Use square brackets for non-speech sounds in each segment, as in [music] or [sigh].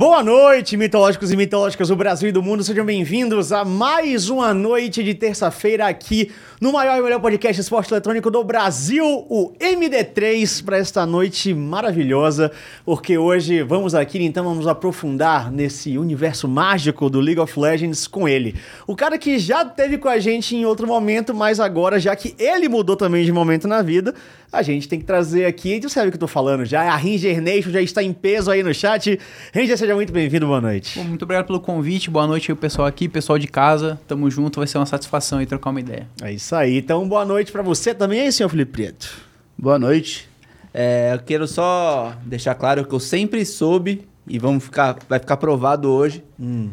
Boa noite, mitológicos e mitológicas do Brasil e do mundo. Sejam bem-vindos a mais uma noite de terça-feira aqui no maior e melhor podcast esporte eletrônico do Brasil, o MD3, para esta noite maravilhosa, porque hoje vamos aqui, então, vamos aprofundar nesse universo mágico do League of Legends com ele. O cara que já teve com a gente em outro momento, mas agora, já que ele mudou também de momento na vida, a gente tem que trazer aqui, tu sabe o que eu tô falando já, a Ranger Nation já está em peso aí no chat. Ranger, seja muito bem-vindo, boa noite. Bom, muito obrigado pelo convite, boa noite aí o pessoal aqui, pessoal de casa, tamo junto, vai ser uma satisfação aí trocar uma ideia. É isso aí, então boa noite para você também aí, senhor Felipe Preto. Boa noite. É, eu quero só deixar claro que eu sempre soube, e vamos ficar, vai ficar provado hoje, Hum.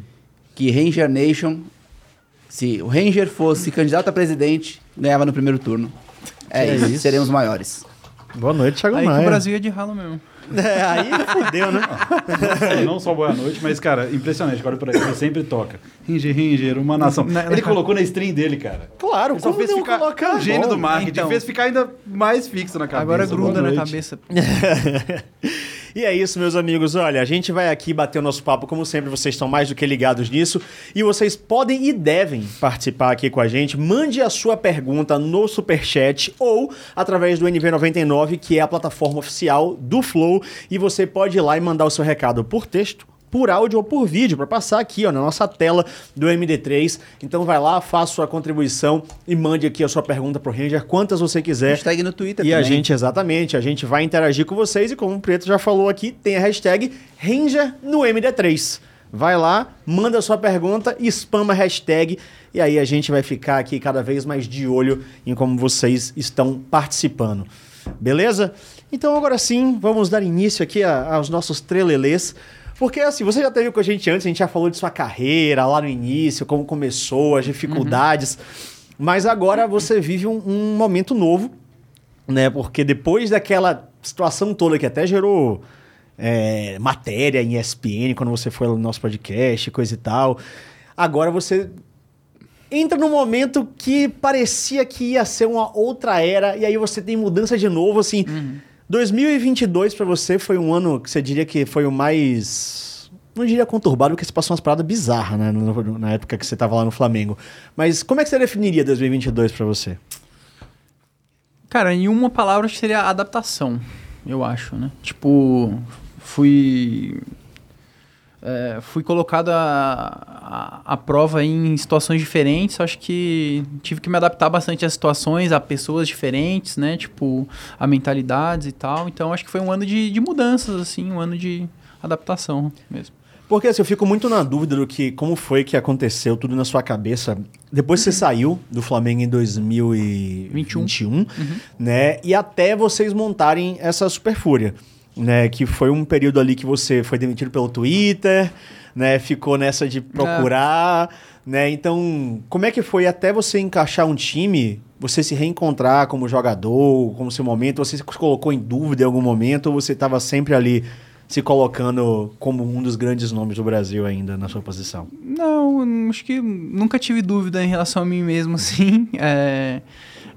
que Ranger Nation, se o Ranger fosse candidato a presidente, ganhava no primeiro turno. É Que isso, isso? seremos maiores. Boa noite, Thiago aí que Maia. o Brasil é de ralo mesmo. [laughs] É, aí fudeu, né? Não só boa noite, mas, cara, impressionante. Agora por aí, ele sempre toca. Ringer, Ringer, uma nação. Na- ele na- colocou na stream dele, cara. Claro, Ele só fez não ficar colocar? um gênio Bom, do marketing. então. Fez ficar ainda mais fixo na cabeça. Agora gruda na cabeça. [laughs] E é isso, meus amigos. Olha, a gente vai aqui bater o nosso papo, como sempre, vocês estão mais do que ligados nisso. E vocês podem e devem participar aqui com a gente. Mande a sua pergunta no Superchat ou através do NV99, que é a plataforma oficial do Flow. E você pode ir lá e mandar o seu recado por texto. Por áudio ou por vídeo, para passar aqui ó, na nossa tela do MD3. Então vai lá, faça sua contribuição e mande aqui a sua pergunta pro Ranger, quantas você quiser. Hashtag no Twitter E a também. gente, exatamente, a gente vai interagir com vocês e como o Preto já falou aqui, tem a hashtag Ranger no MD3. Vai lá, manda sua pergunta, spama a hashtag e aí a gente vai ficar aqui cada vez mais de olho em como vocês estão participando. Beleza? Então agora sim, vamos dar início aqui a- aos nossos trelelês. Porque assim, você já teve com a gente antes, a gente já falou de sua carreira lá no início, como começou, as dificuldades. Mas agora você vive um- um momento novo, né? Porque depois daquela situação toda que até gerou é, matéria em ESPN quando você foi no nosso podcast, coisa e tal, agora você entra num momento que parecia que ia ser uma outra era e aí você tem mudança de novo, assim. 2022 pra você foi um ano que você diria que foi o mais não diria conturbado, porque você passou umas paradas bizarras, né, na época que você tava lá no Flamengo. Mas como é que você definiria 2022 pra você? Cara, em uma palavra seria adaptação, eu acho, né? Tipo, fui. É, fui colocado à a, a prova em situações diferentes. Acho que tive que me adaptar bastante às situações, a pessoas diferentes, né? Tipo, a mentalidades e tal. Então acho que foi um ano de, de mudanças, assim, um ano de adaptação mesmo. Porque assim, eu fico muito na dúvida do que como foi que aconteceu tudo na sua cabeça. Depois que você saiu do Flamengo em 2021, 21. né? E até vocês montarem essa Super Fúria, né? Que foi um período ali que você foi demitido pelo Twitter, né? Ficou nessa de procurar, né? Então, como é que foi até você encaixar um time, você se reencontrar como jogador, como seu momento? Você se colocou em dúvida em algum momento ou você estava sempre ali se colocando como um dos grandes nomes do Brasil ainda na sua posição? Não, acho que nunca tive dúvida em relação a mim mesmo, [laughs] assim. É,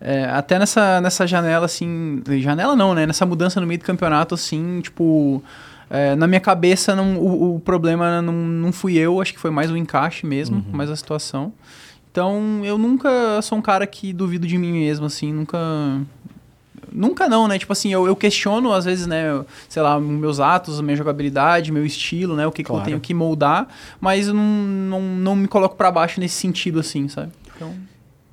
é, até nessa, nessa janela, assim. Janela não, né? Nessa mudança no meio do campeonato, assim, tipo. é, na minha cabeça, não, o, o problema não, não fui eu, acho que foi mais o encaixe mesmo, mais a situação. Então, eu nunca sou um cara que duvido de mim mesmo, assim, nunca. Nunca não, né? Tipo assim, eu, eu questiono às vezes, né? Sei lá, meus atos, minha jogabilidade, meu estilo, né? O que, que Claro. eu tenho que moldar, mas eu não, não, não me coloco pra baixo nesse sentido, assim, sabe? Então,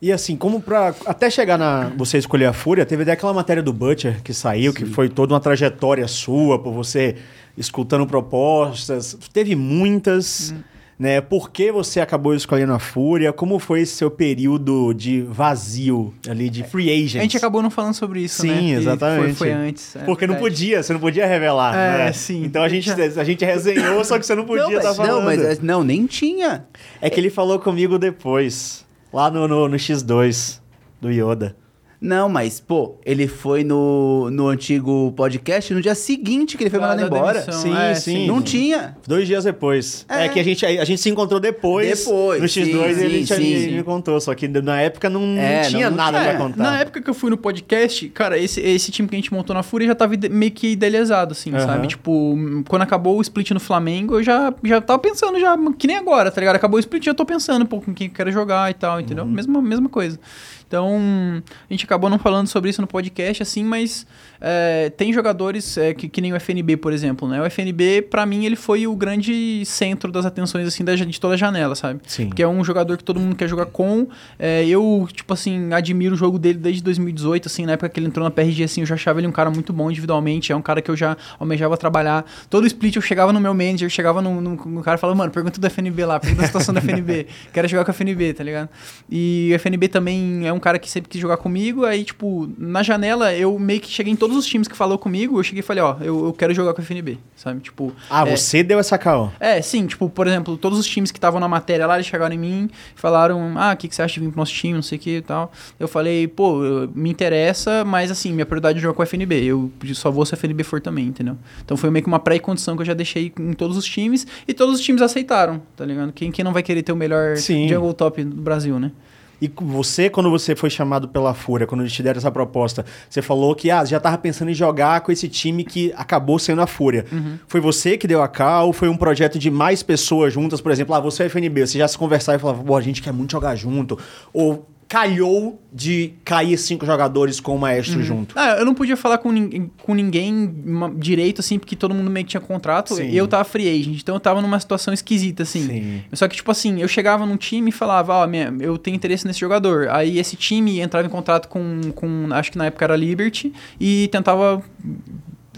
E assim, como pra. Até chegar na. Você escolher a Fúria, teve até aquela matéria do Butcher que saiu, que foi toda uma trajetória sua, por você escutando propostas. Teve muitas. Né? Por que você acabou escolhendo a Fúria? Como foi esse seu período de vazio ali, de free agent? a gente acabou não falando sobre isso, Sim, né? Que exatamente. Foi, foi antes. é Porque não verdade. podia, você não podia revelar. É, né? sim. Então a gente, a gente resenhou, só que você não podia Não, estar mas, falando. não, mas é- não, nem tinha. É que ele falou comigo depois, lá no, no, no X2 do Yoda. Não, mas, pô, ele foi no, no antigo podcast no dia seguinte que ele foi Da- mandado da embora. demissão. Sim, É, sim. Não tinha. Dois dias depois. É, É. que a gente, a gente se encontrou depois. Depois, No X2 sim, e ele, sim, sim, sim. me contou. Só que na época não, É, não- tinha não nada tinha. pra contar. Na época que eu fui no podcast, cara, esse, esse time que a gente montou na Fúria já tava meio que idealizado, assim, Aham. sabe? Tipo, quando acabou o split no Flamengo, eu já, já tava pensando, já, que nem agora, tá ligado? Acabou o split, já tô pensando, pô, com quem eu quero jogar e tal, entendeu? Uhum. Mesma, mesma coisa. Então, a gente acabou não falando sobre isso no podcast, assim, mas é, tem jogadores é, que, que nem o FNB, por exemplo, né? O FNB, pra mim, ele foi o grande centro das atenções, assim, da, de toda a janela, sabe? Sim. Que é um jogador que todo mundo quer jogar com. É, eu, tipo assim, admiro o jogo dele desde 2018, assim, na época que ele entrou na PRG, assim, eu já achava ele um cara muito bom individualmente, é um cara que eu já almejava trabalhar. Todo split eu chegava no meu manager, chegava no, no, no cara e falava, mano, pergunta do FNB lá, pergunta da situação do FNB, [laughs] quero jogar com o FNB, tá ligado? E o FNB também é um cara que sempre quis jogar comigo, aí, tipo, na janela, eu meio que cheguei em todos os times que falou comigo, eu cheguei e falei, ó, eu, eu quero jogar com o FNB, sabe? Tipo... Ah, é, você deu essa cal. é, sim, tipo, por exemplo, todos os times que estavam na matéria lá, eles chegaram em mim e falaram, ah, o que, que você acha de vir pro nosso time, não sei o que e tal. Eu falei, pô, eu- me interessa, mas assim, minha prioridade é jogar com o FNB. Eu só vou se o FNB for também, entendeu? Então foi meio que uma pré-condição que eu já deixei em todos os times e todos os times aceitaram, tá ligado? Quem, quem não vai querer ter o melhor Sim. jungle top do Brasil, né? E você, quando você foi chamado pela Fúria, quando eles te deram essa proposta, você falou que ah, já tava pensando em jogar com esse time que acabou sendo a Fúria. Uhum. Foi você que deu a cal? ou Foi um projeto de mais pessoas juntas? Por exemplo, ah, você é FNB, você já se conversava e falava, pô, a gente quer muito jogar junto. Ou calhou de cair cinco jogadores com o maestro junto? Ah, eu não podia falar com, ninguém- com ninguém direito, assim, porque todo mundo meio que tinha contrato. Sim. E eu tava free agent, então eu tava numa situação esquisita, assim. Sim. Só que, tipo assim, eu chegava num time e falava, ó, minha- eu tenho interesse nesse jogador. Aí esse time entrava em contrato com, com acho que na época era Liberty, e tentava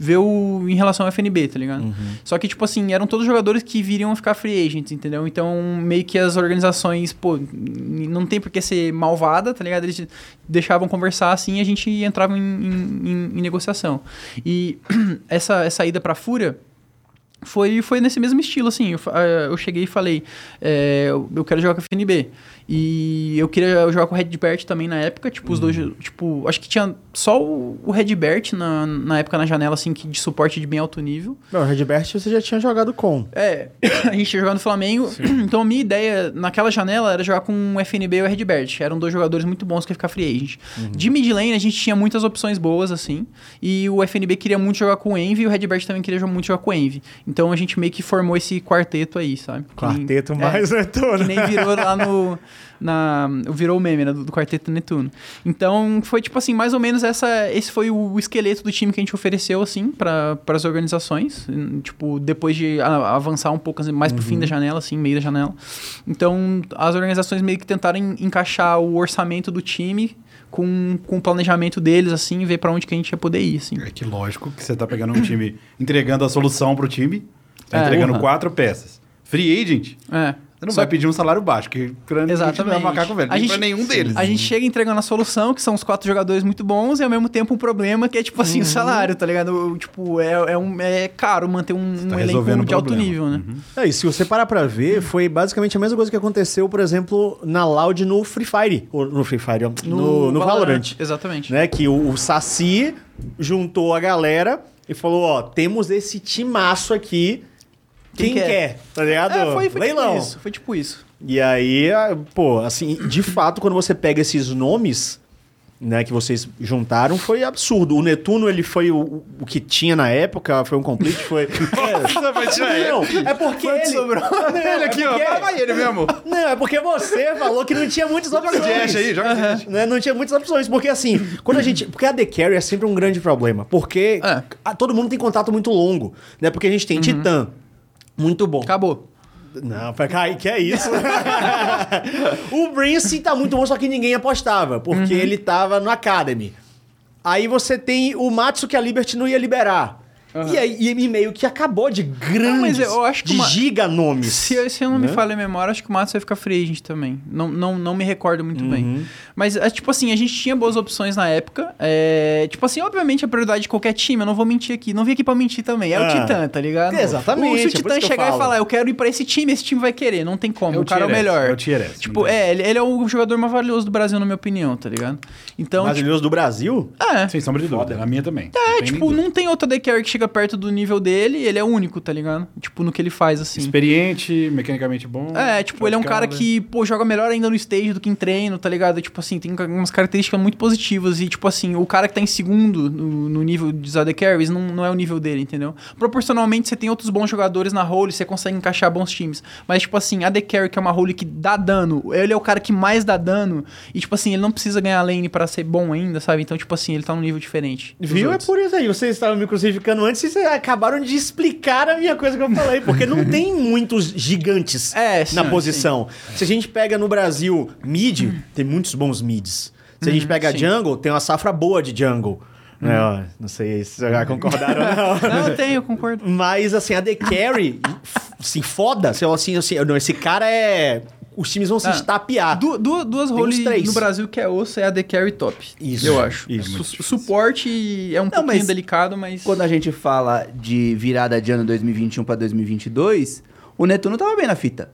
ver o, em relação ao FNB, tá ligado? Só que, tipo assim, eram todos jogadores que viriam a ficar free agents, entendeu? Então, meio que as organizações, pô, não tem por que ser malvada, tá ligado? Eles deixavam conversar assim e a gente entrava em, em- em- negociação. E [clears throat] essa, essa ida pra Fúria foi, foi nesse mesmo estilo, assim. Eu, eh, eu cheguei e falei, é, eu eu quero jogar com a FNB. E eu queria jogar com o Redbert também na época, tipo, os dois, tipo, acho que tinha só o, o Redbert na, na época na janela, assim, que, de suporte de bem alto nível. Não, o Redbert você já tinha jogado com. É, [coughs] a gente ia jogar no Flamengo, [coughs] então a minha ideia naquela janela era jogar com o FNB e o Redbert. Eram dois jogadores muito bons que ia ficar free agent. De mid lane a gente tinha muitas opções boas, assim, e o FNB queria muito jogar com o Envy e o Redbert também queria muito jogar com o Envy. Então a gente meio que formou esse quarteto aí, sabe? Que Quarteto é, mais [laughs] retorno. que nem virou lá no. Na, virou meme né, do, do Quarteto Netuno. Então, foi tipo assim, mais ou menos essa, esse foi o esqueleto do time que a gente ofereceu, assim, para as organizações. Hum, Tipo, depois de a- avançar um pouco assim, mais pro fim da janela, assim, meio da janela. Então, as organizações meio que tentaram en- encaixar o orçamento do time com, com o planejamento deles, assim, ver para onde que a gente ia poder ir, assim. É que lógico que você tá pegando um time, entregando a solução pro time, tá É. entregando Porra. quatro peças. Free agent, É. você não Só vai pedir um salário baixo, que Exatamente. não é macaco velho, A gente- pra nenhum deles. A gente chega entregando a solução, que são os quatro jogadores muito bons, e ao mesmo tempo um problema que é, tipo assim, o salário, tá ligado? Tipo, é, é, um, é caro manter um, tá um resolvendo elenco o de alto nível, né? É, e se você parar pra ver, foi basicamente a mesma coisa que aconteceu, por exemplo, na Loud no Free Fire. Ou no Free Fire, ó, no, no, Valorant. Exatamente. Né? Que o, o Saci juntou a galera e falou: ó, temos esse timaço aqui. Quem, Quem quer? quer? Tá ligado? É, foi, foi Leilão. tipo isso. Foi tipo isso. E aí, ah, pô, assim, de fato, quando você pega esses nomes, né, que vocês juntaram, foi absurdo. O Netuno, ele foi o, o que tinha na época, foi um complete, foi... [laughs] É, não, é porque ele... sobrou. [laughs] Não, Ele aqui, é ó, porque- vai ele mesmo. Não, é porque você falou que não tinha muitas opções. Joga Dash aí, joga Dash. Né, Não tinha muitas opções, porque assim, quando a gente. Porque a The Carry é sempre um grande problema. Porque É. a- todo mundo tem contato muito longo. Né? Porque a gente tem Titã. Muito bom. Acabou. Não, pra cair, que é isso? [laughs] o Brince tá muito bom, só que ninguém apostava, porque ele tava no Academy. Aí você tem o Matsu que a Liberty não ia liberar. Aham. E aí e meio que acabou de grandes, mas eu acho que de uma- giganomes. Se, se eu não me né? falha a memória, acho que o Matos vai ficar free agent também. Não, não, não me recordo muito Uhum. bem. Mas, é, tipo assim, a gente tinha boas opções na época. É, tipo assim, obviamente a prioridade de qualquer time, eu não vou mentir aqui. Não vim aqui pra mentir também. É Ah. o Titã, tá ligado? Exatamente, O, se é o por Titã chegar e falar, eu quero ir pra esse time, esse time vai querer. Não tem como. É o o cara é o melhor. é o tier S, Tipo, é, ele, ele é o jogador mais valioso do Brasil, na minha opinião, tá ligado? Então, tipo, Brasileiros do Brasil? é. Sem sombra de dúvida. A minha também. É, tipo, não tem outro AD Carry que chega perto do nível dele, ele é único, tá ligado? Tipo, no que ele faz, assim. Experiente, mecanicamente bom. É, tipo, ele é um cara que, pô, joga melhor ainda no stage do que em treino, tá ligado? Tipo assim, tem umas características muito positivas. E, tipo assim, o cara que tá em segundo no, no nível de AD Carries não, não é o nível dele, entendeu? Proporcionalmente, você tem outros bons jogadores na role, você consegue encaixar bons times. Mas, tipo assim, AD Carry, que é uma role que dá dano, ele é o cara que mais dá dano. E, tipo assim, ele não precisa ganhar lane pra ser bom ainda, sabe? Então, tipo assim, ele tá num nível diferente. Viu? É outros. por isso aí. Vocês estavam me crucificando antes vocês acabaram de explicar a minha coisa que eu falei. Porque não [laughs] tem muitos gigantes É, sim, na sim. posição. Se a gente pega no Brasil mid, tem muitos bons mids. Se a gente pega sim. jungle, tem uma safra boa de jungle. Né, ó, não sei se vocês já concordaram ou [laughs] não. Não, eu tenho, eu concordo. Mas, assim, a The Carry, [laughs] assim, foda. Assim, assim, não, esse cara é... Os times vão se Ah, estapear. Du- du- duas roles no Brasil que é osso é a The Carry top. Isso, Eu acho. isso. Su- suporte é um pouquinho mas delicado, mas. Quando a gente fala de virada de ano 2021 pra 2022, o Netuno tava bem na fita.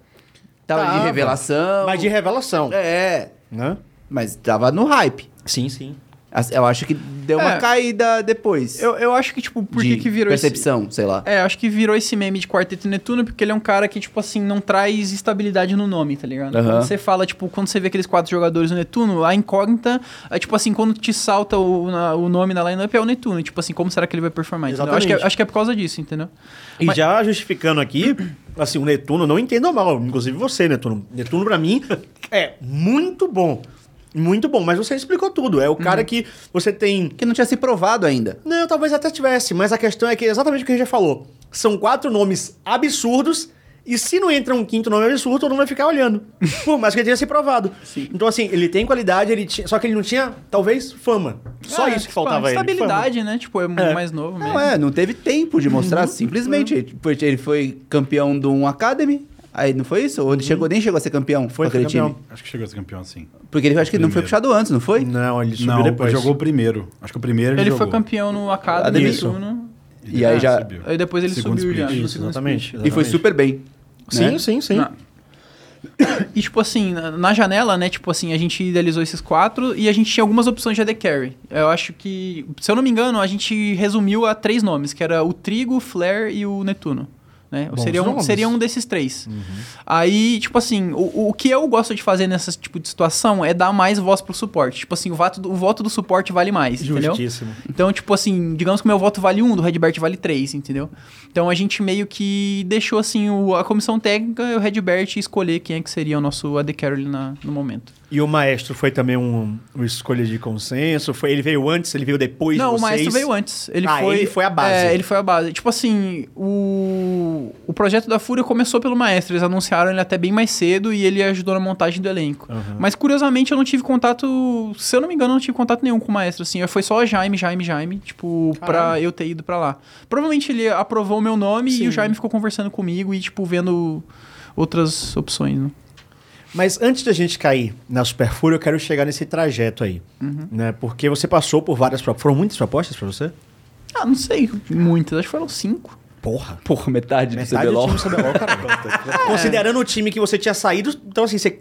Tava, Tava. de revelação. Mas de revelação. É, Né? mas tava no hype. Sim, sim. Eu acho que deu uma É. caída depois. Eu, eu acho que, tipo, por que de que virou percepção, sei lá. esse. É, acho que virou esse meme de Quarteto Netuno porque ele é um cara que, tipo assim, não traz estabilidade no nome, tá ligado? Aham. Quando você fala, tipo, quando você vê aqueles quatro jogadores no Netuno, a incógnita é, tipo assim, quando te salta o, na- o nome na lineup é o Netuno. Tipo assim, como será que ele vai performar? entendeu? Acho que, é, Exatamente. acho que é por causa disso, entendeu? E Mas- já justificando aqui, [clears throat] assim, o Netuno, não entenda mal, inclusive você, Netuno. Netuno, pra mim, é muito bom. Muito bom, mas você explicou tudo. É o cara Uhum. que você tem. Que não tinha se provado ainda. Não, talvez até tivesse, mas a questão é que é exatamente o que a gente já falou. São quatro nomes absurdos. E se não entra um quinto nome absurdo, todo mundo vai ficar olhando. [laughs] Por mais que ele tenha se provado. Então, assim, ele tem qualidade, ele tinha, só que ele não tinha, talvez, fama. Só É, isso que tipo, faltava a ele. Estabilidade, né? Tipo, é, É. mais novo mesmo. Não, é, não teve tempo de mostrar, simplesmente. Ele foi- Ele foi campeão de um Academy, aí não foi isso? Ou ele chegou, nem chegou a ser campeão Foi, com aquele foi campeão. time? Acho que chegou a ser campeão, sim. Porque ele acho que não foi puxado antes, não foi? Não, ele subiu Não, depois. jogou o primeiro. Acho que o primeiro ele, Ele jogou. foi campeão no Academy, Academy. Netuno. E aí já- subiu. Aí depois ele Segundo subiu já. split. Isso, segundo exatamente. E foi exatamente. super bem. Sim, né? sim, sim. Não. E, tipo assim, na, na janela, né? Tipo assim, a gente idealizou esses quatro e a gente tinha algumas opções de AD Carry. Eu acho que, se eu não me engano, a gente resumiu a três nomes, que era o Trigo, o Flare e o Netuno. Né? Bons Seria, um, nomes. seria um desses três. Aí, tipo assim, o, o que eu gosto de fazer nessa tipo de situação é dar mais voz pro suporte. Tipo assim, o voto do, o voto do suporte vale mais, entendeu? Justíssimo. Então, tipo assim, digamos que o meu voto vale um, do Redbert vale três, entendeu? Então a gente meio que deixou assim o- a comissão técnica e o Redbert escolher quem é que seria o nosso AD Carry na, no momento. E o maestro foi também um, uma escolha de consenso? Foi, ele veio antes, ele veio depois Não, de o vocês? maestro veio antes. Ele Ah, foi, ele foi a base. É, ele foi a base. Tipo assim, o, o projeto da Fúria começou pelo maestro. Eles anunciaram ele até bem mais cedo e ele ajudou na montagem do elenco. Aham. Mas curiosamente eu não tive contato. Se eu não me engano, eu não tive contato nenhum com o maestro. Assim, foi só Jaime, Jaime, Jaime, tipo, pra Caralho. eu ter ido pra lá. Provavelmente ele aprovou o meu nome Sim. e o Jaime ficou conversando comigo e, tipo, vendo outras opções. Né? Mas antes da gente cair na Super Fúria, eu quero chegar nesse trajeto aí. Uhum. Né? Porque você passou por várias propostas. Foram muitas propostas pra você? Ah, não sei, muitas, acho que foram cinco. Porra. Porra, metade, Metade do do CBLOL. time do CBLOL, cara. [laughs] Considerando o time que você tinha saído, então assim, você,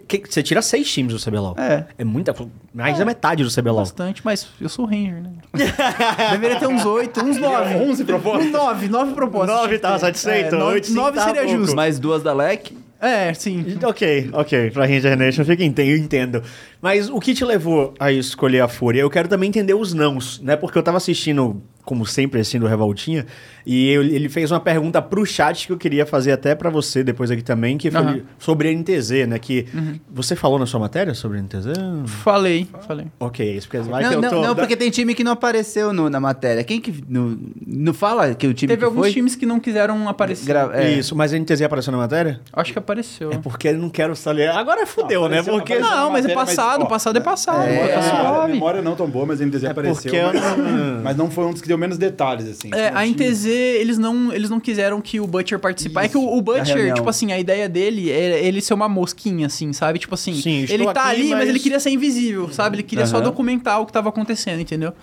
tira seis times do CBLOL. É. É muita. Mais da metade do CBLOL. Bastante, mas eu sou Ranger, né? [laughs] Deveria ter uns oito, uns nove. 11 propostas? Uns nove, nove propostas. Nove tava ter. satisfeito? É, nove Oito, sim, nove seria pouco. justo. Mais duas da LEC. É, sim. Ok, ok. Pra Ranger Nation fica ente- eu entendo. Mas o que te levou a escolher a Fúria? Eu quero também entender os nãos, né? Porque eu tava assistindo, como sempre, assistindo o Revoltinha, e eu- ele fez uma pergunta pro chat que eu queria fazer até pra você depois aqui também, que foi Aham. sobre a NTZ, né? Que você falou na sua matéria sobre a NTZ? Falei, falei. Ok, isso porque vai Não, que eu não, tô... não, porque tem time que não apareceu no- na matéria. Quem que. Não, não fala que o time Teve que alguns foi? times que não quiseram aparecer. Gra- é. Isso, mas a NTZ apareceu na matéria? Acho que apareceu. É porque eu não quero saber. Agora fudeu, Não, né? Porque... Não, mas é matéria, mas, passado, passado é passado. é, pô, tá A memória não tão boa, mas a NTZ apareceu. eu Mas, não- mas não foi um dos que deu menos detalhes, assim. É, a NTZ, eles não, eles não quiseram que o Butcher participasse. É que o, o Butcher, tipo assim, a ideia dele é ele ser uma mosquinha, assim, sabe? Tipo assim, Sim, ele tá aqui, ali, mas... mas ele queria ser invisível, sabe? Ele queria só Aham. documentar o que tava acontecendo, entendeu?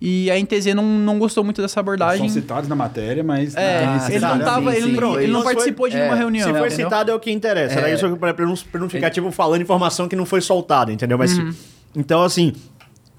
E a NTZ não, não gostou muito dessa abordagem. São citados na matéria, mas... É, Ah, ele não tava, sim, ele, sim. não- ele não foi- participou de nenhuma é, reunião. Se foi entendeu? citado é o que interessa. Era isso pra, pra não, pra não ficar, tipo, falando informação que não foi soltada, entendeu? Mas, Uhum. Então, assim,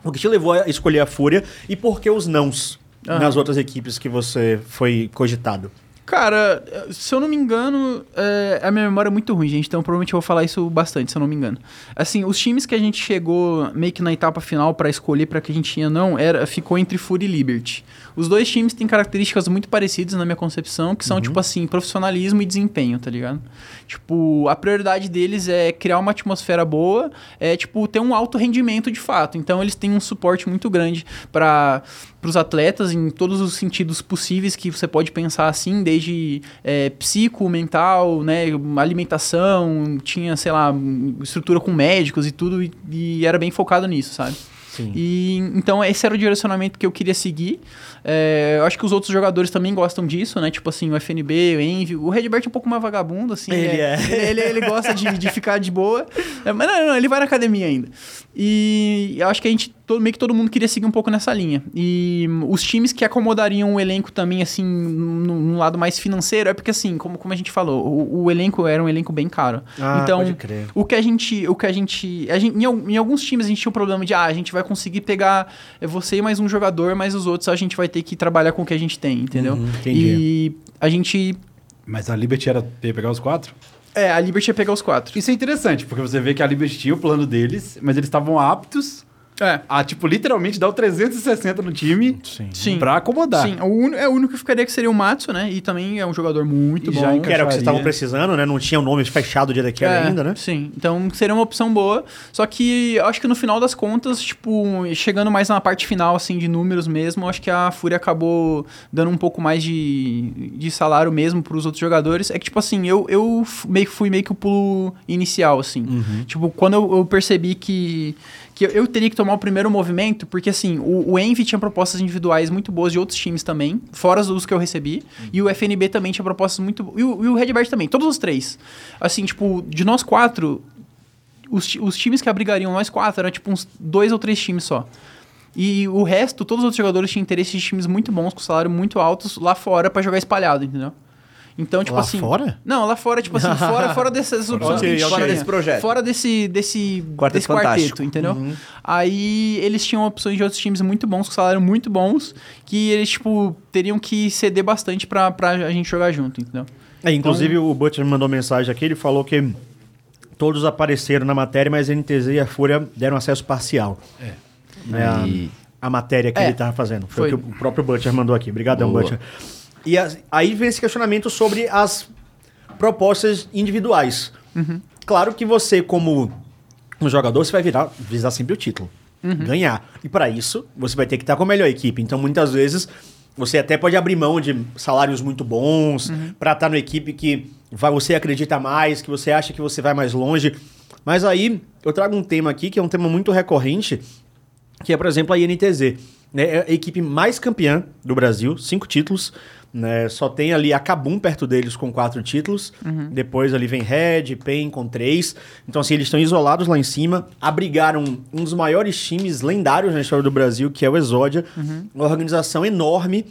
o que te levou a escolher a Fúria e por que os nãos Aham. nas outras equipes que você foi cogitado? Cara, se eu não me engano, é, a minha memória é muito ruim, gente, então provavelmente eu vou falar isso bastante, se eu não me engano. Assim, os times que a gente chegou meio que na etapa final pra escolher pra que a gente ia não, era, ficou entre Fury e Liberty. Os dois times têm características muito parecidas na minha concepção, que são, tipo assim, profissionalismo e desempenho, tá ligado? Tipo, a prioridade deles é criar uma atmosfera boa, é, tipo, ter um alto rendimento de fato. Então, eles têm um suporte muito grande para os atletas em todos os sentidos possíveis que você pode pensar assim, desde é, psico, mental, né, alimentação, tinha, sei lá, estrutura com médicos e tudo, e, e era bem focado nisso, sabe? Sim. E então esse era o direcionamento que eu queria seguir. É, eu acho que os outros jogadores também gostam disso, né? Tipo assim, o FNB, o Envy. O Redbert é um pouco mais vagabundo, assim. Ele é. Ele, ele, ele gosta de, de ficar de boa. É, mas não, não, ele vai na academia ainda. E eu acho que a gente, todo, meio que todo mundo queria seguir um pouco nessa linha. E hum, os times que acomodariam o elenco também, assim, no, no lado mais financeiro, é porque, assim, como, como a gente falou, o, o elenco era um elenco bem caro. Ah, então, pode crer. o que a gente. O que a gente, a gente em, em alguns times a gente tinha um problema de, ah, a gente vai conseguir pegar é, você e mais um jogador, mas os outros a gente vai ter que trabalhar com o que a gente tem, entendeu? Uhum, entendi. e a gente. Mas a Liberty era pegar os quatro? É, a Liberty ia pegar os quatro. Isso é interessante, porque você vê que a Liberty tinha o plano deles, mas eles estavam aptos É. a, tipo, literalmente dar o 360 no time Sim. Sim. pra acomodar. Sim, o único, é o único que ficaria que seria o Matsu, né? E também é um jogador muito E bom. já Que era o que vocês estavam precisando, né? Não tinha o nome fechado de daquele É, ainda, né? Sim, então seria uma opção boa. Só que eu acho que no final das contas, tipo, chegando mais na parte final, assim, de números mesmo, acho que a Fúria acabou dando um pouco mais de, de salário mesmo pros outros jogadores. É que, tipo assim, eu, eu meio que fui meio que o pulo inicial, assim. Tipo, quando eu, eu percebi que, que eu teria que tomar o primeiro movimento, porque assim, o, o Envy tinha propostas individuais muito boas de outros times também, fora os que eu recebi, e o FNB também tinha propostas muito e o, e o Redbird também, todos os três. Assim, tipo, de nós quatro, os, os times que abrigariam nós quatro eram tipo uns dois ou três times só. E o resto, todos os outros jogadores tinham interesse de times muito bons, com salário muito altos, lá fora pra jogar espalhado, entendeu? Então, tipo Lá assim. fora? Não, lá fora, tipo assim, fora, fora [laughs] dessas opções Ok, que a gente ok. tinha. Fora desse projeto. Fora desse, desse, Quarteto desse quarteto, entendeu? Aí eles tinham opções de outros times muito bons, com salário muito bons, que eles, tipo, teriam que ceder bastante pra, pra a gente jogar junto, entendeu? É, inclusive, o Butcher me mandou mensagem aqui, ele falou que todos apareceram na matéria, mas a NTZ e a Fúria deram acesso parcial. É. Né, a, E- a matéria que É, ele estava fazendo. Foi, foi. o que o próprio Butcher mandou aqui. Obrigadão, Boa. Butcher. E as- aí vem esse questionamento sobre as propostas individuais. Claro que você, como um jogador, você vai virar, visar sempre o título. Ganhar. E para isso, você vai ter que estar com a melhor equipe. Então, muitas vezes, você até pode abrir mão de salários muito bons para estar numa equipe que vai, você acredita mais, que você acha que você vai mais longe. Mas aí, eu trago um tema aqui que é um tema muito recorrente, que é, por exemplo, a INTZ. Né? É a equipe mais campeã do Brasil, cinco títulos. Né? Só tem ali a Kabum perto deles com quatro títulos. Depois ali vem Red, PEN com três. Então, assim, eles estão isolados lá em cima. Abrigaram um dos maiores times lendários na história do Brasil, que é o Exódia. Uma organização enorme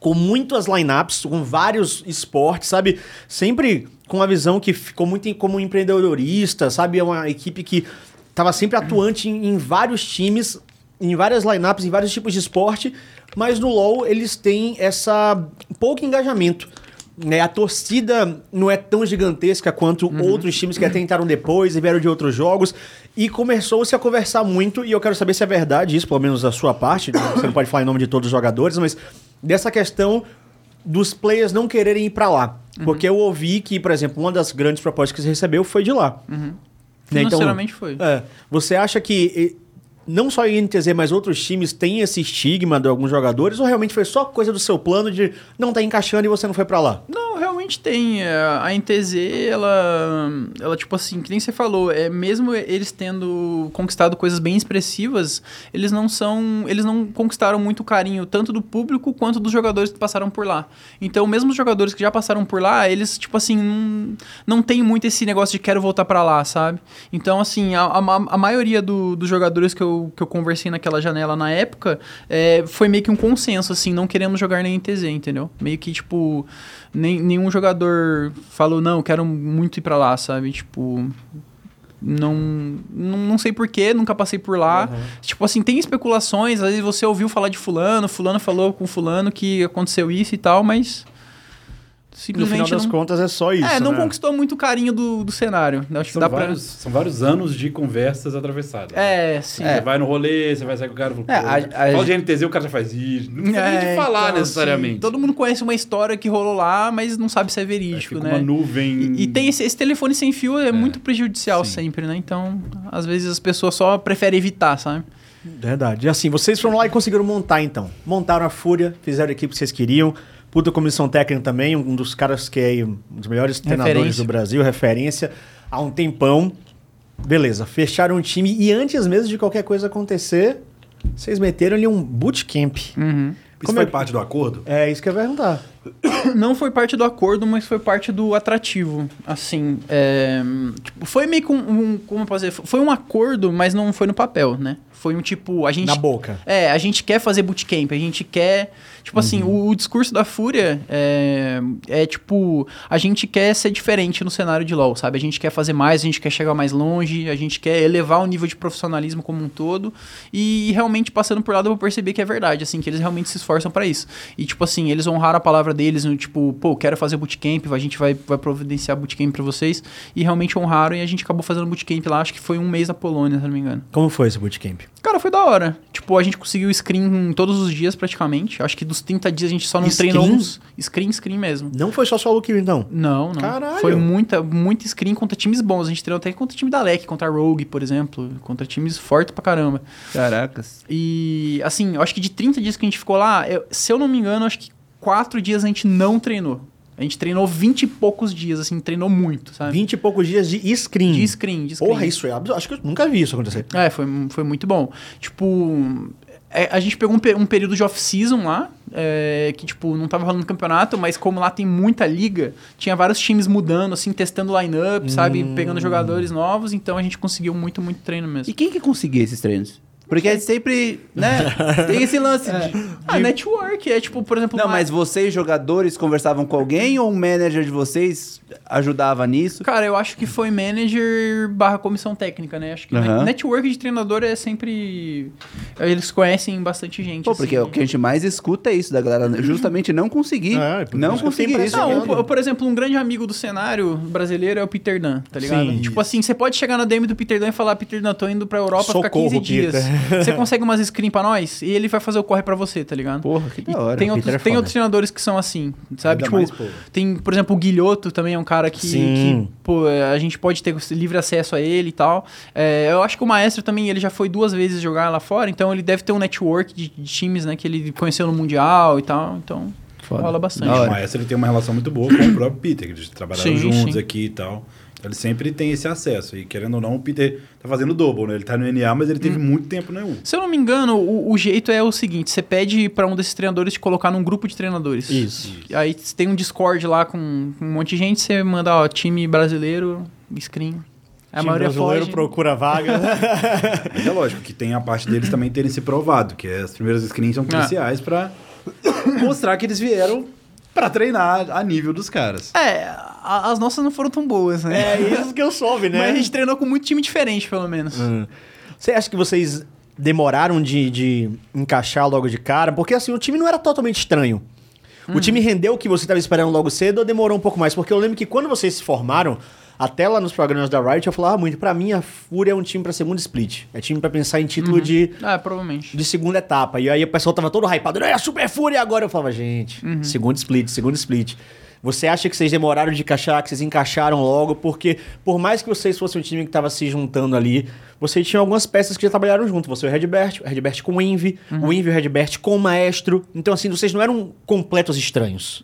com muitas lineups, com vários esportes, sabe? Sempre com uma visão que ficou muito em- como empreendedorista, sabe? É uma equipe que estava sempre atuante em, em vários times, em várias lineups, em vários tipos de esporte, mas no LoL eles têm essa pouco engajamento. Né? A torcida não é tão gigantesca quanto outros times que até entraram depois e vieram de outros jogos. E começou-se a conversar muito, e eu quero saber se é verdade isso, pelo menos da sua parte. né? Você não pode falar em nome de todos os jogadores, mas dessa questão dos players não quererem ir pra lá. Porque eu ouvi que, por exemplo, uma das grandes propostas que você recebeu foi de lá. Né? Então, foi. é, você acha que não só a INTZ, mas outros times têm esse estigma de alguns jogadores, ou realmente foi só coisa do seu plano de não tá encaixando e você não foi pra lá? Não, realmente tem. É, A NTZ, ela, ela, tipo assim, que nem você falou, é, mesmo eles tendo conquistado coisas bem expressivas, eles não são. Eles não conquistaram muito carinho, tanto do público quanto dos jogadores que passaram por lá. Então, mesmo os jogadores que já passaram por lá, eles, tipo assim, não, não tem muito esse negócio de quero voltar pra lá, sabe? Então, assim, a, a, a maioria do- dos jogadores que eu, que eu conversei naquela janela na época é, foi meio que um consenso, assim, não queremos jogar na NTZ, entendeu? Meio que, tipo, nem, nenhum jogador falou, não, quero muito ir pra lá, sabe? Tipo. Não, não, não sei porquê, nunca passei por lá. Tipo assim, tem especulações, às vezes você ouviu falar de fulano, fulano falou com fulano que aconteceu isso e tal, mas No simplesmente final das não, contas é só isso. é, não né? conquistou muito carinho do, do cenário. Acho que São dá vários, são vários anos de conversas atravessadas. pra. É, sim. Você vai no rolê, você vai sair com o cara e fala, É, a- a- fala de NTZ, o cara já faz isso. Não precisa nem de falar então, necessariamente. assim, todo mundo conhece uma história que rolou lá, mas não sabe se é Aí verídico, né? uma nuvem... E, e tem esse, esse telefone sem fio é, muito prejudicial sim. sempre, né? Então, às vezes as pessoas só preferem evitar, sabe? Verdade. E assim, vocês foram lá e conseguiram montar então. Montaram a Fúria, fizeram a equipe que vocês queriam. Puta comissão técnica também, um dos caras que é aí, um dos melhores treinadores Referência. do Brasil, referência, há um tempão. Beleza, fecharam o time e antes mesmo de qualquer coisa acontecer, vocês meteram ali um bootcamp. Uhum. Isso Como foi é- parte do acordo? É isso que eu ia perguntar. [coughs] Não foi parte do acordo, mas foi parte do atrativo. Assim, é, tipo, foi meio que um, um- Como eu posso dizer? Foi um acordo, mas não foi no papel, né? Foi um tipo. A gente, Na boca. É, a gente quer fazer bootcamp, a gente quer. Tipo assim, o, o discurso da Fúria é, é tipo. A gente quer ser diferente no cenário de LoL, sabe? A gente quer fazer mais, a gente quer chegar mais longe, a gente quer elevar o nível de profissionalismo como um todo. E, realmente, passando por lá, eu vou perceber que é verdade, assim, que eles realmente se esforçam pra isso. E, tipo assim, eles honraram a palavra deles, no tipo, pô, quero fazer bootcamp, a gente vai, vai providenciar bootcamp pra vocês. E realmente honraram e a gente acabou fazendo bootcamp lá, acho que foi um mês na Polônia, se não me engano. Como foi esse bootcamp? Cara, foi da hora. Tipo, a gente conseguiu screen todos os dias praticamente. Acho que dos 30 dias a gente só não Screen? treinou uns. Screen, screen mesmo. Não foi só solo kill então? Não, não. Caralho! Foi muita, muita screen contra times bons. A gente treinou até contra time da LEC, contra a Rogue, por exemplo. Contra times fortes pra caramba. Caracas. E, assim, acho que de 30 dias que a gente ficou lá, eu- se eu não me engano, acho que 4 dias a gente não treinou. A gente treinou 20 e poucos dias, assim, treinou muito, sabe? 20 e poucos dias de screen. De screen, de screen. Porra, isso é absurdo. Acho que eu nunca vi isso acontecer. É, foi, foi muito bom. Tipo, é, a gente pegou um, um período de off-season lá, é, que, tipo, não tava rolando campeonato, mas como lá tem muita liga, tinha vários times mudando, assim, testando line-up, sabe? Pegando jogadores novos, então a gente conseguiu muito, muito treino mesmo. E quem que conseguia esses treinos? Porque é sempre, né? [laughs] Tem esse lance de... Ah, network, é tipo, por exemplo... Não, uma- mas vocês, jogadores, conversavam com alguém ou um manager de vocês ajudava nisso? Cara, eu acho que foi manager barra comissão técnica, né? Acho que Aham. network de treinador é sempre... Eles conhecem bastante gente, Pô, porque assim. o que a gente mais escuta é isso da galera, justamente não conseguir. É, não isso eu conseguir isso. Não, por, por exemplo, um grande amigo do cenário brasileiro é o Peter Dunn, tá ligado? Sim. Tipo assim, você pode chegar na DM do Peter Dunn e falar, Peter Dunn, tô indo pra Europa ficar Socorro, 15 dias. Peter. [laughs] Você consegue umas screen pra nós? E ele vai fazer o corre pra você, tá ligado? Porra, que da hora. tem outros, é tem outros treinadores que são assim, sabe? Ainda tipo, mais, tem, por exemplo, o Guilhoto também é um cara que, Sim. que, pô, a gente pode ter livre acesso a ele e tal. É, eu acho que o Maestro também, ele já foi duas vezes jogar lá fora, então ele deve ter um network de, de times, né, que ele conheceu no Mundial e tal, então Foda. rola bastante. O maestro ele tem uma relação muito boa com o próprio Peter, que eles trabalharam Sim, juntos sim. aqui e tal. Ele sempre tem esse acesso. E querendo ou não, o Peter tá fazendo double, né? Ele tá no NA, mas ele Hum. teve muito tempo no EU. Se eu não me engano, o, o jeito é o seguinte: você pede pra um desses treinadores te colocar num grupo de treinadores. Isso. E Aí você tem um Discord lá com um monte de gente, você manda, ó, time brasileiro, screen. A Time maioria brasileiro foge. procura vaga. [laughs] Mas é lógico que tem a parte deles também terem se provado, que as primeiras screens são cruciais pra [coughs] mostrar que eles vieram pra treinar a nível dos caras. É, a- as nossas não foram tão boas, né? é isso que eu soube, né? [laughs] Mas a gente treinou com muito time diferente, pelo menos. Hum. Você acha que vocês demoraram de, de encaixar logo de cara? Porque assim, o time não era totalmente estranho. O time rendeu o que você estava esperando logo cedo ou demorou um pouco mais? Porque eu lembro que quando vocês se formaram, até lá nos programas da Riot, eu falava muito, pra mim a Fúria é um time pra segunda split. É time pra pensar em título de, Ah, provavelmente. de segunda etapa. E aí o pessoal tava todo hypado, é a Super Fúria agora. Eu falava, gente, segundo split, segundo split. Você acha que vocês demoraram de encaixar, que vocês encaixaram logo? Porque por mais que vocês fossem um time que tava se juntando ali, vocês tinham algumas peças que já trabalharam junto. Você e o Redbert, o Redbert com o Envy, o Envy e o Redbert com o Maestro. Então assim, vocês não eram completos estranhos.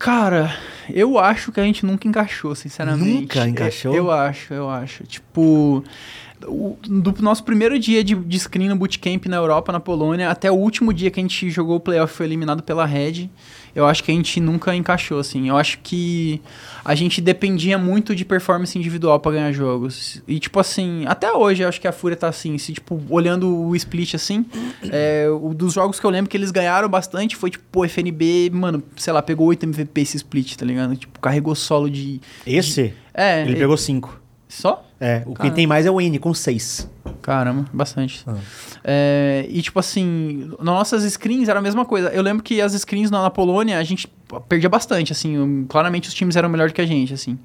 Cara, eu acho que a gente nunca encaixou, sinceramente. Nunca encaixou? Eu, eu acho, eu acho. Tipo, o- do nosso primeiro dia de, de screen no bootcamp na Europa, na Polônia, até o último dia que a gente jogou o playoff foi eliminado pela Red, eu acho que a gente nunca encaixou, assim. Eu acho que a gente dependia muito de performance individual pra ganhar jogos. E, tipo assim, até hoje eu acho que a Fúria tá assim, se, tipo, olhando o split assim, [clears throat] é, o dos jogos que eu lembro que eles ganharam bastante foi, tipo, o FNB, mano, sei lá, pegou 8 MVP esse split, tá ligado? Tipo, carregou solo de. Esse, É, ele e- pegou cinco. Só? É, o que tem mais é o N, com seis. Caramba, bastante. Ah. É, e tipo assim, nossas screens era a mesma coisa. Eu lembro que as screens na, na Polônia a gente perdia bastante, assim. um, Claramente os times eram melhor que a gente, assim.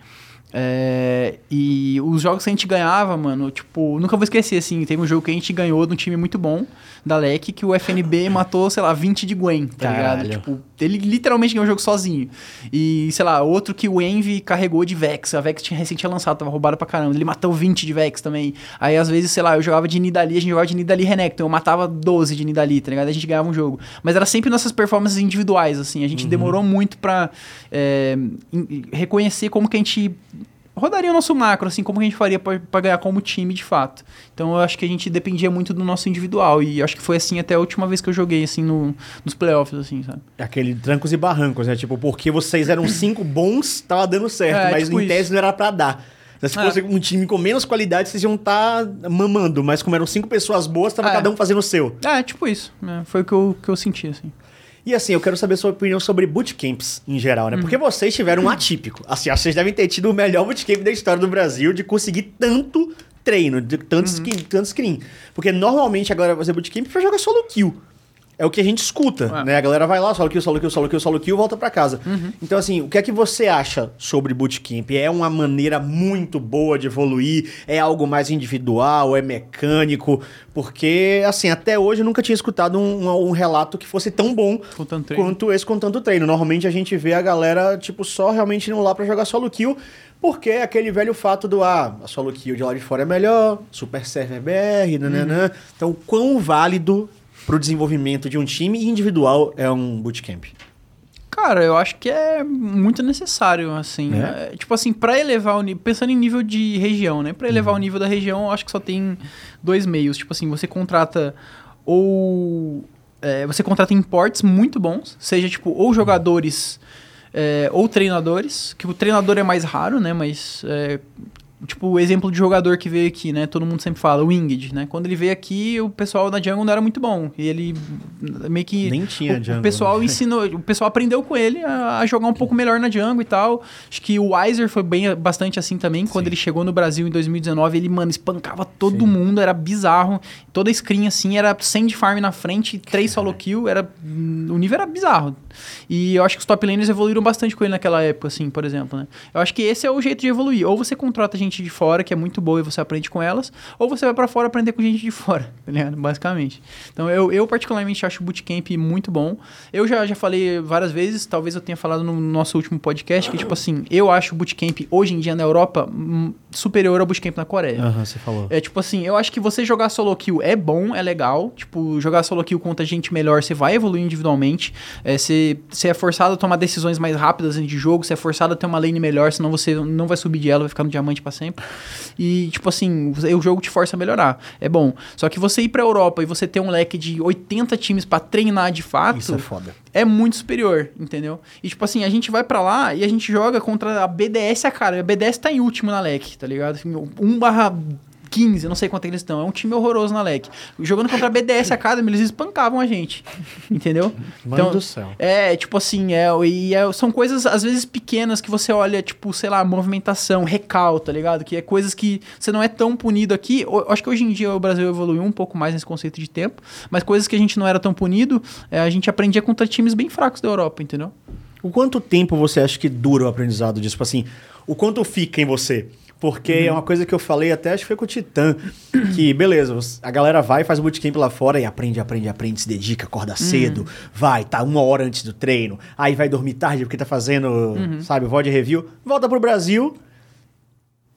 É, e os jogos que a gente ganhava, mano, tipo, nunca vou esquecer, assim, teve um jogo que a gente ganhou de um time muito bom, da LEC, que o FNB [laughs] matou, sei lá, 20 de Gwen, tá Caralho. ligado? Tipo, ele literalmente ganhou o jogo sozinho. E, sei lá, outro que o Envy carregou de Vex. A Vex tinha recente lançado, tava roubada pra caramba. Ele matou 20 de Vex também. Aí, às vezes, sei lá, eu jogava de Nidali, a gente jogava de Nidali Renekton. Eu matava 12 de Nidali, tá ligado? A gente ganhava um jogo. Mas era sempre nossas performances individuais, assim. A gente demorou muito pra é, reconhecer como que a gente rodaria o nosso macro, assim, como a gente faria pra pra ganhar como time, de fato. Então eu acho que a gente dependia muito do nosso individual. E acho que foi assim até a última vez que eu joguei, assim, no, nos playoffs, assim, sabe? Aquele trancos e barrancos, né? Tipo, porque vocês eram cinco bons, tava dando certo, É, mas tipo em tese isso. não era pra dar. Se É. fosse um time com menos qualidade, vocês iam estar mamando, mas como eram cinco pessoas boas, tava É. cada um fazendo o seu. É, tipo isso. né? Foi o que eu, que eu senti, assim. E assim, eu quero saber sua opinião sobre bootcamps em geral, né? Porque vocês tiveram um atípico. Assim, vocês devem ter tido o melhor bootcamp da história do Brasil de conseguir tanto treino, de tanto, screen, tanto screen. Porque normalmente a galera vai fazer bootcamp pra jogar solo kill. É o que a gente escuta, É. né? A galera vai lá, solo kill, solo kill, solo kill, solo kill, volta pra casa. Então, assim, o que é que você acha sobre bootcamp? É uma maneira muito boa de evoluir? É algo mais individual? É mecânico? Porque, assim, até hoje eu nunca tinha escutado um, um- um relato que fosse tão bom quanto esse com tanto treino. Normalmente a gente vê a galera, tipo, só realmente indo lá pra jogar solo kill, porque é aquele velho fato do, ah, a solo kill de lá de fora é melhor, super server BR, nananã. Então, quão válido pro desenvolvimento de um time individual é um bootcamp? Cara, eu acho que é muito necessário, assim. É? É, tipo assim, pra elevar o nível. Pensando em nível de região, né? Pra elevar o nível da região, eu acho que só tem dois meios. Tipo assim, você contrata ou. é, você contrata imports muito bons, seja tipo, ou jogadores é, ou treinadores, que o treinador é mais raro, né? Mas. é, Tipo, o exemplo de jogador que veio aqui, né? Todo mundo sempre fala, o Winged, né? Quando ele veio aqui, o pessoal na jungle não era muito bom. E ele meio que Nem tinha o, jungle, o pessoal né? ensinou, o pessoal aprendeu com ele a, a jogar um pouco melhor na jungle e tal. Acho que o Weiser foi bem bastante assim também. Quando ele chegou no Brasil em 2019, ele, mano, espancava todo mundo, era bizarro. Toda screen assim era 100 de farm na frente, 3 solo kill, era o nível era bizarro. E eu acho que os top laners evoluíram bastante com ele naquela época, assim, por exemplo, né? Eu acho que esse é o jeito de evoluir. Ou você contrata gente de fora, que é muito boa e você aprende com elas, ou você vai pra fora aprender com gente de fora, [laughs] tá ligado? Basicamente. Então eu, eu particularmente acho o bootcamp muito bom. Eu já, já falei várias vezes, talvez eu tenha falado no nosso último podcast, que tipo assim, eu acho o bootcamp hoje em dia na Europa hum, superior ao bootcamp na Coreia. Aham, você falou. É tipo assim, eu acho que você jogar solo kill é bom, é legal. Tipo, jogar solo kill contra gente melhor, você vai evoluir individualmente. É, você, você é forçado a tomar decisões mais rápidas de jogo, você é forçado a ter uma lane melhor, senão você não vai subir de ela, vai ficar no diamante pra sempre. E, tipo assim, o jogo te força a melhorar. É bom. Só que você ir pra Europa e você ter um leque de 80 times pra treinar de fato Isso é foda. é muito superior, entendeu? E tipo assim, a gente vai pra lá e a gente joga contra a BDS, a cara. A BDS tá em último na LEC, tá ligado? Assim, 1 barra 15, eu não sei quanto eles estão. É um time horroroso na LEC. Jogando contra a BDS Academy, eles espancavam a gente, entendeu? Mano do céu. É, tipo assim, é, e é- são coisas às vezes pequenas que você olha, tipo, sei lá, movimentação, recal, tá ligado? Que é coisas que você não é tão punido aqui. Eu acho que hoje em dia o Brasil evoluiu um pouco mais nesse conceito de tempo, mas coisas que a gente não era tão punido, é, a gente aprendia contra times bem fracos da Europa, entendeu? O quanto tempo você acha que dura o aprendizado disso? Tipo assim, o quanto fica em você? Porque é uma coisa que eu falei até, acho que foi com o Titã, que beleza, a galera vai, faz o bootcamp lá fora e aprende, aprende, aprende, se dedica, acorda cedo, vai, tá uma hora antes do treino, aí vai dormir tarde porque tá fazendo, sabe, VOD review, volta pro Brasil,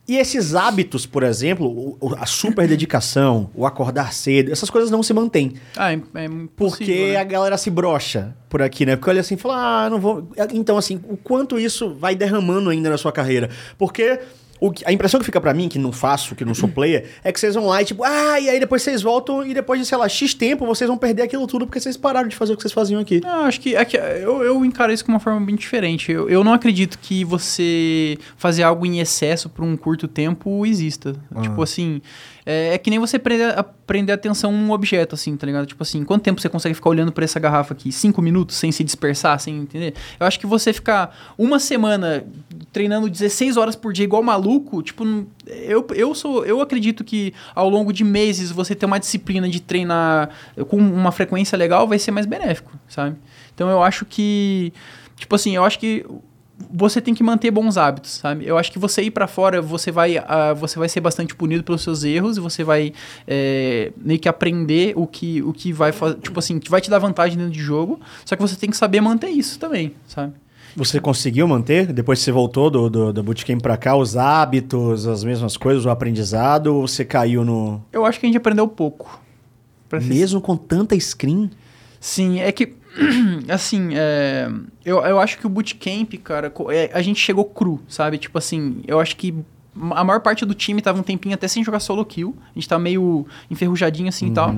E esses hábitos, por exemplo, a super dedicação, o acordar cedo, essas coisas não se mantêm. Ah, é, é Porque né? a galera se brocha por aqui, né? Porque olha assim e fala, ah, não vou. Então, assim, o quanto isso vai derramando ainda na sua carreira. Porque. O que- a impressão que fica pra mim, que não faço, que não sou player, é que vocês vão lá e tipo, ah, e aí depois vocês voltam e depois de, sei lá, X tempo vocês vão perder aquilo tudo porque vocês pararam de fazer o que vocês faziam aqui. Não, acho que, é que eu, eu encaro isso de uma forma bem diferente. Eu, eu não acredito que você fazer algo em excesso por um curto tempo exista. Tipo assim, é, é que nem você prender, a- prender atenção num objeto, assim, tá ligado? Tipo assim, quanto tempo você consegue ficar olhando pra essa garrafa aqui? Cinco minutos sem se dispersar, sem entender? Eu acho que você ficar uma semana treinando 16 horas por dia igual maluco, tipo, eu, eu sou. Eu acredito que ao longo de meses você ter uma disciplina de treinar com uma frequência legal vai ser mais benéfico, sabe? Então eu acho que. Tipo assim, eu acho que você tem que manter bons hábitos, sabe? Eu acho que você ir pra fora, você vai, ah, você vai ser bastante punido pelos seus erros e você vai é, meio que aprender o que, o que vai fazer, tipo assim, que vai te dar vantagem dentro de jogo. Só que você tem que saber manter isso também, sabe? Você conseguiu manter, depois que você voltou do, do, do bootcamp pra cá, os hábitos, as mesmas coisas, o aprendizado, ou você caiu no. Eu acho que a gente aprendeu pouco. Pra ser Mesmo com tanta screen? Sim, é que, [clears throat] assim, é, eu, eu acho que o bootcamp, cara, é, a gente chegou cru, sabe? Tipo assim, eu acho que a maior parte do time tava um tempinho até sem jogar solo kill. A gente tá meio enferrujadinho assim e tal.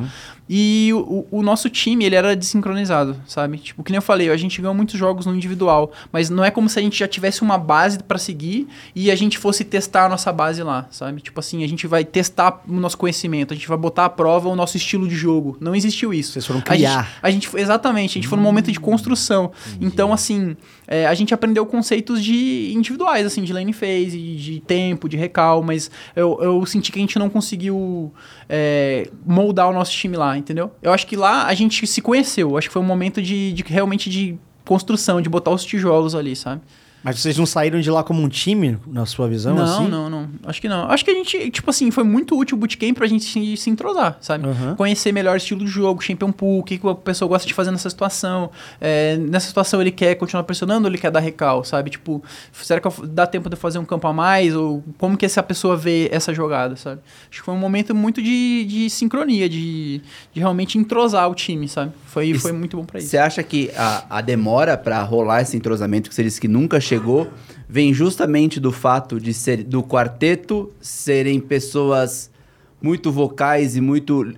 E o, o nosso time, ele era desincronizado, sabe? Tipo, que nem eu falei, a gente ganhou muitos jogos no individual, mas não é como se a gente já tivesse uma base pra seguir e a gente fosse testar a nossa base lá, sabe? Tipo assim, a gente vai testar o nosso conhecimento, a gente vai botar à prova o nosso estilo de jogo. Não existiu isso. Vocês foram A gente- criar. a gente, exatamente, a gente foi num momento de construção. Então, assim, é, a gente aprendeu conceitos de individuais, assim, de lane phase, de, tempo, de recal, mas eu, eu senti que a gente não conseguiu é, moldar o nosso time lá, entendeu? Eu acho que lá a gente se conheceu, acho que foi um momento de, de realmente de construção, de botar os tijolos ali, sabe? Mas vocês não saíram de lá como um time, na sua visão, não, assim? não, não. Acho que não. Acho que a gente, tipo assim, foi muito útil o bootcamp pra gente se, se entrosar, sabe? Aham. Conhecer melhor o estilo de jogo, champion pool, o que, que a pessoa gosta de fazer nessa situação. É, nessa situação ele quer continuar pressionando ou ele quer dar recal, sabe? Tipo, será que dá tempo de eu fazer um campo a mais? Ou como que essa pessoa vê essa jogada, sabe? Acho que foi um momento muito de, de sincronia, de, de realmente entrosar o time, sabe? Foi, E foi muito bom pra isso. Você acha que a, a demora pra rolar esse entrosamento que você disse que nunca chegou vem justamente do fato de ser do quarteto serem pessoas muito vocais e muito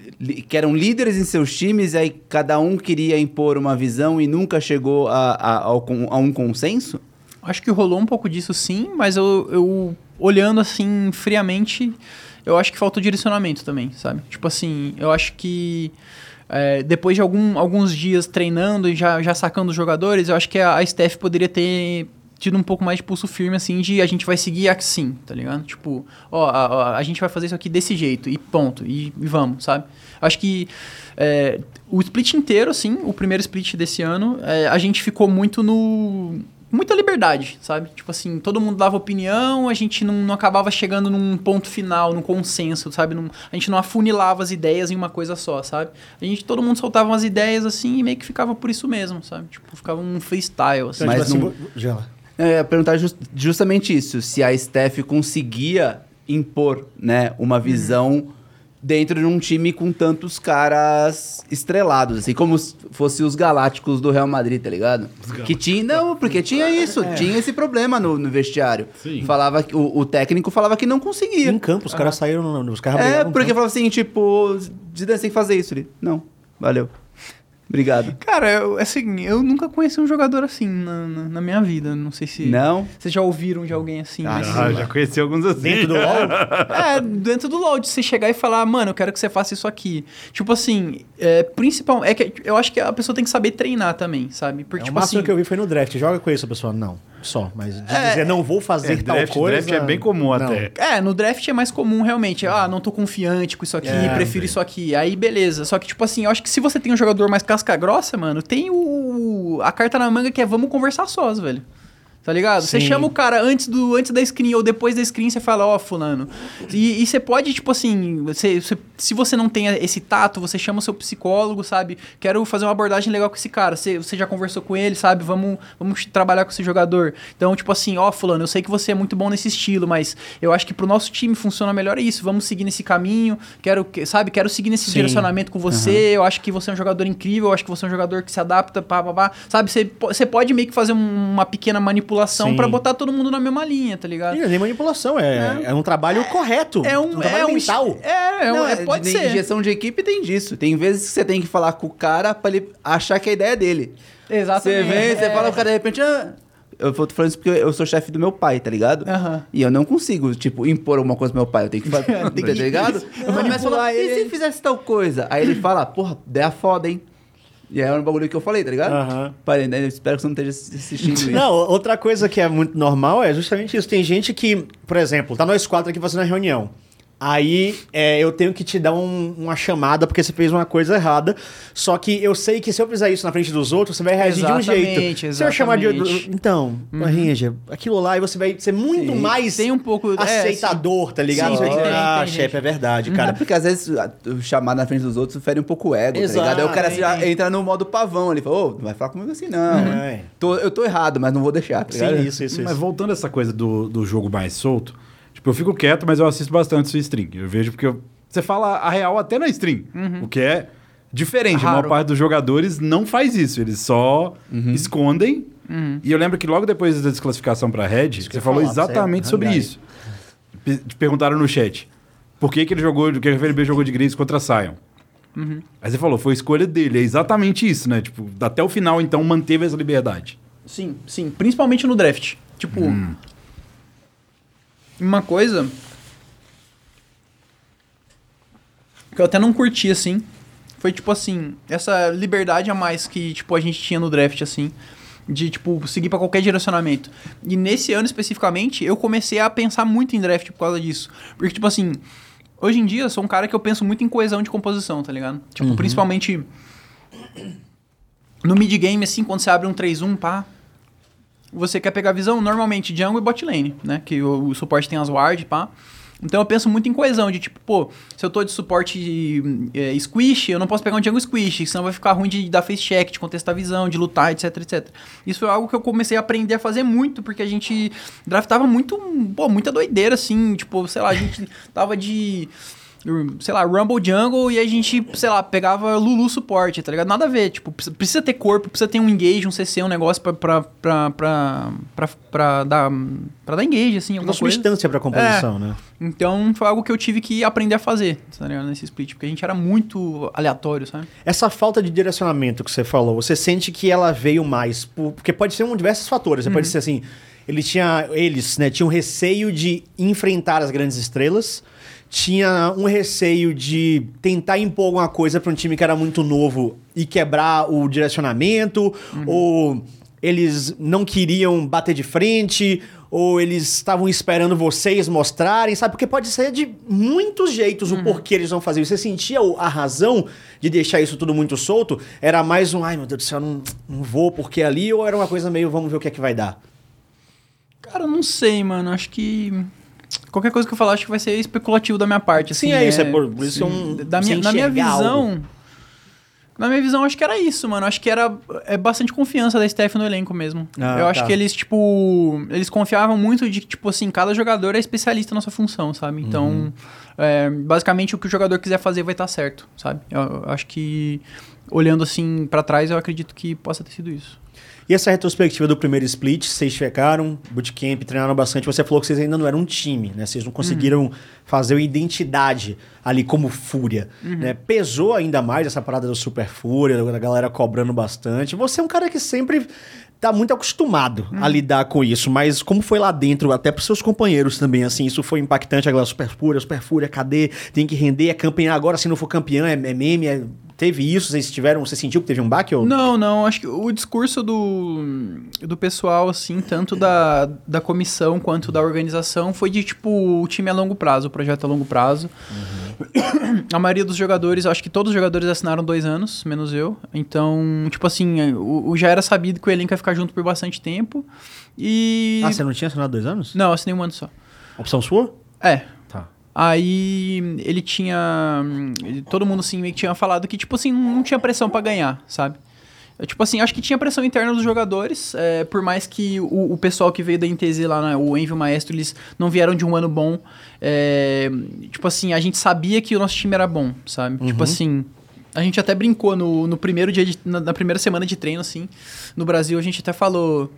que eram líderes em seus times e aí cada um queria impor uma visão e nunca chegou a, a, a um consenso? Acho que rolou um pouco disso sim, mas eu, eu olhando assim friamente, eu acho que faltou direcionamento também, sabe? Tipo assim, eu acho que é, depois de algum, alguns dias treinando e já, já sacando os jogadores, eu acho que a, a Steph poderia ter tido um pouco mais de pulso firme, assim, de a gente vai seguir assim, tá ligado? Tipo, ó, a, a- a gente vai fazer isso aqui desse jeito, e ponto, e, e vamos, sabe? Acho que é, o split inteiro, assim, o primeiro split desse ano, é, a gente ficou muito no. Muita liberdade, sabe? Tipo assim, todo mundo dava opinião, a gente não, não acabava chegando num ponto final, num consenso, sabe? Num- a gente não afunilava as ideias em uma coisa só, sabe? A gente, todo mundo soltava umas ideias assim e meio que ficava por isso mesmo, sabe? Tipo, ficava um freestyle, assim. Então, Mas tipo não- assim, Gela. Eu ia perguntar jus- justamente isso, se a Steph conseguia impor, né, uma visão dentro de um time com tantos caras estrelados, assim como se fosse os galácticos do Real Madrid, tá ligado? Que tinha, não, porque tinha isso, tinha esse problema no, no vestiário. Sim. Falava que o, o técnico falava que não conseguia. Em campo, os caras saíram, no- os caras É, porque campo. falava assim, tipo, Zidane tem que fazer isso. Ele, não, valeu. Obrigado. Cara, eu, assim, eu nunca conheci um jogador assim na, na, na minha vida. Não sei se. Não? Vocês já ouviram de alguém assim? Ah, mas- Ah, já conheci alguns assim. Dentro do LoL? [laughs] É, dentro do LoL, de você chegar e falar, mano, eu quero que você faça isso aqui. Tipo assim, é, principal, é que eu acho que a pessoa tem que saber treinar também, sabe? Porque, É, o tipo máximo assim. que eu vi foi no draft. Joga com isso, pessoal. Não, só. Mas de É, dizer não vou fazer É, tal draft, coisa... draft é bem comum não. até. É, no draft é mais comum realmente. Ah, não tô confiante com isso aqui, É, prefiro isso aqui. Aí beleza. Só que, tipo assim, eu acho que se você tem um jogador mais casca grossa, mano, tem o. a carta na manga que é vamos conversar sós, velho. Tá ligado? Você Sim. chama o cara antes, do, antes da screen ou depois da screen, você fala, ó, fulano. E, e você pode, tipo assim, você, você- se você não tem esse tato, você chama o seu psicólogo, sabe? Quero fazer uma abordagem legal com esse cara. Você, você já conversou com ele, sabe? Vamos, vamos trabalhar com esse jogador. Então, tipo assim, ó, fulano, eu sei que você é muito bom nesse estilo, mas eu acho que pro nosso time funciona melhor isso. Vamos seguir nesse caminho. Quero, que- sabe? Quero seguir nesse Sim. direcionamento com você. Eu acho que você é um jogador incrível. Eu acho que você é um jogador que se adapta, pá, pá, pá. Sabe? Você, você pode meio que fazer um- uma pequena manipulação Sim. pra botar todo mundo na mesma linha, tá ligado? Não é nem manipulação, é, é. um trabalho correto. É um, trabalho é um mental. É, é, um- Não, é, pode de- ser. Gestão de equipe tem disso. Tem vezes que você tem que falar com o cara pra ele achar que a ideia é dele. Exatamente. Você vem, você é. fala pro cara de repente. Ah, eu tô falando isso porque eu sou chefe do meu pai, tá ligado? Aham. E eu não consigo, tipo, impor alguma coisa pro meu pai. Eu tenho que fazer, [laughs] tá ligado? Mas manipular fala, ele. E se fizesse tal coisa? Aí ele fala, porra, ideia foda, hein? E aí é um bagulho que eu falei, tá ligado? Aham. Parei, né? Espero que você não esteja assistindo isso. Não, outra coisa que é muito normal é justamente isso. Tem gente que, por exemplo, tá nós quatro aqui fazendo a reunião. Aí é, eu tenho que te dar um- uma chamada porque você fez uma coisa errada. Só que eu sei que se eu fizer isso na frente dos outros, você vai reagir de um Exatamente, jeito. Se eu chamar de. exatamente. Então, Ranger, aquilo lá, e você vai ser muito Sim. mais Tem um pouco- é, aceitador, tá ligado? Sim, Você vai tem, dizer, ah, chefe, é verdade, Cara, cara. porque às vezes chamar na frente dos outros fere um pouco o ego, Exato, tá ligado? Aí o cara entra no modo pavão, ele fala, ô, não vai falar comigo assim não. É. Tô- eu tô errado, mas não vou deixar, tá ligado? Sim, isso, isso, Mas isso. voltando a essa coisa do, do jogo mais solto, tipo, eu fico quieto, mas eu assisto bastante sua stream. Eu vejo porque eu- você fala a real até na stream, o que é diferente. A maior Raro. parte dos jogadores não faz isso, eles só escondem. E eu lembro que logo depois da desclassificação pra Red, você falou falar, exatamente sobre Hangai. isso. Te perguntaram no chat. Por que, que ele jogou, que a FNB jogou de Grace contra Sion? Aí você falou, foi escolha dele. É exatamente isso, né? Tipo, até o final, então, manteve essa liberdade. Sim, sim. Principalmente no draft. Tipo. Uma coisa. Que eu até não curti, assim. Foi tipo assim. Essa liberdade a mais que, tipo, a gente tinha no draft, assim. De, tipo, seguir pra qualquer direcionamento. E nesse ano especificamente, eu comecei a pensar muito em draft por causa disso. Porque, tipo assim. Hoje em dia, eu sou um cara que eu penso muito em coesão de composição, tá ligado? Tipo, principalmente. No mid-game, assim, quando você abre um 3-1, pá, você quer pegar visão, normalmente jungle e bot lane, né? Que o, o suporte tem as ward, pá. Então eu penso muito em coesão, de tipo, pô, se eu tô de suporte é, squish, eu não posso pegar um jungle squish, senão vai ficar ruim de dar face check, de contestar visão, de lutar, etc, etc. Isso foi algo que eu comecei a aprender a fazer muito, porque a gente draftava muito, pô, muita doideira, assim, tipo, sei lá, a gente tava de sei lá, Rumble Jungle e a gente, sei lá, pegava Lulu suporte, tá ligado? Nada a ver, tipo, precisa, ter corpo, precisa ter um engage, um CC, um negócio pra, pra, pra, pra, pra, pra dar, pra dar engage, assim, Uma alguma coisa. substância pra composição, né? Então foi algo que eu tive que aprender a fazer, tá ligado? Nesse split, porque a gente era muito aleatório, sabe? Essa falta de direcionamento que você falou, você sente que ela veio mais por- porque pode ser um diversos fatores. Você Uhum. pode ser assim, ele tinha eles, né, tinham receio de enfrentar as grandes estrelas, tinha um receio de tentar impor alguma coisa para um time que era muito novo e quebrar o direcionamento, Uhum. ou eles não queriam bater de frente, ou eles estavam esperando vocês mostrarem, sabe? Porque pode ser de muitos jeitos Uhum. o porquê eles vão fazer isso. Você sentia a razão de deixar isso tudo muito solto? Era mais um, ai meu Deus do céu, não, não vou porque ali, ou era uma coisa meio, vamos ver o que é que vai dar? Cara, eu não sei, mano. Acho que. Qualquer coisa que eu falar, acho que vai ser especulativo da minha parte. Assim, Sim, é isso, é por- por isso é um- da minha, na minha visão. algo. Na minha visão, acho que era isso, mano. Acho que era é bastante confiança da Steph no elenco mesmo. Ah, eu acho tá. que eles, tipo. Eles confiavam muito de que, tipo assim, cada jogador é especialista na sua função, sabe? Então, Uhum. é, basicamente, o que o jogador quiser fazer vai estar certo, sabe? Eu, eu acho que, olhando assim pra trás, eu acredito que possa ter sido isso. E essa retrospectiva do primeiro split, vocês checaram, bootcamp, treinaram bastante. Você falou que vocês ainda não eram um time, né? Vocês não conseguiram fazer uma identidade ali como Fúria, né? Pesou ainda mais essa parada do Super Fúria, da galera cobrando bastante. Você é um cara que sempre tá muito acostumado a lidar com isso, mas como foi lá dentro, até pros seus companheiros também, assim, isso foi impactante, a galera Super Fúria, Super Fúria, cadê? Tem que render, é campeão agora, se não for campeão é, é meme, é- Teve isso? Vocês tiveram, você sentiu que teve um baque? Ou... Não, não. Acho que o discurso do, do pessoal, assim, tanto da, da comissão quanto da organização, foi de tipo: o time é a longo prazo, o projeto é a longo prazo. [coughs] a maioria dos jogadores, acho que todos os jogadores assinaram dois anos, menos eu. Então, tipo assim, o, o já era sabido que o elenco ia ficar junto por bastante tempo. E. Ah, você não tinha assinado dois anos? Não, assinei um ano só. Opção sua? É. Tá. Aí ele tinha. ele- Todo mundo assim meio que tinha falado que, tipo assim, não tinha pressão pra ganhar, sabe? Eu, tipo assim, acho que tinha pressão interna dos jogadores, é, por mais que o, o pessoal que veio da NTZ lá, né, o Envy e o Maestro, eles não vieram de um ano bom. é, tipo assim, a gente sabia que o nosso time era bom, sabe? Tipo assim, a gente até brincou no, no primeiro dia, de, na, na primeira semana de treino, assim, no Brasil, a gente até falou.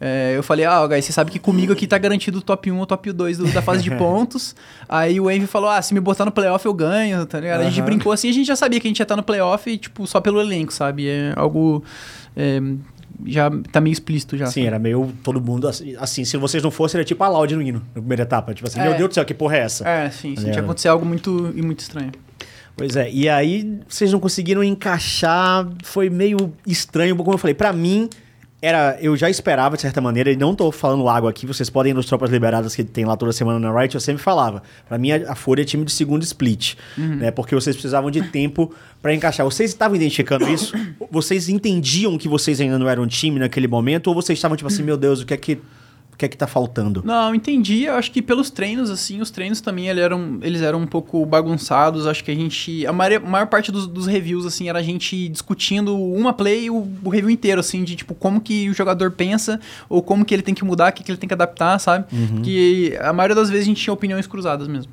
É, eu falei, ah, guys, você sabe que comigo aqui tá garantido o top 1 ou top 2 do- da fase de [laughs] pontos. Aí o Envy falou, ah, se me botar no playoff eu ganho, tá ligado? A gente brincou assim, a gente já sabia que a gente ia estar no playoff, tipo, só pelo elenco, sabe? É algo. é, já tá meio explícito já. Sim, era meio todo mundo assim, assim, Se vocês não fossem, era tipo a Loud no hino, na primeira etapa. Tipo assim, É. meu Deus do céu, que porra é essa? É, sim, sim. Tá ligado? Tinha acontecer algo muito, muito estranho. Pois é, e aí vocês não conseguiram encaixar, foi meio estranho, como eu falei, pra mim era, eu já esperava de certa maneira, e não tô falando água aqui, vocês podem ir nos tropas liberadas que tem lá toda semana na Riot, eu sempre falava. Pra mim a, a Fúria é time de segundo split, né? Porque vocês precisavam de tempo pra encaixar. Vocês estavam identificando [coughs] isso? Vocês entendiam que vocês ainda não eram time naquele momento ou vocês estavam tipo assim, meu Deus, o que é que que é que tá faltando? Não, entendi. Eu acho que pelos treinos, assim, os treinos também eles eram, eles eram um pouco bagunçados. Acho que a gente. A maior, maior parte dos, dos reviews, assim, era a gente discutindo uma play e o, o review inteiro, assim, de tipo, como que o jogador pensa, ou como que ele tem que mudar, o que, que ele tem que adaptar, sabe? Que a maioria das vezes a gente tinha opiniões cruzadas mesmo.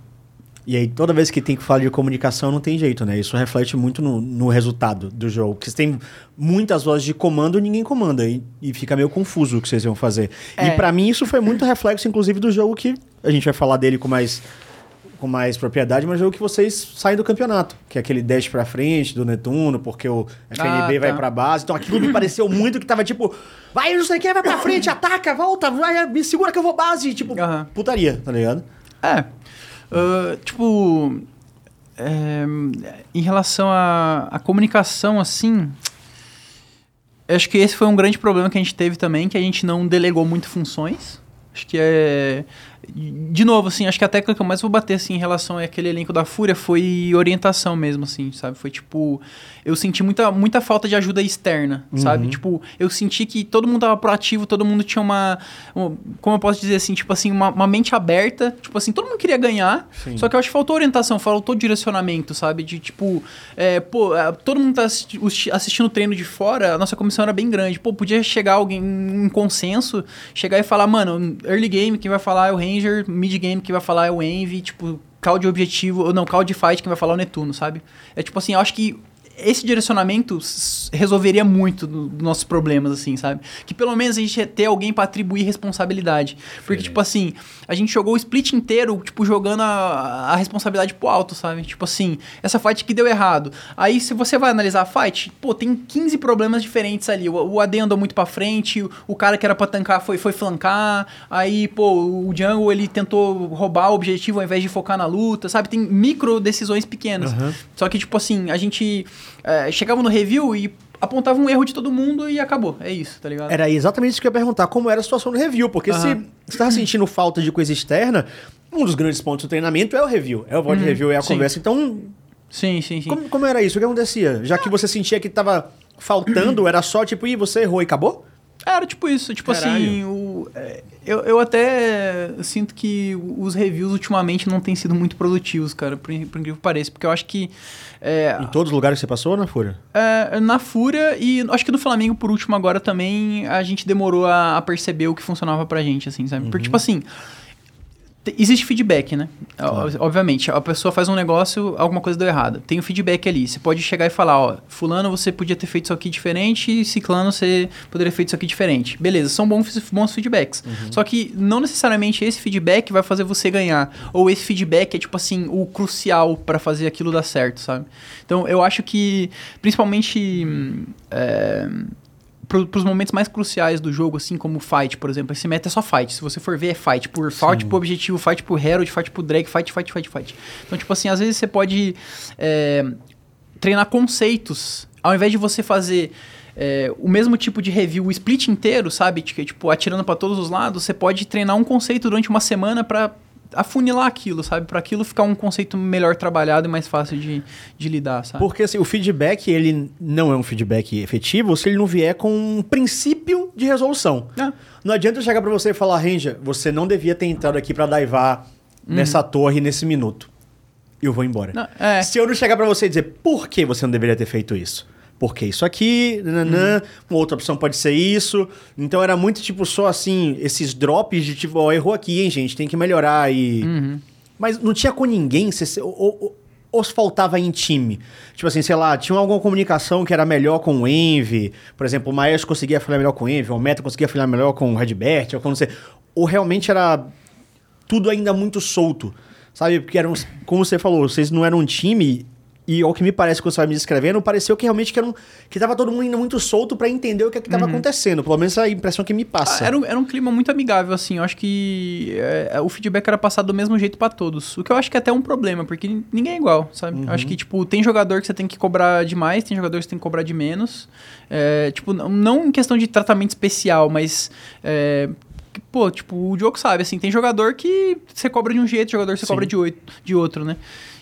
E aí, toda vez que tem que falar de comunicação, não tem jeito, né? Isso reflete muito no, no resultado do jogo. Porque você tem muitas vozes de comando e ninguém comanda. E, e fica meio confuso o que vocês iam fazer. É. E pra mim, isso foi muito reflexo, inclusive, do jogo que a gente vai falar dele com mais, com mais propriedade, mas o jogo que vocês saem do campeonato. Que é aquele dash pra frente do Netuno, porque o FNB Ah, vai tá. pra base. Então aquilo me pareceu muito que tava tipo, vai, não sei o que, vai pra frente, ataca, volta, vai, me segura que eu vou base. Tipo, Aham. putaria, tá ligado? É. Ah, tipo. é, em relação à comunicação, assim. Acho que esse foi um grande problema que a gente teve também, que a gente não delegou muito funções. Acho que é. De novo, assim, acho que a técnica que eu mais vou bater, assim, em relação àquele elenco da Fúria foi orientação mesmo, assim, sabe? Foi tipo. Eu senti muita, muita falta de ajuda externa, sabe? Tipo, eu senti que todo mundo tava proativo, todo mundo tinha uma. um- como eu posso dizer assim, tipo assim, uma, uma mente aberta. Tipo assim, todo mundo queria ganhar. Sim. Só que eu acho que faltou orientação, faltou direcionamento, sabe? De tipo, é, pô, é, todo mundo tá assistindo o treino de fora, a nossa comissão era bem grande. Pô, podia chegar alguém em consenso, chegar e falar, mano, early game, quem vai falar é o Ranger, mid game, quem vai falar é o Envy, tipo, call de objetivo, ou não, call de fight, quem vai falar é o Netuno, sabe? É tipo assim, eu acho que esse direcionamento resolveria muito do- dos nossos problemas, assim, sabe? Que pelo menos a gente ia ter alguém pra atribuir responsabilidade. Porque, tipo assim, a gente jogou o split inteiro, tipo, jogando a, a responsabilidade pro alto, sabe? Tipo assim, essa fight que deu errado. Aí, se você vai analisar a fight, pô, tem 15 problemas diferentes ali. O, o AD andou muito pra frente, o, o cara que era pra tancar foi, foi flancar. Aí, pô, o Jungle, ele tentou roubar o objetivo ao invés de focar na luta, sabe? Tem micro decisões pequenas. Só que, tipo assim, a gente é, chegava no review e apontava um erro de todo mundo e acabou. É isso, tá ligado? Era exatamente isso que eu ia perguntar, como era a situação do review, porque se você tá sentindo falta de coisa externa, um dos grandes pontos do treinamento é o review, é o voto de review, é a sim. conversa. Então, Sim, sim, sim. como, como era isso? O que acontecia? Já que você sentia que tava faltando, era só tipo, ih, você errou e acabou? Era tipo isso, tipo assim, Caralho. o, é, eu, eu até sinto que os reviews ultimamente não têm sido muito produtivos, cara, por, por incrível que pareça, porque eu acho que é, Em todos os lugares que você passou, na Fúria? é, na Fúria e acho que no Flamengo, por último, agora também, a gente demorou a, a perceber o que funcionava pra gente, assim, sabe? Porque, tipo assim, existe feedback, né? O- Obviamente, a pessoa faz um negócio, alguma coisa deu errado. Tem o feedback ali. Você pode chegar e falar, ó, fulano, você podia ter feito isso aqui diferente, e ciclano, você poderia ter feito isso aqui diferente. Beleza, são bons, bons feedbacks. Só que não necessariamente esse feedback vai fazer você ganhar. Ou esse feedback é, tipo assim, o crucial pra fazer aquilo dar certo, sabe? Então, eu acho que, principalmente... hum, é, pro, pros momentos mais cruciais do jogo, assim como fight, por exemplo. Esse meta é só fight. Se você for ver, é fight. Por fight pro objetivo, fight pro Herald, fight pro drag, fight, fight, fight, fight. Então, tipo assim, às vezes você pode é, treinar conceitos, ao invés de você fazer é, o mesmo tipo de review, o split inteiro, sabe? Que, Tipo, atirando pra todos os lados, você pode treinar um conceito durante uma semana pra afunilar aquilo, sabe? Para aquilo ficar um conceito melhor trabalhado e mais fácil de, de lidar, sabe? Porque assim, o feedback, ele não é um feedback efetivo se ele não vier com um princípio de resolução. É. Não adianta eu chegar pra você e falar, Ranger, você não devia ter entrado aqui pra daivar nessa torre nesse minuto. Eu vou embora. Não, é. Se eu não chegar pra você e dizer por que você não deveria ter feito isso? Porque isso aqui, nananã, uma outra opção pode ser isso. Então era muito tipo só assim, esses drops de tipo, ó, errou aqui, hein, gente, tem que melhorar e. Mas não tinha com ninguém, você, ou, ou, ou se faltava em time. Tipo assim, sei lá, tinha alguma comunicação que era melhor com o Envy. Por exemplo, o Maestro conseguia falar melhor com o Envy, o Meta conseguia falar melhor com o Redbert, ou com não sei. Ou realmente era tudo ainda muito solto. Sabe? Porque eram, como você falou, vocês não eram um time. E ao que me parece quando você vai me descrevendo, pareceu que realmente que, era um, que tava todo mundo ainda muito solto pra entender o que, é que tava acontecendo. Pelo menos é a impressão que me passa. Ah, Era um, era um clima muito amigável, assim. Eu acho que é, o feedback era passado do mesmo jeito pra todos. O que eu acho que é até um problema, porque ninguém é igual, sabe? Eu acho que, tipo, tem jogador que você tem que cobrar demais, tem jogador que você tem que cobrar de menos. É, tipo, não- não em questão de tratamento especial, mas. é, pô, tipo, o Diogo sabe, assim, tem jogador que você cobra de um jeito, jogador que você Sim. cobra de, oito, de outro, né?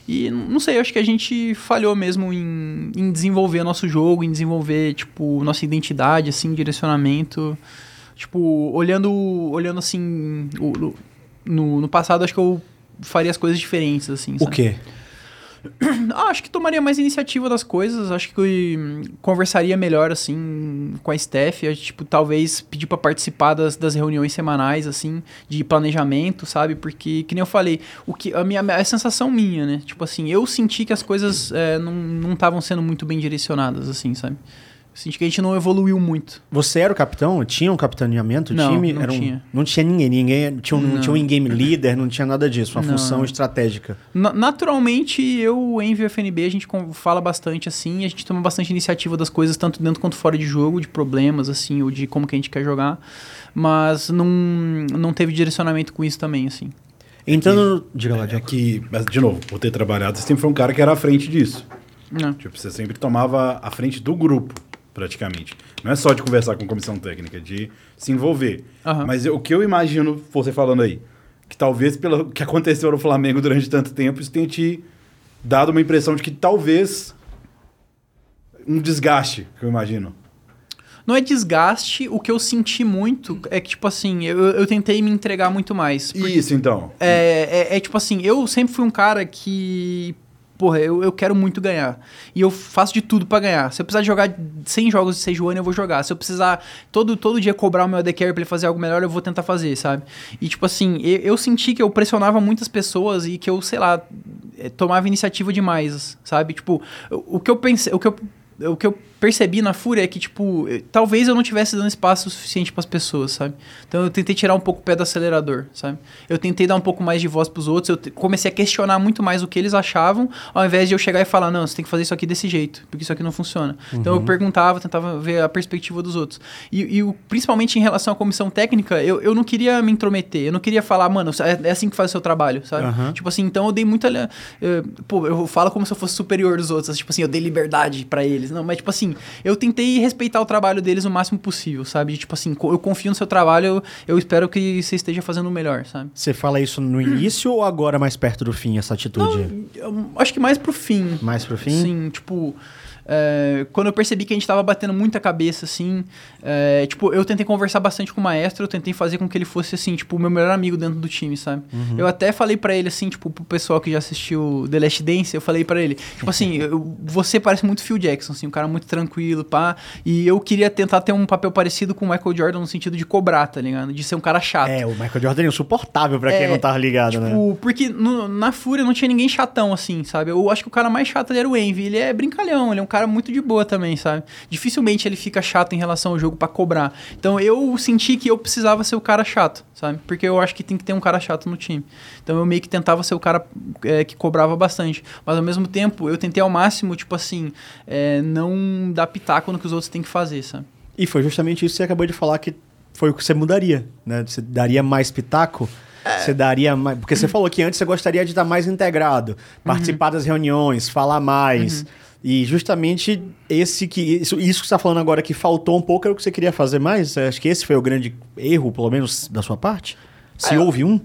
E não sei, eu acho que a gente falhou mesmo em, em desenvolver nosso jogo, em desenvolver, tipo, nossa identidade, assim, direcionamento. Tipo, olhando, olhando assim, o- o- no, no passado, acho que eu faria as coisas diferentes, assim. O sabe? quê? [clears throat] Ah, acho que tomaria mais iniciativa das coisas, acho que conversaria melhor, assim, com a Steph, tipo, talvez pedir pra participar das, das reuniões semanais, assim, de planejamento, sabe? Porque, que nem eu falei, o que, a minha a sensação minha, né? Tipo assim, eu senti que as coisas é, não estavam sendo muito bem direcionadas, assim, sabe? Senti que a gente não evoluiu muito. Você era o capitão? Tinha um capitaneamento? O Não, time não era um- tinha. não tinha ninguém. ninguém tinha um, não Não. tinha um in-game leader, não tinha nada disso. Uma Não, função estratégica. Na- Naturalmente, eu, Envy e o FNB, a gente fala bastante assim, a gente toma bastante iniciativa das coisas, tanto dentro quanto fora de jogo, de problemas, assim, ou de como que a gente quer jogar. Mas não, não teve direcionamento com isso também, assim. Entrando. no- Diga lá, É que, mas, de novo, por ter trabalhado, você sempre foi um cara que era à frente disso. Não. Tipo, você sempre tomava a frente do grupo, praticamente. Não é só de conversar com comissão técnica, de se envolver. Aham. Mas eu- o que eu imagino você falando aí, que talvez pelo que aconteceu no Flamengo durante tanto tempo, isso tenha te dado uma impressão de que talvez um desgaste, que eu imagino. Não é desgaste, o que eu senti muito é que, tipo assim, eu, eu tentei me entregar muito mais. Isso, então. É, é, é tipo assim, eu sempre fui um cara que. Porra, eu, eu quero muito ganhar. E eu faço de tudo pra ganhar. Se eu precisar jogar 100 jogos de Sejuani, eu vou jogar. Se eu precisar todo, todo dia cobrar o meu AD Carry pra ele fazer algo melhor, eu vou tentar fazer, sabe? E tipo assim, eu, eu senti que eu pressionava muitas pessoas e que eu, sei lá, eh, tomava iniciativa demais, sabe? Tipo, o, o que eu pensei. O que eu o que eu percebi na Fúria é que, tipo, eh, talvez eu não tivesse dando espaço suficiente pras pessoas, sabe? Então eu tentei tirar um pouco o pé do acelerador, sabe? Eu tentei dar um pouco mais de voz pros outros, eu comecei a questionar muito mais o que eles achavam, ao invés de eu chegar e falar, não, você tem que fazer isso aqui desse jeito, porque isso aqui não funciona. Então eu perguntava, tentava ver a perspectiva dos outros. E, e o- principalmente em relação à comissão técnica, eu, eu não queria me intrometer, eu não queria falar, mano, é, é assim que faz o seu trabalho, sabe? Aham. Tipo assim, então eu dei muita. eh, pô, eu falo como se eu fosse superior dos outros. Tipo assim, eu dei liberdade pra eles. Não, mas tipo assim, eu tentei respeitar o trabalho deles o máximo possível, sabe? Tipo assim, eu confio no seu trabalho, eu, eu espero que você esteja fazendo o melhor, sabe? Você fala isso no início ou agora mais perto do fim, essa atitude? Eu acho que mais pro fim. Mais pro fim? Sim, tipo. É, quando eu percebi que a gente tava batendo muita cabeça, assim, é, tipo, eu tentei conversar bastante com o maestro, eu tentei fazer com que ele fosse, assim, tipo, o meu melhor amigo dentro do time, sabe? Uhum. Eu até falei pra ele, assim, tipo, pro pessoal que já assistiu The Last Dance, eu falei pra ele, tipo assim, [laughs] eu- você parece muito Phil Jackson, assim, um cara muito tranquilo, pá, e eu queria tentar ter um papel parecido com o Michael Jordan no sentido de cobrar, tá ligado? De ser um cara chato. É, o Michael Jordan é insuportável pra quem É, não tá ligado, né? Tipo, porque no- na Fúria não tinha ninguém chatão assim, sabe? Eu acho que o cara mais chato ali era o Envy. Ele é brincalhão, ele é um cara muito de boa também, sabe? Dificilmente ele fica chato em relação ao jogo pra cobrar. Então eu senti que eu precisava ser o cara chato, sabe? Porque eu acho que tem que ter um cara chato no time. Então eu meio que tentava ser o cara é, que cobrava bastante. Mas ao mesmo tempo eu tentei ao máximo, tipo assim, é, não dar pitaco no que os outros têm que fazer, sabe? E foi justamente isso que você acabou de falar que foi o que você mudaria, né? Você daria mais pitaco, você daria mais... Porque você falou que antes você gostaria de estar mais integrado, participar das reuniões, falar mais. E justamente esse que isso, isso que você está falando agora que faltou um pouco era o que você queria fazer mais? Acho que esse foi o grande erro, pelo menos, da sua parte? Se houve um?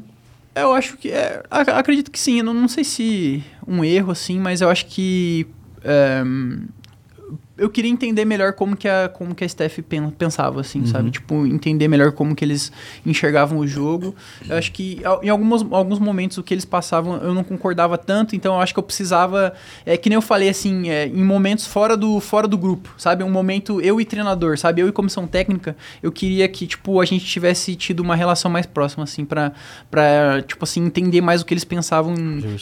Eu acho que. É, ac- acredito que sim. Eu não, não sei se um erro, assim, mas eu acho que. é, eu queria entender melhor como que a, como que a Steph pen- pensava, assim, sabe? Tipo, entender melhor como que eles enxergavam o jogo. Eu acho que em alguns, alguns momentos o que eles passavam eu não concordava tanto, então eu acho que eu precisava. É que nem eu falei, assim, é, em momentos fora do, fora do grupo, sabe? Um momento eu e treinador, sabe? Eu e comissão técnica, eu queria que, tipo, a gente tivesse tido uma relação mais próxima, assim, pra, pra tipo assim, entender mais o que eles pensavam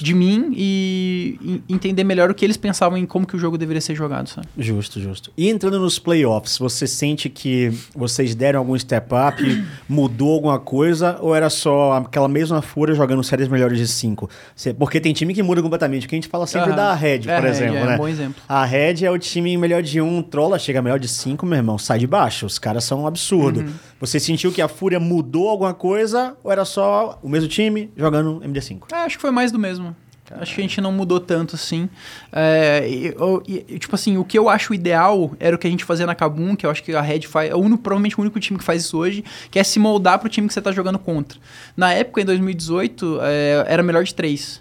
de mim e, e entender melhor o que eles pensavam em como que o jogo deveria ser jogado, sabe? Justo, justo. E entrando nos playoffs, você sente que vocês deram algum step up, [clears throat] mudou alguma coisa, ou era só aquela mesma fúria jogando séries melhores de cinco? Porque tem time que muda completamente, porque a gente fala sempre Aham. da Red, É, por Red, exemplo, é né? um bom exemplo. A Red é o time melhor de um, Trolla chega melhor de cinco, meu irmão, sai de baixo. Os caras são um absurdo. Uhum. Você sentiu que a Fúria mudou alguma coisa, ou era só o mesmo time jogando MD5? É, acho que foi mais do mesmo. Acho que a gente não mudou tanto assim. É, eu- e- tipo assim, o que eu acho ideal era o que a gente fazia na Kabum, que eu acho que a Red faz. É o provavelmente o único time que faz isso hoje, que é se moldar pro time que você tá jogando contra. Na época, em 2018, é, era melhor de três.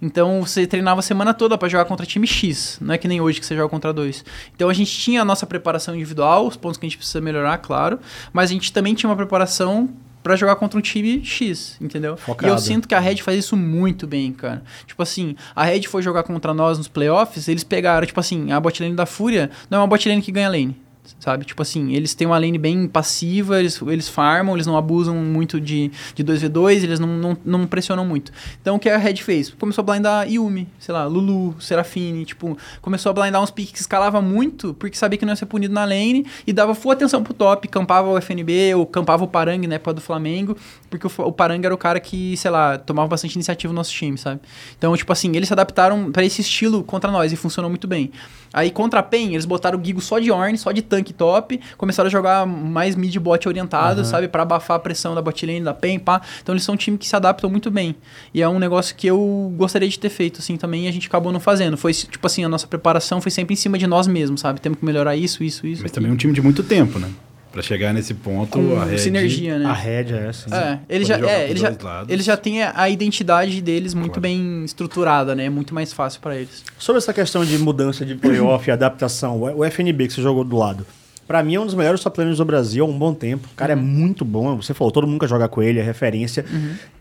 Então você treinava a semana toda para jogar contra time X, não é que nem hoje que você joga contra dois. Então a gente tinha a nossa preparação individual, os pontos que a gente precisa melhorar, claro, mas a gente também tinha uma preparação para jogar contra um time X, entendeu? E Focado. eu sinto que a Red faz isso muito bem, cara. Tipo assim, a Red foi jogar contra nós nos playoffs, eles pegaram, tipo assim, a bot lane da Fúria não é uma bot lane que ganha lane. Sabe? Tipo assim, eles têm uma lane bem passiva, eles, eles farmam, eles não abusam muito de, de 2v2, eles não, não, não pressionam muito. Então o que a Red fez? Começou a blindar Yumi, sei lá, Lulu, Serafine, tipo, começou a blindar uns piques que escalava muito, porque sabia que não ia ser punido na lane, e dava full atenção pro top, campava o FNB, ou campava o Parang na época do Flamengo, porque o, F- o Parang era o cara que, sei lá, tomava bastante iniciativa no nosso time, sabe? Então, tipo assim, eles se adaptaram pra esse estilo contra nós e funcionou muito bem. Aí contra a PEN, eles botaram o Gigo só de Ornn, só de tanque top, começaram a jogar mais mid bot orientado, sabe, Pra abafar a pressão da bot lane da PEN, pá. Então eles são um time que se adaptam muito bem. E é um negócio que eu gostaria de ter feito assim também e a gente acabou não fazendo. Foi tipo assim, a nossa preparação foi sempre em cima de nós mesmos, sabe? Temos que melhorar isso, isso, isso. Mas aqui. também é um time de muito tempo, né? Pra chegar nesse ponto, com a Red... sinergia, né? A Red é assim. É, ele já, é, ele já, ele já tem a identidade deles muito Claro. bem estruturada, né? É muito mais fácil pra eles. Sobre essa questão de mudança de playoff e adaptação, o FNB que você jogou do lado, pra mim é um dos melhores top laners do Brasil há um bom tempo. O cara é muito bom, você falou, todo mundo quer jogar com ele, é referência.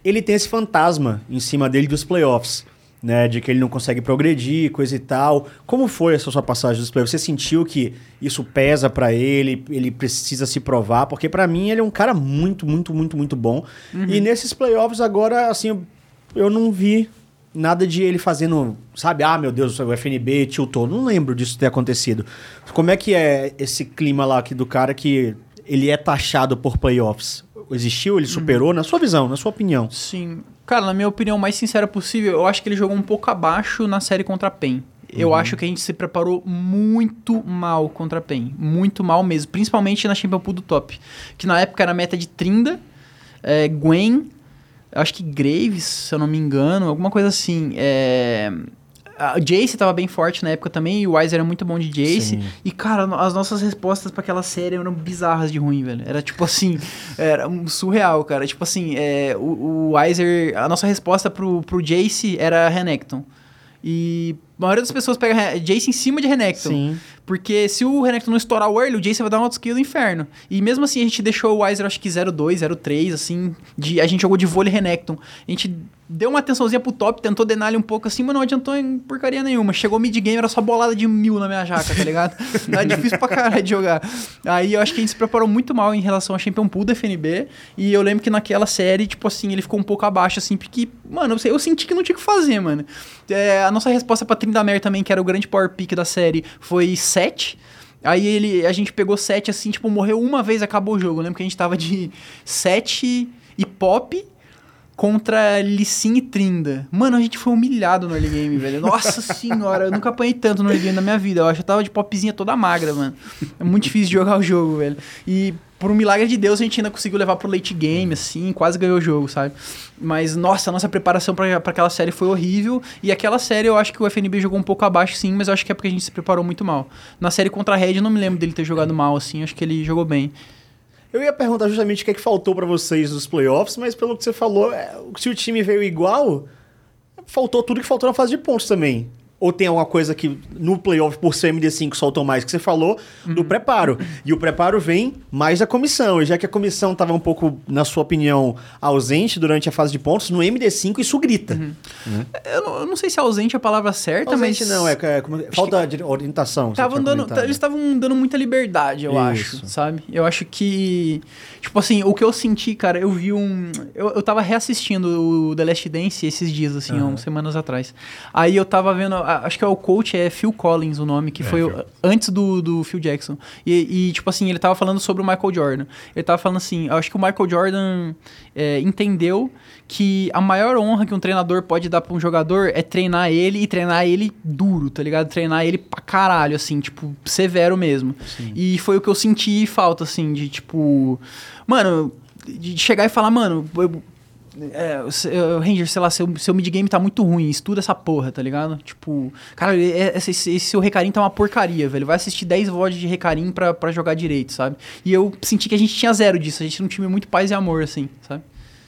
Ele tem esse fantasma em cima dele dos playoffs. Né, de que ele não consegue progredir, coisa e tal. Como foi essa sua passagem dos playoffs? Você sentiu que isso pesa pra ele, ele precisa se provar? Porque pra mim ele é um cara muito, muito, muito, muito bom. E nesses playoffs agora, assim, eu- não vi nada de ele fazendo, sabe? Ah, meu Deus, o FNB tiltou. Não lembro disso ter acontecido. Como é que é esse clima lá aqui do cara que ele é taxado por playoffs? Existiu? Ele superou? Na sua visão, na sua opinião. Sim. Cara, na minha opinião mais sincera possível, eu acho que ele jogou um pouco abaixo na série contra a PEN. Eu acho que a gente se preparou muito mal contra a PEN. Muito mal mesmo. Principalmente na Champion Pool do top. Que na época era meta de Trinda, é, Gwen, acho que Graves, se eu não me engano, alguma coisa assim. É... A Jace tava bem forte na época também, e o Wise era muito bom de Jace. Sim. E, cara, as nossas respostas pra aquela série eram bizarras de ruim, velho. Era tipo assim, era um surreal, cara. Tipo assim, é, o, o Weiser, a nossa resposta pro, pro Jace era Renekton. E a maioria das pessoas pega Jace em cima de Renekton. Sim. Porque se o Renekton não estourar o early, o Jace vai dar um auto-skill do inferno. E mesmo assim, a gente deixou o Weiser, acho que 0-2, 0-3, assim. De, a gente jogou de vôlei Renekton. A gente deu uma atençãozinha pro top, tentou denar ele um pouco assim, mas não adiantou em porcaria nenhuma. Chegou mid-game, era só bolada de mil na minha jaca, tá ligado? [laughs] Era difícil pra caralho de jogar. Aí eu acho que a gente se preparou muito mal em relação ao Champion Pool da FNB. E eu lembro que naquela série, tipo assim, ele ficou um pouco abaixo, assim, porque, mano, eu senti que não tinha o que fazer, mano. É, a nossa resposta pra Trindamer também, que era o grande power pick da série, foi 7. Aí ele, a gente pegou 7 assim, tipo, morreu uma vez, acabou o jogo. Eu lembro que a gente tava de 7 e pop contra Lissin e Trinda. Mano, a gente foi humilhado no early game, velho. Nossa [laughs] senhora, eu nunca apanhei tanto no early game na minha vida. Eu acho que eu tava de popzinha toda magra, mano. É muito difícil de jogar o jogo, velho. E por um milagre de Deus, a gente ainda conseguiu levar pro late game, assim, quase ganhou o jogo, sabe? Mas, nossa, a nossa preparação pra pra aquela série foi horrível. E aquela série eu acho que o FNB jogou um pouco abaixo, sim, mas eu acho que é porque a gente se preparou muito mal. Na série contra a Red, eu não me lembro dele ter jogado mal, assim, acho que ele jogou bem. Eu ia perguntar justamente o que é que faltou pra vocês nos playoffs, mas pelo que você falou, é, se o time veio igual, faltou tudo que faltou na fase de pontos também. Ou tem alguma coisa que no playoff, por ser MD5, soltam mais, que você falou, do preparo. E o preparo vem mais da comissão. E já que a comissão estava um pouco, na sua opinião, ausente durante a fase de pontos, no MD5 isso grita. Eu não, eu não sei se ausente é a palavra certa, Ausente mas. não, é, é como- falta de orientação. Tavam dando, eles estavam dando muita liberdade, eu Isso. acho, sabe? Eu acho que. Tipo assim, o que eu senti, cara, eu vi um. Eu, eu tava reassistindo o The Last Dance esses dias, assim, há umas semanas atrás. Aí eu tava vendo. A- Acho que é o coach, é Phil Collins o nome, que foi o- antes do, do Phil Jackson. E, e, tipo assim, ele tava falando sobre o Michael Jordan. Ele tava falando assim: acho que o Michael Jordan é, entendeu que a maior honra que um treinador pode dar pra um jogador é treinar ele e treinar ele duro, tá ligado? Treinar ele pra caralho, assim, tipo, severo mesmo. E foi o que eu senti falta, assim, de tipo. Mano, de chegar e falar, mano. Eu, é, é, Ranger, sei lá, seu, seu mid-game tá muito ruim, estuda essa porra, tá ligado? Tipo, cara, é- esse, esse, seu Recarim tá uma porcaria, velho. Vai assistir 10 VODs de Recarim pra, pra jogar direito, sabe? E eu senti que a gente tinha zero disso, a gente tinha um time muito paz e amor, assim, sabe?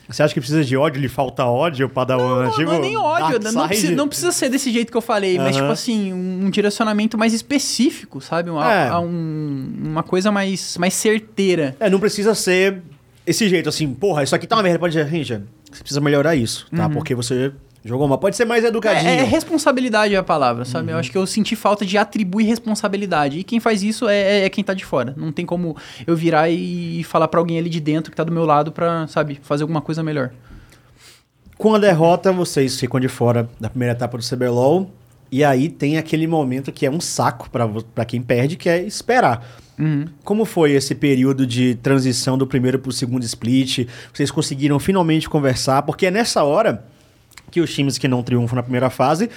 Você acha que precisa de ódio? Lhe falta ódio, Padawan? Não, tipo, não é nem ódio, não precisa, não precisa ser desse jeito que eu falei, mas Aham. tipo assim, um, um direcionamento mais específico, sabe? Uma, É. a um- uma coisa mais, mais certeira. É, não precisa ser esse jeito, assim, porra, isso aqui tá uma merda, pode dizer, Ranger, você precisa melhorar isso, tá? Porque você jogou mal. Pode ser mais educadinho. É, é responsabilidade a palavra, sabe? Uhum. Eu acho que eu senti falta de atribuir responsabilidade. E quem faz isso é, é- é quem tá de fora. Não tem como eu virar e falar pra alguém ali de dentro que tá do meu lado pra, sabe, fazer alguma coisa melhor. Com a derrota, vocês ficam de fora da primeira etapa do CBLOL. E aí tem aquele momento que é um saco pra quem perde, que é esperar. Uhum. Como foi esse período de transição do primeiro pro segundo split? Vocês conseguiram finalmente conversar? Porque é nessa hora que os times que não triunfam na primeira fase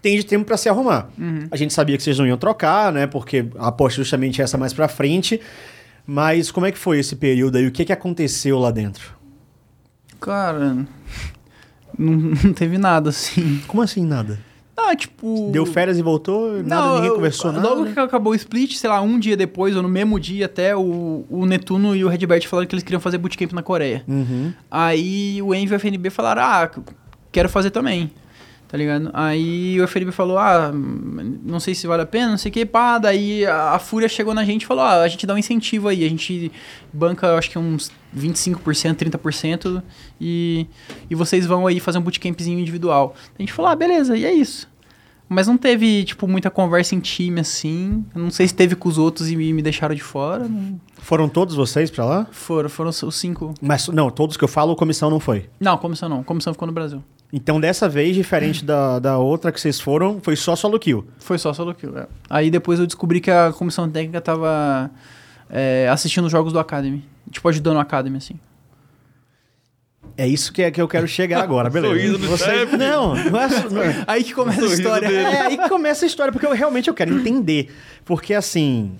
têm de tempo pra se arrumar. A gente sabia que vocês não iam trocar, né? Porque a aposta justamente é essa mais pra frente. Mas como é que foi esse período aí? O que, que aconteceu lá dentro? Cara, [laughs] não, não teve nada assim. Como assim nada? Ah, tipo. Deu férias e voltou? Nada, ninguém eu- conversou nada? Logo que acabou o split, sei lá, um dia depois, ou no mesmo dia até, o, o Netuno e o Redbert falaram que eles queriam fazer bootcamp na Coreia. Uhum. Aí o Envy e o FNB falaram, ah, quero fazer também. Tá ligado? Aí o FNB falou, ah, não sei se vale a pena, não sei o que, pá. Daí a, a Fúria chegou na gente e falou, ah, a gente dá um incentivo aí. A gente banca, acho que uns 25%, 30%, e, e vocês vão aí fazer um bootcampzinho individual. A gente falou, ah, beleza, e é isso. Mas não teve, tipo, muita conversa em time, assim. Eu não sei se teve com os outros e me, deixaram de fora. Não- Foram todos vocês pra lá? Foram, foram os os cinco. Mas não, todos que eu falo, comissão não foi. Não, comissão não. Comissão ficou no Brasil. Então dessa vez, diferente da, da outra que vocês foram, foi só solo kill. Foi só solo kill, é. Aí depois eu descobri que a comissão técnica tava é, assistindo os jogos do Academy. Tipo, ajudando o Academy, assim. É isso que, é que eu quero chegar agora, [laughs] beleza? Sorriso do chefe. Não, não é, [laughs] Aí que começa a história. dele. É aí que começa a história, porque eu realmente eu quero entender. Porque assim,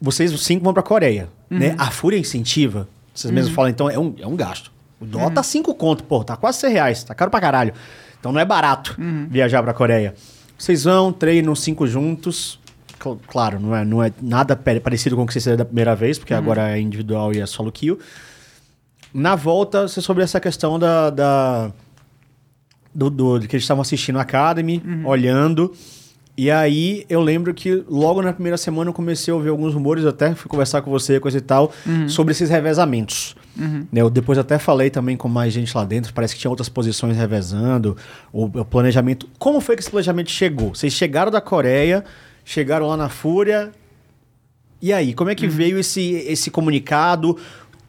vocês os cinco vão pra Coreia, né? A Fúria incentiva. Vocês mesmos falam, então é um, é um gasto. O dólar tá 5 conto, pô, tá quase 100 reais, tá caro pra caralho. Então não é barato viajar pra Coreia. Vocês vão, treinam cinco juntos. Cl- Claro, não é, não é nada parecido com o que vocês fizeram da primeira vez, porque agora é individual e é solo kill. Na volta, você sobre essa questão da. da do, do- que eles estavam assistindo a Academy, olhando. E aí eu lembro que logo na primeira semana eu comecei a ouvir alguns rumores, até fui conversar com você, coisa e tal, sobre esses revezamentos. Né, Eu depois até falei também com mais gente lá dentro, parece que tinha outras posições revezando, o, o planejamento. Como foi que esse planejamento chegou? Vocês chegaram da Coreia, chegaram lá na Fúria, e aí, como é que veio esse, esse comunicado?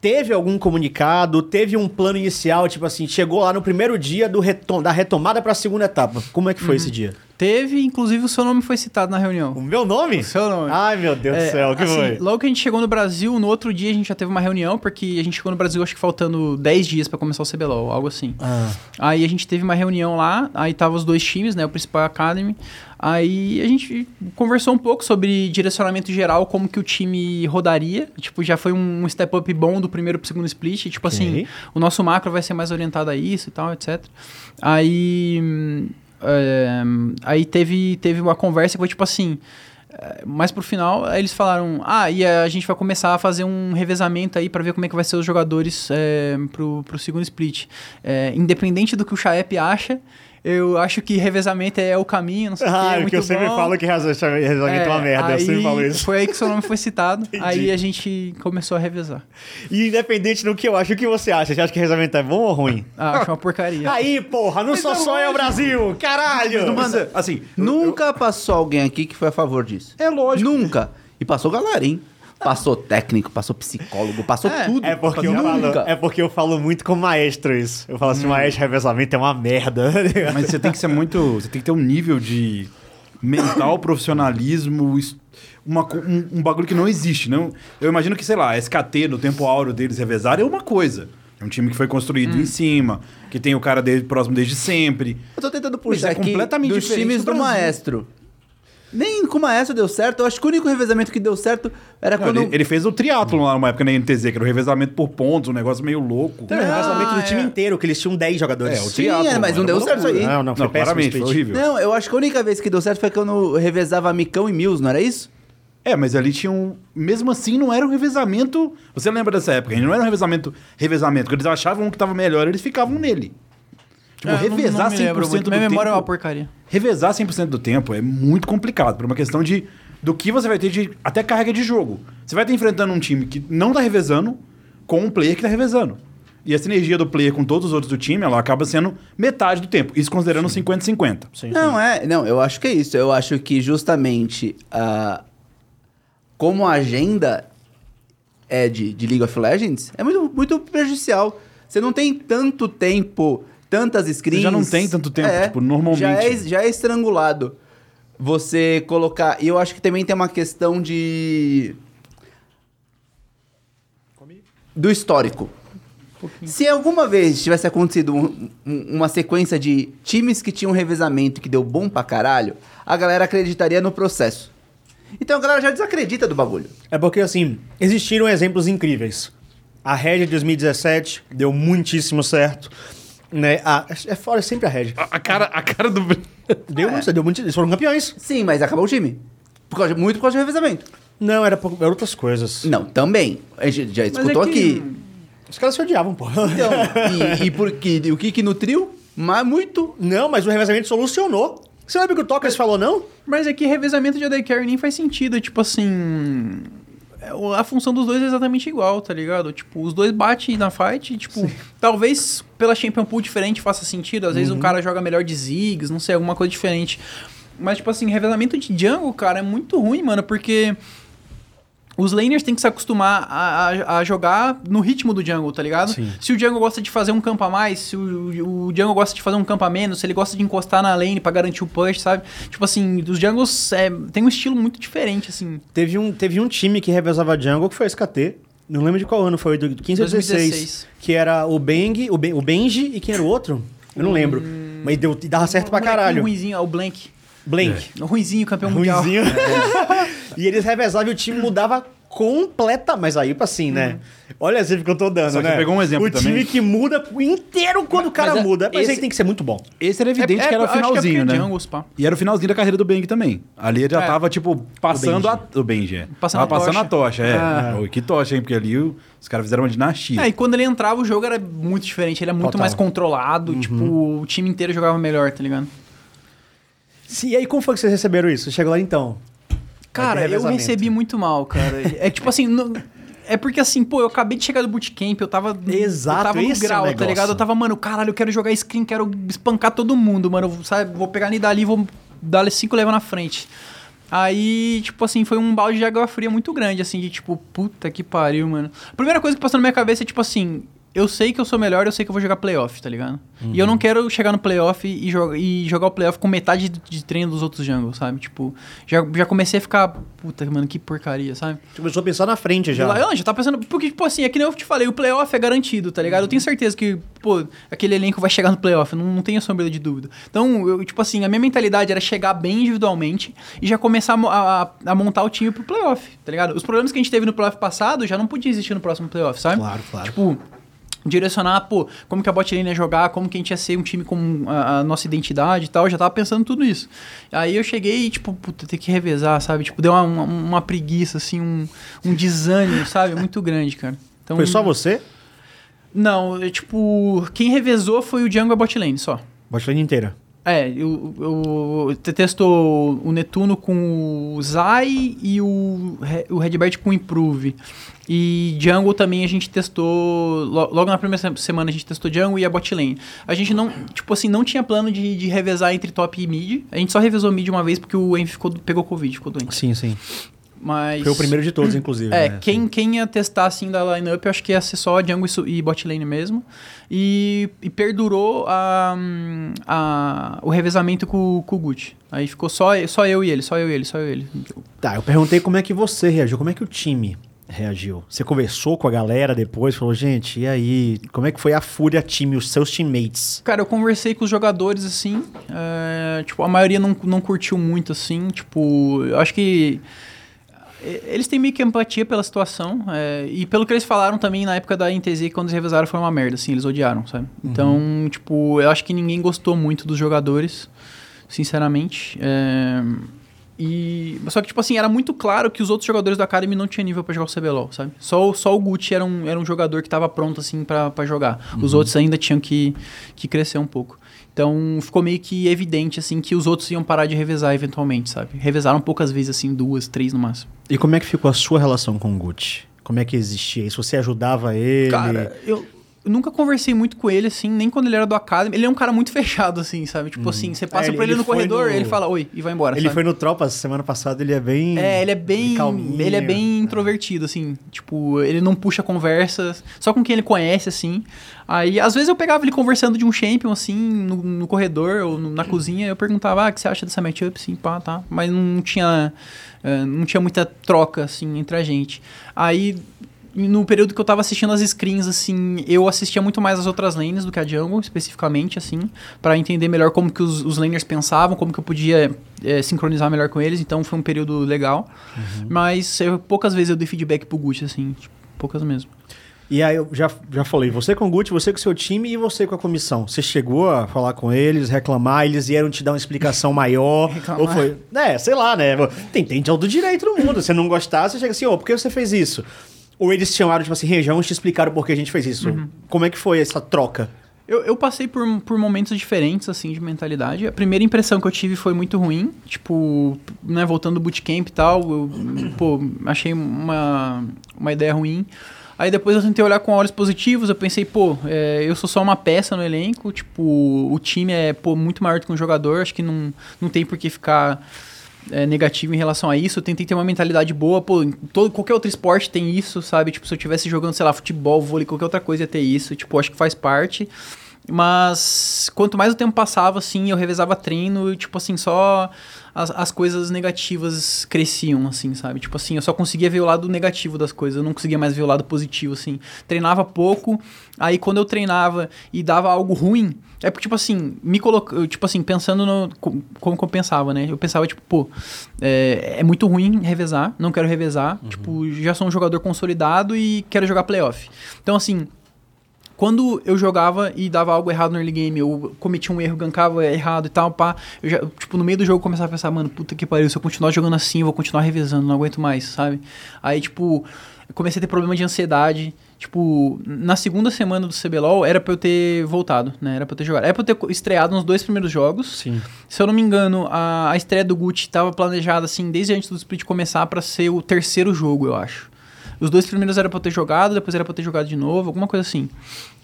Teve algum comunicado? Teve um plano inicial? Tipo assim, chegou lá no primeiro dia do retom da retomada para a segunda etapa. Como é que foi esse dia? Teve, inclusive, o seu nome foi citado na reunião. O meu nome? O seu nome. Ai, meu Deus É, do céu, o que assim, foi? Logo que a gente chegou no Brasil, no outro dia a gente já teve uma reunião, porque a gente chegou no Brasil acho que faltando 10 dias pra começar o CBLOL, algo assim. Ah, Aí a gente teve uma reunião lá, aí tava os dois times, né, o principal Academy. Aí a gente conversou um pouco sobre direcionamento geral, como que o time rodaria. Tipo, já foi um step up bom do primeiro pro segundo split. Tipo Ok. assim, o nosso macro vai ser mais orientado a isso e tal, etc. Aí. é, aí teve, teve uma conversa que foi tipo assim. É, mais pro final, aí eles falaram: ah, e a gente vai começar a fazer um revezamento aí pra ver como é que vai ser os jogadores é, pro, pro segundo split. É, independente do que o Chaep acha, eu acho que revezamento é o caminho, não sei o Ah, que. É muito eu sempre bom. falo que revezamento é uma merda, eu aí sempre falo isso. Foi aí que seu nome foi citado. [laughs] Aí a gente começou a revezar. E independente do que eu acho, o que você acha? Você acha que revezamento é bom ou ruim? Ah, acho uma porcaria. Aí, porra, não sou só eu, Brasil! Caralho! Não manda, assim, Nunca passou alguém aqui que foi a favor disso. É lógico. Nunca. E passou galera, hein? Passou técnico, passou psicólogo, passou É, tudo. É porque, eu Nunca. falo, é porque eu falo muito com maestro isso. Eu falo assim, maestro, revezamento é uma merda. [laughs] Mas você tem que ser muito. Você tem que ter um nível de mental, profissionalismo, uma um, um bagulho que não existe. Não? Eu imagino que, sei lá, SKT, no tempo áureo deles revezar, é uma coisa. É um time que foi construído Hum. em cima, que tem o cara dele próximo desde sempre. Eu tô tentando Mas puxar é aqui completamente dos diferente times do do, maestro. Nem com o maestro deu certo. Eu acho que o único revezamento que deu certo era Não, quando... ele, ele fez o triatlon lá numa época na NTZ, que era o revezamento por pontos, um negócio meio louco. Tem o revezamento do é. time inteiro, que eles tinham 10 jogadores. É, o Sim, triatlon, é, mas não era deu certo loucura. aí. Não, não, foi Não, péssimo claramente, foi horrível. Não, eu acho que a única vez que deu certo foi quando revezava Micão e Mills, não era isso? É, mas ali tinha um. Mesmo assim, não era um revezamento. Você lembra dessa época? Não era um revezamento, revezamento. Quando eles achavam um que tava melhor, eles ficavam nele. Tipo, É, não- revezar não me lembro 100% muito. do Minha memória é uma tempo. porcaria. Revezar 100% do tempo é muito complicado, por uma questão de do que você vai ter de até carga de jogo. Você vai estar enfrentando um time que não tá revezando com um player que tá revezando. E essa energia do player com todos os outros do time, ela acaba sendo metade do tempo. Isso considerando 50-50. Sim, Não, é. Não, eu acho que é isso. Eu acho que justamente ah, como a agenda é de, de League of Legends, é muito, muito prejudicial. Você não tem tanto tempo, tantas screens. já não tem tanto tempo, É, tipo, normalmente. Já é, já é estrangulado. Você colocar. E eu acho que também tem uma questão de. Do histórico. Se alguma vez tivesse acontecido um- um- uma sequência de times que tinham revezamento que deu bom pra caralho, a galera acreditaria no processo. Então a galera já desacredita do bagulho. É porque, assim, existiram exemplos incríveis. A Red de 2017 deu muitíssimo certo. Né? A, é fora sempre a Red. A, a cara, a cara do. [laughs] Deu, muito, deu muito. Eles foram campeões. Sim, mas acabou o time. Por causa, muito por causa do revezamento. Não, era, por, era outras coisas. Não, também. A gente já Mas escutou é que- aqui. Os caras se odiavam, pô. Então, [laughs] e, e porque o que que nutriu? Mas muito. Não, mas o revezamento solucionou. Você lembra que o Tocas falou, não? Mas é que revezamento de AD Carry nem faz sentido, tipo assim. É, A função dos dois é exatamente igual, tá ligado? Tipo, os dois batem na fight, e, tipo, talvez pela Champion Pool diferente faça sentido. Às vezes um cara joga melhor de Ziggs, não sei, alguma coisa diferente. Mas, tipo assim, revezamento de jungle, cara, é muito ruim, mano, porque os laners têm que se acostumar a, a- a jogar no ritmo do jungle, tá ligado? Sim. Se o jungle gosta de fazer um campo a mais, se o, o jungle gosta de fazer um campo a menos, se ele gosta de encostar na lane pra garantir o push, sabe? Tipo assim, os jungles é, tem um estilo muito diferente, assim. Teve um, teve um time que revezava jungle, que foi a SKT. Não lembro de qual ano foi, do 15 ou 16. 2016. Que era o Bang, o, ben, o Benji e quem era o outro? Eu não lembro. Mas deu, dava certo pra Um molequinho caralho. ruinzinho, ó, o Blank. Blank. O ruinzinho, campeão mundial. Ruizinho. [laughs] e eles revezavam e o time mudava completa, mas aí pra assim, né? Olha a exemplo que eu tô dando, Só que né? você pegou um exemplo o time também. que muda inteiro quando o cara mas é- muda. Mas esse- aí tem que ser muito bom. Esse era evidente É- que era é- o acho que é finalzinho, porque né? E era o finalzinho da carreira do Bang também. Ali ele já É. tava, tipo, passando Benji. a. O Benji, é. Passando tava a passando tocha. a tocha, é. Ah. Que tocha, hein? Porque ali o- os caras fizeram uma dinastia. É, e quando ele entrava, o jogo era muito diferente. Ele é muito Total. mais controlado. Tipo, o time inteiro jogava melhor, tá ligado? Sim, e aí como foi que vocês receberam isso? Chegou lá então. Cara, eu recebi muito mal, cara. É tipo assim. no- É porque assim, pô, eu acabei de chegar do bootcamp, eu tava. Exato, eu tava no é grau, tá negócio. ligado? Eu tava, mano, caralho, eu quero jogar screen, quero espancar todo mundo, mano. Sabe, vou pegar Nidali e vou dar cinco leva na frente. Aí, tipo assim, foi um balde de água fria muito grande, assim, de tipo, puta que pariu, mano. A primeira coisa que passou na minha cabeça é tipo assim. Eu sei que eu sou melhor, eu sei que eu vou jogar playoff, tá ligado? E eu não quero chegar no playoff e, joga, e jogar o playoff com metade de, de treino dos outros jungles, sabe? Tipo, já, já comecei a ficar, puta, mano, que porcaria, sabe? Você começou a pensar na frente já. Já. Lá, já tá pensando. Porque, tipo assim, é que nem eu te falei, o playoff é garantido, tá ligado? Eu tenho certeza que, pô, aquele elenco vai chegar no playoff, não, não tenho sombra de dúvida. Então, eu, tipo assim, a minha mentalidade era chegar bem individualmente e já começar a- a- a montar o time pro playoff, tá ligado? Os problemas que a gente teve no playoff passado já não podia existir no próximo playoff, sabe? Claro, claro. Tipo. Direcionar, pô, como que a bot lane ia jogar, como que a gente ia ser um time com a, a nossa identidade e tal, eu já tava pensando tudo isso. Aí eu cheguei e, tipo, puta, ter que revezar, sabe? Tipo, deu uma, uma, uma preguiça, assim, um, um desânimo, [laughs] sabe? Muito grande, cara. Então, Foi só você? Não, eu, tipo, quem revezou foi o Django e a bot lane, só. Bot lane inteira. É, eu, eu, te- testou o Netuno com o Zai e o, o Redbert com o Improve. E Jungle também a gente testou. lo- Logo na primeira se- semana a gente testou Jungle e a bot lane. A gente não, tipo assim, não tinha plano de, de revezar entre top e mid. A gente só revezou mid uma vez porque o Envy ficou, pegou Covid, ficou doente. Sim, sim. Mas. Foi o primeiro de todos, inclusive. [laughs] É, né? quem, quem ia testar assim da lineup, eu acho que ia ser só Jungle e su- e bot lane mesmo. E, e perdurou a, a, o revezamento com, com o Gucci. Aí ficou só, só eu e ele, só eu e ele, só eu e ele. Tá, eu perguntei como é que você reagiu, como é que o time reagiu. Você conversou com a galera depois, falou, gente, e aí? Como é que foi a fúria time, os seus teammates? Cara, eu conversei com os jogadores assim. é, tipo, a maioria não, não curtiu muito assim. Tipo, eu acho que. Eles têm meio que empatia pela situação. é, e pelo que eles falaram também na época da NTZ, quando eles revezaram, foi uma merda, assim, eles odiaram, sabe? Então, tipo, eu acho que ninguém gostou muito dos jogadores, sinceramente. é, e, só que, tipo assim, era muito claro que os outros jogadores da Academy não tinham nível pra jogar o CBLOL, sabe? Só, o- só o Gucci era um, era um jogador que tava pronto, assim, pra, pra jogar. Os outros ainda tinham que, que crescer um pouco. Então, ficou meio que evidente, assim, que os outros iam parar de revezar eventualmente, sabe? Revezaram poucas vezes, assim, duas, três no máximo. E como é que ficou a sua relação com o Gucci? Como é que existia isso? Você ajudava ele? Cara, eu eu nunca conversei muito com ele, assim, nem quando ele era do Academy. Ele é um cara muito [laughs] fechado, assim, sabe? Tipo assim, você passa É, ele- por ele, ele no corredor, no- ele fala oi e vai embora, ele sabe? foi no Tropas semana passada, ele é bem... É, ele é bem. calminho. Ele é bem introvertido, assim. Tipo, ele não puxa conversas, só com quem ele conhece, assim. Aí, às vezes, eu pegava ele conversando de um champion, assim, no, no corredor ou na cozinha, eu perguntava, ah, o que você acha dessa matchup? Sim, pá, tá. Mas não tinha. eh, não tinha muita troca, assim, entre a gente. Aí. No período que eu tava assistindo as screens, assim, eu assistia muito mais as outras lanes do que a jungle, especificamente, assim, pra entender melhor como que os, os laners pensavam, como que eu podia eh, sincronizar melhor com eles, então foi um período legal. Mas eu- poucas vezes eu dei feedback pro Gucci, assim, tipo, poucas mesmo. E aí eu já, já falei, você com o Gucci, você com o seu time e você com a comissão. Você chegou a falar com eles, reclamar, eles vieram te dar uma explicação maior? [laughs] Ou foi. É, sei lá, né? Tem, tem todo direito no mundo. Se não gostar, você chega assim, ô, por que você fez isso? Ou eles chamaram, tipo assim, Região, te explicar o porquê a gente fez isso. Uhum. Como é que foi essa troca? Eu, eu passei por, por momentos diferentes, assim, de mentalidade. A primeira impressão que eu tive foi muito ruim. Tipo, né, voltando do bootcamp e tal, eu, pô, achei uma, uma ideia ruim. Aí depois eu tentei olhar com olhos positivos, eu pensei, pô, é, eu sou só uma peça no elenco, tipo, o time é, pô, muito maior do que um jogador, acho que não, não tem por que ficar é, negativo em relação a isso. Eu tentei ter uma mentalidade boa, pô, todo, qualquer outro esporte tem isso, sabe? Tipo, se eu tivesse jogando, sei lá, futebol, vôlei, qualquer outra coisa ia ter isso. Tipo, acho que faz parte. Mas quanto mais o tempo passava, assim, eu revezava treino, e, tipo assim, só as, as coisas negativas cresciam, assim, sabe? Tipo assim, eu só conseguia ver o lado negativo das coisas, eu não conseguia mais ver o lado positivo, assim. Treinava pouco, aí quando eu treinava e dava algo ruim, é porque, tipo assim, me coloca, tipo assim, pensando no co- como que eu pensava, né? Eu pensava, tipo, pô, é, é muito ruim revezar, não quero revezar. Tipo, já sou um jogador consolidado e quero jogar playoff. Então, assim, quando eu jogava e dava algo errado no early game, eu cometia um erro, gankava errado e tal, pá, eu já, tipo, no meio do jogo eu começava a pensar, mano, puta que pariu, se eu continuar jogando assim, eu vou continuar revezando, não aguento mais, sabe? Aí, tipo, eu comecei a ter problema de ansiedade. Tipo, na segunda semana do CBLOL era pra eu ter voltado, né? Era pra eu ter jogado. Era pra eu ter estreado nos dois primeiros jogos. Sim. Se eu não me engano, a, a estreia do Gucci estava planejada assim desde antes do split começar pra ser o terceiro jogo, eu acho. Os dois primeiros era pra eu ter jogado, depois era pra eu ter jogado de novo, alguma coisa assim.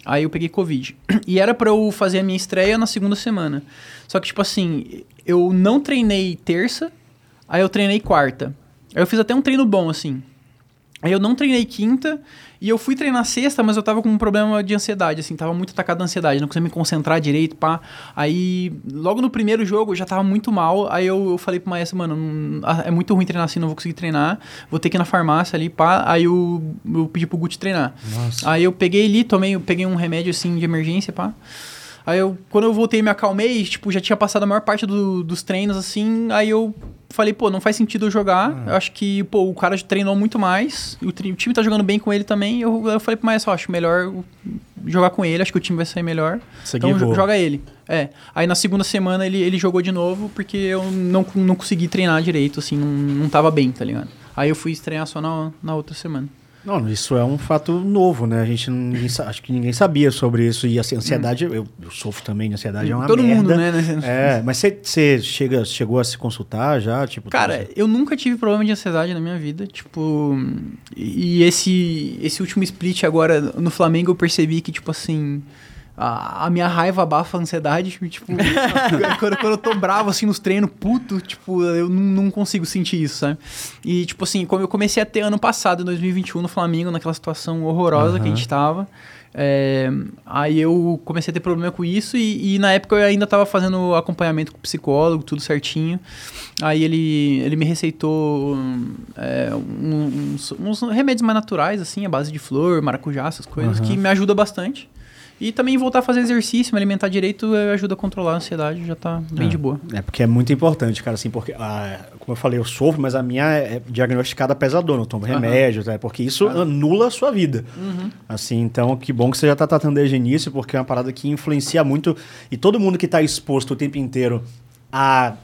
Aí eu peguei Covid. [clears throat] E era pra eu fazer a minha estreia na segunda semana. Só que, tipo assim, eu não treinei terça, aí eu treinei quarta. Aí eu fiz até um treino bom, assim. Aí eu não treinei quinta e eu fui treinar sexta, mas eu tava com um problema de ansiedade, assim, tava muito atacado da ansiedade, não conseguia me concentrar direito, pá. Aí, logo no primeiro jogo, eu já tava muito mal, aí eu, eu falei pro maestro, mano, não- ah, é muito ruim treinar assim, não vou conseguir treinar, vou ter que ir na farmácia ali, pá. Aí eu, eu pedi pro Guti treinar. Nossa. Aí eu peguei ali, tomei, eu peguei um remédio, assim, de emergência, pá. Aí eu, quando eu voltei me acalmei, tipo, já tinha passado a maior parte do- dos treinos, assim, aí eu falei, pô, não faz sentido eu jogar. Eu acho que, pô, o cara treinou muito mais, e o, o time tá jogando bem com ele também. Eu, eu falei pro maestro, acho melhor jogar com ele, acho que o time vai sair melhor. Você então joga ele. É. Aí na segunda semana ele, ele jogou de novo porque eu não, não consegui treinar direito, assim, não, não tava bem, tá ligado? Aí eu fui estrear só na, na outra semana. Não, isso é um fato novo, né? A gente não, acho que ninguém sabia sobre isso. E assim, ansiedade, eu, eu sofro também de ansiedade, é uma Todo merda. mundo, né? É, mas você- chega, chegou a se consultar já? Tipo, Cara, eu nunca tive problema de ansiedade na minha vida, tipo, e esse esse último split agora no Flamengo eu percebi que tipo assim, a, a minha raiva abafa a ansiedade, [laughs] tipo, quando, quando eu tô bravo assim nos treinos, puto, tipo, eu não, não consigo sentir isso, sabe? E tipo assim, como eu comecei a ter ano passado, em 2021 no Flamengo, naquela situação horrorosa que a gente tava, é, aí eu comecei a ter problema com isso e, e na época eu ainda tava fazendo acompanhamento com o psicólogo, tudo certinho. Aí ele, ele me receitou é, um- uns, uns remédios mais naturais, assim, à base de flor, maracujá, essas coisas, que me ajuda bastante. E também voltar a fazer exercício, me alimentar direito, eh, ajuda a controlar a ansiedade, já tá bem É. de boa. É porque é muito importante, cara, assim, porque, ah, como eu falei, eu sofro, mas a minha é diagnosticada pesadona, eu tomo remédios, né? Porque isso anula a sua vida. Assim, então, que bom que você já tá tratando desde o início, porque é uma parada que influencia muito, e todo mundo que tá exposto o tempo inteiro a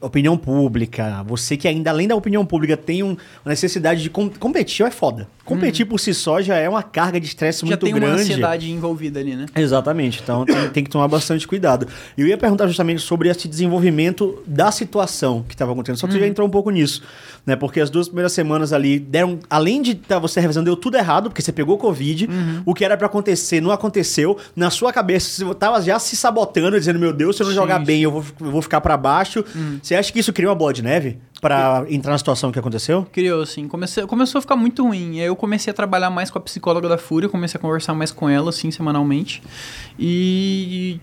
opinião pública, você que ainda além da opinião pública tem um- uma necessidade de com- competir, é foda. Competir por si só já é uma carga de estresse já muito tem uma grande. ansiedade envolvida ali, né? Exatamente, então tem, tem que tomar bastante cuidado. E eu ia perguntar justamente sobre esse desenvolvimento da situação que estava acontecendo, só que você já entrou um pouco nisso, né? Porque as duas primeiras semanas ali deram, além de tá você revisando, deu tudo errado, porque você pegou Covid, o que era pra acontecer não aconteceu, na sua cabeça você tava já se sabotando, dizendo, meu Deus, se eu não Sim, jogar bem, eu vou, eu vou ficar pra baixo. Você acha que isso criou uma bola de neve pra entrar na situação que aconteceu? Criou, assim. Comecei, começou a ficar muito ruim. Aí eu comecei a trabalhar mais com a psicóloga da Fúria, comecei a conversar mais com ela, assim, semanalmente. E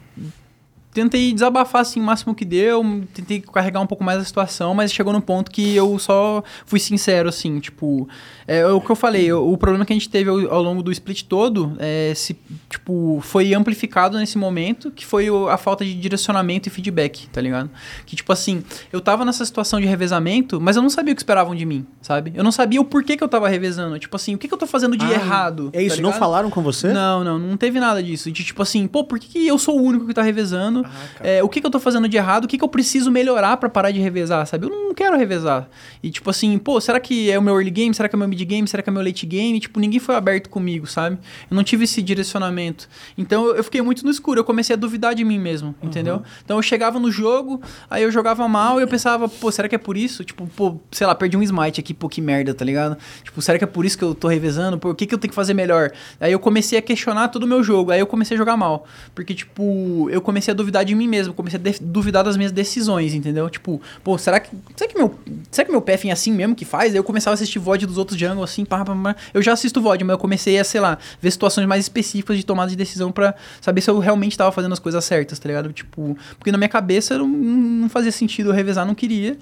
tentei desabafar, assim, o máximo que deu. Tentei carregar um pouco mais a situação, mas chegou no ponto que eu só fui sincero, assim, tipo... É o que eu falei, o, problema que a gente teve ao, ao longo do split todo, é, se, tipo, foi amplificado nesse momento, que foi o- a falta de direcionamento e feedback, tá ligado? Que, tipo assim, eu tava nessa situação de revezamento, mas eu não sabia o que esperavam de mim, sabe? Eu não sabia o porquê que eu tava revezando. Tipo assim, o que, que eu tô fazendo de Ah, errado? É isso, tá não falaram com você? Não, não, não teve nada disso. De tipo assim, pô, por que, que eu sou o único que tá revezando? É, o que, que eu tô fazendo de errado? O que, que eu preciso melhorar pra parar de revezar, sabe? Eu não quero revezar. E tipo assim, pô, será que é o meu early game? Será que é o meu mid game? Será que é meu late game? Tipo, ninguém foi aberto comigo, sabe? Eu não tive esse direcionamento. Então eu- fiquei muito no escuro. Eu comecei a duvidar de mim mesmo, entendeu? Então eu chegava no jogo, aí eu jogava mal e eu pensava, pô, será que é por isso? Tipo, pô, sei lá, perdi um smite aqui, pô, que merda, tá ligado? Tipo, será que é por isso que eu tô revezando? Pô, o que, que eu tenho que fazer melhor? Aí eu comecei a questionar todo o meu jogo. Aí eu comecei a jogar mal. Porque, tipo, eu comecei a duvidar de mim mesmo. Comecei a duvidar das minhas decisões, entendeu? Tipo, pô, será que. Será que meu. Será que meu PF é assim mesmo que faz? Aí eu começava a assistir VOD dos outros assim, pá, pá, pá. Eu já assisto VOD, mas eu comecei a, sei lá, ver situações mais específicas de tomada de decisão pra saber se eu realmente tava fazendo as coisas certas, tá ligado? Tipo, porque na minha cabeça não, não fazia sentido eu revezar, não queria.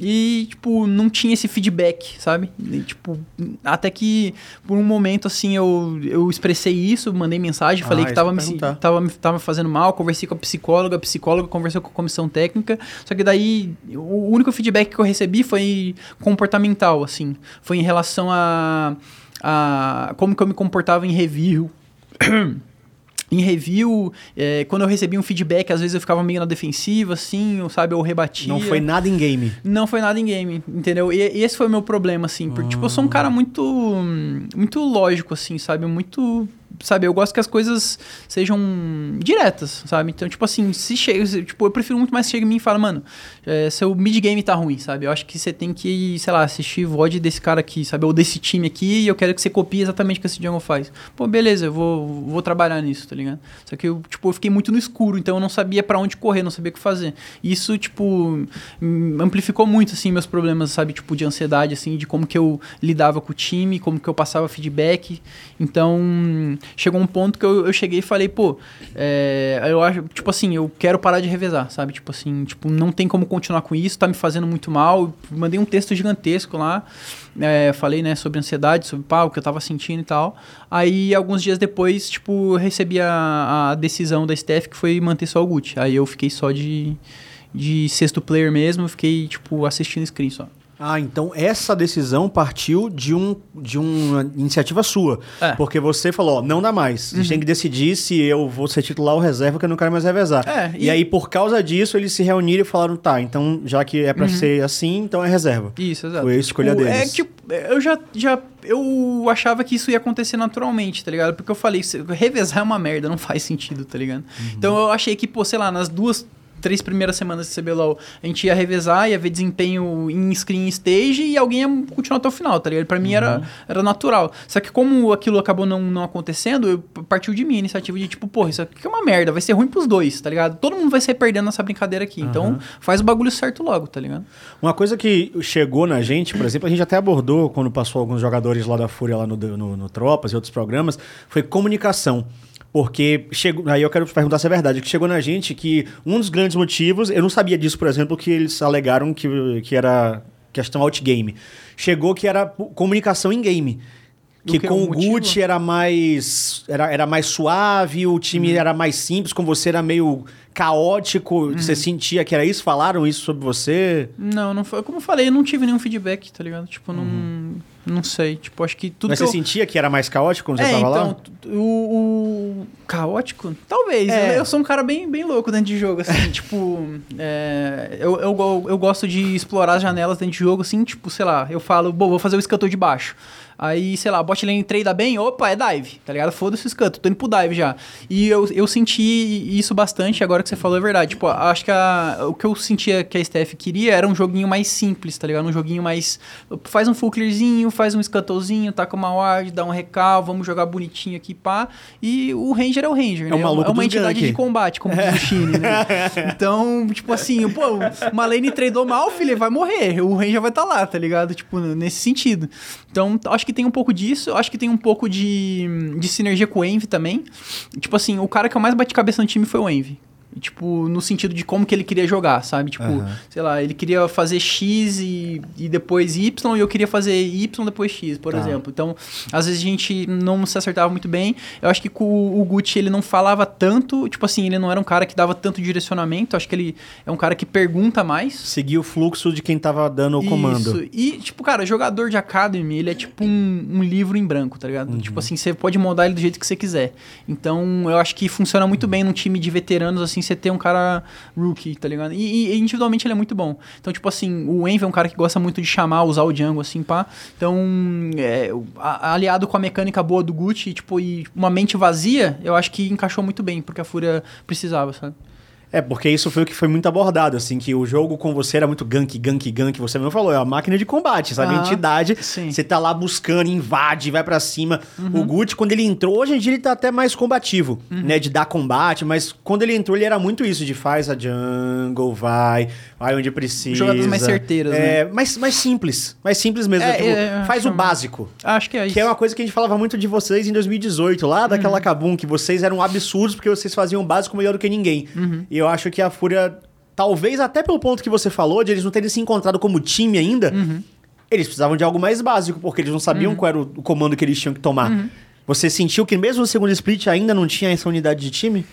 E, tipo, não tinha esse feedback, sabe? E, tipo, até que por um momento, assim, eu, eu expressei isso, mandei mensagem, Ah, falei que isso tava me, perguntar. tava, me- tava fazendo mal, conversei com a psicóloga, a psicóloga conversou com a comissão técnica, só que daí o único feedback que eu recebi foi comportamental, assim. Foi em relação a, a como que eu me comportava em review. [clears throat] Em review, é, quando eu recebia um feedback, às vezes eu ficava meio na defensiva, assim, ou, sabe, eu rebatia. Não foi nada em game. Não foi nada em game, entendeu? E, e esse foi o meu problema, assim. Porque, tipo, eu sou um cara muito. Muito lógico, assim, sabe? Muito. Sabe, eu gosto que as coisas sejam diretas, sabe? Então, tipo assim, se chega. Tipo, eu prefiro muito mais que em mim e fale, mano, é, seu mid-game tá ruim, sabe? Eu acho que você tem que, sei lá, assistir VOD desse cara aqui, sabe? Ou desse time aqui, e eu quero que você copie exatamente o que esse jungle faz. Pô, beleza, eu vou, vou trabalhar nisso, tá ligado? Só que eu, tipo, eu fiquei muito no escuro, então eu não sabia pra onde correr, não sabia o que fazer. Isso, tipo, amplificou muito, assim, meus problemas, sabe? Tipo, de ansiedade, assim, de como que eu lidava com o time, como que eu passava feedback. Então, chegou um ponto que eu, eu cheguei e falei, pô, é, eu acho, tipo assim, eu quero parar de revezar, sabe? Tipo assim, tipo, não tem como continuar com isso, tá me fazendo muito mal. Mandei um texto gigantesco lá, é, falei, né, sobre ansiedade, sobre pá, o que eu tava sentindo e tal. Aí, alguns dias depois, tipo, recebi a, a decisão da staff que foi manter só o Gucci. Aí eu fiquei só de, de sexto player mesmo, fiquei, tipo, assistindo screen só. Ah, então essa decisão partiu de, um, de uma iniciativa sua. É. Porque você falou, ó, não dá mais. A gente tem que decidir se eu vou ser titular ou reserva, que eu não quero mais revezar. É, e... e- aí, por causa disso, eles se reuniram e falaram, tá, então já que é pra ser assim, então é reserva. Isso, exato. Foi a escolha Tipo, deles. É tipo, eu já, já. Eu achava que isso ia acontecer naturalmente, tá ligado? Porque eu falei, revezar é uma merda, não faz sentido, tá ligado? Então eu achei que, pô, sei lá, nas duas. Três primeiras semanas de CBLOL, a gente ia revezar, ia ver desempenho em screen stage e alguém ia continuar até o final, tá ligado? Pra mim era, era natural. Só que como aquilo acabou não, não acontecendo, eu partiu de mim a iniciativa de tipo, porra, isso aqui é uma merda, vai ser ruim pros dois, tá ligado? Todo mundo vai sair perdendo nessa brincadeira aqui. Então faz o bagulho certo logo, tá ligado? Uma coisa que chegou na gente, por exemplo, a gente até abordou quando passou alguns jogadores lá da Fúria, lá no, no, no Tropas e outros programas, foi comunicação. Porque chegou. Aí eu quero perguntar se é verdade, que chegou na gente que um dos grandes motivos, eu não sabia disso, por exemplo, que eles alegaram que, que era questão outgame. Chegou que era comunicação em game. O Que que, com o o motivo? Gucci era mais. Era, era mais suave, o time Uhum. era mais simples, com você era meio caótico. Uhum. Você sentia que era isso? Falaram isso sobre você? Não, não foi. Como eu falei, eu não tive nenhum feedback, tá ligado? Tipo, não. Não sei. Tipo, acho que tudo Mas que você eu... sentia que era mais caótico quando você É, tava então, lá? t- o, o- Caótico? Talvez. É. Eu, eu sou um cara bem, bem louco dentro de jogo, assim. [laughs] tipo, é, eu, eu, eu gosto de explorar as janelas dentro de jogo, assim. Tipo, sei lá, eu falo, bom, vou fazer o escantor de baixo. Aí, sei lá, bot lane trade bem, opa, é dive, tá ligado? Foda-se o escanto, tô indo pro dive já. E eu, eu senti isso bastante, agora que você falou é verdade. Tipo, acho que a- o que eu sentia que a Steph queria era um joguinho mais simples, tá ligado? Um joguinho mais. Faz um full clearzinho, faz um escantorzinho, taca uma ward, dá um recal, vamos jogar bonitinho aqui, pá. E o Ranger é o Ranger, É né? maluco é uma entidade de combate, como diz o Shine, né? [laughs] Então, tipo assim, pô, uma lane tradou mal, filho, ele vai morrer. O Ranger vai estar lá, tá ligado? Tipo, nesse sentido. Então, acho que tem um pouco disso. Acho que tem um pouco de, de sinergia com o Envy também. Tipo assim, o cara que eu mais bati cabeça no time foi o Envy. Tipo, no sentido de como que ele queria jogar, sabe? Tipo, sei lá, ele queria fazer X e, e depois Y, e eu queria fazer Y depois X, por Tá. exemplo. Então, às vezes a gente não se acertava muito bem. Eu acho que com o, o Gucci ele não falava tanto, tipo assim, ele não era um cara que dava tanto direcionamento. Acho que ele é um cara que pergunta mais. Seguir o fluxo de quem tava dando o comando. Isso. E, tipo, cara, jogador de Academy, ele é tipo um, um livro em branco, tá ligado? Uhum. Tipo assim, você pode moldar ele do jeito que você quiser. Então, eu acho que funciona muito bem num time de veteranos, assim, você ter um cara rookie, tá ligado? E, e individualmente ele é muito bom. Então, tipo assim, o Envy é um cara que gosta muito de chamar, usar o Django, assim, pá. Então, é, aliado com a mecânica boa do Gucci, tipo, e uma mente vazia, eu acho que encaixou muito bem, porque a Fúria precisava, sabe? É, porque isso foi o que foi muito abordado, assim, que o jogo com você era muito gank, gank, gank, você mesmo falou, é uma máquina de combate, sabe? Aham, Entidade, sim. você tá lá buscando, invade, vai pra cima. O Gucci, quando ele entrou, hoje em dia ele tá até mais combativo, né? De dar combate, mas quando ele entrou, ele era muito isso, de faz a jungle, vai, vai onde precisa. Jogadas mais certeiras, é, mais, mais simples, mais simples mesmo. É, tipo, é, faz o acho- básico. Acho que é isso. Que é uma coisa que a gente falava muito de vocês em 2018, lá daquela Kabum, que vocês eram absurdos porque vocês faziam o básico melhor do que ninguém. E eu acho que a Fúria, talvez até pelo ponto que você falou, de eles não terem se encontrado como time ainda, eles precisavam de algo mais básico, porque eles não sabiam qual era o, o comando que eles tinham que tomar. Você sentiu que mesmo no segundo split ainda não tinha essa unidade de time?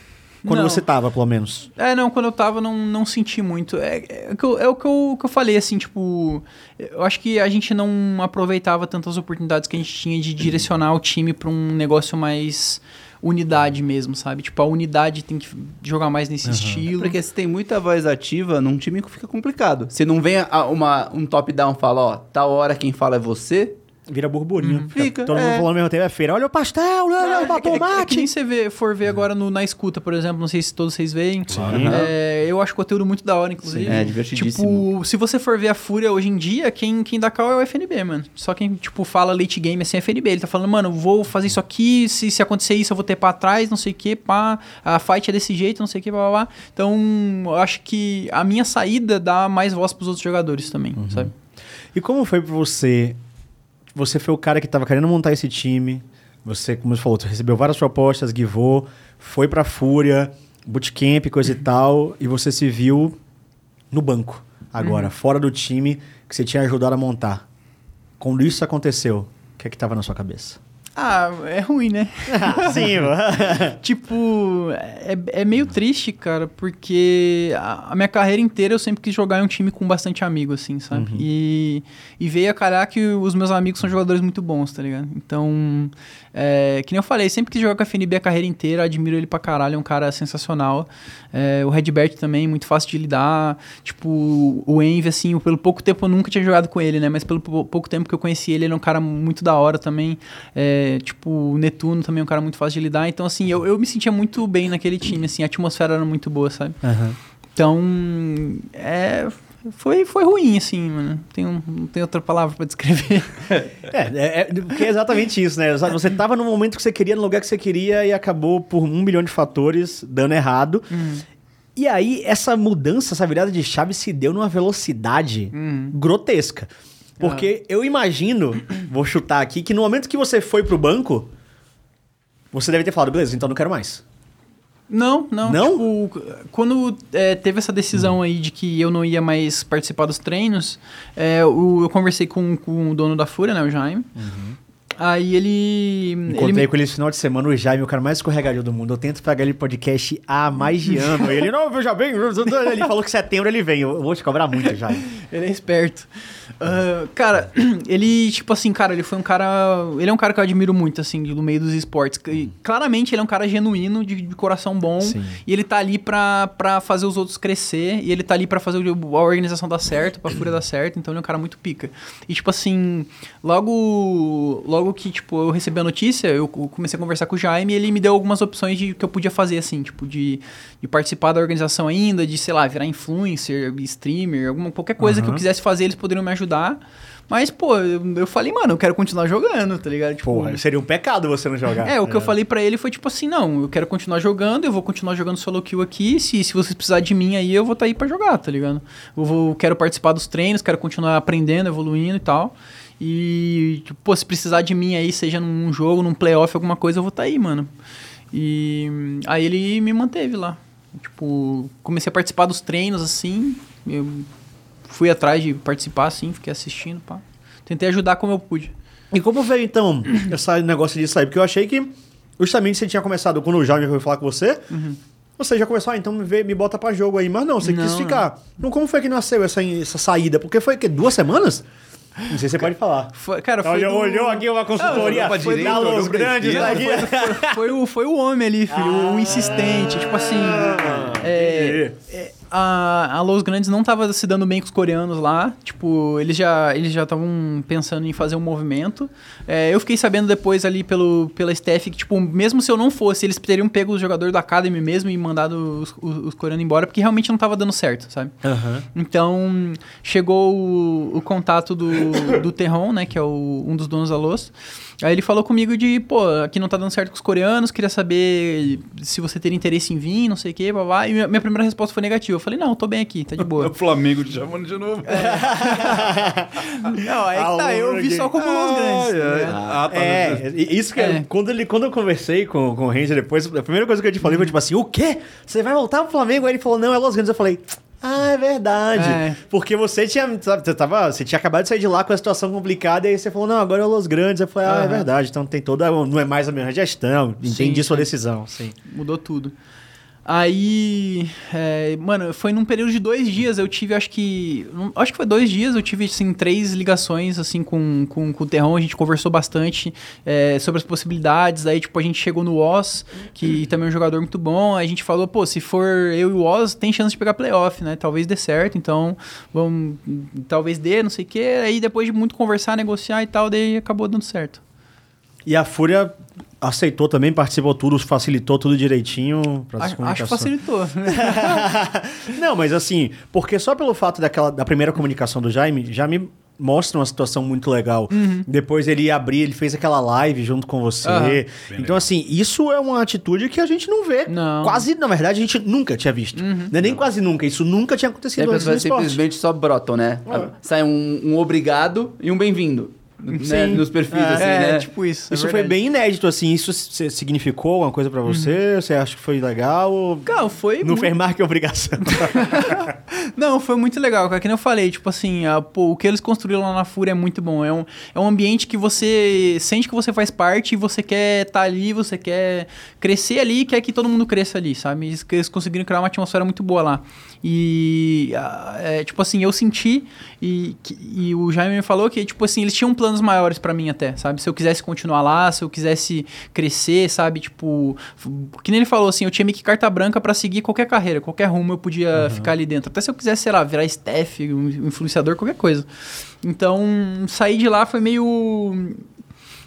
Quando Não. você tava, pelo menos. É, não, quando eu tava, não, não senti muito. É, é, o que eu- é o que eu, que eu falei, assim, tipo. Eu acho que a gente não aproveitava tantas oportunidades que a gente tinha de direcionar o time pra um negócio mais unidade mesmo, sabe? Tipo, a unidade tem que jogar mais nesse estilo. Porque se tem muita voz ativa, num time fica complicado. Se não vem a- uma, um top-down e fala, ó, tal hora quem fala é você, Vira burburinho. Fica, Todo mundo é. falando ao mesmo tempo, é feira. Olha o pastel, olha É, o é, que- é que tomate. nem você vê- for ver agora no- na escuta, por exemplo, não sei se todos vocês veem. Sim. É, eu acho conteúdo muito da hora, inclusive. Sim, é divertidíssimo. Tipo, se você for ver a Fúria hoje em dia, quem, quem dá cal é o FNB, mano. Só quem, tipo, fala late game assim é FNB. Ele tá falando, mano, vou fazer isso aqui, se, se acontecer isso eu vou ter pra trás, não sei o que, pá. A fight é desse jeito, não sei o que, blá, blá, blá. Então, eu acho que a minha saída dá mais voz pros outros jogadores também, Uhum. sabe? E como foi pra você? Você foi o cara que tava querendo montar esse time. Você, como você falou, você recebeu várias propostas, guivou, foi pra Fúria, bootcamp, coisa e tal, e você se viu no banco agora, fora do time que você tinha ajudado a montar. Quando isso aconteceu, o que é que tava na sua cabeça? Ah, é ruim, né? Sim, [laughs] mano. tipo, é, é meio triste, cara, porque a, a minha carreira inteira eu sempre quis jogar em um time com bastante amigo, assim, sabe? E, e veio a calhar que os meus amigos são jogadores muito bons, tá ligado? Então, é, que nem eu falei, sempre quis jogar com a FNB a carreira inteira, admiro ele pra caralho, é um cara sensacional. É, o Redbert também, muito fácil de lidar. Tipo, o Envy, assim, pelo pouco tempo eu nunca tinha jogado com ele, né? Mas pelo pou- pouco tempo que eu conheci ele, ele é um cara muito da hora também. É, tipo, o Netuno também é um cara muito fácil de lidar. Então, assim, eu, eu me sentia muito bem naquele time, assim, a atmosfera era muito boa, sabe? Então, é. Foi, foi ruim, assim, mano. Tem um, não tem outra palavra pra descrever. [laughs] É, é, é, porque é exatamente isso, né? Você tava no momento que você queria, no lugar que você queria, e acabou por um milhão de fatores dando errado. E aí, essa mudança, essa virada de chave se deu numa velocidade grotesca. Porque eu imagino, vou chutar aqui, que no momento que você foi pro banco, você deve ter falado, beleza, então não quero mais. Não, não. Não? Tipo, quando é, teve essa decisão aí de que eu não ia mais participar dos treinos, é, o- eu conversei com, com o dono da Fúria, né, o Jaime. Aí ele. ele Encontrei me- com ele esse final de semana, o Jaime, o cara mais escorregadio do mundo. Eu tento pegar ele podcast há mais de ano. Ele, não, veja bem. Ele falou que setembro ele vem. Eu vou te cobrar muito, Jaime. [laughs] Ele é esperto. Ah, cara, [clears throat] ele, tipo assim, cara, ele foi um cara. Ele é um cara que eu admiro muito, assim, do meio dos esportes. E, claramente ele é um cara genuíno, de, de coração bom. Sim. E ele tá ali pra, pra fazer os outros crescer. E ele tá ali pra fazer a organização dar certo, pra fúria dar certo. Então ele é um cara muito pica. E, tipo assim, logo. Logo que, tipo, eu recebi a notícia, eu co- comecei a conversar com o Jaime e ele me deu algumas opções de que eu podia fazer, assim, tipo, de, de participar da organização ainda, de, sei lá, virar influencer, streamer, alguma, qualquer coisa que eu quisesse fazer, eles poderiam me ajudar. Mas, pô, eu, falei, mano, eu quero continuar jogando, tá ligado? Tipo, Porra, seria um pecado você não jogar. é, o que eu falei pra ele foi tipo assim, não, eu quero continuar jogando, eu vou continuar jogando solo kill aqui, se, se vocês precisarem de mim aí, eu vou estar aí pra jogar, tá ligado? Eu vou, quero participar dos treinos, quero continuar aprendendo, evoluindo e tal. E, tipo, pô, se precisar de mim aí, seja num jogo, num playoff, alguma coisa, eu vou estar aí, mano. E aí ele me manteve lá. Tipo, comecei a participar dos treinos, assim, eu fui atrás de participar, assim, fiquei assistindo, pá. Tentei ajudar como eu pude. E como veio, então, [coughs] esse negócio disso aí? Porque eu achei que, justamente, você tinha começado, quando o Jaime foi falar com você, você já começou, ah, então me, vê, me bota pra jogo aí. Mas não, você quis Não, ficar. Então, como foi que nasceu essa, essa saída? Porque foi, que duas semanas? Não sei se você pode falar. Foi, cara, foi olhou, do- olhou aqui uma consultoria pra foi direita, da Los Grandes esquerda. aqui. foi, o, foi o homem ali, filho, o insistente. Tipo assim, é, é, a, a Los Grandes não tava se dando bem com os coreanos lá. Tipo, eles já eles já estavam pensando em fazer um movimento. É, eu fiquei sabendo depois ali pelo, pela staff que, tipo, mesmo se eu não fosse, eles teriam pego o jogador da Academy mesmo e mandado os, os, os coreanos embora, porque realmente não tava dando certo, sabe? Então, chegou o, o contato do, do Terron, né, que é o- um dos donos da Los. Aí ele falou comigo de, pô, aqui não tá dando certo com os coreanos, queria saber se você teria interesse em vir, não sei o quê, blá, E minha, minha primeira resposta foi negativa. Eu falei, não, tô bem aqui, tá de boa. [laughs] O Flamengo te chamando de novo. [laughs] não, aí que tá, eu vi só como Los Grandes. tá Ai, ai. ligado? Ah, tá. É, e- isso que É. quando, ele, quando eu conversei com, com o Ranger depois, a primeira coisa que eu te falei foi tipo assim: o quê? Você vai voltar pro Flamengo? Aí ele falou: não, é Los Grandes. Eu falei. Ah, é verdade. É. Porque você tinha, sabe, você, tava, você tinha acabado de sair de lá com a situação complicada e aí você falou, não, agora é Los Grandes. Eu falei, ah, é Aham. verdade. Então tem toda. Não é mais a mesma gestão. Entendi Sim, sua sim. decisão. Sim. Mudou tudo. Aí, é, mano, foi num período de dois dias, eu tive, acho que. Acho que foi dois dias, eu tive, assim, três ligações, assim, com, com, com o Terrão, a gente conversou bastante é, sobre as possibilidades. Aí, tipo, a gente chegou no Oz, que também é um jogador muito bom. Aí a gente falou, pô, se for eu e o Oz, tem chance de pegar playoff, né? Talvez dê certo, então vamos. Talvez dê, não sei o quê. Aí depois de muito conversar, negociar e tal, daí acabou dando certo. E a Fúria aceitou também, participou tudo, facilitou tudo direitinho. Pra Acho, acho que facilitou. [laughs] Não, mas assim, porque só pelo fato daquela, da primeira comunicação do Jaime, já me mostra uma situação muito legal. Depois ele ia abrir, ele fez aquela live junto com você. Bem Então, assim, isso é uma atitude que a gente não vê. Não. Quase, na verdade, a gente nunca tinha visto. Não é nem quase nunca. Isso nunca tinha acontecido as antes no pessoas esporte. simplesmente só brotam, né? É. Sai um, um obrigado e um bem-vindo. Né, Sim. nos perfis, É, assim, é, né? tipo isso. é Isso foi bem inédito, assim. Isso significou alguma coisa pra você? Você acha que foi legal? Ou... Cara, foi Não muito- fez mais que obrigação. [laughs] Não, foi muito legal, cara. Que nem eu falei, tipo assim, a- pô, o que eles construíram lá na Fúria é muito bom. É um, é um ambiente que você sente que você faz parte e você quer estar ali, você quer crescer ali e quer que todo mundo cresça ali, sabe? Eles, eles conseguiram criar uma atmosfera muito boa lá. E, ah, é, tipo assim, eu senti e, que- e o Jaime me falou que, tipo assim, eles tinham planos maiores pra mim até, sabe? Se eu quisesse continuar lá, se eu quisesse crescer, sabe? Tipo, que nem ele falou assim, eu tinha meio que carta branca pra seguir qualquer carreira, qualquer rumo eu podia ficar ali dentro. Até se eu quisesse, sei lá, virar staff, um influenciador, qualquer coisa. Então, sair de lá foi meio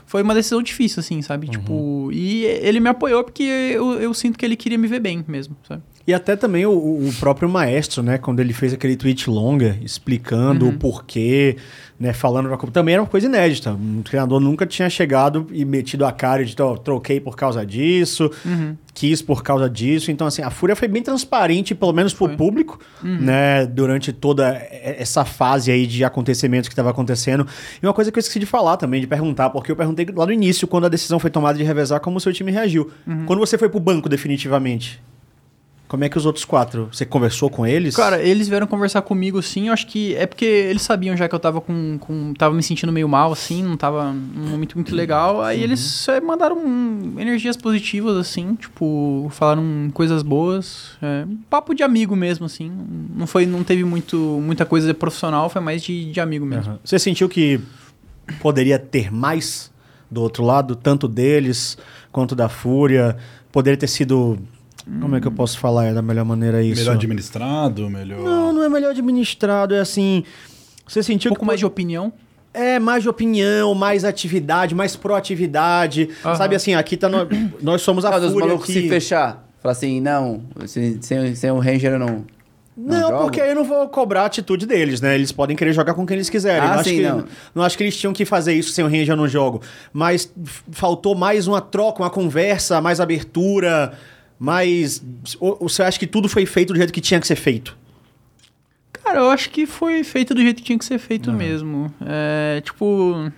foi uma decisão difícil, assim, sabe? Tipo, e ele me apoiou porque eu, eu sinto que ele queria me ver bem mesmo, sabe? E até também o, o próprio maestro, né? Quando ele fez aquele tweet longa explicando Uhum. o porquê, né? Falando pra- também era uma coisa inédita. Um treinador nunca tinha chegado e metido a cara de "Ó, troquei por causa disso, Uhum. quis por causa disso. Então, assim, a Fúria foi bem transparente, pelo menos pro Foi. público, Uhum. né? Durante toda essa fase aí de acontecimentos que estava acontecendo. E uma coisa que eu esqueci de falar também, de perguntar, porque eu perguntei lá no início, quando a decisão foi tomada de revezar, como o seu time reagiu. Uhum. Quando você foi pro banco definitivamente, como é que os outros quatro? Você conversou com eles? Cara, eles vieram conversar comigo, sim. Eu acho que é porque eles sabiam já que eu tava com, com. tava me sentindo meio mal, assim, não tava num momento muito legal. Aí eles é, mandaram energias positivas, assim, tipo, falaram coisas boas. É, um papo de amigo mesmo, assim. Não foi, não teve muito, muita coisa profissional, foi mais de, de amigo mesmo. Aham. Você sentiu que poderia ter mais do outro lado, tanto deles quanto da Fúria? Poderia ter sido. Como é que eu posso falar da melhor maneira isso? Melhor administrado, melhor. Não, não é melhor administrado, é assim. Você Um sentiu pouco que mais de opinião. É, mais de opinião, mais atividade, mais proatividade. Sabe assim, aqui tá no- [coughs] nós somos a dos Fúria malucos aqui. se fechar. Falar assim, não, sem, sem, o Ranger eu não. Não, jogo? porque aí eu não vou cobrar a atitude deles, né? Eles podem querer jogar com quem eles quiserem. Ah, não, acho sim, que, não. não acho que eles tinham que fazer isso sem o Ranger no jogo. Mas faltou mais uma troca, uma conversa, mais abertura, Ou, ou você acha que tudo foi feito do jeito que tinha que ser feito? Cara, eu acho que foi feito do jeito que tinha que ser feito mesmo. É, tipo.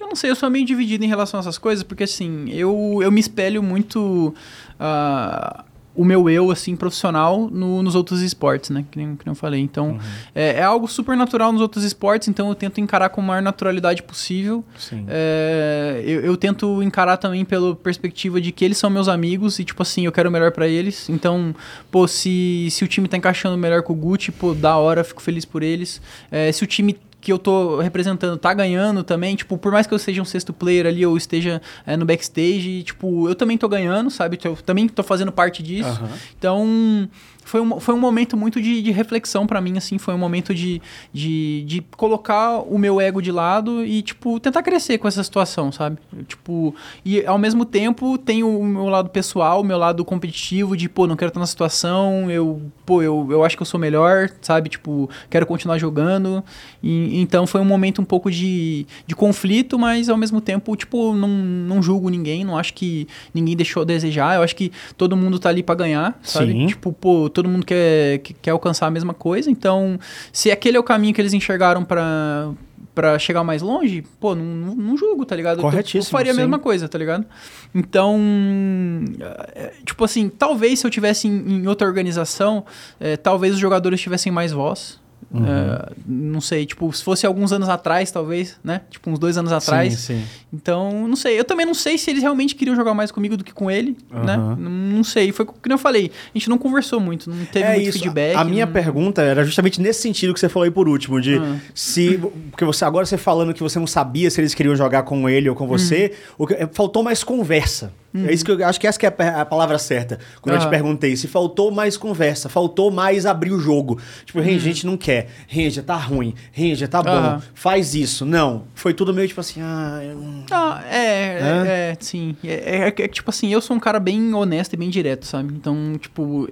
Eu não sei, eu sou meio dividido em relação a essas coisas, porque assim, eu, eu me espelho muito ah, o meu eu, assim, profissional no- nos outros esportes, né? Que nem, que nem eu falei. Então, é, é algo super natural nos outros esportes, então eu tento encarar com a maior naturalidade possível. É, eu, eu tento encarar também pela perspectiva de que eles são meus amigos e, tipo assim, eu quero o melhor pra eles. Então, pô, se, se o time tá encaixando melhor com o Gucci, pô, da hora, fico feliz por eles. É, se o time que eu tô representando tá ganhando também, tipo, por mais que eu seja um sexto player ali ou esteja é, no backstage, tipo, eu também tô ganhando, sabe? Eu também tô fazendo parte disso. Aham. Então, foi um, foi um momento muito de, de reflexão pra mim, assim, foi um momento de, de, de colocar o meu ego de lado e, tipo, tentar crescer com essa situação, sabe? Tipo, e ao mesmo tempo tem o meu lado pessoal, o meu lado competitivo de, pô, não quero estar na situação, eu, pô, eu, eu acho que eu sou melhor, sabe? Tipo, quero continuar jogando. E, então foi um momento um pouco de, de conflito, mas ao mesmo tempo, tipo, não, não julgo ninguém, não acho que ninguém deixou a desejar, eu acho que todo mundo tá ali pra ganhar, sabe? Sim. Tipo, pô, todo mundo quer, que- quer alcançar a mesma coisa, então se aquele é o caminho que eles enxergaram pra para chegar mais longe, pô, não, não, não julgo, tá ligado? Eu tô- Eu, Corretíssimo, faria a sim. mesma coisa, tá ligado? Então, é, tipo assim, talvez se eu tivesse em, em outra organização, é, talvez os jogadores tivessem mais voz. Uhum. É, não sei, tipo, se fosse alguns anos atrás, talvez, né? Tipo, uns dois anos atrás. Sim, sim. Então, não sei. Eu também não sei se eles realmente queriam jogar mais comigo do que com ele, né? Aham. Não, não sei. Foi como eu falei. A gente não conversou muito, não teve é muito isso. feedback. A minha não- pergunta era justamente nesse sentido que você falou aí por último, de Ah. se porque você agora você falando que você não sabia se eles queriam jogar com ele ou com você, Uhum. o que- faltou mais conversa. É isso que eu acho que essa que é a, a palavra certa. Quando eu te Aham. perguntei se faltou mais conversa, faltou mais abrir o jogo. Tipo, Uhum. Gente não quer. Ranger, tá ruim. Ranger, tá bom. Faz isso. Não. Foi tudo meio tipo assim, ah, eu Ah, é, Hã? é, é, sim. É, é- é que, tipo assim, eu sou um cara bem honesto e bem direto, sabe? Então, tipo,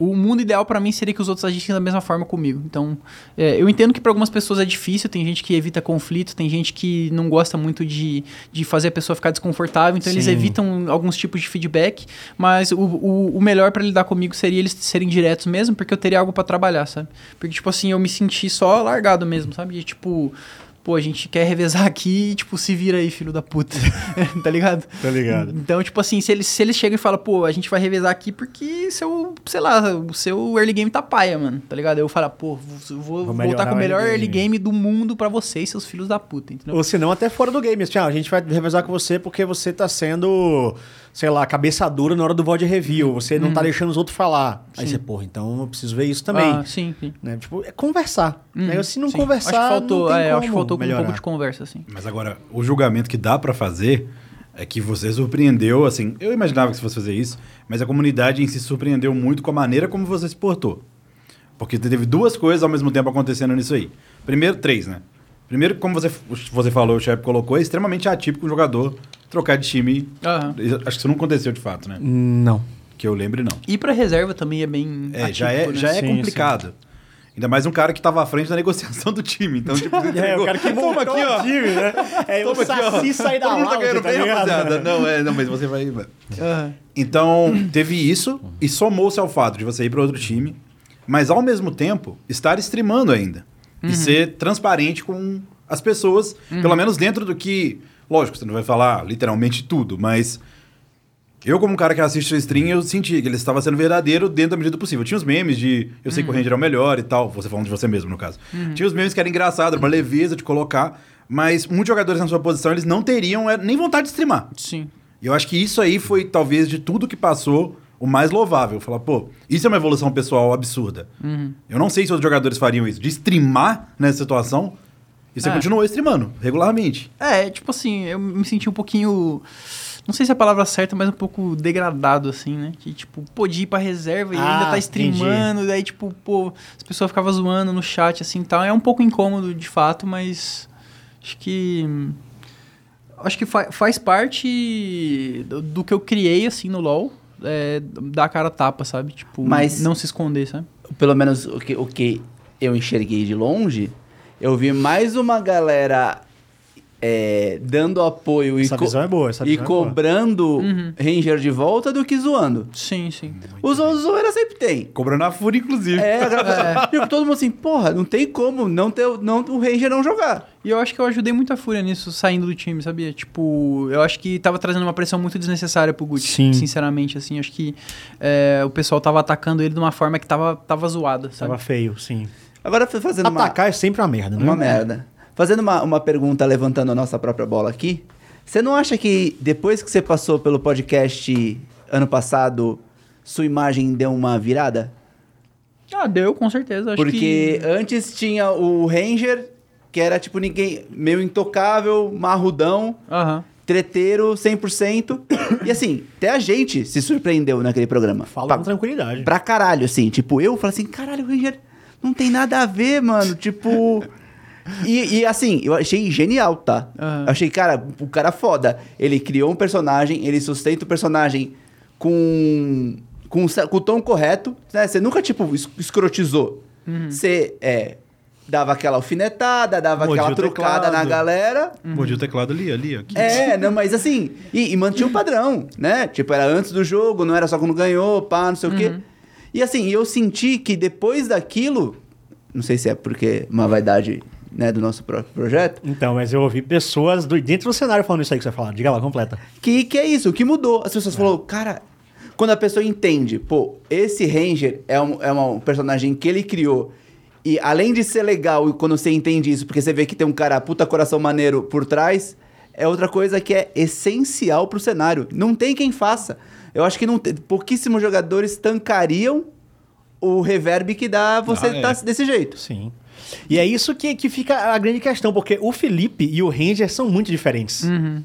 o mundo ideal pra mim seria que os outros agissem da mesma forma comigo. Então, é, eu entendo que pra algumas pessoas é difícil, tem gente que evita conflito, tem gente que não gosta muito de, de fazer a pessoa ficar desconfortável, então eles Sim. evitam alguns tipos de feedback, mas o, o, o melhor pra lidar comigo seria eles serem diretos mesmo, porque eu teria algo pra trabalhar, sabe? Porque, tipo assim, eu me senti só largado mesmo, sabe? De, tipo, pô, a gente quer revezar aqui e, tipo, se vira aí, filho da puta. [laughs] tá ligado? Tá ligado. Então, tipo assim, se eles, se eles chegam e falam, pô, a gente vai revezar aqui porque seu, sei lá, o seu early game tá paia, mano, tá ligado? Eu falo, pô, vou, vou voltar com o melhor early early game. game do mundo pra vocês, seus filhos da puta, entendeu? Ou se não, até fora do game. Assim, ah, a gente vai revezar com você porque você tá sendo, sei lá, cabeça dura na hora do VOD review. Você não tá deixando os outros falar. Aí Uhum. Sim. você, porra, então eu preciso ver isso também. Ah, sim, sim. Né? Tipo, é conversar. Uhum, né? Se não sim. conversar, acho que faltou, não tem é, como acho que faltou com um melhorar. pouco de conversa, assim. Mas agora, o julgamento que dá pra fazer é que você surpreendeu, assim, eu imaginava que você fosse fazer isso, mas a comunidade em si surpreendeu muito com a maneira como você se portou. Porque teve duas coisas ao mesmo tempo acontecendo nisso aí. Primeiro, três, né? Primeiro, como você, você falou, o chefe colocou, é extremamente atípico um jogador trocar de time. Aham. Acho que isso não aconteceu de fato, né? Não. Que eu lembre, não. Ir pra reserva também é bem. É, já é, né? já é Sim, complicado. Ainda mais um cara que tava à frente da negociação do time. Então, tipo, [laughs] você É, o cara que Toma montou aqui, ó. o time, né? É o Toma aqui, ó. saci sair da Todo mundo tá ganhando tá bem, rapaziada. Não, é, não, mas você vai... Aham. Então, teve isso e somou-se ao fato de você ir para outro time, mas ao mesmo tempo estar streamando ainda e ser transparente com as pessoas, pelo menos dentro do que, lógico, você não vai falar literalmente tudo, mas eu como um cara que assiste o stream, eu senti que ele estava sendo verdadeiro dentro da medida do possível. Tinha os memes de eu sei que o Ranger é o melhor e tal, você falando de você mesmo no caso. Tinha os memes que eram engraçados, era uma leveza de colocar, mas muitos jogadores na sua posição, eles não teriam é, nem vontade de streamar. Sim. E eu acho que isso aí foi, talvez, de tudo que passou, o mais louvável. Falar, pô, isso é uma evolução pessoal absurda. Eu não sei se outros jogadores fariam isso. De streamar nessa situação, e você É. continuou streamando, regularmente. É, tipo assim, eu me senti um pouquinho. Não sei se é a palavra certa, mas um pouco degradado, assim, né? Que, tipo, podia ir pra reserva e Ah, ainda tá streamando, daí, tipo, pô, as pessoas ficavam zoando no chat, assim, tal. É um pouco incômodo, de fato, mas acho que... Acho que fa- faz parte do, do que eu criei, assim, no LoL, é, dar a cara tapa, sabe? Tipo, Mas- não se esconder, sabe? Pelo menos o que, o que eu enxerguei de longe, eu vi mais uma galera é, dando apoio e, co- é boa, essa e visão é boa. cobrando Uhum. Ranger de volta do que zoando. Sim, sim. Os zoeira sempre tem. Cobrando a fúria, inclusive. É, [laughs] galera- tipo, todo mundo assim, porra, não tem como não ter não, o Ranger não jogar. E eu acho que eu ajudei muito a Fúria nisso, saindo do time, sabia? Tipo, eu acho que tava trazendo uma pressão muito desnecessária pro Gucci. Sim. Sinceramente, assim. Acho que é, o pessoal tava atacando ele de uma forma que tava, tava zoada, sabe? Tava feio, sim. Agora fazendo uma, Atacar é sempre uma merda, né? uma merda. Fazendo uma, uma pergunta, levantando a nossa própria bola aqui. Você não acha que depois que você passou pelo podcast ano passado, sua imagem deu uma virada? Ah, deu, com certeza. Acho Porque que... antes tinha o Ranger, que era tipo ninguém, meio intocável, marrudão, Aham. treteiro, 100%. e assim, até a gente se surpreendeu naquele programa. Fala Pra- com tranquilidade. pra caralho, assim. Tipo, eu falo assim, caralho, o Ranger não tem nada a ver, mano. Tipo. E, e, assim, eu achei genial, tá? Aham. Eu achei, cara, o cara foda. Ele criou um personagem, ele sustenta o personagem com. com, com o tom correto, né? Você nunca, tipo, es- escrotizou. Você é, dava aquela alfinetada, dava aquela trucada teclado. na galera. Mordi o teclado ali, ali, aqui. É, não, mas assim, e, e mantinha o padrão, né? Tipo, era antes do jogo, não era só quando ganhou, pá, não sei o quê. E assim, eu senti que depois daquilo, não sei se é porque uma vaidade, né, do nosso próprio projeto, Então, mas eu ouvi pessoas do, dentro do cenário falando isso aí que você fala. Diga lá, completa. que, que é isso, o que mudou. As pessoas falaram, cara, quando a pessoa entende, pô, esse Ranger é um, é um personagem que ele criou. E além de ser legal, e quando você entende isso, porque você vê que tem um cara puta coração maneiro por trás, é outra coisa que é essencial pro cenário. Não tem quem faça. Eu acho que não tem- pouquíssimos jogadores tancariam o reverb que dá você Ah, é. tá desse jeito. Sim. E é isso que, que fica a grande questão, porque o Felipe e o Ranger são muito diferentes. Uhum.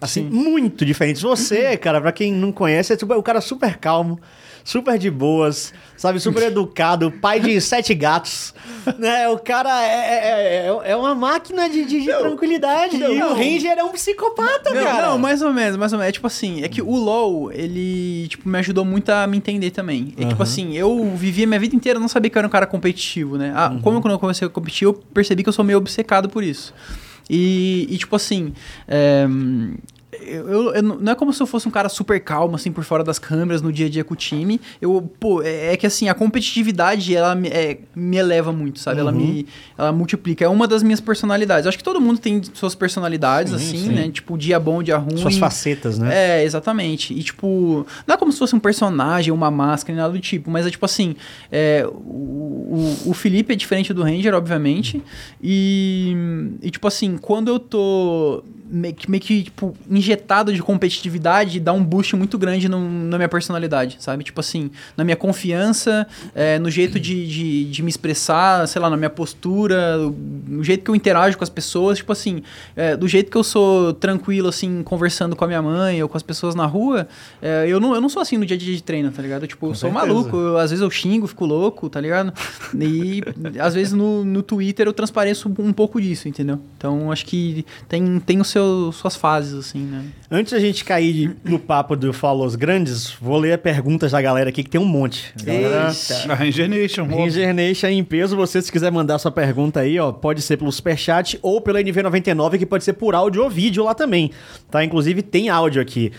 Assim, muito diferentes. Você, [clears throat] cara, pra quem não conhece, é o cara super calmo, super de boas, sabe? Super educado, pai de [laughs] sete gatos. Né? O cara é, é, é, é uma máquina de, de- de tranquilidade. e o Ranger é um psicopata, Não, cara. não, mais ou menos, mais ou menos. É tipo assim, é que o LoL, ele, tipo, me ajudou muito a me entender também. É tipo assim, eu vivia minha vida inteira, não sabia que eu era um cara competitivo, né? Ah, Como quando eu comecei a competir, eu percebi que eu sou meio obcecado por isso. E, e, tipo assim, é, eu, eu- eu não é como se eu fosse um cara super calmo, assim, por fora das câmeras, no dia a dia com o time. Eu, pô, é, é que assim, a competitividade, ela me, é, me eleva muito, sabe? Ela me ela multiplica. É uma das minhas personalidades. Acho que todo mundo tem suas personalidades, assim, né? Tipo, dia bom, dia ruim. Suas facetas, né? É, exatamente. E, tipo, não é como se fosse um personagem, uma máscara, nada do tipo, mas é tipo assim: é, o, o, o Felipe é diferente do Ranger, obviamente. E, e, tipo assim, quando eu tô meio que, meio que, tipo, injetado de competitividade, dá um boost muito grande no- na minha personalidade, sabe? Tipo assim, na minha confiança, é, no jeito de, de, de me expressar, sei lá, na minha postura, no jeito que eu interajo com as pessoas, tipo assim, é, do jeito que eu sou tranquilo, assim, conversando com a minha mãe ou com as pessoas na rua, é, eu, não, eu não sou assim no dia a dia de treino, tá ligado? Tipo, eu sou certeza. maluco, eu- às vezes eu xingo, fico louco, tá ligado? E às vezes no, no Twitter eu transpareço um pouco disso, entendeu? Então acho que tem, tem o seu, suas fases, assim, né? Antes da gente cair no papo do Follows Grandes, vou ler perguntas da galera aqui, que tem um monte. Galera, Eita. A Ranger Nation. Ranger Nation em peso, você se quiser mandar sua pergunta aí, ó, pode ser pelo Superchat ou pela NV99, que pode ser por áudio ou vídeo lá também, tá? Inclusive tem áudio aqui.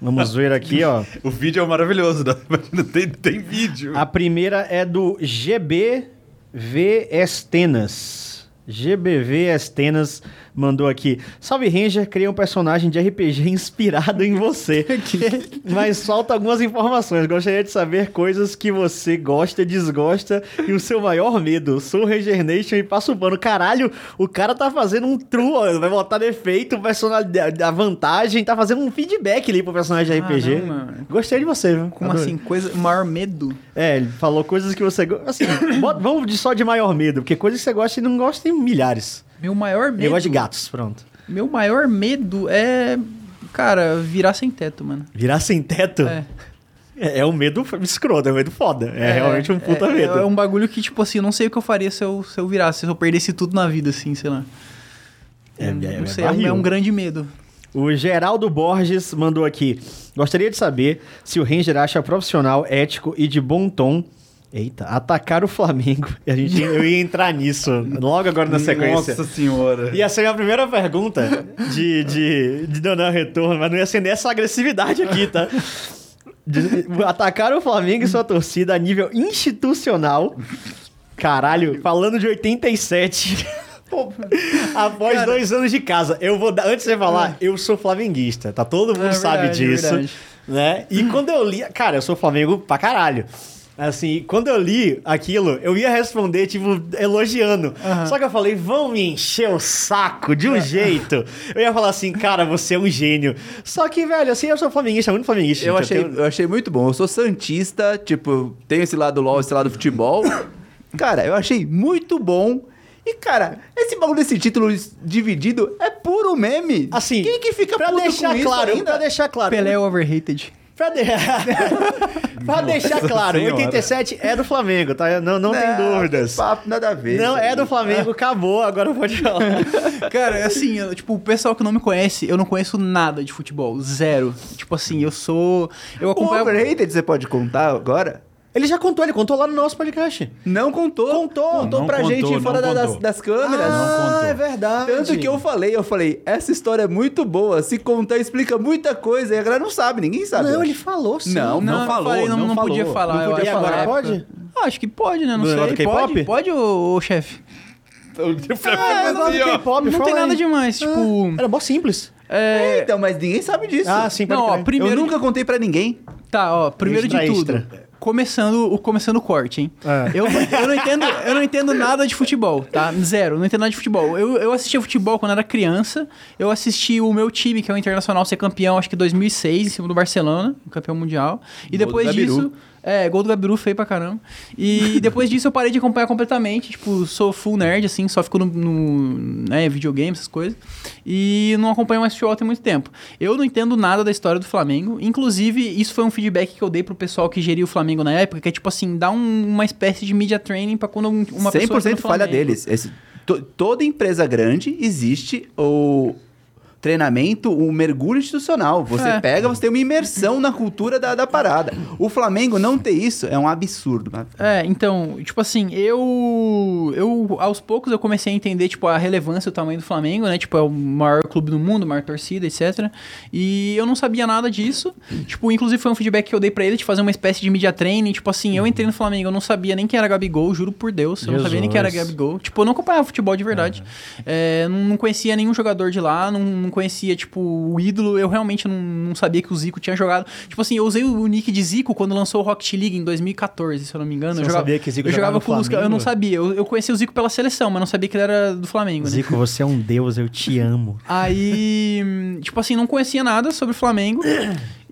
Vamos ver aqui, ó. [laughs] O vídeo é maravilhoso, né? [laughs] tem, tem vídeo. A primeira é do GBV Estenas. GBV Estenas mandou aqui. Salve Ranger, criei um personagem de RPG [laughs] inspirado em você. [laughs] Mas falta algumas informações. Gostaria de saber coisas que você gosta, desgosta e o seu maior medo. Sou Ranger Nation e passo o pano. Caralho, o cara tá fazendo um true, vai botar defeito, personalidade, a vantagem, tá fazendo um feedback ali pro personagem de RPG. Caramba. Gostei de você, viu? Como Adorei. assim? Coisa, maior medo? É, ele falou coisas que você gosta. Assim, vamos de só de maior medo, porque coisas que você gosta e não gosta tem milhares. Meu maior medo. Eu gosto de gatos, pronto. Meu maior medo é, cara, virar sem teto, mano. Virar sem teto É. é, é um medo escroto, é um medo foda. É, realmente um puta é, medo. É um bagulho que, tipo assim, eu não sei o que eu faria se eu, se eu virasse, se eu perdesse tudo na vida, assim, sei lá. É, é, não é sei, é um, é um grande medo. O Geraldo Borges mandou aqui. Gostaria de saber se o Ranger acha profissional, ético e de bom tom. Eita, atacar o Flamengo. [laughs] E a gente, eu ia entrar nisso logo agora na sequência. Nossa senhora. Ia ser a primeira pergunta de, de, de Donan Retorno, mas não ia ser nessa agressividade aqui, tá? De- atacar o Flamengo e sua torcida a nível institucional. Caralho, falando de 87. [laughs] Após dois anos de casa. Eu vou dar. Antes de você falar, eu sou flamenguista, tá? Todo mundo É sabe verdade, é disso. verdade. Né? E quando eu li. Cara, eu sou Flamengo pra caralho. Assim, quando eu li aquilo, eu ia responder, tipo, elogiando. Só que eu falei, vão me encher o saco de um jeito. Eu ia falar assim, cara, você é um gênio. Só que, velho, assim, eu sou flamenguista, muito flamenguista. Eu gente, achei, tenho- eu achei muito bom. Eu sou santista, tipo, tenho esse lado LOL, esse lado futebol. Cara, eu achei muito bom. E, cara, esse bagulho desse título dividido é puro meme. Assim, Quem que fica pra puto deixar claro, ainda? pra deixar claro. Pelé é overrated. Pra, de- [laughs] pra deixar claro, Senhora. 87 é do Flamengo, tá? Não, não, tem Não, dúvidas. que Papo, nada a ver. Não é do Flamengo, acabou, agora pode falar. [laughs] Cara, assim, eu- tipo, o pessoal que não me conhece, eu não conheço nada de futebol. Zero. Tipo assim, eu sou. Eu O acompanho. overrated você pode contar agora? Ele já contou, ele contou lá no nosso podcast. Não contou. Contou. Contou Não pra contou, gente não fora da- das, das câmeras. ah, contou. é verdade. Tanto que eu falei, eu falei, essa história é muito boa. Se contar, explica muita coisa. E a galera não sabe, ninguém sabe. Não, ele falou sim. Não, Não, Não falou, falei, não, não não podia falou. falar. Não podia época- pode? Ah, acho que pode, né? Não Do sei. do Pode, pode, ô, ô chefe. [laughs] Ah, assim, agora Não tem nada aí. demais, tipo. Era mó simples. É, Então, mas ninguém sabe disso. Ah, sim, pode Não, ó, primeiro eu nunca contei pra ninguém. Tá, ó, primeiro Extra, de tudo. extra. Começando o começando o corte, hein? É. Eu, eu, não entendo, eu não entendo nada de futebol, tá? Zero, não entendo nada de futebol. Eu, eu assistia futebol quando era criança. Eu assisti o meu time, que é o Internacional, ser campeão, acho que em 2006, em cima do Barcelona, campeão mundial. E Gol depois disso. É, gol do Gabiru feio pra caramba. E [laughs] depois disso eu parei de acompanhar completamente. Tipo, sou full nerd, assim, só fico no, no né, videogame, essas coisas. E não acompanho mais futebol tem muito tempo. Eu não entendo nada da história do Flamengo. Inclusive, isso foi um feedback que eu dei pro pessoal que geria o Flamengo na época, que é tipo assim, dá um- uma espécie de media training pra quando um- uma pessoa... entra 100% no falha deles. Esse- to- toda empresa grande existe o treinamento, um mergulho institucional. Você É. pega, você tem uma imersão na cultura da, da parada. O Flamengo não ter isso é um absurdo. É, então, tipo assim, eu. Eu, aos poucos, eu comecei a entender, tipo, a relevância e o tamanho do Flamengo, né? Tipo, é o maior clube do mundo, maior torcida, etc. E eu não sabia nada disso. Tipo, inclusive foi um feedback que eu dei pra ele de fazer uma espécie de media training. Tipo assim, eu entrei no Flamengo, eu não sabia nem quem era Gabigol, juro por Deus. Eu não sabia nem quem era Jesus. Gabigol. Tipo, eu não acompanhava futebol de verdade. É, não, não conhecia nenhum jogador de lá, não, não conhecia, tipo, o ídolo. Eu realmente não, não sabia que o Zico tinha jogado. Tipo assim, eu usei o nick de Zico quando lançou o Rocket League em 2014, se eu não me engano. Você eu não jogava, sabia que Zico eu jogava jogava os Eu não Flamengo? sabia. Eu, eu conhecia o Zico pela seleção, mas não sabia que ele era do Flamengo, né? Zico, você é um deus, eu te amo. Aí, tipo assim, não conhecia nada sobre o Flamengo.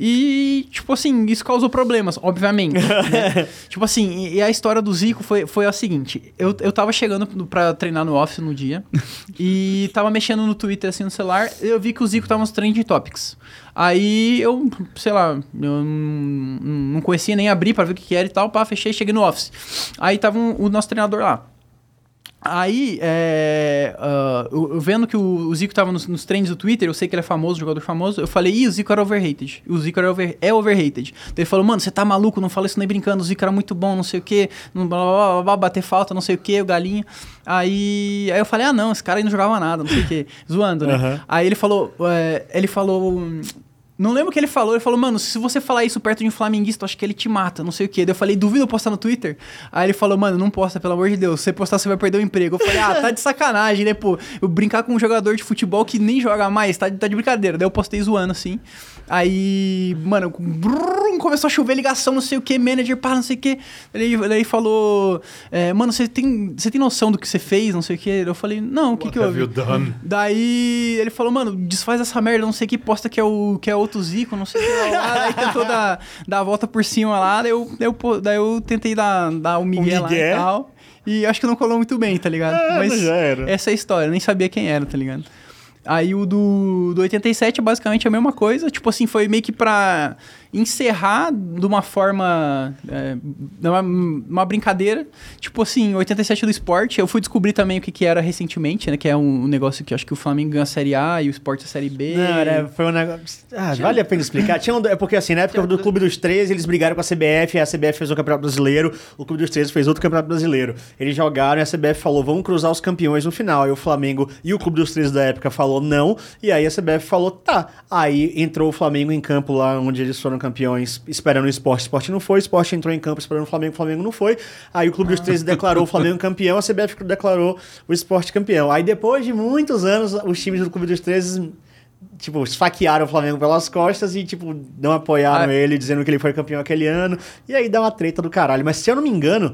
E, tipo assim, isso causou problemas, obviamente. né? [laughs] Tipo assim, e- a história do Zico foi, foi a seguinte: eu, eu tava chegando pra treinar no office no dia [laughs] e tava mexendo no Twitter assim no celular. Eu vi que o Zico tava nos trending topics. Aí eu, sei lá, eu não, não conhecia nem abrir pra ver o que, que era e tal. Pá, fechei, cheguei no office. Aí tava um- o nosso treinador lá. Aí, é, eu, eu vendo que o, o Zico tava nos, nos trends do Twitter, eu sei que ele é famoso, jogador famoso, eu falei, ih, o Zico era overrated. O Zico era over, é overrated. Então ele falou, mano, você tá maluco, não fala isso nem brincando, o Zico era muito bom, não sei o quê, não, blá, blá, blá, blá, bater falta, não sei o quê, o galinha. Aí, aí eu falei, ah, não, esse cara aí não jogava nada, não sei o quê, [laughs] zoando, né? Aham. Aí ele falou, é, ele falou... Não lembro o que ele falou. Ele falou, mano, se você falar isso perto de um flamenguista, acho que ele te mata, não sei o quê. Daí eu falei, duvido eu postar no Twitter? Aí ele falou, mano, não posta, pelo amor de Deus. Se você postar, você vai perder o emprego. Eu falei, ah, tá de sacanagem, né, pô? Eu brincar com um jogador de futebol que nem joga mais, tá, tá de brincadeira. Daí eu postei zoando, assim. Aí, mano, brum, começou a chover ligação, não sei o que, manager, pá, não sei o que. Ele, ele falou, é, mano, você tem, você tem noção do que você fez, não sei o que? Eu falei, não, o que que houve? done? Daí ele falou, mano, desfaz essa merda, não sei o que, posta que é, o, que é outro Zico, não sei o que lá. Daí tentou dar, dar a volta por cima lá, daí eu, daí eu, daí eu tentei dar, dar o Miguel, lá Miguel. e tal. E acho que não colou muito bem, tá ligado? É, Mas era. essa é a história, eu nem sabia quem era, tá ligado? Aí o do, do 87 é basicamente a mesma coisa. Tipo assim, foi meio que pra encerrar de uma forma. É, uma, uma brincadeira. Tipo assim, 87 do esporte. Eu fui descobrir também o que, que era recentemente, né? Que é um, um negócio que acho que o Flamengo ganha a Série A e o esporte a Série B. Não, era, foi um negócio. Ah, vale a pena explicar. Tinha um- é porque assim, na época do Clube dos 13, eles brigaram com a CBF, a CBF fez um campeonato brasileiro, o Clube dos 13 fez outro campeonato brasileiro. Eles jogaram e a CBF falou: vamos cruzar os campeões no final. Aí o Flamengo e o Clube dos 13 da época falou não, e aí a CBF falou: tá. Aí entrou o Flamengo em campo lá onde eles foram campeões, esperando o esporte. O esporte não foi, o esporte entrou em campo esperando o Flamengo, o Flamengo não foi. Aí o Clube dos 13 declarou o Flamengo campeão, a CBF declarou o esporte campeão. Aí depois de muitos anos, os times do Clube dos 13 tipo, esfaquearam o Flamengo pelas costas e, tipo, não apoiaram Ah. ele, dizendo que ele foi campeão aquele ano. E aí dá uma treta do caralho. Mas se eu não me engano,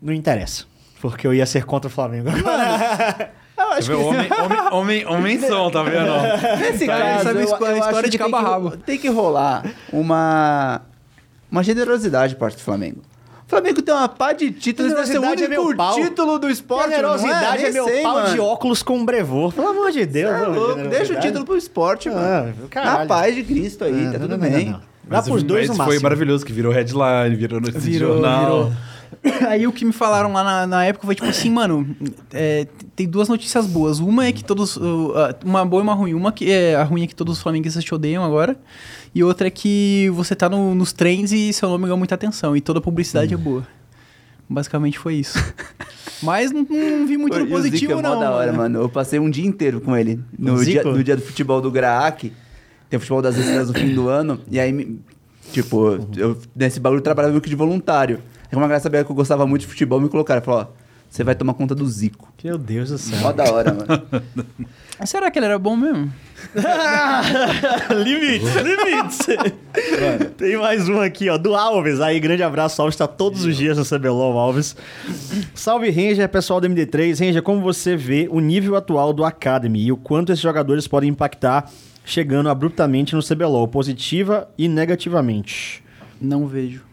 não interessa. Porque eu ia ser contra o Flamengo. [laughs] Eu acho que Homem, homem, homem, homem som, tá vendo? nesse Cara, caso, sabe a eu- história- eu a história acho de que tem cabo rabo. Tem que rolar uma, uma generosidade por parte do Flamengo. O Flamengo tem uma pá de títulos, deve ser o Generosidade é único meu pau. título do esporte. Generosidade não é, meu sei, pau mano. de óculos com brevor. Pelo amor de Deus. É não, louco. Deixa o título pro esporte, Ah, mano. caralho. Na paz de Cristo aí, Ah, tá não, tudo não, não, bem. não. Dá pros dois no mas máximo. foi maravilhoso, que virou headline, virou notícia de Virou, jornal. virou. [coughs] Aí o que me falaram lá na, na época foi tipo assim, mano, é, tem duas notícias boas. Uma é que todos. uma boa e uma ruim. Uma que é a ruim é que todos os flamenguistas te odeiam agora. E outra é que você tá no- nos trends e seu nome ganha muita atenção. E toda publicidade é boa. Basicamente foi isso. Mas não, não vi muito no o Zico positivo, é mó não. da hora, mano. mano. Eu passei um dia inteiro com ele. No, O dia, no dia do futebol do Graak. Tem o futebol das estrelas no fim do ano. E aí, tipo, eu nesse bagulho eu trabalhava meio que de voluntário. Aí uma galera sabia que eu gostava muito de futebol, me colocaram. Falou, ó, você vai tomar conta do Zico. Meu Deus do céu. Mó da hora, mano. Mas Será que ele era bom mesmo? [laughs] limites, limites. Tem mais um aqui, ó, do Alves. Aí, grande abraço, Alves. Tá todos os dias no CBLOL, Alves. Salve, Ranger, pessoal do MD3. Ranger, como você vê o nível atual do Academy e o quanto esses jogadores podem impactar chegando abruptamente no CBLOL, positiva e negativamente? Não vejo.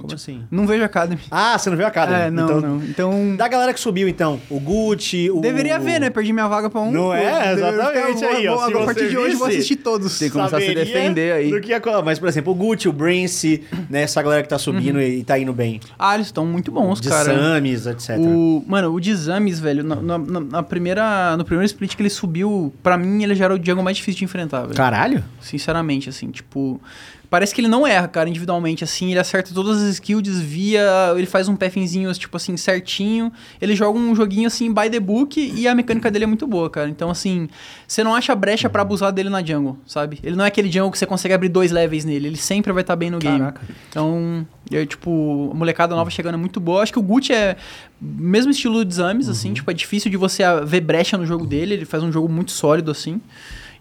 Como assim? Não vejo Academy. Ah, você não viu a Academy? É, não, então, não. Então. Da galera que subiu, então. O Gucci, o... Deveria ver, né? Perdi minha vaga pra um. Não é? Exatamente aí, ó. A partir de hoje eu vou assistir todos. Tem que começar a se defender aí. do que ia- Mas, por exemplo, o Gucci, o Brince, né? Essa galera que tá subindo Uhum. e tá indo bem. Ah, eles estão muito bons, de cara. Samis, etc. O, mano, o de exames, velho, na, na- na- na primeira, no primeiro split que ele subiu, pra mim ele já era o Django mais difícil de enfrentar, velho. Caralho? Sinceramente, assim, tipo. Parece que ele não erra, cara, individualmente, assim. Ele acerta todas as skills, desvia, ele faz um pathzinho, tipo assim, certinho. Ele joga um joguinho, assim, by the book e a mecânica dele é muito boa, cara. Então, assim, você não acha brecha pra abusar dele na jungle, sabe? Ele não é aquele jungle que você consegue abrir dois levels nele. Ele sempre vai estar bem no game. Caraca. Então, eu, tipo, a molecada nova chegando é muito boa. Acho que o Gucci é mesmo estilo de exames, Uhum. assim. Tipo, é difícil de você ver brecha no jogo dele. Ele faz um jogo muito sólido, assim.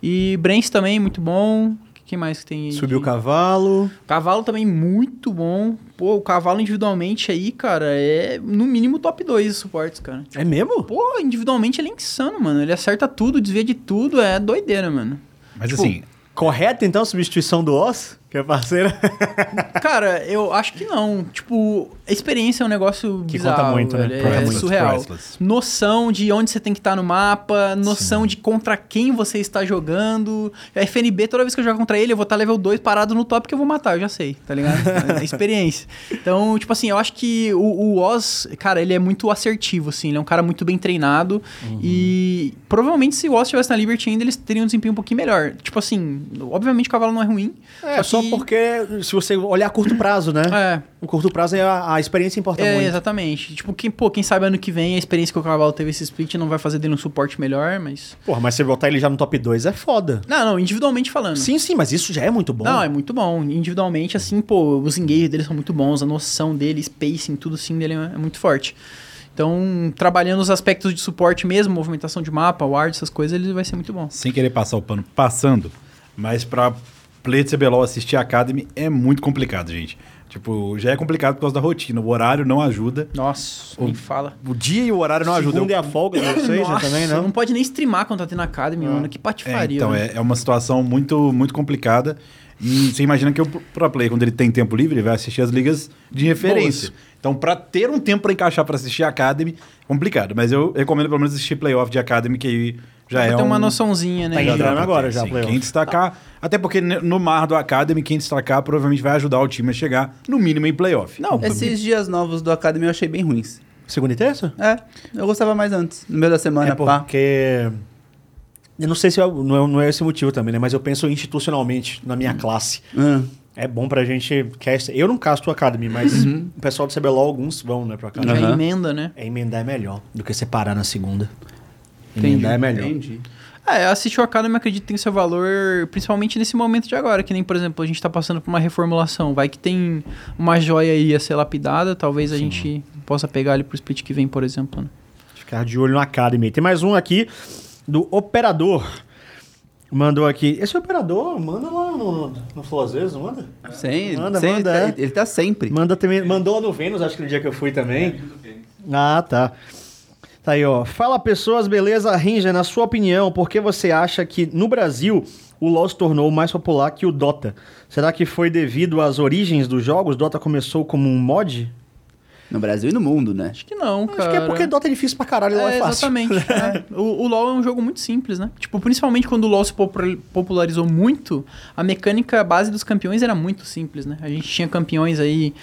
E Brence também, muito bom. Quem mais que tem aí? Subiu o de- cavalo. Cavalo também muito bom. Pô, o cavalo individualmente aí, cara, é no mínimo top 2 de suportes, cara. É mesmo? Pô, individualmente ele é insano, mano. Ele acerta tudo, desvia de tudo, é doideira, mano. Mas Tipo, assim, Correto, então, a substituição do Oz, que é parceira? [laughs] Cara, eu acho que não. Tipo, a experiência é um negócio Que bizarro, conta muito, né? velho. Conta É muito. surreal. Priceless. Noção de onde você tem que estar no mapa, noção de contra quem você está jogando. A FNB, toda vez que eu jogo contra ele, eu vou estar level 2 parado no top que eu vou matar, eu já sei, tá ligado? [laughs] É experiência. Então, tipo assim, eu acho que o, o Oz, cara, ele é muito assertivo, assim, ele é um cara muito bem treinado. Uhum. E provavelmente se o Oz estivesse na Liberty ainda, eles teriam um desempenho um pouquinho melhor. Tipo assim, obviamente o cavalo não é ruim. É, só que- porque se você olhar a curto prazo, né? É, O curto prazo é a, a experiência importa É, muito. exatamente. Tipo, quem, pô, quem sabe ano que vem a experiência que o Cavalo teve esse split não vai fazer dele um suporte melhor, mas. Porra, mas você botar ele já no top 2 é foda. Não, não, individualmente falando. Sim, sim, mas isso já é muito bom. Não, é muito bom. Individualmente, assim, pô, os engages dele são muito bons, a noção dele, spacing, tudo assim dele é é muito forte. Então, trabalhando os aspectos de suporte mesmo, movimentação de mapa, ward, essas coisas, ele vai ser muito bom. sem querer passar o pano, passando, mas pra Play de CBLOL assistir a Academy é muito complicado, gente. Tipo, já é complicado por causa da rotina. O horário não ajuda. Nossa, nem fala. O dia e o horário não ajudam. Segunda é a folga de vocês, né, Nossa, também, não? não pode nem streamar quando tá tendo Academy, mano. Que É, patifaria. então, né? é, é uma situação muito, muito complicada. E você imagina que o pro player, quando ele tem tempo livre, ele vai assistir as ligas de referência. Então, pra ter um tempo pra encaixar pra assistir a Academy, é complicado. Mas eu recomendo pelo menos assistir playoff de Academy, que aí já é ter um... uma noçãozinha, né? Tá já dá entrando agora já, sim. playoff. Quem destacar... Até porque no mar do Academy, quem destacar provavelmente vai ajudar o time a chegar, no mínimo, em playoff. Não, Esses dias novos do Academy eu achei bem ruins. Segunda e terça? É, eu gostava mais antes, no meio da semana, é pá. porque... Eu não sei se é, não, é, não é esse motivo também, né? Mas eu penso institucionalmente na minha classe. Ah, É bom pra gente... Cast... Eu não casto o Academy, mas o pessoal do CBLOL, alguns vão, né, pro Academy. já Aham. emenda, né? É, emendar é melhor do que separar na segunda. Entendi, Emendar é melhor. entendi. É, assistir o Academy acredito que tem seu valor, principalmente nesse momento de agora, que nem, por exemplo, a gente tá passando por uma reformulação. Vai que tem uma joia aí a ser lapidada, talvez a gente possa pegar ali pro split que vem, por exemplo. Né? Ficar de olho no Academy. Tem mais um aqui do Operador. Mandou aqui. Esse operador, manda lá no, no Flow às vezes, não manda? Sem, Manda, sem- manda, ele, é. tá, ele tá sempre. Manda também, mandou lá no Vênus, acho que no dia que eu fui também. Ah, tá. Tá aí, ó. Fala pessoas, beleza? Ranger, na sua opinião, por que você acha que no Brasil o LoL se tornou mais popular que o Dota? Será que foi devido às origens dos jogos? Dota começou como um mod? No Brasil e no mundo, né? Acho que não, cara. Acho que é porque Dota é difícil pra caralho, LoL é, É, fácil. exatamente. [laughs] é. O, o LoL é um jogo muito simples, né? Tipo, principalmente quando o LoL se popul- popularizou muito, a mecânica base dos campeões era muito simples, né? A gente tinha campeões aí,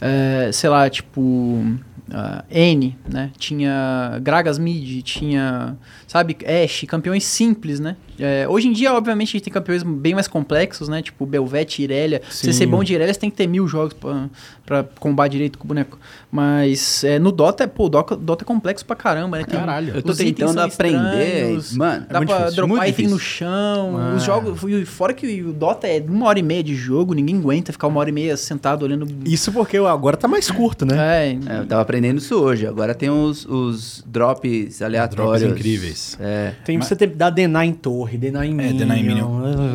é, sei lá, tipo. ah, N, né? Tinha Gragas Mid, tinha, sabe, Ashe, campeões simples, né? É, hoje em dia, obviamente, a gente tem campeões bem mais complexos, né? Tipo Belvete, Irelia. Pra Você ser bom de Irelia, você tem que ter mil jogos pra, pra combar direito com o boneco. Mas é, no Dota, pô, o Dota, Dota é complexo pra caramba, né? Tem- Caralho. Eu tô tentando aprender, mano, Dá é pra difícil, dropar muito item no chão. Ah. Os jogos. Fora que o Dota é uma hora e meia de jogo, ninguém aguenta ficar uma hora e meia sentado olhando. Isso porque agora tá mais curto, né? É, É, eu tava aprendendo isso hoje. Agora tem os, os drops aleatórios. Drops incríveis. É. Tem você ter, dar Denar em torre, Denar em É, minion. Denar em Minion.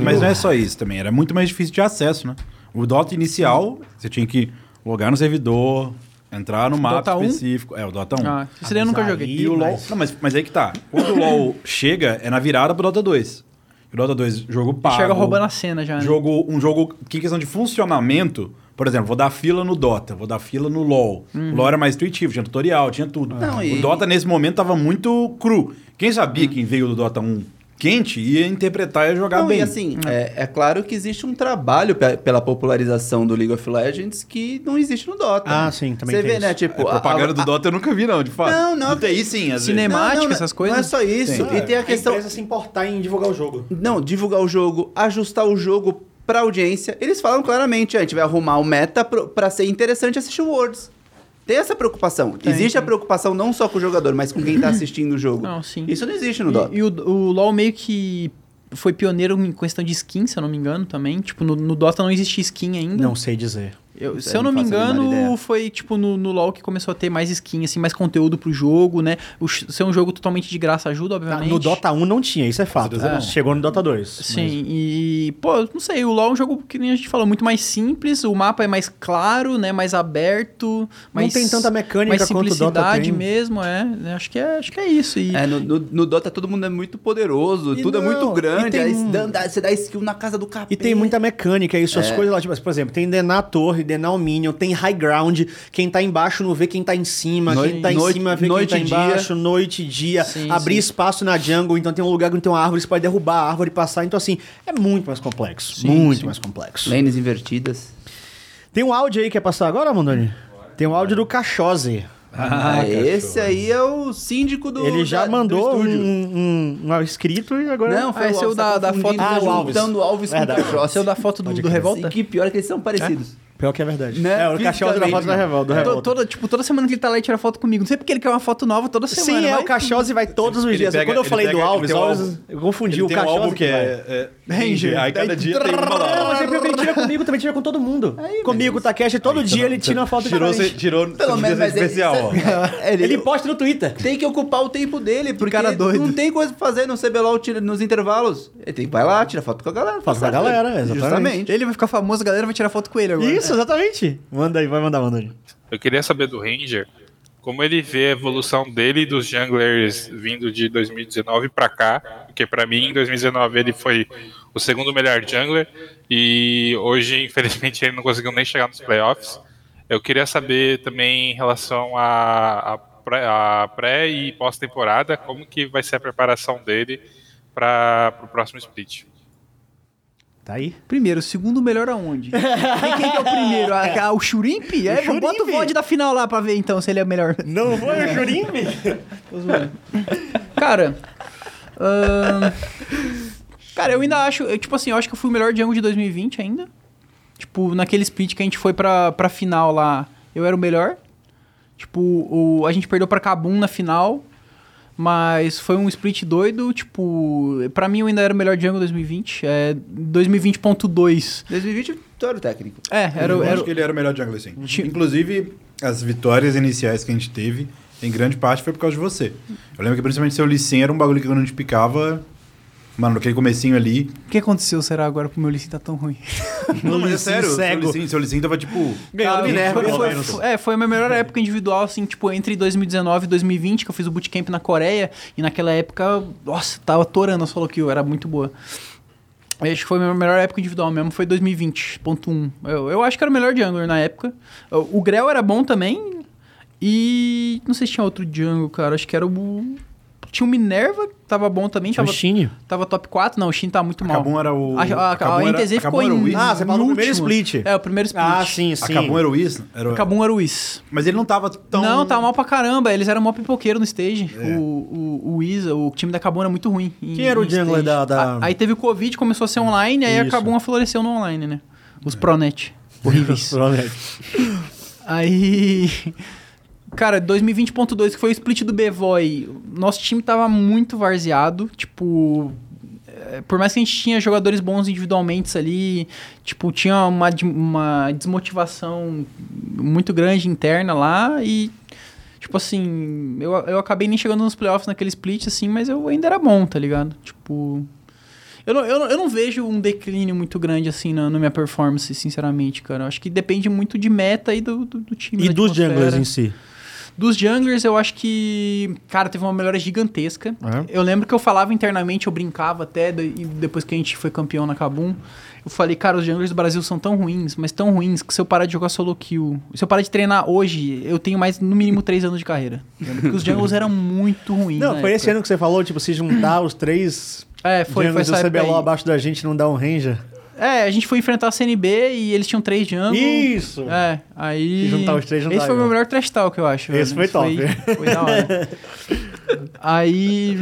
Mas não é só isso também, era muito mais difícil de acesso, né? O Dota inicial, você tinha que logar no servidor, entrar no mapa Dota 1? específico. É, o Dota 1. Ah, isso daí eu nunca Mas joguei. E o LoL. mas- Não, mas, mas aí que tá. Quando o LoL chega, é na virada pro Dota 2. O Dota 2, jogo pago. Chega roubando a cena já, né? Jogo, um jogo que em questão de funcionamento, por exemplo, vou dar fila no Dota, vou dar fila no LoL. Uhum. O LoL era mais intuitivo, tinha tutorial, tinha tudo. Não, o e- Dota nesse momento tava muito cru. Quem sabia Uhum. quem veio do Dota 1 quente ia interpretar e jogar Não, bem. e assim, é, é claro que existe um trabalho pe- pela popularização do League of Legends que não existe no Dota. Ah, sim, também Você tem vê, isso. né? Tipo, a propaganda a- do a- Dota eu nunca vi, não, de fato. Não, não. No TI sim, às Cinema- vezes. Temática, não, essas Não coisas? é só isso. Tem. E tem a questão. empresa se importar em divulgar o jogo. Não, divulgar o jogo, ajustar o jogo pra audiência. Eles falam claramente, a gente vai arrumar o meta pra ser interessante assistir o Worlds. Tem essa preocupação. Tem, existe a tem. preocupação não só com o jogador, mas com quem tá [clears throat] assistindo o jogo. Não, sim. Isso não existe no Dota. E, e o, o LoL meio que foi pioneiro em questão de skin, se eu não me engano, também. Tipo, no, no Dota não existia skin ainda. Não sei dizer. Eu- se aí eu não não me engano, foi tipo no, no LoL que começou a ter mais skin, assim, mais conteúdo pro jogo, né? O, ser um jogo totalmente de graça ajuda, Ah, obviamente. No Dota 1 não tinha, isso é fato. não. Chegou no Dota 2. Sim, e, pô, não sei, o LoL é um jogo que nem a gente falou, muito mais simples, o mapa é mais claro, né, mais aberto, mais, tem tanta mecânica mais quanto o Dota simplicidade tem. mesmo, é, né, acho que é, acho que é isso. E, É, no, no, no Dota todo mundo é muito poderoso, E tudo é não, muito e grande, tem aí um- você dá skill na casa do capeta. E tem muita mecânica, isso, É. as coisas lá, tipo, por exemplo, tem denar a torre, o minion, tem high ground, quem tá embaixo não vê quem tá em cima, Noite- quem tá em noite- cima vê noite quem e tá dia. embaixo, noite e dia, Sim, abrir sim. espaço na jungle, então tem um lugar que tem uma árvore, você pode derrubar a árvore e passar, então assim, é muito mais complexo, Sim, muito sim. mais complexo. Lanes invertidas. Tem um áudio aí, quer passar agora, Mondoni? Tem um áudio do Cachose. Ah, esse aí é o síndico do Ele já da- do mandou um, estúdio. um, um inscrito e agora... Não, Ah, foi esse é o da- tá da foto do tá Alves. juntando o Alves Verdade. com o. Seu da foto do, do. Revolta? E que pior que eles são parecidos. Pior que é verdade. Né? É, o Cachose da foto da Revolta. Revolta. toda, tipo, toda semana que ele tá lá e tira foto comigo. Não sei porque ele quer uma foto nova toda semana. Sim, é, o Cachose vai todos os Ele dias. pega- Quando eu falei pega- do Alves, um Alves, álbum- eu confundi Ele o tem um álbum que vai. é, é Ranger. Aí cada dia tem uma Não, lá. mas sempre ele tira comigo, também tira com todo mundo. comigo, o Takeshi, todo dia ele tira uma foto Tirou, diferente. tirou Pelo menos, especial, ó. [laughs] É, ele, Ele posta no Twitter. tem que ocupar o tempo dele, porque cara doido. não tem coisa pra fazer no CBLOL tira- nos intervalos. Ele tem, vai lá, tira foto com a galera. Foto com a galera, exatamente. Justamente. Ele vai ficar famoso, a galera vai tirar foto com ele agora. Isso, exatamente. Manda aí, vai mandar, manda aí. Eu queria saber do Ranger como ele vê a evolução dele e dos junglers vindo de 2019 pra cá, porque pra mim em 2019 ele foi o segundo melhor jungler e hoje [laughs] infelizmente ele não conseguiu nem chegar nos playoffs. Eu queria saber também em relação a pré e pós-temporada, como que vai ser a preparação dele para o próximo split. Tá aí. Primeiro, o segundo melhor aonde? quem, quem que é o primeiro? A- a- o Churimp? É, bota o VOD da final lá pra ver então se ele é melhor. Não foi o Jurimbe? Cara. ahn, cara, eu ainda acho. eu, tipo assim, eu acho que eu fui o melhor jungle de 2020 ainda. Tipo, naquele split que a gente foi pra, pra final lá, eu era o melhor. Tipo, o, a gente perdeu pra Kabum na final. Mas foi um split doido. Tipo, pra mim eu ainda era o melhor jungle 2020. É 2020.2. 2020, vitória técnico. É, era, eu o- era, acho que ele era o melhor jungler, sim. Ti- Inclusive, as vitórias iniciais que a gente teve, em grande parte, foi por causa de você. Eu lembro que principalmente seu Lee Sin era um bagulho que quando a gente picava... Mano, naquele comecinho ali... O que aconteceu, será, agora pro meu Licin tá tão ruim? [laughs] Não, mas é sério, cego. seu Lee Sin, seu tava tipo... Ganhou do Ah, Minerva, foi, pelo foi- menos. foi- é, foi a minha melhor época individual, assim, tipo, entre 2019 e 2020, que eu fiz o bootcamp na Coreia, e naquela época, nossa, tava torando a solo kill, era muito boa. Eu Acho que foi a minha melhor época individual mesmo, foi 2020.1. Eu, eu acho que era o melhor jungler na época. O, o Grell era bom também, e não sei se tinha outro jungle, cara, acho que era o... Tinha o Minerva, tava bom também, Tinha o tava, Shin. tava top 4, não, o Shin tá muito mal. Kabum era o... A, a, a, era- NTZ ficou o em. Ah, você falou do primeiro split. É, o primeiro split. Ah, sim, A sim. Kabum era o Wiz? Era... Acabou era o Wiz. Mas ele não tava tão... Não, tava mal pra caramba. Eles eram mó pipoqueiro no stage. É. O, o, o Wiz, o time da Cabum era muito ruim. em- Quem era o jungler da- da- A- Aí teve o Covid, começou a ser online, aí a. Cabum floresceu no online, né? Os Pronet. [laughs] Horríveis. Aí. Cara, 2020.2, que foi o split do B-Voy, nosso time tava muito varzeado. Tipo. é, Por mais que a gente tinha jogadores bons individualmente ali, tipo, tinha uma, uma desmotivação muito grande interna lá e. Tipo assim, eu, eu acabei nem chegando nos playoffs naquele split, assim, mas eu ainda era bom, tá ligado? Tipo. Eu não, eu, não, eu não vejo um declínio muito grande, assim, na, na minha performance, sinceramente, cara. Eu acho que depende muito de meta e do, do, do time. E dos junglers em si? Dos junglers, eu acho que, cara, teve uma melhora gigantesca. É. Eu lembro que eu falava internamente, eu brincava até, e depois que a gente foi campeão na Kabum, eu falei, cara, os junglers do Brasil são tão ruins, mas tão ruins, que se eu parar de jogar solo kill, se eu parar de treinar hoje, eu tenho mais, no mínimo, três anos de carreira. Porque os junglers eram muito ruins Não, foi esse época. ano que você falou, tipo, se juntar os três É, foi, foi do CBLOL abaixo da gente não dá um ranger. É, a gente foi enfrentar a CNB e eles tinham três jungle. Isso! É, aí. Se juntar os três, não Esse foi o meu melhor trash talk, eu acho. Esse velho. foi Foi, foi da hora. [laughs] aí.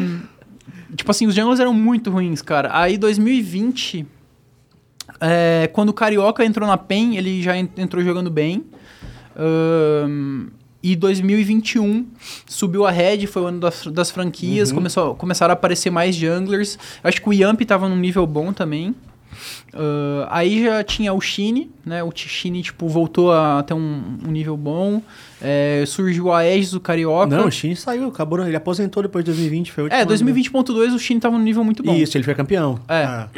Tipo assim, os jungles eram muito ruins, cara. Aí 2020. é, quando o Carioca entrou na PEN, ele já en- entrou jogando bem. Ahn, e 2021 subiu a Red, foi o ano das, das franquias, Uhum. começou, começaram a aparecer mais junglers. Acho que o Yamp tava num nível bom também. Ah, aí já tinha o Shine, né? O Shine, tipo, voltou a ter um, um nível bom. É, surgiu a Aegis do Carioca. Não, o Shin saiu, acabou, ele aposentou depois de 2020, foi o é, ano 2020.2 o Shine tava num nível muito bom. Isso, ele foi campeão. É. Ah.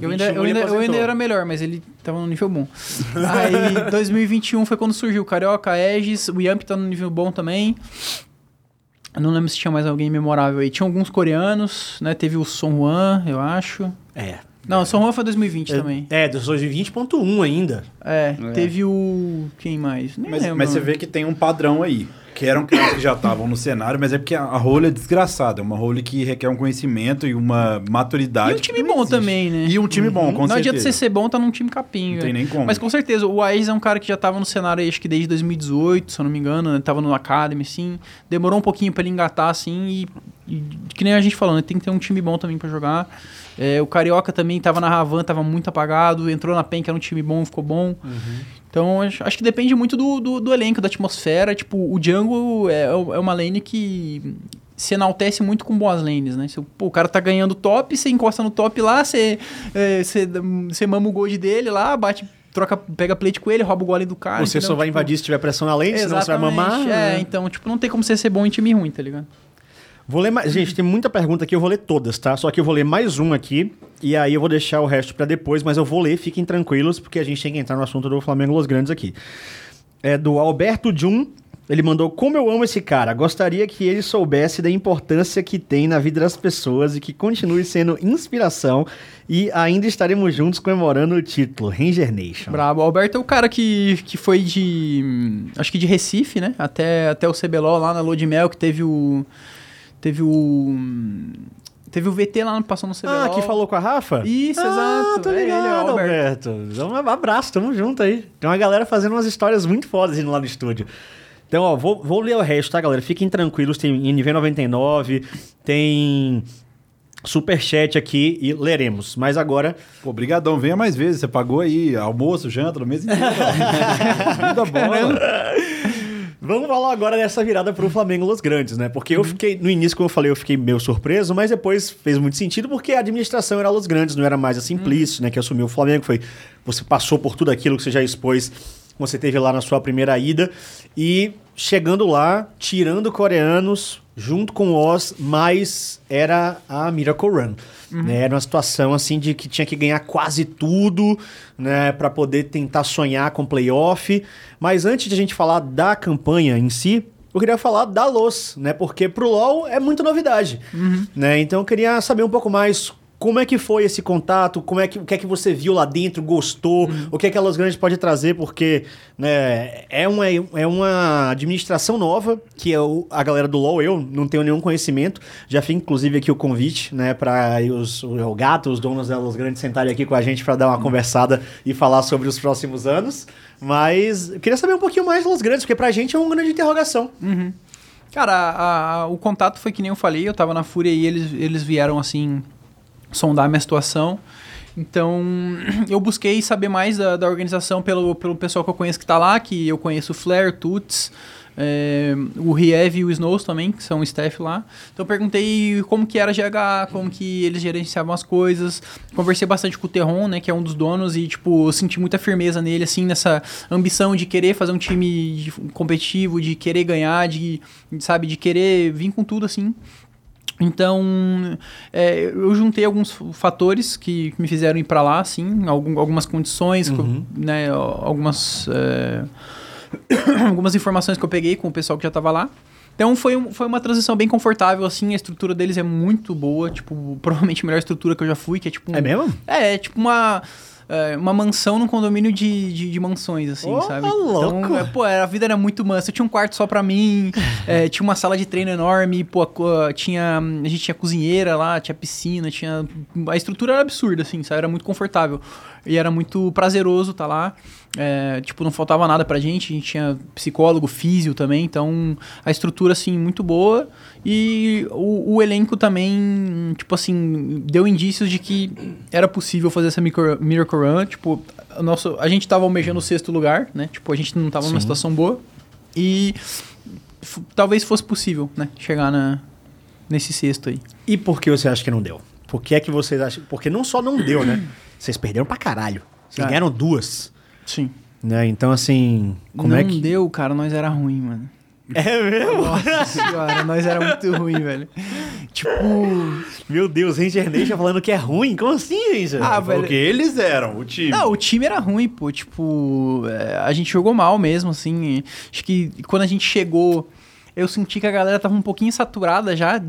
Eu ainda, 21 eu, ainda, eu ainda era melhor, mas ele tava num nível bom. Aí, [laughs] 2021 foi quando surgiu o Carioca, a Aegis, o Yamp tá num nível bom também. Eu não lembro se tinha mais alguém memorável aí. Tinha alguns coreanos, né? Teve o Son Juan, eu acho. É. Não, o Son Juan foi 2020 também. É, dos 2020.1 ainda. É, É. teve o... Quem mais? Nem Mas, lembro. mas você vê que tem um padrão aí. Que eram caras que já estavam no cenário, mas é porque a, a role é desgraçada. É uma role que requer um conhecimento e uma maturidade. E um time não bom existe. também, né? E um time bom, com não certeza. adianta você ser bom, tá num time capinho. Não tem velho. nem como. Mas com certeza, o Aes é um cara que já tava no cenário acho que desde 2018, se eu não me engano, né? Tava no Academy, assim. Demorou um pouquinho pra ele engatar, assim, e, e que nem a gente falando, né? tem que ter um time bom também pra jogar. É, o Carioca também tava na Ravan, tava muito apagado, entrou na PEN, que era um time bom, ficou bom. Então, acho, acho que depende muito do, do, do elenco, da atmosfera. Tipo, o Django é, é uma lane que se enaltece muito com boas lanes, né? Se, o- pô, o cara tá ganhando top, você encosta no top lá, você, é, você, você mama o gold dele lá, bate, troca, pega plate com ele, rouba o gole do cara. Você entendeu? só vai Tipo, invadir se tiver pressão na lane, senão você vai mamar. É, né? então, tipo, não tem como você ser bom em time ruim, tá ligado? Vou ler mais. Gente, tem muita pergunta aqui, eu vou ler todas, tá? Só que eu vou ler mais um aqui. E aí eu vou deixar o resto pra depois, mas eu vou ler, fiquem tranquilos, porque a gente tem que entrar no assunto do Flamengo Los Grandes aqui. É do Alberto Jun. Ele mandou: Como eu amo esse cara. Gostaria que ele soubesse da importância que tem na vida das pessoas e que continue sendo inspiração. E ainda estaremos juntos comemorando o título, Ranger Nation. Brabo. O Alberto é o cara que, que foi de. hum, Acho que de Recife, né? Até, até o CBLOL lá na Lua de Mel, que teve o. Teve o. hum, Teve o VT lá no passou no CBLOL. Ah, que falou com a Rafa? Isso, ah, exato. tô É ele, ligado, é o Alberto. Então, um abraço, tamo junto aí. Tem uma galera fazendo umas histórias muito fodas indo lá no estúdio. Então, ó, vou, vou ler o resto, tá, galera? Fiquem tranquilos, tem NV99, tem superchat aqui e leremos. Mas agora, Pô, brigadão, venha mais vezes. Você pagou aí almoço, janta, no mês inteiro. [laughs] Vida bola. [laughs] vamos falar agora dessa virada pro Flamengo Los Grandes, né? Porque eu fiquei, no início, como eu falei, eu fiquei meio surpreso, mas depois fez muito sentido porque a administração era Los Grandes, não era mais a Simplício, né? Que assumiu o Flamengo, foi... Você passou por tudo aquilo que você já expôs você teve lá na sua primeira ida e chegando lá, tirando coreanos junto com o Oz, mas era a Miracle Run. Né? Era uma situação assim de que tinha que ganhar quase tudo, né, para poder tentar sonhar com playoff. Mas antes de a gente falar da campanha em si, eu queria falar da Los, né? Porque pro LoL é muita novidade, né? Então eu queria saber um pouco mais como é que foi esse contato? Como é que, o que é que você viu lá dentro, gostou? O que é que a Los Grandes pode trazer? Porque né, é, uma, é uma administração nova, que é o- a galera do LoL, eu não tenho nenhum conhecimento. Já fiz, inclusive, aqui o convite né, para os, o, Gato, os donos da Los Grandes, sentarem aqui com a gente para dar uma conversada e falar sobre os próximos anos. Mas eu queria saber um pouquinho mais Los Grandes, porque pra gente é uma grande interrogação. Cara, a- a- o contato foi que nem eu falei, eu tava na Fúria e eles, eles vieram assim sondar a minha situação. Então, [clears throat] eu busquei saber mais da, da organização pelo, pelo pessoal que eu conheço que tá lá, que eu conheço o Flair, Tuts, é, o Riev e o Snows também, que são staff lá. Então, eu perguntei como que era GH, como que eles gerenciavam as coisas. Conversei bastante com o Terron, né, que é um dos donos, e, tipo, eu senti muita firmeza nele, assim, nessa ambição de querer fazer um time competitivo, de querer ganhar, de, sabe, de querer vir com tudo, assim. Então, é, eu juntei alguns fatores que, me fizeram ir para lá, assim, algum- algumas condições, eu- né, algumas, é, [coughs] algumas informações que eu peguei com o pessoal que já tava lá. Então foi, um- foi uma transição bem confortável, assim, a estrutura deles é muito boa, tipo, provavelmente a melhor estrutura que eu já fui, que é tipo... um- É mesmo? É, é tipo uma... é, uma mansão num condomínio de, de, de mansões, assim, Ô, sabe? louco! Então, é, pô, a vida era muito mansa. Eu tinha um quarto só pra mim, é, tinha uma sala de treino enorme, pô, a tinha, a gente tinha cozinheira lá, tinha piscina, tinha... A estrutura era absurda, assim, sabe? Era muito confortável. E era muito prazeroso estar lá. É, tipo, não faltava nada pra gente. A gente tinha psicólogo, físio também. Então, a estrutura, assim, muito boa. E o, o elenco também, tipo assim, deu indícios de que era possível fazer essa micro- Miracle Run. Tipo, o nosso, a gente tava almejando o sexto lugar, né? Tipo, a gente não tava numa situação boa. E talvez fosse possível, né? Chegar na, nesse sexto aí. E por que você acha que não deu? Por que é que vocês acham... Porque não só não deu, né? Vocês perderam pra caralho. Vocês É. ganharam duas. Sim. Né? Então, assim... Como não é que... deu, cara. Nós era ruim, mano. É mesmo? Nossa [laughs] senhora, nós era muito ruim, velho. Tipo. Meu Deus, Ranger Nation falando que é ruim? Como assim, Ranger? Ah, velho. que eles eram, o time. Não, o time era ruim, pô. Tipo, é, a gente jogou mal mesmo, assim. Acho que quando a gente chegou, eu senti que a galera tava um pouquinho saturada já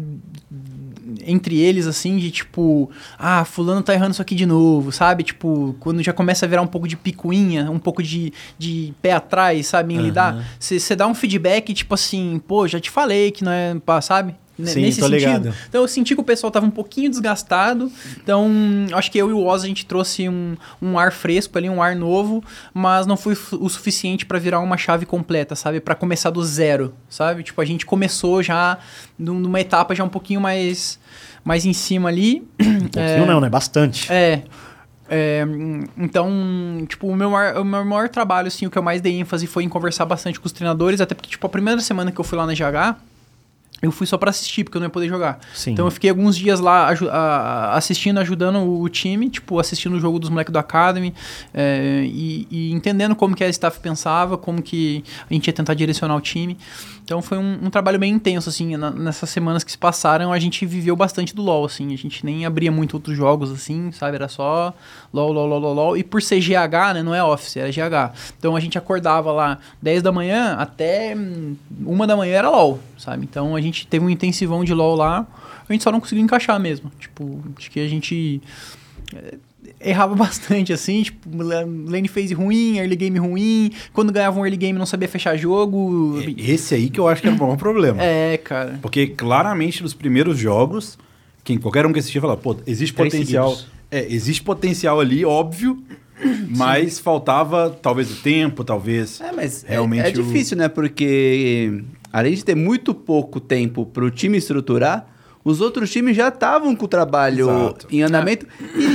entre eles, assim, de tipo, ah, fulano tá errando isso aqui de novo, sabe? Tipo, quando já começa a virar um pouco de picuinha, um pouco de, de pé atrás, sabe? Em lidar, você dá um feedback, tipo assim, pô, já te falei que não é, sabe? N- Sim, tô ligado. Então eu senti que o pessoal tava um pouquinho desgastado. Então, acho que eu e o Oz a gente trouxe um, um ar fresco ali, um ar novo, mas não foi o suficiente pra virar uma chave completa, sabe? Pra começar do zero, sabe? Tipo, a gente começou já num- numa etapa já um pouquinho mais, mais em cima ali. Um pouquinho não, né? Bastante. É. É, então, tipo, o meu, maior, o meu maior trabalho, assim, o que eu mais dei ênfase foi em conversar bastante com os treinadores, até porque, tipo, a primeira semana que eu fui lá na GH, eu fui só pra assistir, porque eu não ia poder jogar. Sim. Então eu fiquei alguns dias lá assistindo, ajudando o time, tipo, assistindo o jogo dos moleques do Academy é, e, e entendendo como que a staff pensava, como que a gente ia tentar direcionar o time. Então foi um, um trabalho bem intenso, assim, na- nessas semanas que se passaram, a gente viveu bastante do LoL, assim, a gente nem abria muito outros jogos, assim, sabe, era só LoL, LoL, LoL, LoL, e por ser GH, né, não é Office, era GH. Então a gente acordava lá 10 da manhã até hum, uma da manhã era LoL, sabe, então a gente teve um intensivão de LoL lá, a gente só não conseguiu encaixar mesmo, tipo, acho que a gente errava [laughs] bastante, assim, tipo, la- lane phase ruim, early game ruim, quando ganhava um early game não sabia fechar jogo. Esse aí que eu acho que era o maior problema. É, cara. Porque claramente nos primeiros jogos, quem, qualquer um que assistia fala, pô, existe Três potencial. seguidos. É, existe potencial ali, óbvio, mas faltava talvez o tempo, talvez. É, mas é- Realmente é, o- difícil, né? Porque além de ter muito pouco tempo pro time estruturar, os outros times já estavam com o trabalho Exato. em andamento. E,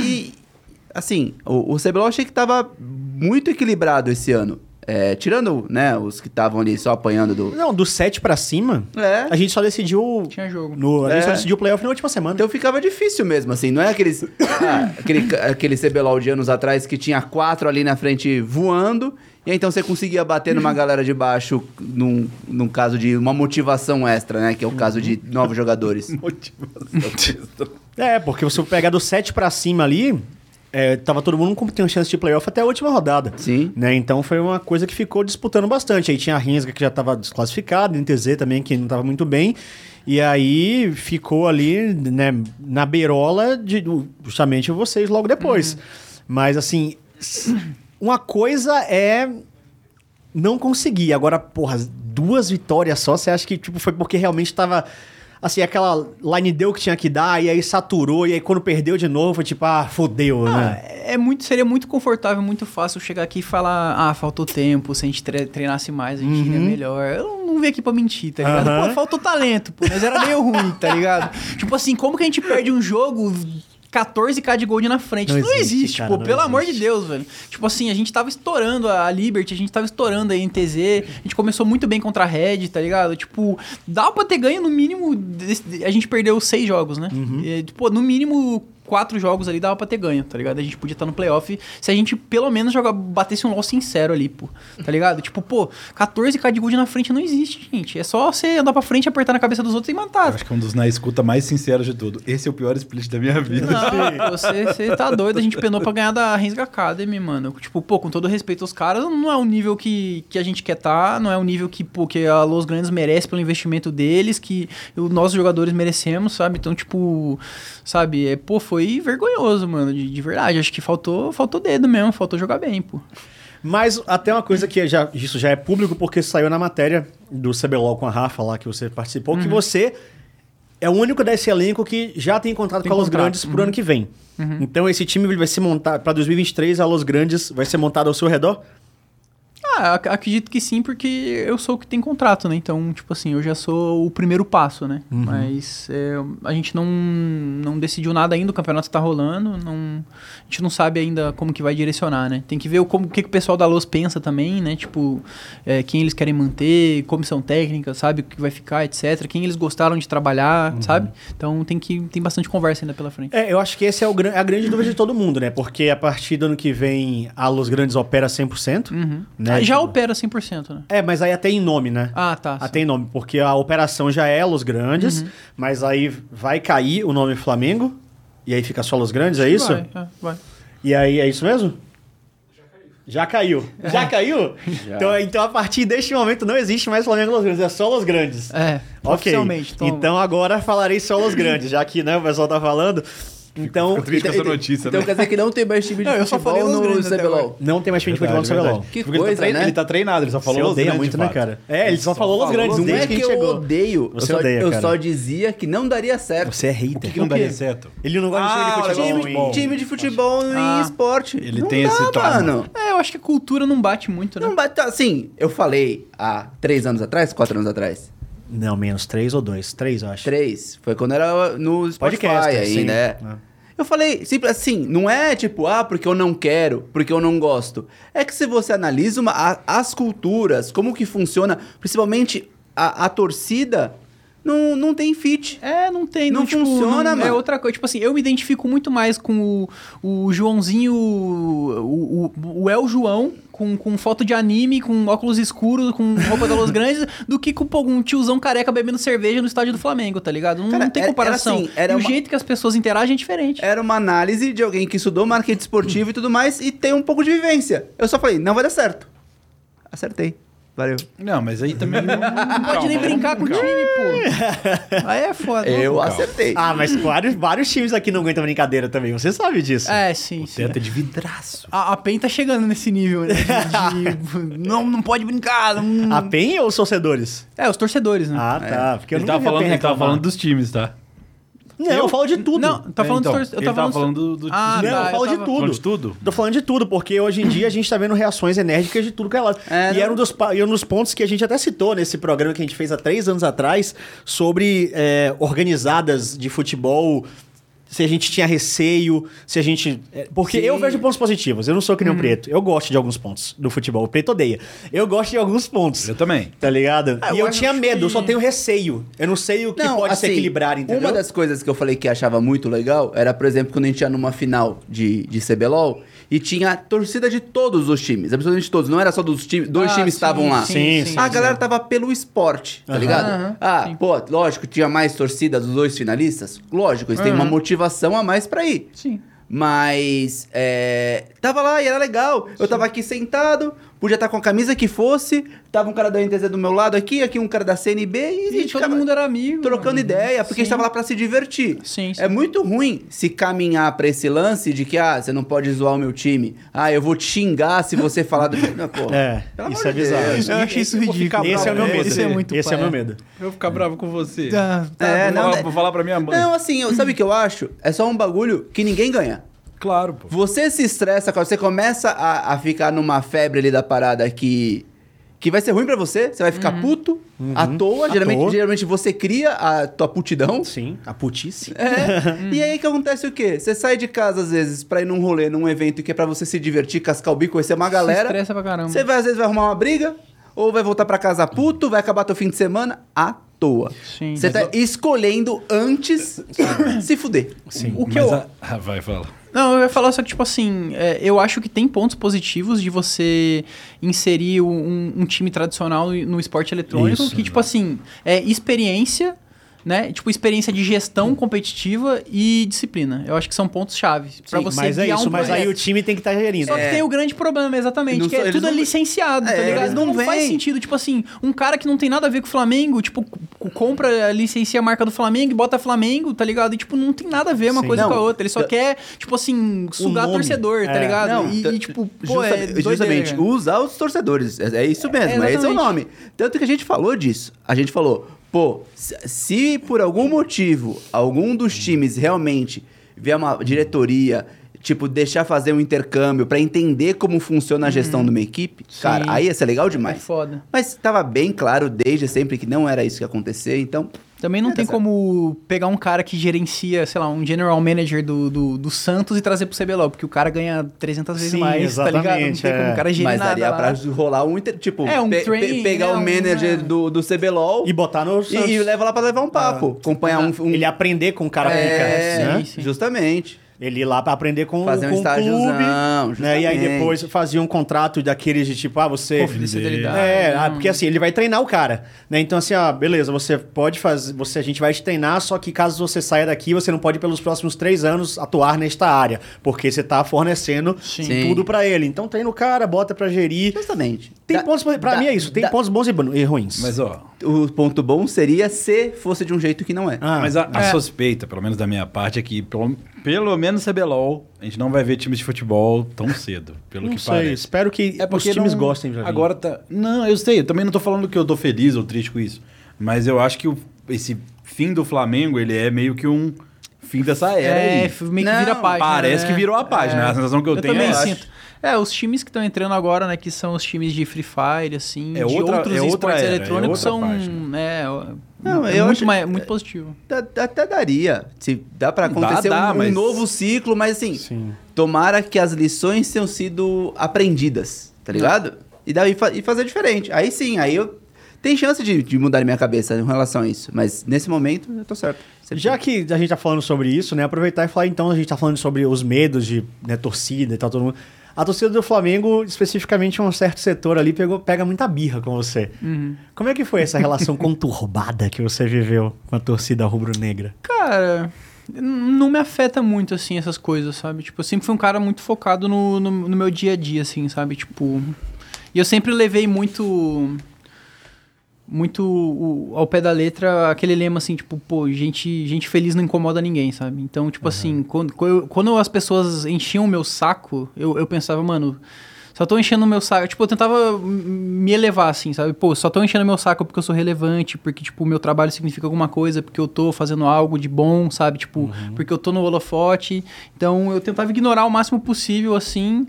assim, o, o CBLOL achei que tava muito equilibrado esse ano. É, tirando, né, os que estavam ali só apanhando do... Não, do 7 pra cima, É. a gente só decidiu. Tinha jogo. No, a gente É. só decidiu o playoff na última semana. Então ficava difícil mesmo, assim. Não é aqueles. [laughs] ah, aquele, aquele CBLOL de anos atrás que tinha quatro ali na frente voando. E aí, então você conseguia bater numa [laughs] galera de baixo num, num caso de uma motivação extra, né? Que é o caso de novos jogadores. [laughs] Motivação. É, porque se eu pegar do 7 pra cima ali, é, tava todo mundo com tem chance de playoff até a última rodada. Sim. Né? Então foi uma coisa que ficou disputando bastante. Aí tinha a Rinsga que já estava desclassificado, NTZ também que não estava muito bem. E aí ficou ali né, na beirola de justamente vocês logo depois. Mas assim, uma coisa é não conseguir. Agora, porra, duas vitórias só, você acha que tipo, foi porque realmente estava assim, aquela line deu que tinha que dar, e aí saturou, e aí quando perdeu de novo, foi tipo, ah, fodeu, Ah, né? é muito, seria muito confortável, muito fácil chegar aqui e falar, ah, faltou tempo, se a gente tre- treinasse mais, a gente iria melhor. Eu não vim aqui pra mentir, tá ligado? Aham. Pô, faltou talento, pô, mas era meio ruim, tá ligado? Tipo assim, como que a gente perde um jogo 14k de gold na frente? Não Não, existe, existe, cara, pô, não pelo amor de existe. Deus, velho. Tipo assim, a gente tava estourando a Liberty, a gente tava estourando a NTZ, a gente começou muito bem contra a Red, tá ligado? Tipo, dá pra ter ganho no mínimo, a gente perdeu seis jogos, né? Uhum. E, tipo, no mínimo quatro jogos ali dava pra ter ganho, tá ligado? A gente podia estar no playoff se a gente pelo menos jogar, batesse um LoL sincero ali, pô. Tá ligado? tipo, pô, 14k de gold na frente não existe, gente. É só você andar pra frente, apertar na cabeça dos outros e Eu matar. acho que é um dos na escuta mais sinceros de tudo. Esse é o pior split da minha vida. Não, você, você tá doido, a gente penou pra ganhar da Rensga Academy, mano. Tipo, pô, com todo respeito aos caras, não é o nível que, que a gente quer tá, não é o nível que, pô, que a Los Grandes merece pelo investimento deles, que os nossos jogadores merecemos, sabe? Então, tipo, sabe, é, pô, foi vergonhoso, mano, de, de verdade. Acho que faltou, faltou dedo mesmo, faltou jogar bem, pô. Mas até uma coisa que já, isso já é público, porque saiu na matéria do CBLOL com a Rafa lá que você participou, que você é o único desse elenco que já tem contrato Tem com a Los Grandes pro ano que vem. Então esse time vai ser montado, para 2023, a Los Grandes vai ser montado ao seu redor? Ah, ac- acredito que sim, porque eu sou o que tem contrato, né? Então, tipo assim, eu já sou o primeiro passo, né? Mas é, a gente não, não decidiu nada ainda, o campeonato tá rolando, não, a gente não sabe ainda como que vai direcionar, né? Tem que ver o, como, o que, que o pessoal da Los pensa também, né? Tipo, é, quem eles querem manter, comissão técnica, sabe? O que vai ficar, etc. Quem eles gostaram de trabalhar, sabe? Então tem que tem bastante conversa ainda pela frente. É, eu acho que esse é o, gran- a grande dúvida de todo mundo, né? Porque a partir do ano que vem a Los Grandes opera 100%, né? Já Tipo- opera 100%, né? É, mas aí até em nome, né? Ah, tá. Até em nome, porque a operação já é Los Grandes, Uhum. mas aí vai cair o nome Flamengo, e aí fica só Los Grandes, é isso? Vai, é, vai. E aí, é isso mesmo? Já caiu. Já caiu? [laughs] Então, então, a partir deste momento, não existe mais Flamengo Los Grandes, é só Los Grandes. É, Ok. oficialmente. toma. Então agora falarei só Los Grandes, já que né, o pessoal tá falando. Então, Fico triste com essa Então- notícia, então né? quer dizer que não tem mais time de Não, eu só falei futebol no CBLOL. não tem mais time de futebol no CBLOL. verdade. Que Porque ele tá coisa, trein- né? Ele tá treinado, ele só falou Você os odeia grandes, muito, né, cara? É, ele só falou Los Grandes Não é que eu chegou. odeio, Você eu, só, odeia, eu cara. só dizia que não daria certo. Você é hater. que, que não daria certo? Ele não gosta Ah, de time de o futebol. Time, de futebol Ah. em esporte. Ele tem esse mano. É, eu acho que a cultura não bate muito, né? Não bate, assim, eu falei há três anos atrás, quatro anos atrás. Não, menos três ou dois? Três, eu acho. Três. Foi quando era no Spotify Podcast, aí, sim. né? É. Eu falei, simples assim, não é tipo, ah, porque eu não quero, porque eu não gosto. É que se você analisa uma, a- as culturas, como que funciona, principalmente a, a torcida, não, não tem fit. É, não tem. Não tipo, funciona, não- É mano. outra coisa. Tipo assim, eu me identifico muito mais com o, o Joãozinho, o, o, o El João, com, com foto de anime, com óculos escuros, com roupa da Los [laughs] Grandes, do que com pô, um tiozão careca bebendo cerveja no estádio do Flamengo, tá ligado? Não, Cara, não tem era- comparação. era assim, era e o uma- jeito que as pessoas interagem é diferente. Era uma análise de alguém que estudou marketing esportivo e tudo mais e tem um pouco de vivência. Eu só falei, não vai dar certo. Acertei. Valeu. Não, mas aí também não... Não [laughs] pode nem brincar com o time, pô. [laughs] Aí é foda. Eu calma. acertei. Ah, mas vários, vários times aqui não aguentam brincadeira também. Você sabe disso. É, sim, sim. Teto é de vidraço. A, a PEN tá chegando nesse nível, né? De, de- [laughs] não, não pode brincar. Não... A PEN ou os torcedores? É, os torcedores, né? Ah, tá. Porque eu Ele não tava, falando, ele tava falando dos times, tá? Não, eu falo de tudo. Não, tá É, falando então, torcedores. Eu tava tava falando. falando do... Ah, não, tá, eu falo eu de tava- tudo. Falando de tudo? Tô falando de tudo, porque hoje em dia a gente tá vendo reações enérgicas de tudo que é lado. É, e não- era um dos, pa- e um dos pontos que a gente até citou nesse programa que a gente fez há três anos atrás sobre é, organizadas de futebol. Se a gente tinha receio, se a gente. é, Porque Sim. eu vejo pontos positivos. Eu não sou que nem o Preto. Eu gosto de alguns pontos do futebol. O Preto odeia. Eu gosto de alguns pontos. Eu também. Tá ligado? Ah, e eu eu tinha medo, eu que- só tenho receio. Eu não sei o que pode se assim, equilibrar, entendeu? Uma das coisas que eu falei que achava muito legal era, por exemplo, quando a gente ia numa final de, de CBLOL e tinha torcida de todos os times, absolutamente todos. Não era só dos times, dois Ah, times sim, estavam lá. Sim, sim, a sim. galera tava pelo esporte, tá Aham. ligado? Aham, ah, sim. pô, lógico, tinha mais torcida dos dois finalistas. Lógico, eles têm uma motivação a mais pra ir. Sim. Mas é, tava lá e era legal. Eu tava aqui sentado, podia estar com a camisa que fosse, tava um cara da NTZ do meu lado aqui, aqui um cara da CNB e, a gente todo ficava mundo era amigo. trocando mano. ideia, porque a gente Sim. tava lá pra se divertir. Sim, sim. É muito ruim se caminhar pra esse lance de que, ah, você não pode zoar o meu time. Ah, eu vou te xingar se você falar do. [laughs] Não, pô. É, isso é bizarro. Deus. Eu acho isso Eu vou ficar ridículo. Esse é o meu bravo, medo. Esse é muito Esse é o meu medo. Eu vou ficar bravo com você. Tá, tá É, vou, não, falar, né? vou falar pra minha mãe. Não, assim, eu- sabe o que eu acho? É só um bagulho que ninguém ganha. Claro, pô. Você se estressa, quando você começa a, a ficar numa febre ali da parada que. Que vai ser ruim pra você, você vai ficar puto à toa. À geralmente, toa. geralmente você cria a tua putidão. Sim, a putice. É. [laughs] E aí que acontece o quê? Você sai de casa, às vezes, pra ir num rolê, num evento que é pra você se divertir, cascar o bico, conhecer uma Se galera. estressa pra caramba. Você vai, às vezes, vai arrumar uma briga, ou vai voltar pra casa puto, vai acabar teu fim de semana à toa. Sim. Você tá escolhendo antes se fuder. Sim. O que Mas eu, a- Ah, vai, fala. Não, eu ia falar só que, tipo assim, é, eu acho que tem pontos positivos de você inserir um, um time tradicional no esporte eletrônico, Isso, que, tipo assim, é experiência, né? Tipo, experiência de gestão competitiva e disciplina. Eu acho que são pontos-chave pra Sim, você mas é isso, um mas aí o time tem que estar gerindo. Só que tem o grande problema, exatamente, Não que é tudo é não- licenciado, tá É, ligado? eles Então não não faz sentido. Tipo assim, um cara que não tem nada a ver com o Flamengo, tipo, compra, licencia a marca do Flamengo e bota Flamengo, tá ligado? E, tipo, não tem nada a ver uma Sim. coisa Não, com a outra. Ele só quer, tipo assim, sugar torcedor, tá É. ligado? Não, e, e, tipo, pô, é Justa- doideira, justamente, usar os torcedores. É, é isso mesmo, É, é, esse é o nome. Tanto que a gente falou disso. A gente falou, pô, se, por algum motivo algum dos times realmente vier uma diretoria, tipo, deixar fazer um intercâmbio pra entender como funciona a gestão de uma equipe, cara, Sim. aí ia ser legal É demais. foda. Mas tava bem claro desde sempre que não era isso que ia acontecer, então. Também não É, tem certo. como pegar um cara que gerencia, sei lá, um general manager do, do, do Santos e trazer pro CBLOL, porque o cara ganha 300 vezes Sim, mais, tá ligado? Não exatamente, tem como é. o cara gerir Mas nada daria lá. pra rolar um. inter- Tipo, É, um pe- pe- training, pegar né, o um- manager é. do, do CBLOL E botar no e, Santos. e leva lá pra levar um papo. acompanhar um, um- Ele aprender com o cara é, pica, né? sim, sim. Justamente. Ele ir lá pra aprender com, Fazer um com o clube, né? E aí depois fazia um contrato daqueles de tipo, ah, você... Confidencialidade. É, ah, não. porque assim, ele vai treinar o cara, né? Então assim, ó, beleza, você pode fazer, você, a gente vai te treinar, só que caso você saia daqui, você não pode pelos próximos três anos atuar nesta área, porque você tá fornecendo Sim. tudo pra ele. Então treina o cara, bota pra gerir. Justamente. Tem Da- pontos, pra da- mim é isso, tem da- pontos bons e e ruins. Mas, ó, O ponto bom seria se fosse de um jeito que não é. Ah, mas a, a É. suspeita, pelo menos da minha parte, é que pelo, pelo menos CBLOL, a gente não vai ver times de futebol tão cedo, pelo não que sei, parece. espero que É os porque times não- gostem de vir. Agora tá. Não, eu sei, eu também não tô falando que eu tô feliz ou triste com isso. Mas eu acho que o- esse fim do Flamengo, ele é meio que um fim dessa era É, aí. meio que Não, vira a página. Parece né? que virou a página. É. A sensação que eu, Eu tenho também é sinto. É, os times que estão entrando agora, né, que são os times de Free Fire, assim, É de outra- outros é outra esportes era, é eletrônicos outra são, página. é, Não, é eu muito, acho- mais, muito positivo. Dá- Até daria. Se dá pra Dá, acontecer dá, um, um mas- novo ciclo, mas assim, Sim. tomara que as lições tenham sido aprendidas, tá ligado? E, daí e fazer diferente. Aí sim, aí eu. Tem chance de, de mudar minha cabeça em relação a isso. Mas nesse momento, eu tô certo. Sempre Já que a gente tá falando sobre isso, né? Aproveitar e falar então, a gente tá falando sobre os medos de né, torcida e tal, todo mundo. A torcida do Flamengo, especificamente um certo setor ali, pegou, pega muita birra com você. Como é que foi essa relação [laughs] conturbada que você viveu com a torcida rubro-negra? Cara, não me afeta muito, assim, essas coisas, sabe? Tipo, eu sempre fui um cara muito focado no, no, no meu dia a dia, assim, sabe? Tipo. E eu sempre levei muito. Muito o- ao pé da letra aquele lema assim, tipo, pô, gente, gente feliz não incomoda ninguém, sabe? Então, tipo assim, quando, quando, as pessoas enchiam o meu saco, eu, eu pensava, mano, só tô enchendo o meu saco. Tipo, eu tentava me elevar, assim, sabe? Pô, só tô enchendo o meu saco porque eu sou relevante, porque, tipo, o meu trabalho significa alguma coisa, porque eu tô fazendo algo de bom, sabe? Tipo, porque eu tô no holofote. Então, eu tentava ignorar o máximo possível, assim.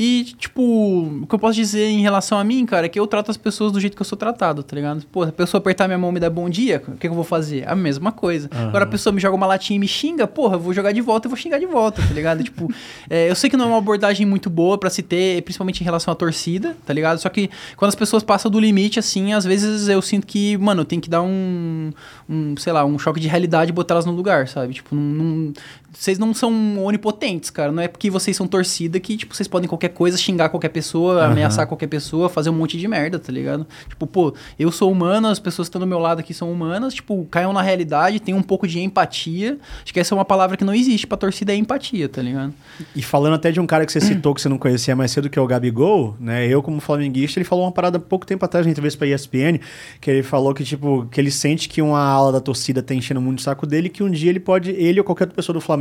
E, tipo, o que eu posso dizer em relação a mim, cara, é que eu trato as pessoas do jeito que eu sou tratado, tá ligado? Pô, se a pessoa apertar minha mão e me dar bom dia, o que, que eu vou fazer? A mesma coisa. Agora a pessoa me joga uma latinha e me xinga, porra, eu vou jogar de volta e vou xingar de volta, tá ligado? [laughs] tipo, é, eu sei que não é uma abordagem muito boa pra se ter, principalmente em relação à torcida, tá ligado? Só que quando as pessoas passam do limite, assim, às vezes eu sinto que, mano, eu tenho que dar um, um sei lá, um choque de realidade e botar elas no lugar, sabe? Tipo, não, não- vocês não são onipotentes, cara. Não é porque vocês são torcida que, tipo, vocês podem qualquer coisa, xingar qualquer pessoa, ameaçar qualquer pessoa, fazer um monte de merda, tá ligado? Tipo, pô, eu sou humano, as pessoas que estão do meu lado aqui são humanas, tipo, caiam na realidade, tem um pouco de empatia. Acho que essa é uma palavra que não existe pra torcida, é empatia, tá ligado? E falando até de um cara que você citou que você não conhecia mais cedo, que é o Gabigol, né? Eu, como flamenguista, ele falou uma parada pouco tempo atrás, na entrevista pra ESPN, que ele falou que, tipo, que ele sente que uma ala da torcida tá enchendo muito o saco dele, que um dia ele pode, ele ou qualquer outra pessoa do Flamengo,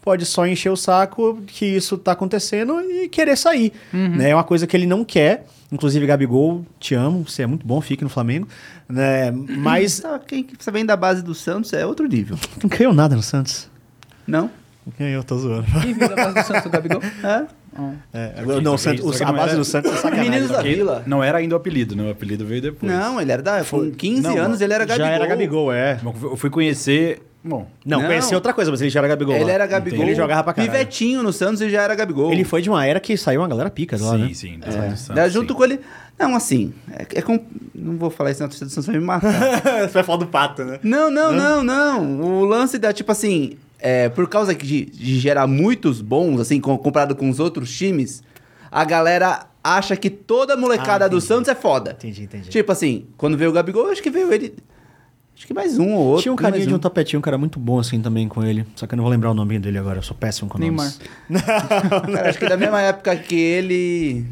pode só encher o saco que isso tá acontecendo e querer sair. Né? É uma coisa que ele não quer. Inclusive, Gabigol, te amo, você é muito bom, fique no Flamengo. Né? Mas Tá, quem você vem da base do Santos é outro nível. [laughs] não ganhou nada no Santos. Não? Eu tô zoando. Quem viu da base do Santos, o Gabigol? [laughs] É? É, não, o Santos- a base era- do Santos é sacanagem. Meninos da Vila. Não era ainda o apelido, né? O apelido veio depois. Não, ele era da. Com 15 Não, anos ele era Gabigol. Já era Gabigol, é. Eu fui conhecer Bom, Não, Não. conhecia outra coisa, mas ele já era Gabigol. Ele lá. era Gabigol. Ele jogava pra caralho. Pivetinho no Santos e já era Gabigol. Ele foi de uma era que saiu uma galera pica lá, sim, né? sim. do É. Santos, Daí, junto sim. com ele. Não, assim. É, é com- Não vou falar isso na torcida do Santos, vai me matar. [laughs] Você vai falar do pato, né? não, não, não, não. O lance da, tipo assim. É, por causa de, de gerar muitos bons, assim, com- comparado com os outros times, a galera acha que toda molecada Ah, do entendi. Santos é foda. Entendi, entendi. Tipo assim, quando veio o Gabigol, eu acho que veio ele. Acho que mais um ou outro. Tinha um carinha de um topetinho, um cara muito bom assim tambem com ele. Só que eu não vou lembrar o nome dele agora, eu sou péssimo com nomes. [laughs] Cara, acho que da mesma época que ele.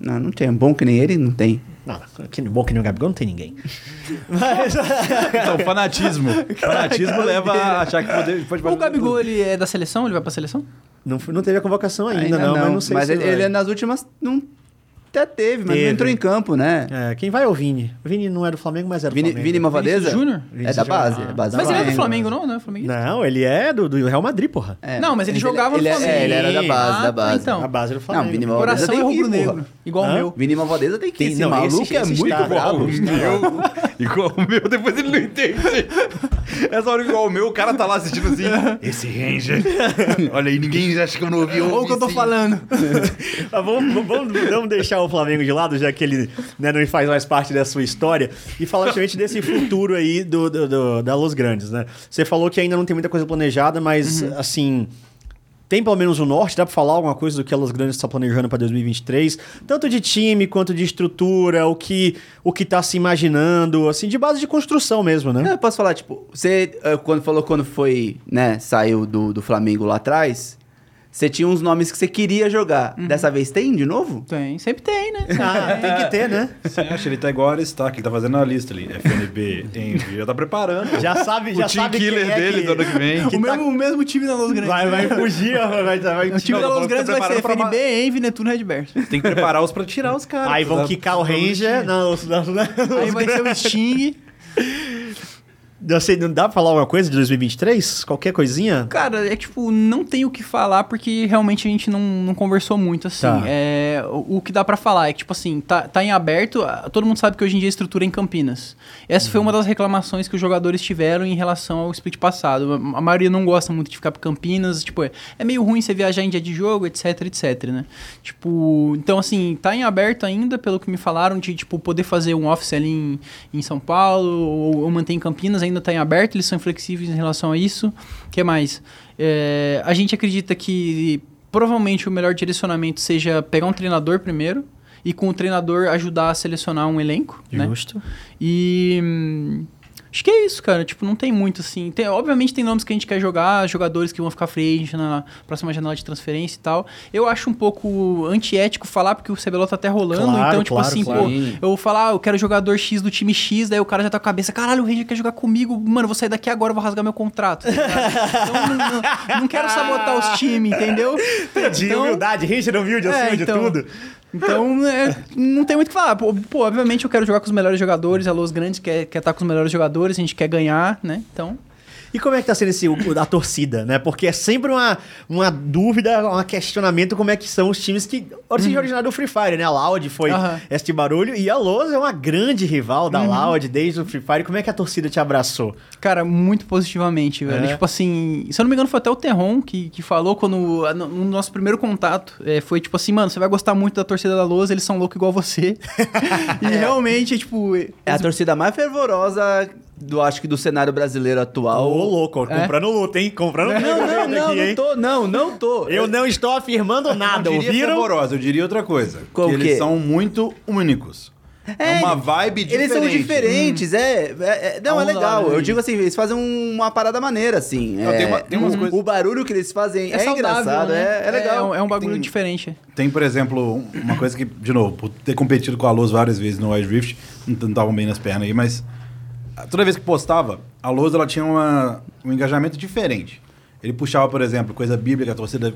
Não, não tem. Bom que nem ele, não tem. Não, que bom que nem o Gabigol não tem ninguém. [laughs] Mas. [laughs] Então, fanatismo. Fanatismo leva a achar que poder, pode O Gabigol, ele é da seleção? Ele vai pra seleção? não, não teve a convocação ainda, não, mas não sei Mas se ele, ele é nas últimas. Não até teve, mas Teve. não entrou em campo, né? É, quem vai é o Vini. O Vini não é do Flamengo, mas é do Vini, Flamengo. Vini Malvadeza? Vinícius Júnior? É da base. Júnior. É base Mas ele é do Flamengo. Não? Não é Flamengo? Não, ele é do, do Real Madrid, porra. É, Não, mas ele ele- jogava no ele é- Flamengo. É, ele era da base, Ah, da base. então. A base do Não, Flamengo. Vini O Malvadeza coração é tem que ir, rubro-negro. porra. Igual o meu. Vini Malvadeza tem que ir. Tem- Esse não, maluco é muito brabo. [laughs] Igual o meu, depois ele não entende. Essa hora igual o meu, o cara tá lá assistindo assim. Esse Ranger. Olha aí, ninguém acha que eu não ouvi. Olha o que eu tô falando. Mas vamos deixar o Flamengo de lado, já que ele né, não faz mais parte da sua história, e falar justamente desse futuro aí do, do- do- da Los Grandes, né? Você falou que ainda não tem muita coisa planejada, mas, assim, tem pelo menos o norte? Dá pra falar alguma coisa do que a Los Grandes está planejando para 2023? Tanto de time quanto de estrutura, o que, o que tá se imaginando, assim, de base de construção mesmo, né? Eu posso falar, tipo, você eh, quando falou quando foi, né, saiu do, do Flamengo lá atrás, você tinha uns nomes que você queria jogar. Dessa vez tem de novo? Tem, sempre tem, né? Ah, tem que ter, né? Você acha? Ele tá igual que ele tá fazendo a lista ali. FNB, Envy, já tá preparando. Já sabe, o já team sabe killer quem é dele que- do ano que vem. O, mesmo, o mesmo time da Los Grandes. Vai, vai fugir, vai, vai, vai, O time Não, da Los Grandes vai ser preparando pra FNB, Envy, Netuno e Redbert. Tem que preparar os pra tirar os caras. Aí vão Tá- quicar o Ranger. Não, os- não, não, Aí vai ser o Sting. [laughs] Não sei, não dá pra falar alguma coisa de 2023? Qualquer coisinha? Cara, é tipo, não tem o que falar porque realmente a gente não, não conversou muito, assim. Tá. É, o, o que dá pra falar é que, tipo assim, tá, tá em aberto, todo mundo sabe que hoje em dia a estrutura é em Campinas. Essa foi uma das reclamações que os jogadores tiveram em relação ao split passado. A, a maioria não gosta muito de ficar pra Campinas, tipo, é, é meio ruim você viajar em dia de jogo, etc, etc, né? Tipo, então assim, tá em aberto ainda, pelo que me falaram, de, tipo, poder fazer um office ali em, em São Paulo ou, ou manter em Campinas, ainda tá em aberto, eles são flexíveis em relação a isso. O que mais? É, a gente acredita que provavelmente o melhor direcionamento seja pegar um treinador primeiro e com o treinador ajudar a selecionar um elenco, né? Justo. E hum, acho que é isso, cara. Tipo, não tem muito assim. Tem, obviamente tem nomes que a gente quer jogar, jogadores que vão ficar free agent na próxima janela de transferência e tal. Eu acho um pouco antiético falar, porque o CBLOL tá até rolando. Claro, então, tipo claro, assim, claro. pô, eu vou falar, ah, eu quero jogador X do time X, daí o cara já tá com a cabeça, caralho, o Ranger quer jogar comigo, mano, eu vou sair daqui agora, vou rasgar meu contrato. tá então, não, não- não quero sabotar os [laughs] times, entendeu? De Então- humildade, Ranger humilde, É, acima então. de tudo. Então, [laughs] é, não tem muito o que falar. Pô, pô, obviamente eu quero jogar com os melhores jogadores, a Los Grandes quer, quer estar com os melhores jogadores, a gente quer ganhar, né? Então, E como é que tá sendo esse, o, a torcida, né? Porque é sempre uma, uma dúvida, um questionamento como é que são os times que origem originaram do Free Fire, né? A Loud foi Aham. este barulho e a Loz é uma grande rival da Loud desde o Free Fire. Como é que a torcida te abraçou? cara, muito positivamente, velho. É? Tipo assim, se eu não me engano, foi até o Terron que, que falou quando, no, no nosso primeiro contato, é, foi tipo assim, mano, você vai gostar muito da torcida da Los, eles são loucos igual você. [laughs] e realmente, tipo... É a torcida mais fervorosa do, acho que do cenário brasileiro atual. Ô, louco, É? comprando luta, hein? Comprando Não, não, luta não, aqui, não tô, não, não tô. Eu não estou afirmando nada, Eu diria ouviram? fervorosa, eu diria outra coisa. Qual que que eles é? são muito únicos. É, uma vibe diferente. Eles são diferentes, é, é- é- Não, é legal. né? Eu digo assim, eles fazem um- uma parada maneira, assim. Não, é, tem uma- tem umas o, coisas- o barulho que eles fazem é, saudável, engraçado, né? é, é legal. É, um- é um bagulho Tem- diferente. Tem, por exemplo, uma coisa que, de novo, por ter competido com a Luz várias vezes no Wild Rift, não estavam bem nas pernas aí, mas toda vez que postava, a Luz ela tinha uma, um engajamento diferente. Ele puxava, por exemplo, coisa bíblica, a torcida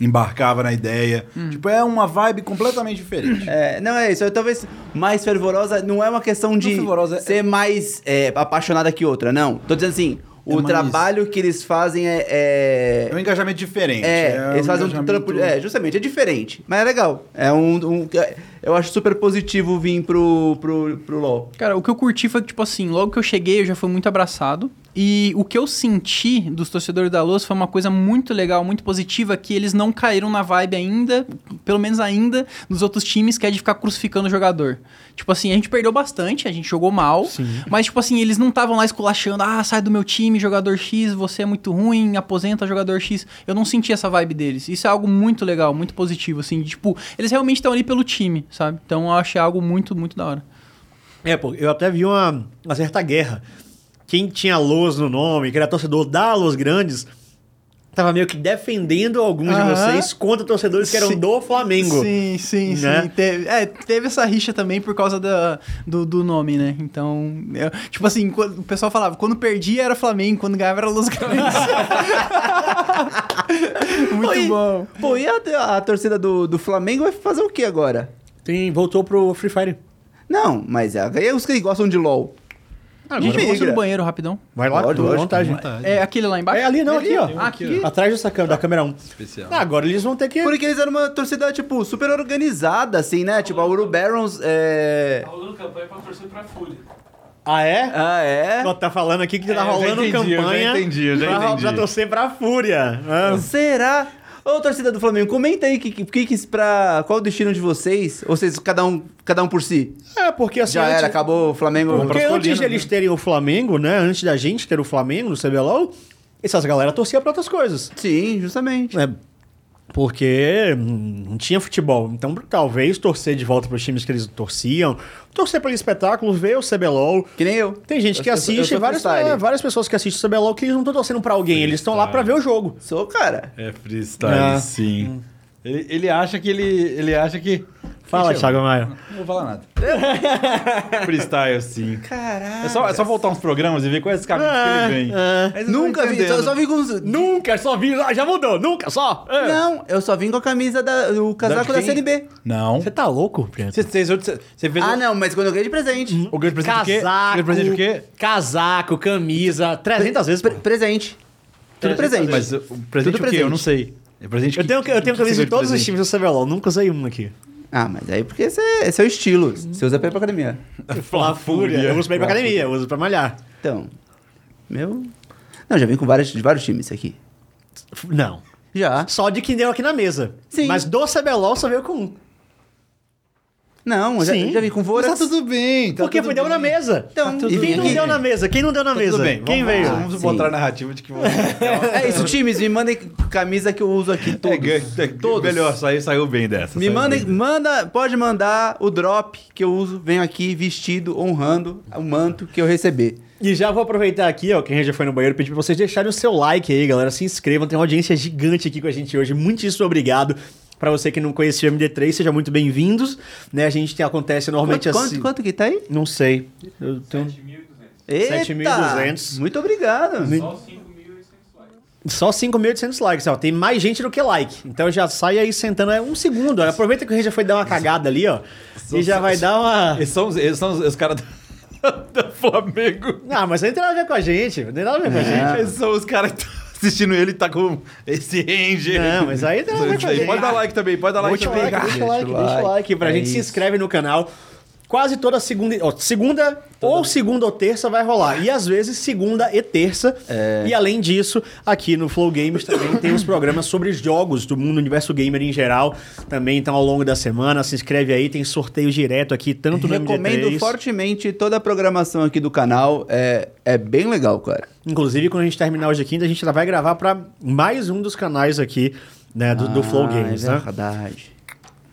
embarcava na ideia. Tipo, é uma vibe completamente diferente. É, não é isso. Eu, talvez mais fervorosa não é uma questão de é- ser mais é, apaixonada que outra, não. Tô dizendo assim, o É trabalho que eles fazem é. É é... um engajamento diferente. É, eles um fazem um trampo. É, justamente, é diferente. Mas é legal. É um. um- é- eu acho super positivo vir pro, pro, pro LOL. Cara, o que eu curti foi que, tipo assim, logo que eu cheguei, eu já fui muito abraçado. E o que eu senti dos torcedores da Luz foi uma coisa muito legal, muito positiva, que eles não caíram na vibe ainda, pelo menos ainda, dos outros times, que é de ficar crucificando o jogador. Tipo assim, a gente perdeu bastante, a gente jogou mal, mas tipo assim, eles não estavam lá esculachando, ah, sai do meu time, jogador X, você é muito ruim, aposenta jogador X. Eu não senti essa vibe deles. Isso é algo muito legal, muito positivo, assim, de, tipo, eles realmente estão ali pelo time, sabe? Então eu achei algo muito, muito da hora. É, pô, eu até vi uma, uma certa guerra. Quem tinha Los no nome, que era torcedor da Los Grandes, tava meio que defendendo alguns de vocês contra torcedores que eram Sim. do Flamengo. Sim, sim, Né? sim. Teve, é, teve essa rixa também por causa da, do, do nome, né? Então, eu- tipo assim, quando- o pessoal falava, quando perdia era Flamengo, quando ganhava era Los Grandes. [laughs] Muito Oi. bom. Pô, e a, a torcida do, do Flamengo vai fazer o que agora? Tem, voltou pro Free Fire. Não, mas é, aí os que gostam de LOL. A gente migra. no banheiro rapidão? Vai lá, Pode, à lógico, vontade. É aquele lá embaixo? É ali não, aqui, ó. Aqui. Atrás dessa câmera, da câmera 1. Especial. Ah, agora eles vão ter que. Porque eles eram uma torcida, tipo, super organizada, assim, né? Tipo, a Uru Barons é... Tá rolando campanha pra torcer pra Fúria. Ah, é? Ah, é? Ó, Tá falando aqui que tá É, eu já rolando entendi, eu já campanha entendi, eu já pra, entendi. pra torcer pra Fúria. Ah. Será? Ô, torcida do Flamengo, comenta aí que, que, que, pra, qual o destino de vocês? Ou vocês, cada um, cada um por si? É, porque assim. Já antes- era, acabou o Flamengo... Porque antes de colinas, eles terem o Flamengo, né? Antes da gente ter o Flamengo no CBLOL, essas galera torcia pra outras coisas. Sim, justamente. né? Porque hum, não tinha futebol. Então, talvez torcer de volta pros times que eles torciam, torcer pelo espetáculo, ver o CBLOL. Que nem eu. Tem gente Eu que eu assiste, várias, freestyle. é, várias pessoas que assistem o CBLOL que eles não estão torcendo pra alguém, eles estão lá pra ver o jogo. Sou, cara. É freestyle, Ah. sim. Ele, ele acha que ele. Ele acha que. Fala, eu- Thiago Maia. Não vou falar nada. [laughs] freestyle, sim. Caraca. É só, é só voltar uns programas e ver quais caminhos que ele vem. É. Vocês vão Nunca vi, só, só vi com os... Nunca, só vi. ah, Já mudou, nunca, só. É. Não, eu só vim com a camisa da, do casaco Da da? CNB. Não. Você tá louco, Preto? Você, você, você, você fez Ah, o- não, mas quando eu ganhei de presente. o grande presente de quê? Casaco, Grande presente de quê? casaco, camisa, 300 vezes. Pre- presente. Tudo presente. Mas o presente Tudo o quê? Eu presente. não sei. É presente Eu que- tenho, eu tenho que camisa de todos os times do CBLOL, nunca usei um aqui. Ah, mas aí porque esse é, esse é o estilo. Você usa pra ir pra academia. [laughs] Fla Fúria. Eu uso pra ir pra academia, eu uso pra malhar. Então, meu... Não, já vim com vários, de vários times aqui. F- Não. Já. Só de quem deu aqui na mesa. Sim. Mas do CBLOL só veio com um. Não, eu já, Sim. já vim com Mas Vorax. tá tudo bem. Tá Porque tudo foi deu bem. na mesa. Então, tudo e Quem não deu na mesa? Quem não deu na Tá mesa? tudo bem. Quem vamos, veio? Vamos Sim. botar a narrativa de que você... [laughs] É isso, times, me mandem camisa que eu uso aqui todos. É, é, todos. Melhor, saiu, saiu bem dessa. Me mandem, manda, pode mandar o drop que eu uso, venho aqui vestido, honrando o manto que eu receber. E já vou aproveitar aqui, ó, quem já foi no banheiro, pedir pra vocês deixarem o seu like aí, galera. Se inscrevam, tem uma audiência gigante aqui com a gente hoje. Muitíssimo obrigado. Pra você que não conhecia o MD3, sejam muito bem-vindos. Né, a gente tem, acontece normalmente Quanto, assim. quanto, quanto que tá aí? Não sei. Eu tenho 7.200. Eita! 7.200. Muito obrigado. Só 5.800 likes. só 5.800 likes, ó. Tem mais gente do que like. Então já sai aí sentando. É um segundo. ó. Aproveita que o gente já foi dar uma cagada ali, ó. E já vai dar uma. Eles são, os- eles são os, os caras do, [laughs] do Flamengo. Ah, mas não tem nada a ver com a gente. Não tem nada a ver com a gente. Eles são os caras que estão assistindo ele e tá com esse ranger. Não, mas aí a gente. Pode dar like também, pode dar like Deixa o também. like, deixa o like, Deixa o like. like. Pra É gente se isso. inscreve no canal. Quase toda segunda, ó, segunda ou segunda ou terça vai rolar. E às vezes segunda e terça. É. E além disso, aqui no Flow Games também tem os programas sobre jogos do mundo universo gamer em geral. Também então ao longo da semana. Se inscreve aí, tem sorteio direto aqui, tanto no Recomendo MD3. fortemente toda a programação aqui do canal. É, é bem legal, cara. Inclusive, quando a gente terminar hoje aqui, a gente já vai gravar pra mais um dos canais aqui, né, do, do Flow Ah, Games, é né? verdade.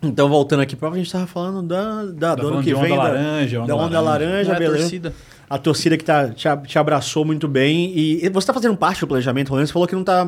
Então, voltando aqui pra a gente tava falando da, da do ano falando que de onda vem. da- laranja, onda da onda laranja, laranja. É a beleza. torcida. A torcida que tá, te, a- te abraçou muito bem. E você tá fazendo parte do planejamento, Rolando. Você falou que não tá.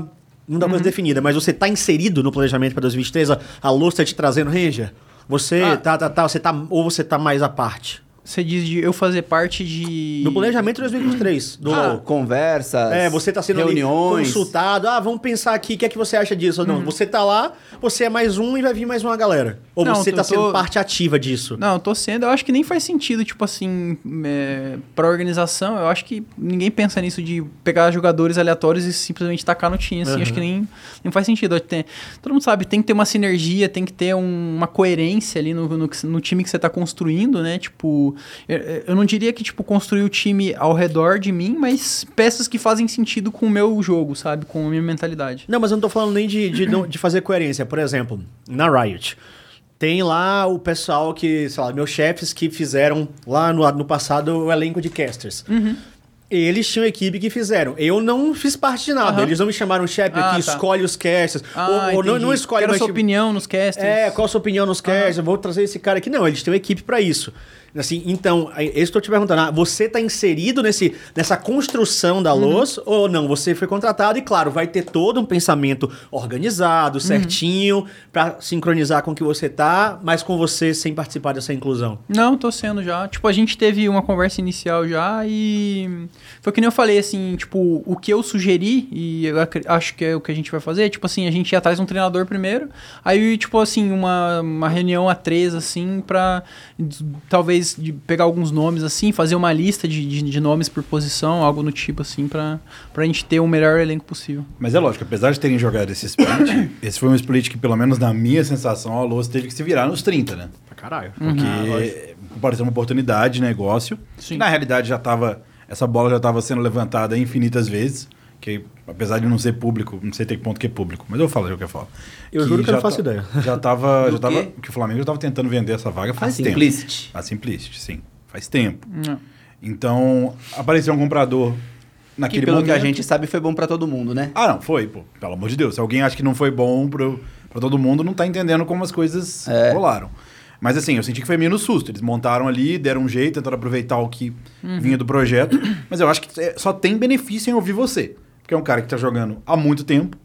Não tá Uhum. coisa definida, mas você tá inserido no planejamento para 2023? A, a Luz tá te trazendo, Ranger? Você Ah. tá, tá, tá, você tá. Ou você tá mais à parte? Você diz de eu fazer parte de. No planejamento de 2023. Do, Ah, conversas, É, você tá sendo reuniões. consultado. Ah, vamos pensar aqui, o que é que você acha disso? Ou Uhum. não, você tá lá, você é mais um e vai vir mais uma galera. Ou Não, você eu tá sendo tô- parte ativa disso? Não, eu tô sendo. Eu acho que nem faz sentido, tipo assim, é, pra organização. Eu acho que ninguém pensa nisso de pegar jogadores aleatórios e simplesmente tacar no time. Assim, acho que nem, nem faz sentido. Tem- todo mundo sabe, tem que ter uma sinergia, tem que ter um- uma coerência ali no, no, no time que você tá construindo, né? Tipo, eu, eu não diria que, tipo, construir o time ao redor de mim, mas peças que fazem sentido com o meu jogo, sabe? Com a minha mentalidade. Não, mas eu não tô falando nem de, de, de fazer coerência. Por exemplo, na Riot. Tem lá o pessoal que, sei lá, meus chefes que fizeram lá no, no passado o elenco de casters. Uhum. Eles tinham equipe que fizeram. Eu não fiz parte de nada. Aham. Eles não me chamaram chefe Ah, que tá. escolhe os casters. Ah, ou ou não, não escolhe, Quero a sua opinião nos casters. É, qual a sua opinião nos casters? Eu vou trazer esse cara aqui. Não, eles têm uma equipe pra isso. Assim, então, aí, eu estou te perguntando, ah, você tá inserido nesse, nessa construção Uhum. da luz ou não? Você foi contratado e, claro, vai ter todo um pensamento organizado, Uhum. certinho, pra sincronizar com o que você tá, mas com você sem participar dessa inclusão. Não, tô sendo já. Tipo, a gente teve uma conversa inicial já e foi que nem eu falei, assim, tipo, o que eu sugeri, e eu acho que é o que a gente vai fazer, tipo assim, a gente ia atrás de um treinador primeiro, aí, tipo assim, uma, uma reunião a três, assim, pra d- talvez de pegar alguns nomes, assim, fazer uma lista de, de, de nomes por posição, algo no tipo, assim, pra, pra gente ter o melhor elenco possível. Mas é lógico, apesar de terem jogado esse split, [coughs] esse foi um split que, pelo menos na minha sensação, a Loas teve que se virar nos 30, né? Pra caralho. Porque pareceu uma oportunidade de negócio. Sim. Que, na realidade já estava. Essa bola já estava sendo levantada infinitas vezes. Que apesar de não ser público, não sei até que ponto que é público, mas eu falo de qualquer forma. Eu juro que eu não faço ideia. Já [laughs] estava. Do já tava, quê? que o Flamengo já estava tentando vender essa vaga A faz tempo. Simplicity. A Simplicity, sim. Faz tempo. Não. Então, apareceu um comprador Que naquele pelo momento. que a gente sabe foi bom pra todo mundo, né? Ah, não, foi, pô. Pelo amor de Deus. Se alguém acha que não foi bom pro, pra todo mundo, não tá entendendo como as coisas É. rolaram. Mas assim, eu senti que foi meio no susto. Eles montaram ali, deram um jeito, tentaram aproveitar o que vinha do projeto. Mas eu acho que é- só tem benefício em ouvir você. Porque é um cara que tá jogando há muito tempo.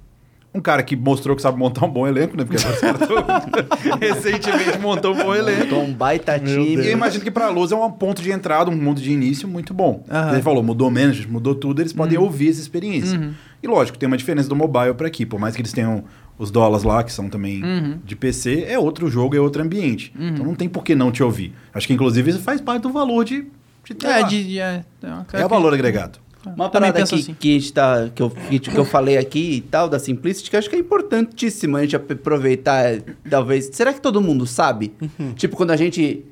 Um cara que mostrou que sabe montar um bom elenco, né? Porque [laughs] recentemente montou um bom elenco. Montou um baita E time. eu imagino que pra Luz é um ponto de entrada, um ponto de início muito bom. Aham. Ele falou, mudou manager, mudou tudo, eles podem Uhum. ouvir essa experiência. E lógico, tem uma diferença do mobile pra aqui. Por mais que eles tenham os dólares lá, que são também Uhum. de PC, é outro jogo, é outro ambiente. Então não tem por que não te ouvir. Acho que inclusive isso faz parte do valor de, de ter É, lá. de, de- é, é, É o valor agregado. Uma Também parada que, assim. que, a gente tá, que, eu, que, que eu falei aqui e tal, da Simplicity, que eu acho que é importantíssimo a gente ap- aproveitar, é, talvez. Será que todo mundo sabe? Uhum. Tipo, quando a gente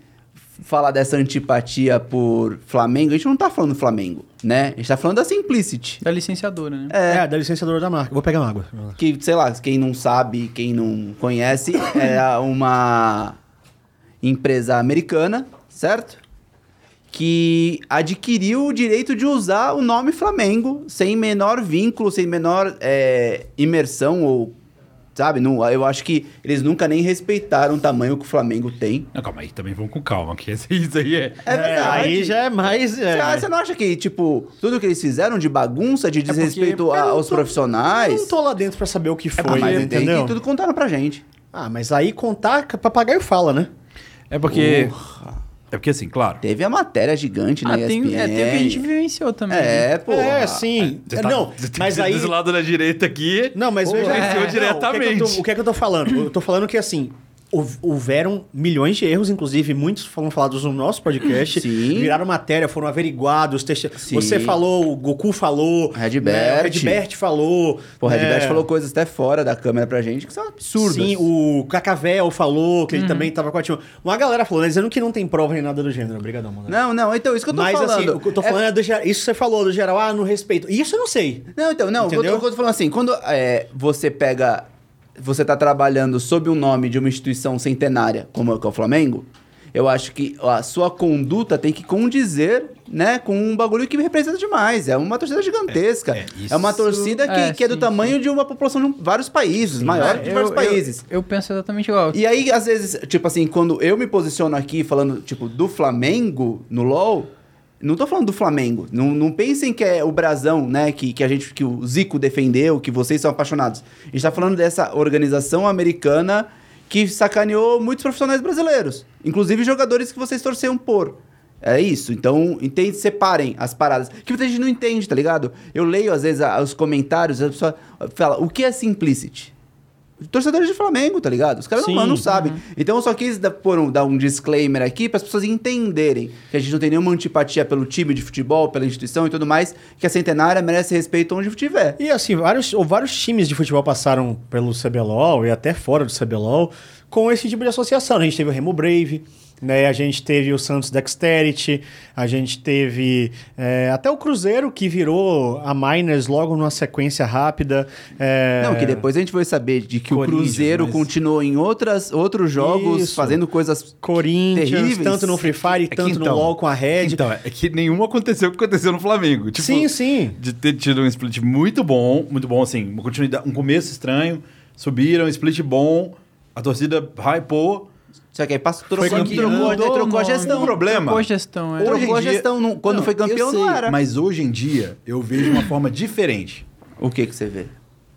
fala dessa antipatia por Flamengo, a gente não tá falando do Flamengo, né? A gente tá falando da Simplicity. da licenciadora, né? É, da licenciadora da marca. Vou pegar uma água. Que, sei lá, quem não sabe, quem não conhece, é uma empresa americana, certo? Que adquiriu o direito de usar o nome Flamengo sem menor vínculo, sem menor é, imersão ou. Sabe? Não, eu acho que eles nunca nem respeitaram o tamanho que o Flamengo tem. Não, calma aí, também vamos com calma, que isso aí é... É verdade. aí já é mais. Você É, acha- Você não acha que, tipo, tudo que eles fizeram de bagunça, de porque desrespeito a- aos tô- profissionais. Eu não tô lá dentro pra saber o que foi, Ah, mas tem entendeu? que tudo contaram pra gente. Ah, mas aí contar, papagaio fala, né? É porque... É porque assim, claro... Teve a matéria gigante na Ah, ESPN. tem, é, tem o que a gente vivenciou também. né? É, pô. é, sim. Você tá- não, você mas aí. Desse lado da direita aqui... Não, mas Pô, veja. não, diretamente. O que, é que eu tô, o que é que eu tô falando? Eu tô falando que, assim, houveram milhões de erros, inclusive muitos foram falados no nosso podcast. Sim. Viraram matéria, foram averiguados. Você falou, o Goku falou. Redbert. né, o Redbert falou. Pô, o né, Redbert falou coisas até fora da câmera pra gente que são absurdas. Sim, o Cacavel falou que ele também tava com a time. Uma galera falou, né, dizendo que não tem prova nem nada do gênero. Obrigadão, mano. Não, não, então, isso que eu tô Mas falando. assim, o que eu tô É- falando é, do geral. Isso que você falou, do geral, ah, no respeito. Isso eu não sei. Não, então, não, que eu tô- Entendeu? eu tô falando assim, quando é, você pega. Você tá trabalhando sob o nome de uma instituição centenária, como é o que é o Flamengo, eu acho que a sua conduta tem que condizer, né, com um bagulho que me representa demais. É uma torcida gigantesca. É, É, é, uma torcida que, É, que é do sim, tamanho de uma população de vários países, maior de É, vários eu- países. Eu, eu penso exatamente igual. E aí, às vezes, tipo assim, quando eu me posiciono aqui falando, tipo, do Flamengo no LoL, não tô falando do Flamengo. Não, não pensem que é o brasão, né, que, que a gente, que o Zico defendeu, que vocês são apaixonados. A gente tá falando dessa organização americana que sacaneou muitos profissionais brasileiros. Inclusive jogadores que vocês torceram por. É isso. Então, entende, separem as paradas. Que muita gente não entende, tá ligado? Eu leio, às vezes, a- os comentários, a pessoa fala, o que é simplicity? Torcedores de Flamengo, tá ligado? Os caras não, Sim. não sabem. Então eu só quis dar, pôr um, dar um disclaimer aqui para as pessoas entenderem que a gente não tem nenhuma antipatia pelo time de futebol, pela instituição e tudo mais, que a Centenária merece respeito onde tiver. E assim, vários, ou vários times de futebol passaram pelo CBLOL e até fora do CBLOL com esse tipo de associação. A gente teve o Remo Brave, né? A gente teve o Santos Dexterity, a gente teve é, até o Cruzeiro que virou a Miners logo numa sequência rápida. é, Não, que depois a gente vai saber de que o Cruzeiro mas- continuou em outras, outros jogos Isso. fazendo coisas Corinthians, terríveis. tanto no Free Fire, que tanto no então- LoL com a Red. Então, é que nenhum aconteceu o que aconteceu no Flamengo. Tipo, sim, sim. De ter tido um split muito bom, muito bom, assim, uma continuidade, um começo estranho, subiram, split bom, a torcida hypou. Só que aí passou, Foi trocou, campeão. trocou, Mudou trocou a gestão. O problema- Trocou a gestão, é. Hoje Trocou a gestão. não- quando Não, foi campeão, não era. Mas hoje em dia, eu vejo uma forma diferente. O que que você vê?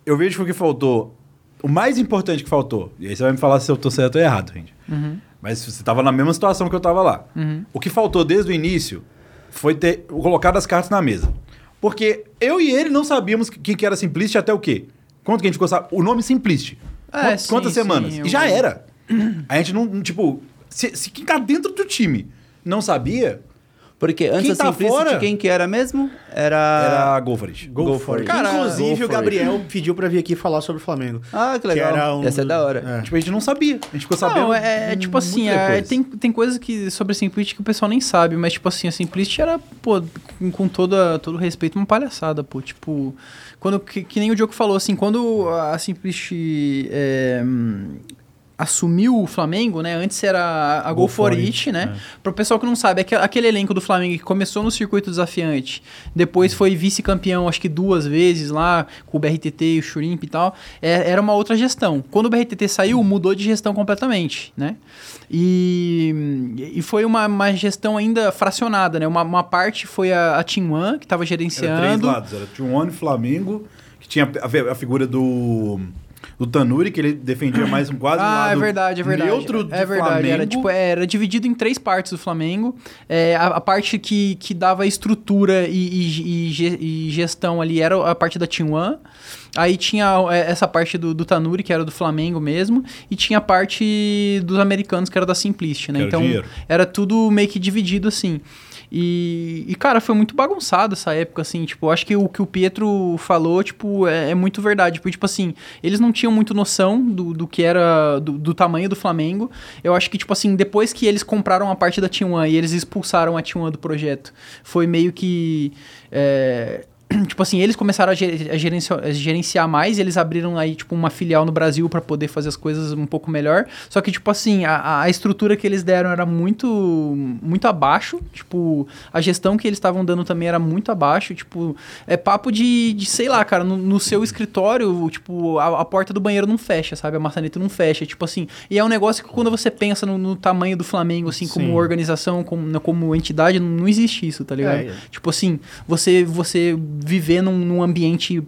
Eu vejo que o que faltou, o mais importante que faltou, e aí você vai me falar se eu tô certo ou errado, gente. Mas você tava na mesma situação que eu tava lá. O que faltou desde o início foi ter colocado as cartas na mesa. Porque eu e ele não sabíamos que, que era Simplicity até o quê? Quanto que a gente ficou sabendo? O nome Simplicity. É, Quant- sim, Quantas sim, semanas? eu- E já era. A gente não, tipo... Se, se quem tá dentro do time não sabia, Porque antes Quem da tá Simplicity, fora? quem que era mesmo? Era... era Go for it. Go for it. Cara, Go Inclusive, o Gabriel pediu pra vir aqui falar sobre o Flamengo. Ah, que legal. era um ser do- da hora. é. Tipo, a gente não sabia. A gente ficou sabendo Não, é, é, tipo assim, é, tem, tem coisas que sobre a Simplicity que o pessoal nem sabe, mas tipo assim, a Simplicity era, pô, com, com toda, todo respeito, uma palhaçada, pô. Tipo, quando, que, que nem o Diogo falou, assim, quando a Simplicity é, assumiu o Flamengo, né? Antes era a Go, Go For It, It, né? é. Pro pessoal que não sabe, aquele, aquele elenco do Flamengo que começou no circuito desafiante, depois foi vice-campeão, acho que duas vezes lá, com o BRTT e o Churimp e tal, é- era uma outra gestão. Quando o BRTT saiu, mudou de gestão completamente, né? E, e foi uma, uma gestão ainda fracionada, né? Uma, uma parte foi a, a Team One, que estava Era três gerenciando. lados. Era T1 Flamengo, que tinha a, a figura do, do Tanuri, que ele defendia mais um quase um Ah, lado é verdade, é verdade. neutro de é verdade. Flamengo. Era, tipo, é, era dividido em três partes do Flamengo. É, a, a parte que, que dava estrutura e, e- e e gestão ali era a parte da Team One. Aí tinha é, essa parte do, do Tanuri, que era do Flamengo mesmo. E tinha a parte dos americanos, que era da Simplicity, né? Era então, dinheiro. era tudo meio que dividido assim. E, e, cara, foi muito bagunçado essa época, assim, tipo, acho que o que o Pietro falou, tipo, é, é muito verdade, porque, tipo assim, eles não tinham muito noção do, do que era, do, do tamanho do Flamengo, eu acho que, tipo assim, depois que eles compraram a parte da T1 e eles expulsaram a T1 do projeto, foi meio que... é, [clears throat] Tipo assim, eles começaram a, ge- a gerenciar, a gerenciar mais, eles abriram aí, tipo, uma filial no Brasil para poder fazer as coisas um pouco melhor. Só que, tipo assim, a, a estrutura que eles deram era muito, muito abaixo. Tipo, a gestão que eles estavam dando também era muito abaixo. Tipo, é papo de, de sei lá, cara, no, no seu escritório, tipo, a, a porta do banheiro não fecha, sabe? A maçaneta não fecha. Tipo assim, e é um negócio que quando você pensa no, no tamanho do Flamengo, assim, como Sim. organização, como, como entidade, não, não existe isso, tá ligado? É, é. Tipo assim, você, você viver num, num ambiente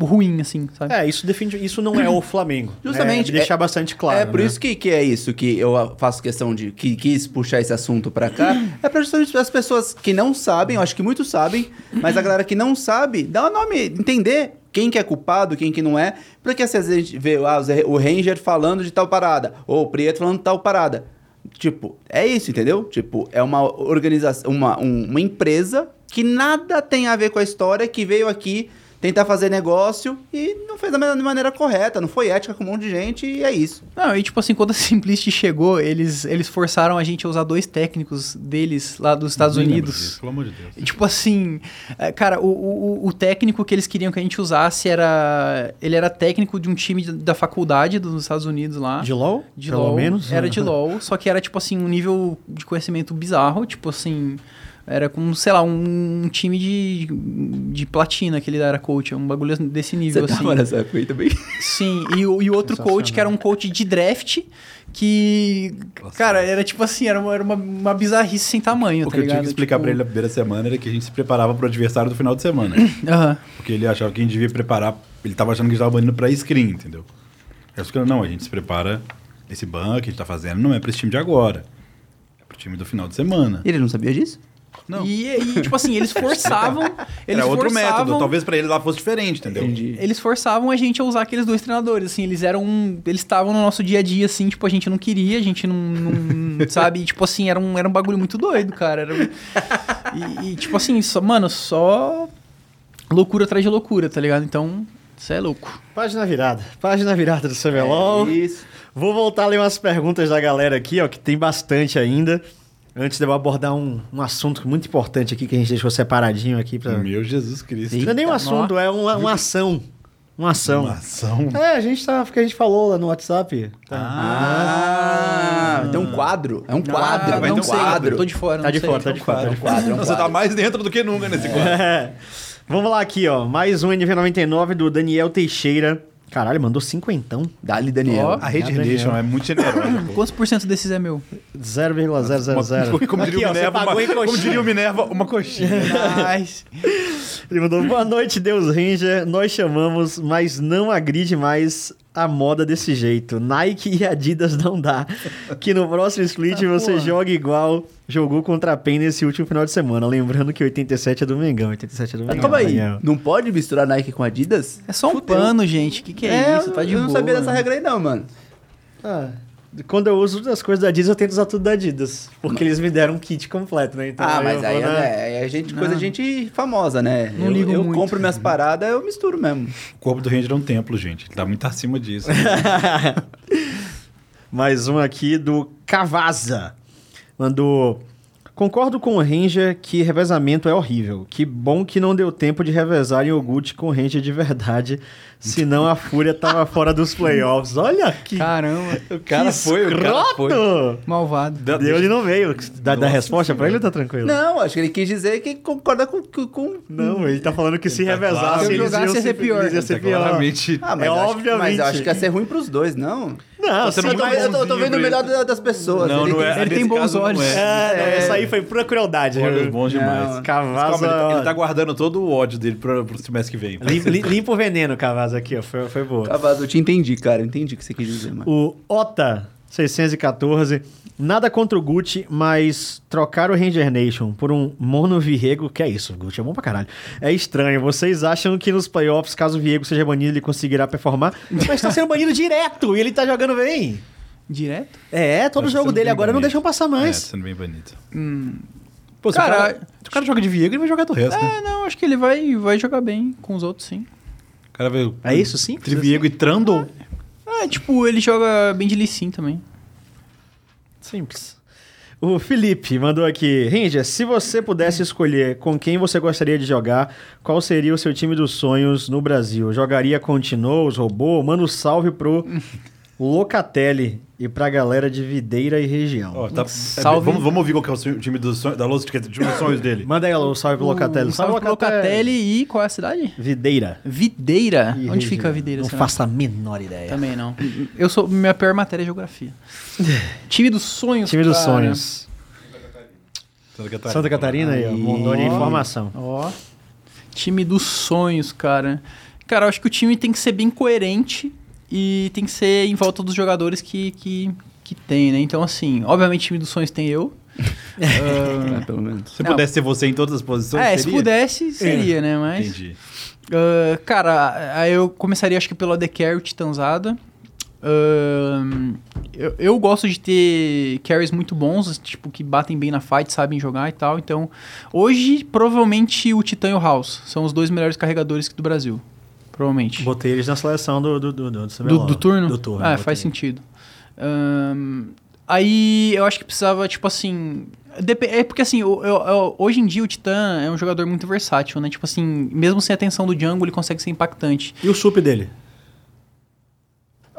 ruim, assim, sabe? É, isso define, isso não é o Flamengo. Justamente, né? deixar é- bastante claro. é por né? isso que, que é isso que eu faço questão de que quis puxar esse assunto pra cá. é pra justamente as pessoas que não sabem, eu acho que muitos sabem, mas a galera que não sabe, dá o nome, entender quem que é culpado, quem que não é. Porque assim, às vezes a gente vê ah, o Ranger falando de tal parada, ou o Prieto falando de tal parada. Tipo, é isso, entendeu? Tipo, é uma organização, uma, um- uma empresa que nada tem a ver com a história, que veio aqui tentar fazer negócio e não fez da man- maneira correta, não foi ética com um monte de gente e é isso. Não, e tipo assim, quando a Simplicity chegou, eles, eles forçaram a gente a usar dois técnicos deles lá dos Estados lembro Unidos. disso, pelo amor de Deus. E, Tipo assim, é, cara, o, o, o técnico que eles queriam que a gente usasse era. Ele era técnico de um time da faculdade dos Estados Unidos lá. De LOL? De pelo LOL. menos? Era de LOL, só que era, tipo assim, um nível de conhecimento bizarro, tipo assim. Era com, sei lá, um, um time de, de platina que ele era coach, um bagulho desse nível, Você assim. tava nessa época aí também? Sim, e, o- e outro coach, que era um coach de draft, que. Cara, era tipo assim, era uma, era uma, uma bizarrice sem tamanho, O tá que eu tinha que explicar Tipo, pra ele na primeira semana era que a gente se preparava pro adversário do final de semana. [coughs] Aham. porque ele achava que a gente devia preparar. Ele tava achando que a gente tava banindo pra screen, entendeu? Eu falei, não, a gente se prepara. Esse ban que a gente tá fazendo não é pra esse time de agora. É pro time do final de semana. Ele não sabia disso? Não. E, e, tipo assim, eles [laughs] forçavam. eles Era outro forçavam, método. Talvez pra ele lá fosse diferente, entendeu? Eles forçavam a gente a usar aqueles dois treinadores, assim, eles eram. Eles estavam no nosso dia a dia, assim, tipo, a gente não queria, a gente não. não [laughs] sabe? E, tipo assim, era um, era um bagulho muito doido, cara. Era, um- [laughs] e, e, tipo assim, só, mano, só loucura atrás de loucura, tá ligado? Então, isso é louco. Página virada. Página virada do CBLOL. Isso. Vou voltar a ler umas perguntas da galera aqui, ó, que tem bastante ainda. Antes de eu abordar um, um assunto muito importante aqui que a gente deixou separadinho aqui pra. Meu Jesus Cristo. Não é nem um Eita, assunto, é uma, uma ação. Uma ação. Uma ação. É, a gente tá. Porque a gente falou lá no WhatsApp. Ah, tem um quadro. É um quadro. Ah, vai não ter um sei, quadro. Tô de fora. Tá não de sei. fora, tá de fora, tá de fora. quadro, é um Você tá quadro. mais dentro do que nunca nesse [laughs] quadro. É. Vamos lá aqui, ó. Mais um NV99 do Daniel Teixeira. Caralho, mandou cinquentão. Dali, Daniel. Ó. A Rede. Relation é muito generosa. pô. Quantos por cento desses é meu? 0,000. Uma- Como diria, Aqui, ó, o você Minerva, pagou uma, em como coxinha. diria o Minerva, uma coxinha. Mas... Ele mandou, boa noite, Deus Ranger. Nós chamamos, mas não agride mais a moda desse jeito. Nike e Adidas não dá. Que no próximo split Ah, você porra. joga igual jogou contra a PEN nesse último final de semana. Lembrando que 87 é do Mengão. 87 é do Mas Mengão. calma aí. Daniel. Não pode misturar Nike com Adidas? É só um pano, gente. O que, que é, isso? Tá de eu não boa. sabia dessa regra aí, não, mano. Ah, quando eu uso as coisas da Adidas, eu tento usar tudo da Adidas. Porque eles me deram um kit completo, né? Então, ah, eu mas aí vou na- é, é gente, coisa de gente famosa, né? Não eu, ligo eu muito. compro minhas paradas, eu misturo mesmo. O corpo do Ranger é um templo, gente. Ele tá muito acima disso. [laughs] Mais um aqui do Cavaza. Mandou. Concordo com o Ranger que revezamento é horrível. Que bom que não deu tempo de revezar iogurte com Ranger de verdade. Senão a Fúria tava fora dos playoffs. Olha que. Caramba, o cara foi, o cara foi. escroto! malvado. Da- Deu ele no meio. Dá, dá resposta pra Senhora. ele ou tá tranquilo? Não, acho que ele quis dizer que concorda com. com, Não, ele tá falando que se Ele tá revezasse, claro. Se jogasse, iam ia ser pior. eles ia ser Tá pior. claramente. Ah, mas, É que- obviamente. mas eu acho que ia ser ruim pros dois, não. Não, Você não Eu tô, muito eu tô- eu tô bonzinho vendo o melhor das pessoas. Não, ele não tem- é. Ele tem bons não olhos. é. É, não, É. essa aí foi pura crueldade. Olhos bons demais. Não. Cavaza. Ele, tá guardando todo o ódio dele pro, pro semestre que vem. Lim- lim- Limpa o veneno, Cavaza, aqui, ó. Foi, foi boa. Cavado, eu te entendi, cara. Eu entendi o que você quis dizer, mano. O Ota 614. Nada contra o Gucci, mas trocar o Ranger Nation por um Mono Viego, que é isso, Gucci é bom pra caralho. É estranho. Vocês acham que nos playoffs, caso o Viego seja banido, ele conseguirá performar? Mas tá sendo banido direto e ele tá jogando bem. Direto? É, todo Tá jogo dele agora não banido. deixam passar É, mais. sendo bem bonito. Hum. Pô, se, Cara, o cara, se o cara joga de Viego, ele vai jogar do resto, né? É, não, acho que ele vai, vai jogar bem com os outros, sim. Cara veio É isso, sim? entre Viego e Trundle. É, tipo, ele joga bem de Lee Sin também. Simples. O Felipe mandou aqui. Ranger, se você pudesse escolher com quem você gostaria de jogar, qual seria o seu time dos sonhos no Brasil? Jogaria com Tinoz, Robô? Manda um salve pro Locatelli e pra galera de Videira e região. Ó, tá- é, Salve. vamos, vamos ouvir qual que é o sonho- time do sonho, da que é o time dos sonhos dele. Manda aí o salve pro Locatelli. Um salve pro Locatelli e qual é a cidade? Videira. Videira. e Onde região. fica a Videira? Não será? faço a menor ideia. Também não. Eu sou. Minha pior matéria é geografia. [laughs] Time dos sonhos. Time dos cara. sonhos. Santa Catarina. Santa Catarina aí, ó. Informação. Ó. Time dos sonhos, cara. Cara, eu acho que o time tem que ser bem coerente e tem que ser em volta dos jogadores que, que, que tem, né? Então, assim, obviamente, time dos sonhos tem eu. Ah, [laughs] É, pelo menos. Se Não. pudesse ser você em todas as posições, é, se seria? pudesse, seria, né? Mas. Entendi. Ah, cara, aí eu começaria acho que pelo AD Carry Titanzada. Ahn, eu, eu gosto de ter carries muito bons, tipo, que batem bem na fight, sabem jogar e tal. Então, hoje, provavelmente o Titan e o House são os dois melhores carregadores do Brasil. Provavelmente. Botei eles na seleção do, do, do, do, Do, do turno? Do turno. Ah, faz sentido. Ahn, aí eu acho que precisava, tipo assim. É porque assim, eu- eu- hoje em dia o Titã é um jogador muito versátil, né? Tipo assim, mesmo sem a atenção do jungle, ele consegue ser impactante. E o sup dele?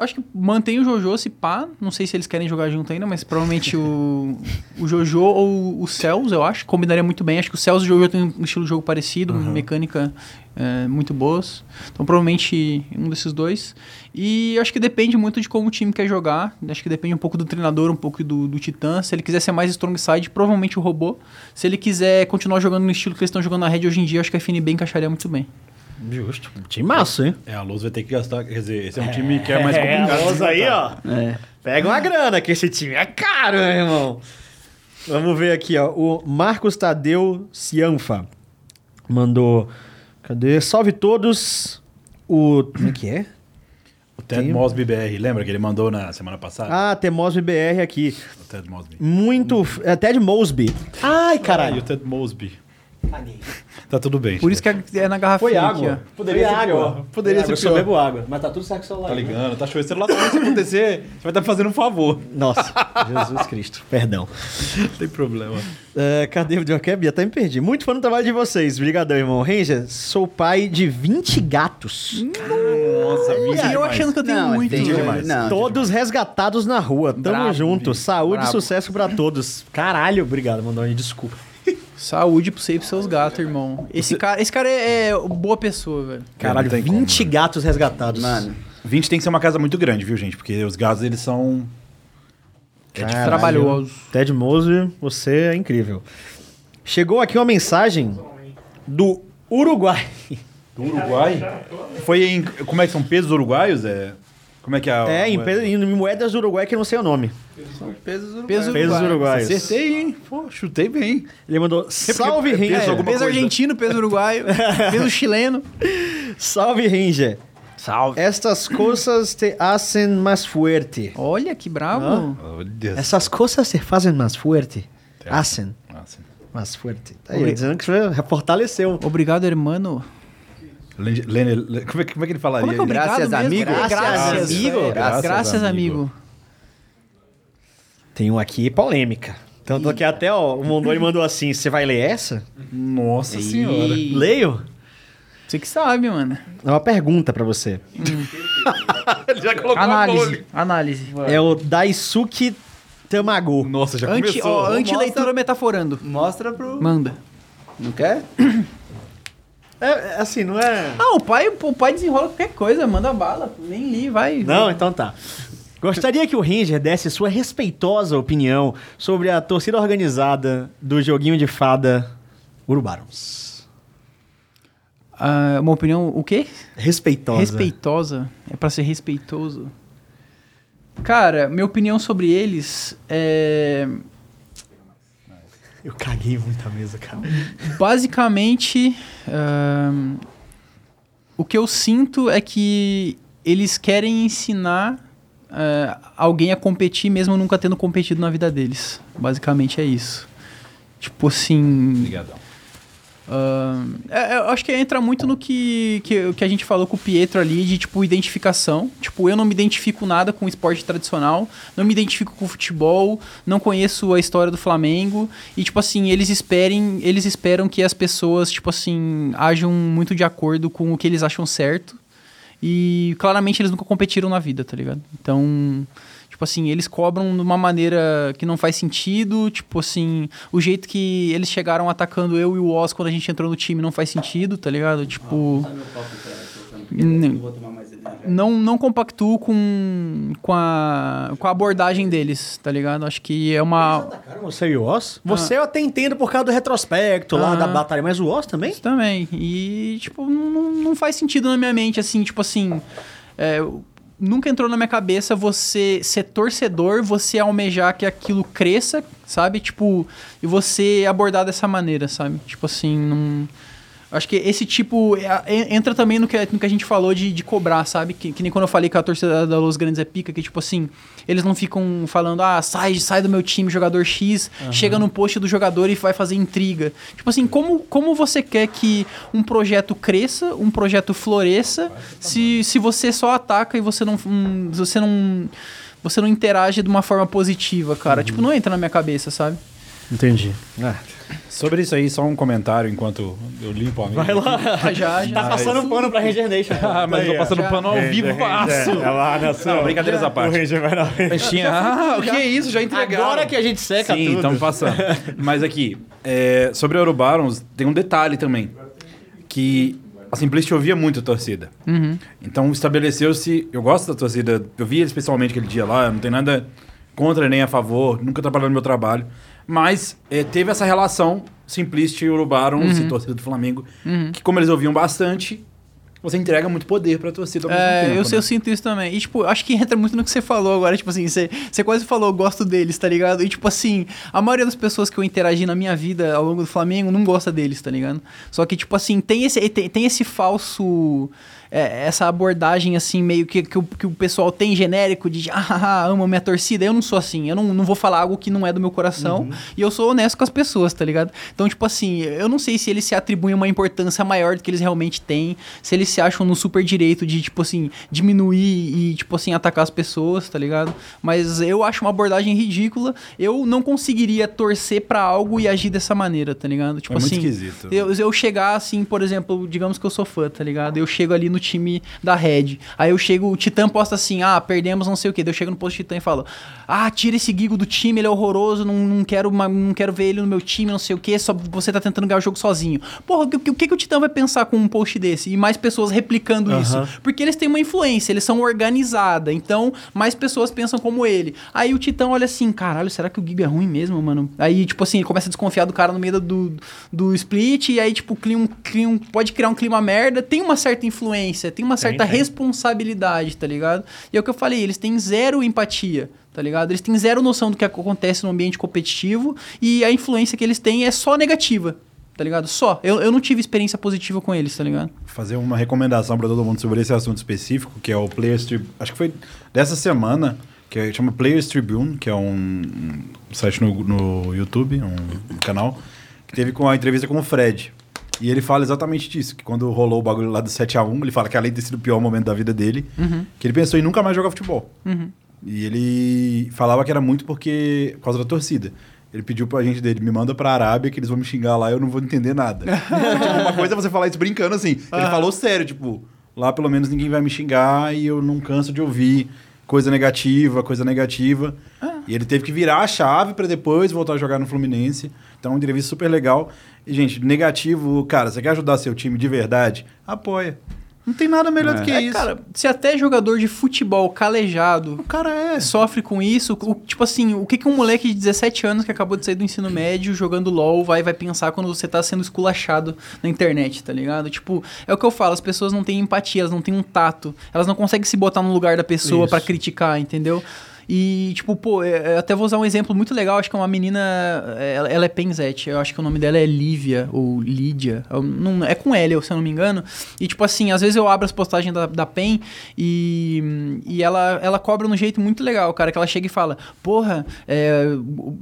Acho que mantém o Jojo, se pá. Não sei se eles querem jogar junto ainda, mas provavelmente o, o Jojo ou o Cells, eu acho, combinaria muito bem. Acho que o Cells e o Jojo tem um estilo de jogo parecido, uma mecânica é, muito boas. Então, provavelmente um desses dois. E acho que depende muito de como o time quer jogar. Acho que depende um pouco do treinador, um pouco do, do Titã. Se ele quiser ser mais strong side, provavelmente o robô. Se ele quiser continuar jogando no estilo que eles estão jogando na rede hoje em dia, acho que a FNB encaixaria muito bem. Justo. Time massa, hein? É, a Luz vai ter que gastar. Quer dizer, esse é um time que é mais [laughs] complicado. de Alonso aí, montar. ó. É. Pega uma grana, que esse time é caro, meu irmão. Vamos ver aqui, ó. O Marcos Tadeu Cianfa mandou. Cadê? Salve todos. O. Como é que é? O Ted Tem- Mosby BR, lembra que ele mandou na semana passada? Ah, Temosby BR aqui. O Ted Mosby. Muito. É Ted Mosby. Ai, caralho. o Ted Mosby. Tá tudo bem. Por isso que é é na garrafinha aqui, ó. Poderia ser pior. Poderia ser Eu só pior. bebo água. Mas tá tudo certo com o celular. Tá né? ligando, tá show. Esse celular também, se acontecer, você vai estar fazendo um favor. Nossa, Jesus Cristo. Perdão. Não tem problema. É, cadê o Jockey? Até me perdi. Muito fã do trabalho de vocês. Obrigadão, irmão. Ranger, sou pai de 20 gatos. Nossa, E eu achando que eu tenho Não, muito. tem velho. demais. Não, Todos resgatados na rua. Tamo Brabo, junto. Saúde e sucesso pra todos. Caralho, obrigado, Mandoni. Desculpa. Saúde pra você e pros seus gatos, irmão. Esse cara, esse cara é, é boa pessoa, velho. Caralho, Não tem 20 como, né? gatos resgatados. Mano, 20 tem que ser uma casa muito grande, viu, gente? Porque os gatos, eles são... É Caralho. Trabalhoso. Ted Mose, você é incrível. Chegou aqui uma mensagem do Uruguai. Do Uruguai? [laughs] Foi em... Como é que são pesos uruguaios? É... Como é que é a... É, em, a- pe- em moedas do Uruguai que eu não sei o nome. Peso Pesos uruguaio. uruguaios. Acertei, hein? Pô, chutei bem. Ele mandou salve é peso Ranger. Peso coisa. argentino, peso uruguaio, [laughs] peso chileno. Salve Ranger. Salve. Estas coisas te hacen más fuerte. Olha que bravo. Olha Essas coisas te fazem mais fuerte. Hacen Nossa. mais fuerte. Tá aí, dizendo que você fortaleceu. Obrigado, hermano. Lene- Lene- Le- como, é, que- como é que ele falaria? Como é que é obrigado Graças, amigo. Graças, Graças, amigo. amigo. Graças, Graças, amigo. amigo. Tem um aqui polêmica. Tanto que até ó, o Mondoni [laughs] mandou assim: você vai ler essa? Nossa senhora. Ih, Leio? Você que sabe, mano. É uma pergunta pra você. [laughs] Ele já colocou Análise. Análise. É o Daisuke Tamago. Nossa, já Anti, começou. ó, anti-leitura metaforando. mostra pro. Manda. Não quer? [clears throat] É, é assim, não é. Ah, o pai, o pai desenrola qualquer coisa, manda bala. Nem li, vai. Não, então tá. Gostaria que o Ranger desse sua respeitosa opinião sobre a torcida organizada do joguinho de fada Urubarons. Ah, uma opinião, o quê? Respeitosa. Respeitosa. É pra ser respeitoso. Cara, minha opinião sobre eles é. Eu caguei muita mesa, cara. Basicamente, o que eu sinto é que eles querem ensinar ah, alguém a competir mesmo nunca tendo competido na vida deles. Basicamente é isso. Tipo assim. Obrigadão. É, eu acho que entra muito no que, que, que a gente falou com o Pietro ali, de tipo identificação. Tipo, eu não me identifico nada com esporte tradicional, não me identifico com futebol, não conheço a história do Flamengo. E, tipo assim, eles esperem, eles esperam que as pessoas, tipo assim, ajam muito de acordo com o que eles acham certo. E claramente eles nunca competiram na vida, tá ligado? Então, tipo assim, eles cobram de uma maneira que não faz sentido. Tipo assim, o jeito que eles chegaram atacando eu e o Oz quando a gente entrou no time não faz sentido, tá ligado? Tipo. N- Não, não compactuo com, com, a, com a abordagem deles, tá ligado? Acho que é uma. Você e o Oz? Você eu até entendo por causa do retrospecto lá Ah. da batalha, mas o Oz também? Isso também. E, tipo, não, não faz sentido na minha mente, assim, tipo assim. é, nunca entrou na minha cabeça você ser torcedor, você almejar que aquilo cresça, sabe? Tipo, e você abordar dessa maneira, sabe? Tipo assim, não. Acho que esse tipo é- é- entra também no que, no que a gente falou de, de cobrar, sabe? Que, que nem quando eu falei que a torcida da Los Grandes é pica, que tipo assim, eles não ficam falando, ah, sai, sai do meu time, jogador X, chega no post do jogador e vai fazer intriga. Tipo assim, como, como você quer que um projeto cresça, um projeto floresça, se, se você só ataca e você não. hum, você não. Você não interage de uma forma positiva, cara. Tipo, não entra na minha cabeça, sabe? Entendi. Sobre isso aí, só um comentário enquanto eu limpo a mesa. Vai lá. [laughs] Já, já. Tá passando pano pra Ranger Nation. [laughs] Ah, mas eu tô passando pano ao vivo fácil. É lá sua. Não, brincadeiras à parte. O Ranger vai na Festinha. [laughs] Ah, o que é isso? Já entregaram. Agora que a gente seca Sim, tudo. estamos passando. Mas aqui, é, sobre o Eurobarons, tem um detalhe também. Que a Simplicity ouvia muito a torcida. Uhum. Então estabeleceu-se. Eu gosto da torcida, eu vi eles pessoalmente aquele dia lá, não tem nada contra nem a favor, nunca atrapalhou no meu trabalho. Mas é, teve essa relação Simplicity e Urubarons, e torcida do Flamengo, que como eles ouviam bastante, você entrega muito poder pra torcida ao É, mesmo tempo. eu, né? eu sinto isso também. E, tipo, acho que entra muito no que você falou agora. Tipo assim, você, você quase falou, gosto deles, tá ligado? E, tipo assim, a maioria das pessoas que eu interagi na minha vida ao longo do Flamengo não gosta deles, tá ligado? Só que, tipo assim, tem esse, tem, tem esse falso. É, essa abordagem, assim, meio que, que, o, que o pessoal tem genérico de ah, ah, ah, amo minha torcida. Eu não sou assim. Eu não, não vou falar algo que não é do meu coração. E eu sou honesto com as pessoas, tá ligado? Então, tipo assim, eu não sei se eles se atribuem uma importância maior do que eles realmente têm. Se eles se acham no super direito de, tipo assim, diminuir e, tipo assim, atacar as pessoas, tá ligado? Mas eu acho uma abordagem ridícula. Eu não conseguiria torcer pra algo e agir dessa maneira, tá ligado? Tipo É muito assim. esquisito. Eu, eu chegar assim, por exemplo, digamos que eu sou fã, tá ligado? Eu chego ali no time da Red. Aí eu chego, o Titã posta assim, ah, perdemos não sei o quê. Daí eu chego no posto Titã e falo, ah, tira esse Gigo do time, ele é horroroso, não, não, quero, não quero ver ele no meu time, não sei o quê, só você tá tentando ganhar o jogo sozinho. Porra, o que, o que, o Titã vai pensar com um post desse? E mais pessoas replicando isso. Porque eles têm uma influência, eles são organizada, então mais pessoas pensam como ele. Aí o Titã olha assim, caralho, será que o Gigo é ruim mesmo, mano? Aí, tipo assim, ele começa a desconfiar do cara no meio do, do split, e aí, tipo, cria um, cria um- pode criar um clima merda. Tem uma certa influência, tem uma certa tem. responsabilidade, tá ligado? E é o que eu falei, eles têm zero empatia. Tá ligado? Eles têm zero noção do que acontece no ambiente competitivo e a influência que eles têm é só negativa, tá ligado? Só. Eu, eu não tive experiência positiva com eles, tá ligado? fazer uma recomendação para todo mundo sobre esse assunto específico, que é o Players Tribune. Acho que foi dessa semana, que é, chama Players Tribune, que é um, um site no, no YouTube, um, canal, que teve com a entrevista com o Fred. E ele fala exatamente disso, que quando rolou o bagulho lá do 7x1, ele fala que além de ter sido o pior momento da vida dele, que ele pensou em nunca mais jogar futebol. E ele falava que era muito porque por causa da torcida. Ele pediu pra gente dele, me manda pra Arábia que eles vão me xingar lá e eu não vou entender nada. [laughs] tipo, uma coisa é você falar isso brincando assim. Ele falou sério, tipo, lá pelo menos ninguém vai me xingar e eu não canso de ouvir coisa negativa, coisa negativa. E ele teve que virar a chave pra depois voltar a jogar no Fluminense. Então, uma entrevista super legal. Gente, negativo, cara, você quer ajudar seu time de verdade? Apoia. Não tem nada melhor do que É, isso. cara, se até jogador de futebol calejado o cara é. sofre com isso, o- tipo assim, o que, que um moleque de 17 anos que acabou de sair do ensino médio jogando LOL vai, vai pensar quando você tá sendo esculachado na internet, tá ligado? Tipo, é o que eu falo, as pessoas não têm empatia, elas não têm um tato, elas não conseguem se botar no lugar da pessoa pra criticar, entendeu? E, tipo, pô, é- é- até vou usar um exemplo muito legal. Acho que é uma menina. é, Ela, ela é Penzete. Eu acho que o nome dela é Lívia ou Lídia. eu não- é com L, se eu não me engano. E, tipo assim, às vezes eu abro as postagens da, da Pen e, e ela, ela cobra de um jeito muito legal, cara. Que ela chega e fala: Porra, é,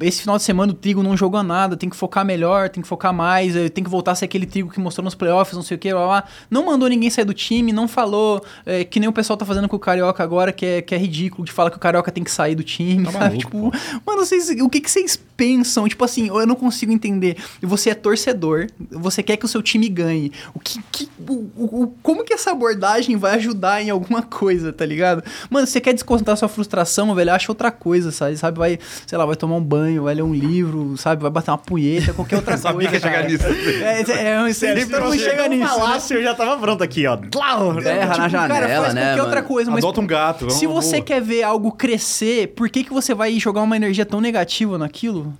esse final de semana o Trigo não jogou nada, tem que focar melhor, tem que focar mais, eh, tem que voltar a ser aquele Trigo que mostrou nos playoffs, não sei o que, blá, blá. Não mandou ninguém sair do time, não falou é, que nem o pessoal tá fazendo com o Carioca agora, que é, que é ridículo, de falar que o Carioca tem que sair do time, Tá sabe? maluco, tipo, mano, vocês, o que, que vocês pensam? Tipo assim, eu não consigo entender. Você é torcedor, você quer que o seu time ganhe. O que, que o, o- como que essa abordagem vai ajudar em alguma coisa, tá ligado? Mano, você quer descontar sua frustração, velho, acha outra coisa, sabe? Sabe, vai, sei lá, vai tomar um banho, vai ler um livro, sabe? Vai bater uma punheta, qualquer outra Eu sabia coisa. que ia chegar nisso. É, é, é, sempre todo mundo chega nisso. né? falasse, eu já tava pronto aqui, ó. Terra na Tipo, janela, cara, faz né, qualquer outra mano? coisa, mas Adota um gato. vamos- se você vamos- quer ver algo crescer, por que, que você vai jogar uma energia tão negativa naquilo?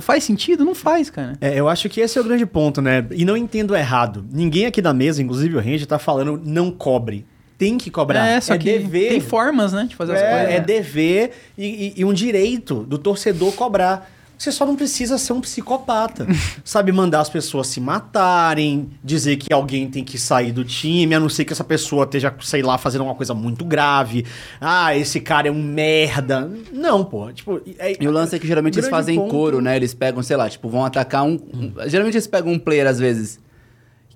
Faz sentido? Não faz, cara. É, eu acho que esse é o grande ponto, né? E não entendo errado. Ninguém aqui da mesa, inclusive o Ranger, tá falando não cobre. Tem que cobrar. É, só que dever. tem formas, né, de fazer as coisas. É, é dever e, e- e um direito do torcedor cobrar. Você só não precisa ser um psicopata. [laughs] sabe, mandar as pessoas se matarem, dizer que alguém tem que sair do time, a não ser que essa pessoa esteja, sei lá, fazendo uma coisa muito grave. Ah, esse cara é um merda. Não, pô. Tipo, é- E o lance é que geralmente eles fazem ponto- coro, né? Eles pegam, sei lá, tipo, vão atacar um. Geralmente eles pegam um player, às vezes,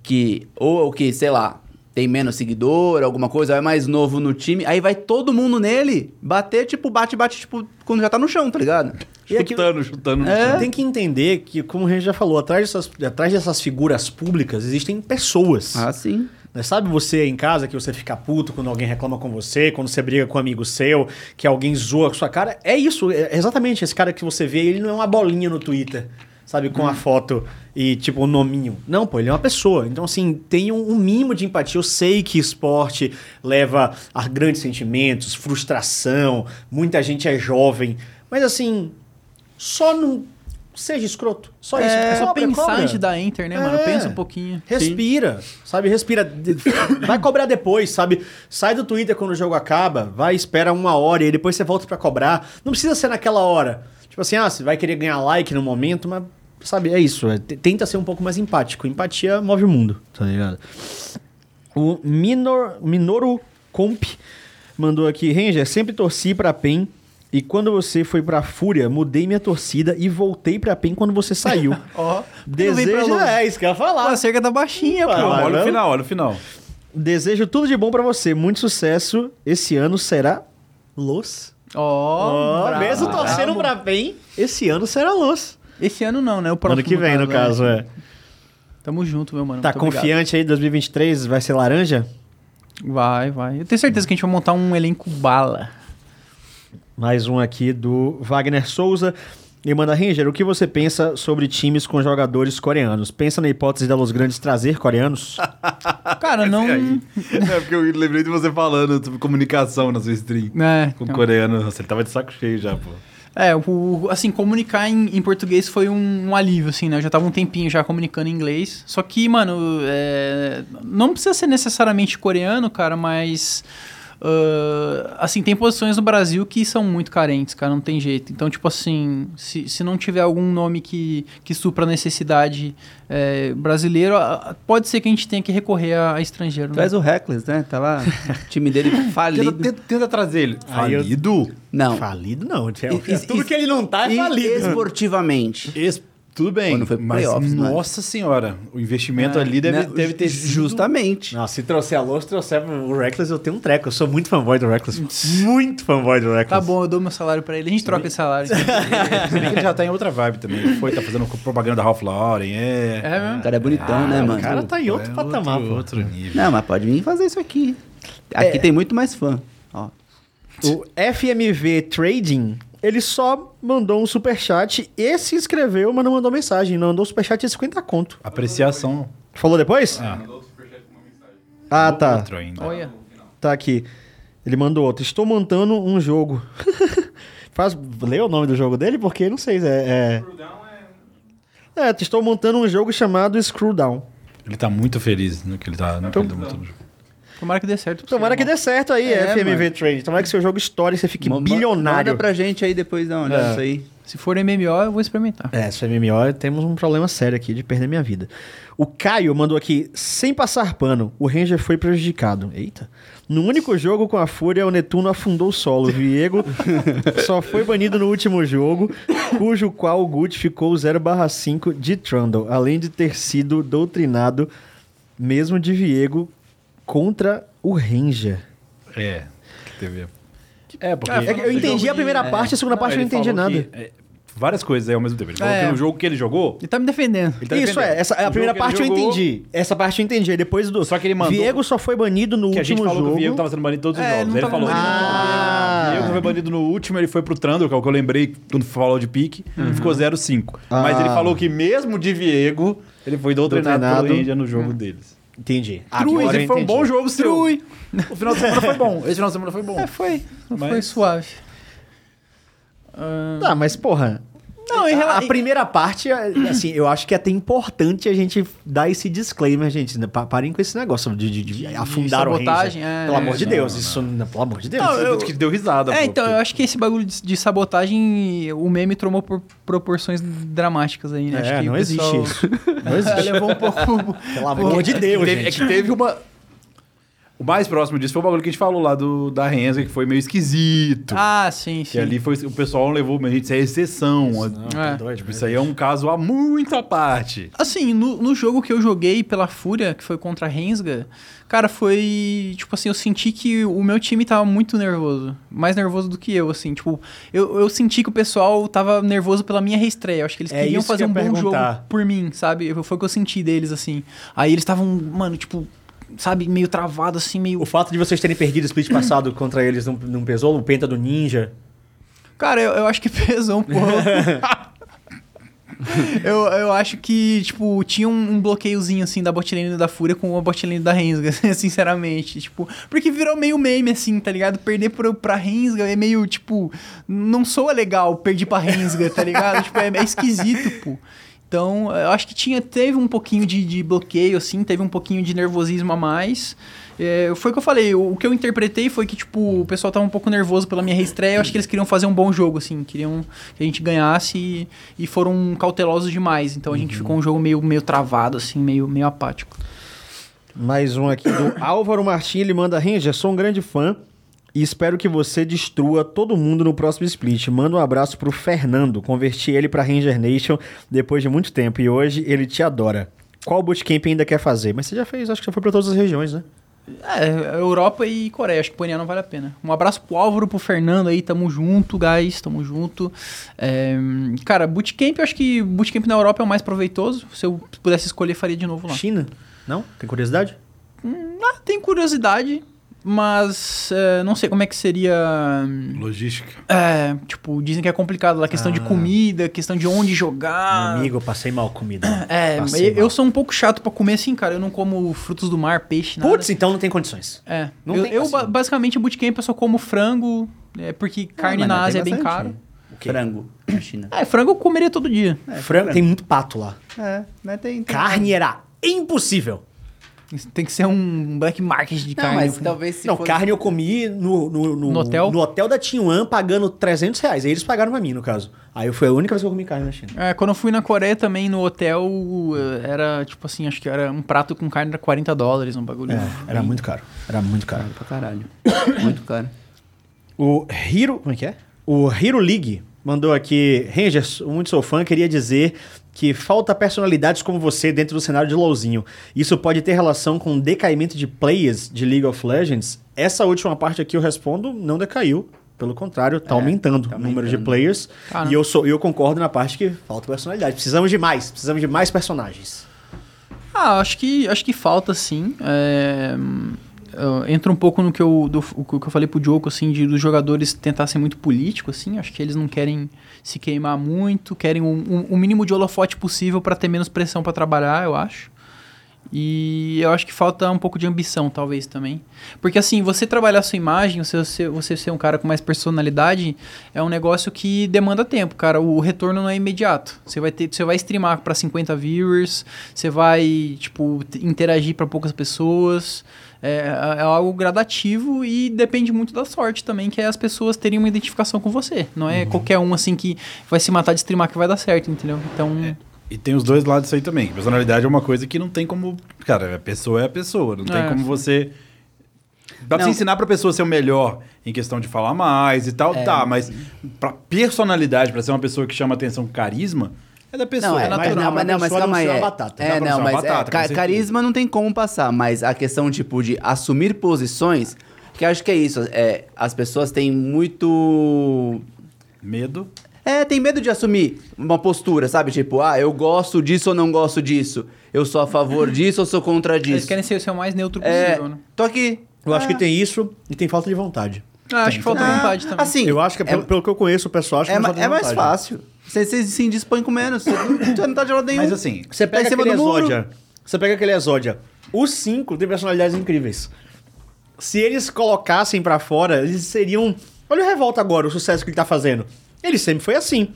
que. Ou o que, sei lá, tem menos seguidor, alguma coisa, é mais novo no time. Aí vai todo mundo nele bater, tipo, bate, bate, tipo, quando já tá no chão, tá ligado? E aquilo- Chutando, chutando. É. Tem que entender que, como a gente já falou, atrás dessas, atrás dessas figuras públicas existem pessoas. Ah, sim. Né? Sabe você em casa que você fica puto quando alguém reclama com você, quando você briga com um amigo seu, que alguém zoa com sua cara? É isso, é exatamente esse cara que você vê, ele não é uma bolinha no Twitter, sabe, com a foto e tipo o nominho. Não, pô, ele é uma pessoa. Então, assim, tem um, um mínimo de empatia. Eu sei que esporte leva a grandes sentimentos, frustração, muita gente é jovem, mas assim, só não seja escroto. Só isso. É, só Cobra, pensar cobra. antes da enter, né, mano? É. Pensa um pouquinho. Respira, sabe? Respira. [coughs] Vai cobrar depois, sabe? Sai do Twitter quando o jogo acaba, vai, espera uma hora e depois você volta pra cobrar. Não precisa ser naquela hora. Tipo assim, ah, você vai querer ganhar like no momento, mas, sabe, é isso. é, tenta ser um pouco mais empático. Empatia move o mundo, tá ligado? O Minor, Minoru Comp mandou aqui, Ranger, sempre torci pra PEN. E quando você foi pra Fúria, mudei minha torcida e voltei pra PEN quando você saiu. [laughs] Ó, pra Desejo. É, isso que eu ia Pô, falar. a cerca tá baixinha, pô. Olha o final, olha o final. Desejo tudo de bom pra você. Muito sucesso. Esse ano será Los. Ó, Ó, bravo. mesmo torcendo pra bem, esse ano será Los. Esse ano não, né? O próximo. Ano que vem, no caso, é. Tamo junto, meu mano. Tá Muito obrigado. confiante aí, 2023 vai ser laranja? Vai, vai. Eu tenho certeza que a gente vai montar um elenco bala. Mais um aqui do Wagner Souza. E manda, Ranger, o que você pensa sobre times com jogadores coreanos? Pensa na hipótese da Los Grandes trazer coreanos? [laughs] Cara, não. É porque eu lembrei de você falando sobre comunicação na sua stream. É, Com o então. coreano, Nossa, ele tava de saco cheio já, pô. É, o, assim, comunicar em, em português foi um, um alívio, assim, né? Eu já tava um tempinho já comunicando em inglês. Só que, mano, é, não precisa ser necessariamente coreano, cara, mas. Ah, assim, tem posições no Brasil que são muito carentes, cara, não tem jeito. Então, tipo assim, se, se não tiver algum nome que, que supra a necessidade é, brasileiro, ah, pode ser que a gente tenha que recorrer a, a estrangeiro. né? Traz o Reckless, né? Tá lá, o time dele [laughs] falido. tenta, tenta trazer ele. Aí eu- Falido? Não. Falido não. É, é tudo que ele não tá é E falido. esportivamente. Esse- tudo bem, Quando foi pro mas playoffs, é? nossa senhora, o investimento ali deve, Né? deve ter sido... Justamente. Não, se trouxer a Los, trouxer o Reckless, eu tenho um treco. Eu sou muito fanboy do Reckless. muito fanboy do Reckless. Tá bom, eu dou meu salário pra ele. A gente troca esse salário. [laughs] Se bem que ele [laughs] já tá em outra vibe também. Ele foi, tá fazendo propaganda da Ralph Lauren, é... É O mesmo? cara é bonitão, né, mano? O cara tá em outro É patamar, outro, outro nível. Não, mas pode vir fazer isso aqui. Aqui tem muito mais fã. Ó. O FMV Trading, ele só mandou um superchat e se inscreveu, mas não mandou mensagem. Não mandou superchat de 50 conto. Apreciação. Falou depois? Ah, Ah, tá. outro ainda. Olha. Tá aqui. Ele mandou outro. Estou montando um jogo. [laughs] Faz, lê o nome do jogo dele? Porque não sei. É, é... é, estou montando um jogo chamado Screwdown. Ele tá muito feliz no que ele tá, no que ele tá montando. Tomara que dê certo. Tomara que irmão. dê certo aí, É, FMV mano. Trading. Tomara que seu jogo estoure e você fique bilionário. Manda pra gente aí depois dar uma olhada É. nisso aí. Se for MMO, eu vou experimentar. É, se MMO, temos um problema sério aqui de perder minha vida. O Caio mandou aqui, sem passar pano, o Ranger foi prejudicado. Eita. No único jogo com a Fúria, o Netuno afundou o solo. O Viego [laughs] só foi banido no último jogo, cujo qual o Gut ficou 0/5 de Trundle, além de ter sido doutrinado mesmo de Viego contra o Ranger. É, que teve. É, porque... É que eu entendi a primeira parte, a segunda parte eu não ele entendi nada. que, é, várias coisas aí ao mesmo tempo. Ele falou É. que no jogo que ele jogou, Ele tá me defendendo. ele tá Isso defendendo. é, essa, a primeira parte eu ele jogou, entendi. Essa parte eu entendi. Depois do. Só que ele mandou- Viego só foi banido no Que a gente último falou jogo. que o Viego tava sendo banido em todos os É, jogos. não Ele tava falou banido. Ah. o Viego foi banido no último, ele foi pro Trundle, que é o que eu lembrei quando falou de pique, e ficou 0-5. Mas Ah. ele falou que mesmo de Viego, ele foi doutrinado, Doutrinado. pelo Índia no jogo deles. Entendi. Trui, esse foi um bom jogo seu. Trui. O final de semana foi bom. Esse final de semana foi bom. É, foi. Mas- Foi suave. Ah, Tá, mas porra. Não, em a, rela- a primeira parte, assim, eu acho que é até importante a gente dar esse disclaimer, gente. Pa- Parem com esse negócio de, de- de afundar o sabotagem, Ranger. é, Pelo é. amor de Não, Deus, não. isso, não, pelo amor de Deus. Não, eu- que deu risada. É, pô, então, porque- eu acho que esse bagulho de, de sabotagem, o meme tomou por proporções dramáticas aí, né? É, acho que não o existe pessoal- isso. Não [laughs] existe. levou um pouco... Pelo amor [laughs] de Deus, Teve- é gente. que teve uma. O mais próximo disso foi o bagulho que a gente falou lá do, da Renza, que foi meio esquisito. ah, sim, sim. que ali foi, o pessoal não levou, mas gente, isso é exceção. É. doido, Tipo, isso aí é um caso a muito à parte. Assim, no, no jogo que eu joguei pela Fúria, que foi contra a Rensga, cara, foi. Tipo assim, eu senti que o meu time tava muito nervoso. Mais nervoso do que eu, assim. Tipo, eu, eu senti que o pessoal tava nervoso pela minha reestreia. Eu acho que eles É queriam isso que fazer eu um bom jogo perguntar. por mim, sabe? Foi o que eu senti deles, assim. Aí eles estavam, mano, tipo, sabe, meio travado, assim, meio. O fato de vocês terem perdido o split [clears throat] passado contra eles não, não pesou? O Penta do Ninja? Cara, eu, eu acho que [laughs] pesou um pouco. [laughs] eu, eu acho que, tipo, tinha um, um bloqueiozinho, assim, da botlane da Fúria com a botlane da Rensga, [laughs] sinceramente. Tipo, porque virou meio meme, assim, tá ligado? Perder pro, pra Rensga é meio, tipo, não soa legal perder pra Rensga, tá ligado? tipo, é, é esquisito, pô. Então, eu acho que tinha, teve um pouquinho de, de bloqueio, assim, teve um pouquinho de nervosismo a mais. É, foi o que eu falei, o, o que eu interpretei foi que, tipo, o pessoal tava um pouco nervoso pela minha reestreia, eu acho que eles queriam fazer um bom jogo, assim, queriam que a gente ganhasse e, e foram cautelosos demais, então a gente ficou um jogo meio, meio travado, assim, meio, meio apático. Mais um aqui do [coughs] Álvaro Martins, ele manda, Ranger, sou um grande fã e espero que você destrua todo mundo no próximo split. Manda um abraço pro Fernando, converti ele pra Ranger Nation depois de muito tempo e hoje ele te adora. Qual bootcamp ainda quer fazer? Mas você já fez, acho que já foi pra todas as regiões, né? É, Europa e Coreia, acho que Panier não vale a pena. Um abraço pro Álvaro, pro Fernando aí, tamo junto, guys, tamo junto. É, cara, bootcamp, eu acho que bootcamp na Europa é o mais proveitoso. Se eu pudesse escolher, faria de novo lá. China? Não? Tem curiosidade? Ah, tem curiosidade, mas é, não sei como é que seria. Logística. É, tipo, dizem que é complicado lá, questão de Ah. comida, questão de onde Meu jogar. amigo, eu passei mal comida. [clears throat] É, eu, mal. sou um pouco chato pra comer assim, cara. Eu não como frutos do mar, peixe, nada. Putz, então não tem condições. É. Não eu, tem eu, assim. ba- basicamente, bootcamp eu só como frango, é, porque carne Ah, mas na Ásia é bem bastante. caro. Frango na China. É, frango eu comeria todo dia. Frango, tem muito pato lá. É, mas tem. tem- Carne era impossível. Tem que ser um black market de Não, carne. mas talvez se não, fosse- carne eu comi no, no, no, No hotel? No hotel da Tinhuan pagando 300 reais. Aí eles pagaram pra mim, no caso. Aí foi a única vez que eu comi carne na China. É, quando eu fui na Coreia também, no hotel, eh, era tipo assim, acho que era um prato com carne era 40 dólares, um bagulho. É, era muito caro. Era muito caro. Pra caralho. [coughs] Muito caro. O Hiro. Como é que é? O Hiro League mandou aqui. Rangers, muito sou fã, queria dizer que falta personalidades como você dentro do cenário de LoLzinho. Isso pode ter relação com o decaimento de players de League of Legends? Essa última parte aqui eu respondo, não decaiu. Pelo contrário, tá É, aumentando tá o número de players. Caramba. E eu, sou, eu concordo na parte que falta personalidade. Precisamos de mais, precisamos de mais personagens. Ah, acho que, acho que falta sim. É, eu- entra um pouco no que eu, do, o que eu falei pro Diogo, assim, de dos jogadores tentar ser muito político, assim. Acho que eles não querem se queimar muito, querem o um, um mínimo de holofote possível para ter menos pressão para trabalhar, eu acho. E eu acho que falta um pouco de ambição, talvez, também. Porque, assim, você trabalhar a sua imagem, você, você, você ser um cara com mais personalidade, é um negócio que demanda tempo, cara. O retorno não é imediato. Você vai ter, você vai streamar para 50 viewers, você vai, tipo, interagir para poucas pessoas. É, é algo gradativo e depende muito da sorte também, que é as pessoas terem uma identificação com você. Não é qualquer um, assim, que vai se matar de streamar que vai dar certo, entendeu? Então... E tem os dois lados disso aí também. Personalidade é uma coisa que não tem como. Cara, a pessoa é a pessoa. Não tem É, como sim. você. Dá pra você ensinar pra pessoa ser o melhor em questão de falar mais e tal, É. tá, mas pra personalidade, pra ser uma pessoa que chama atenção, carisma, é da pessoa. Não, é, mas mas, não, mas não, mas calma aí. ser uma É, batata. É não, mas batata, é, com carisma não tem como passar, mas a questão, tipo, de assumir posições, que eu acho que é isso. É, as pessoas têm muito. Medo. É, tem medo de assumir uma postura, sabe? Tipo, ah, eu gosto disso ou não gosto disso. Eu sou a favor [laughs] disso ou sou contra Eles disso. querem ser, o mais neutro É, possível, né? tô aqui. Eu acho Ah. que tem isso e tem falta de vontade. Ah, acho que falta Ah, vontade também. Assim, eu acho que, pelo, pelo que eu conheço o pessoal, acho que é, é mais fácil. Você, se indispõe com menos. Você não, tá de lado nenhum. Mas assim, Você Tá pega em cima aquele. Exódia. Você pega aquele Exódia. Os cinco têm personalidades incríveis. Se eles colocassem pra fora, eles seriam. Olha o Revolta agora, o sucesso que ele tá fazendo. Ele sempre foi assim.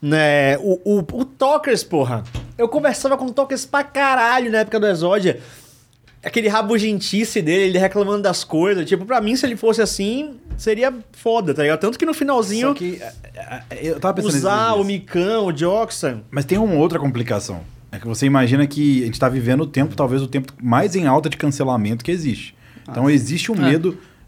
Né? O, o, o Tokers, porra. Eu conversava com o Tokers pra caralho na época do Exódia. Aquele rabugentice dele, ele reclamando das coisas. Tipo, pra mim, se ele fosse assim, seria foda, tá ligado? Tanto que no finalzinho, só que. é, é, é, Eu tava pensando usar o. Micão, o Joxan. Mas tem uma outra complicação. É que você imagina que a gente tá vivendo o tempo, talvez o tempo mais em alta de cancelamento que existe. Então existe um É.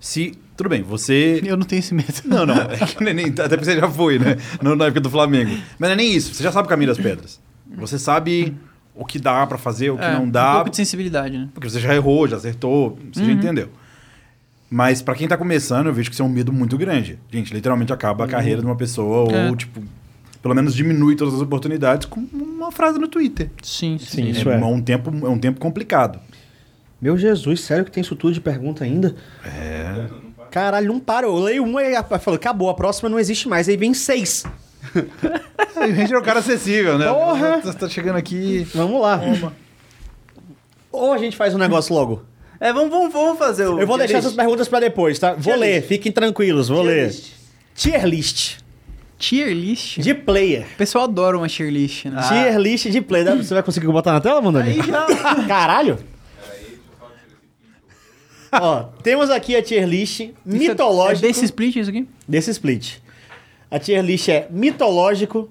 se. Tudo bem, você. Eu não tenho esse medo. Não, não. É que nem, até porque você já foi, né? Na época do Flamengo. Mas não é nem isso. Você já sabe o caminho das pedras. Você sabe o que dá pra fazer, o que É, não Um dá. pouco de sensibilidade, né? Porque você já errou, já acertou, você Uhum. já entendeu. Mas pra quem tá começando, eu vejo que isso é um medo muito grande. Gente, literalmente acaba a carreira de uma pessoa É. ou, tipo, pelo menos diminui todas as oportunidades com uma frase no Twitter. Sim, Sim, sim. isso é, é. um tempo, é um tempo complicado. Meu Jesus, sério que tem isso tudo de pergunta ainda? É. Caralho, não para. Eu leio uma e a- falo, acabou, a próxima não existe mais. Aí vem seis. O Ranger é um cara acessível, né? Porra! Você tá chegando aqui. Vamos lá. Ou a gente faz um negócio logo. É, vamos, vamos, vamos fazer o. Eu vou deixar list. essas perguntas pra depois, tá? Vou Tier ler, list. fiquem tranquilos, vou Tier ler. list. Tier list Tier list? de player. O pessoal adora uma tier list, né? Tier list de player. Você vai conseguir botar na tela, Mandani? Aí já. [laughs] Caralho! Ó, temos aqui a tier list Isso mitológico É desse split isso aqui? desse split. A tier list é mitológico,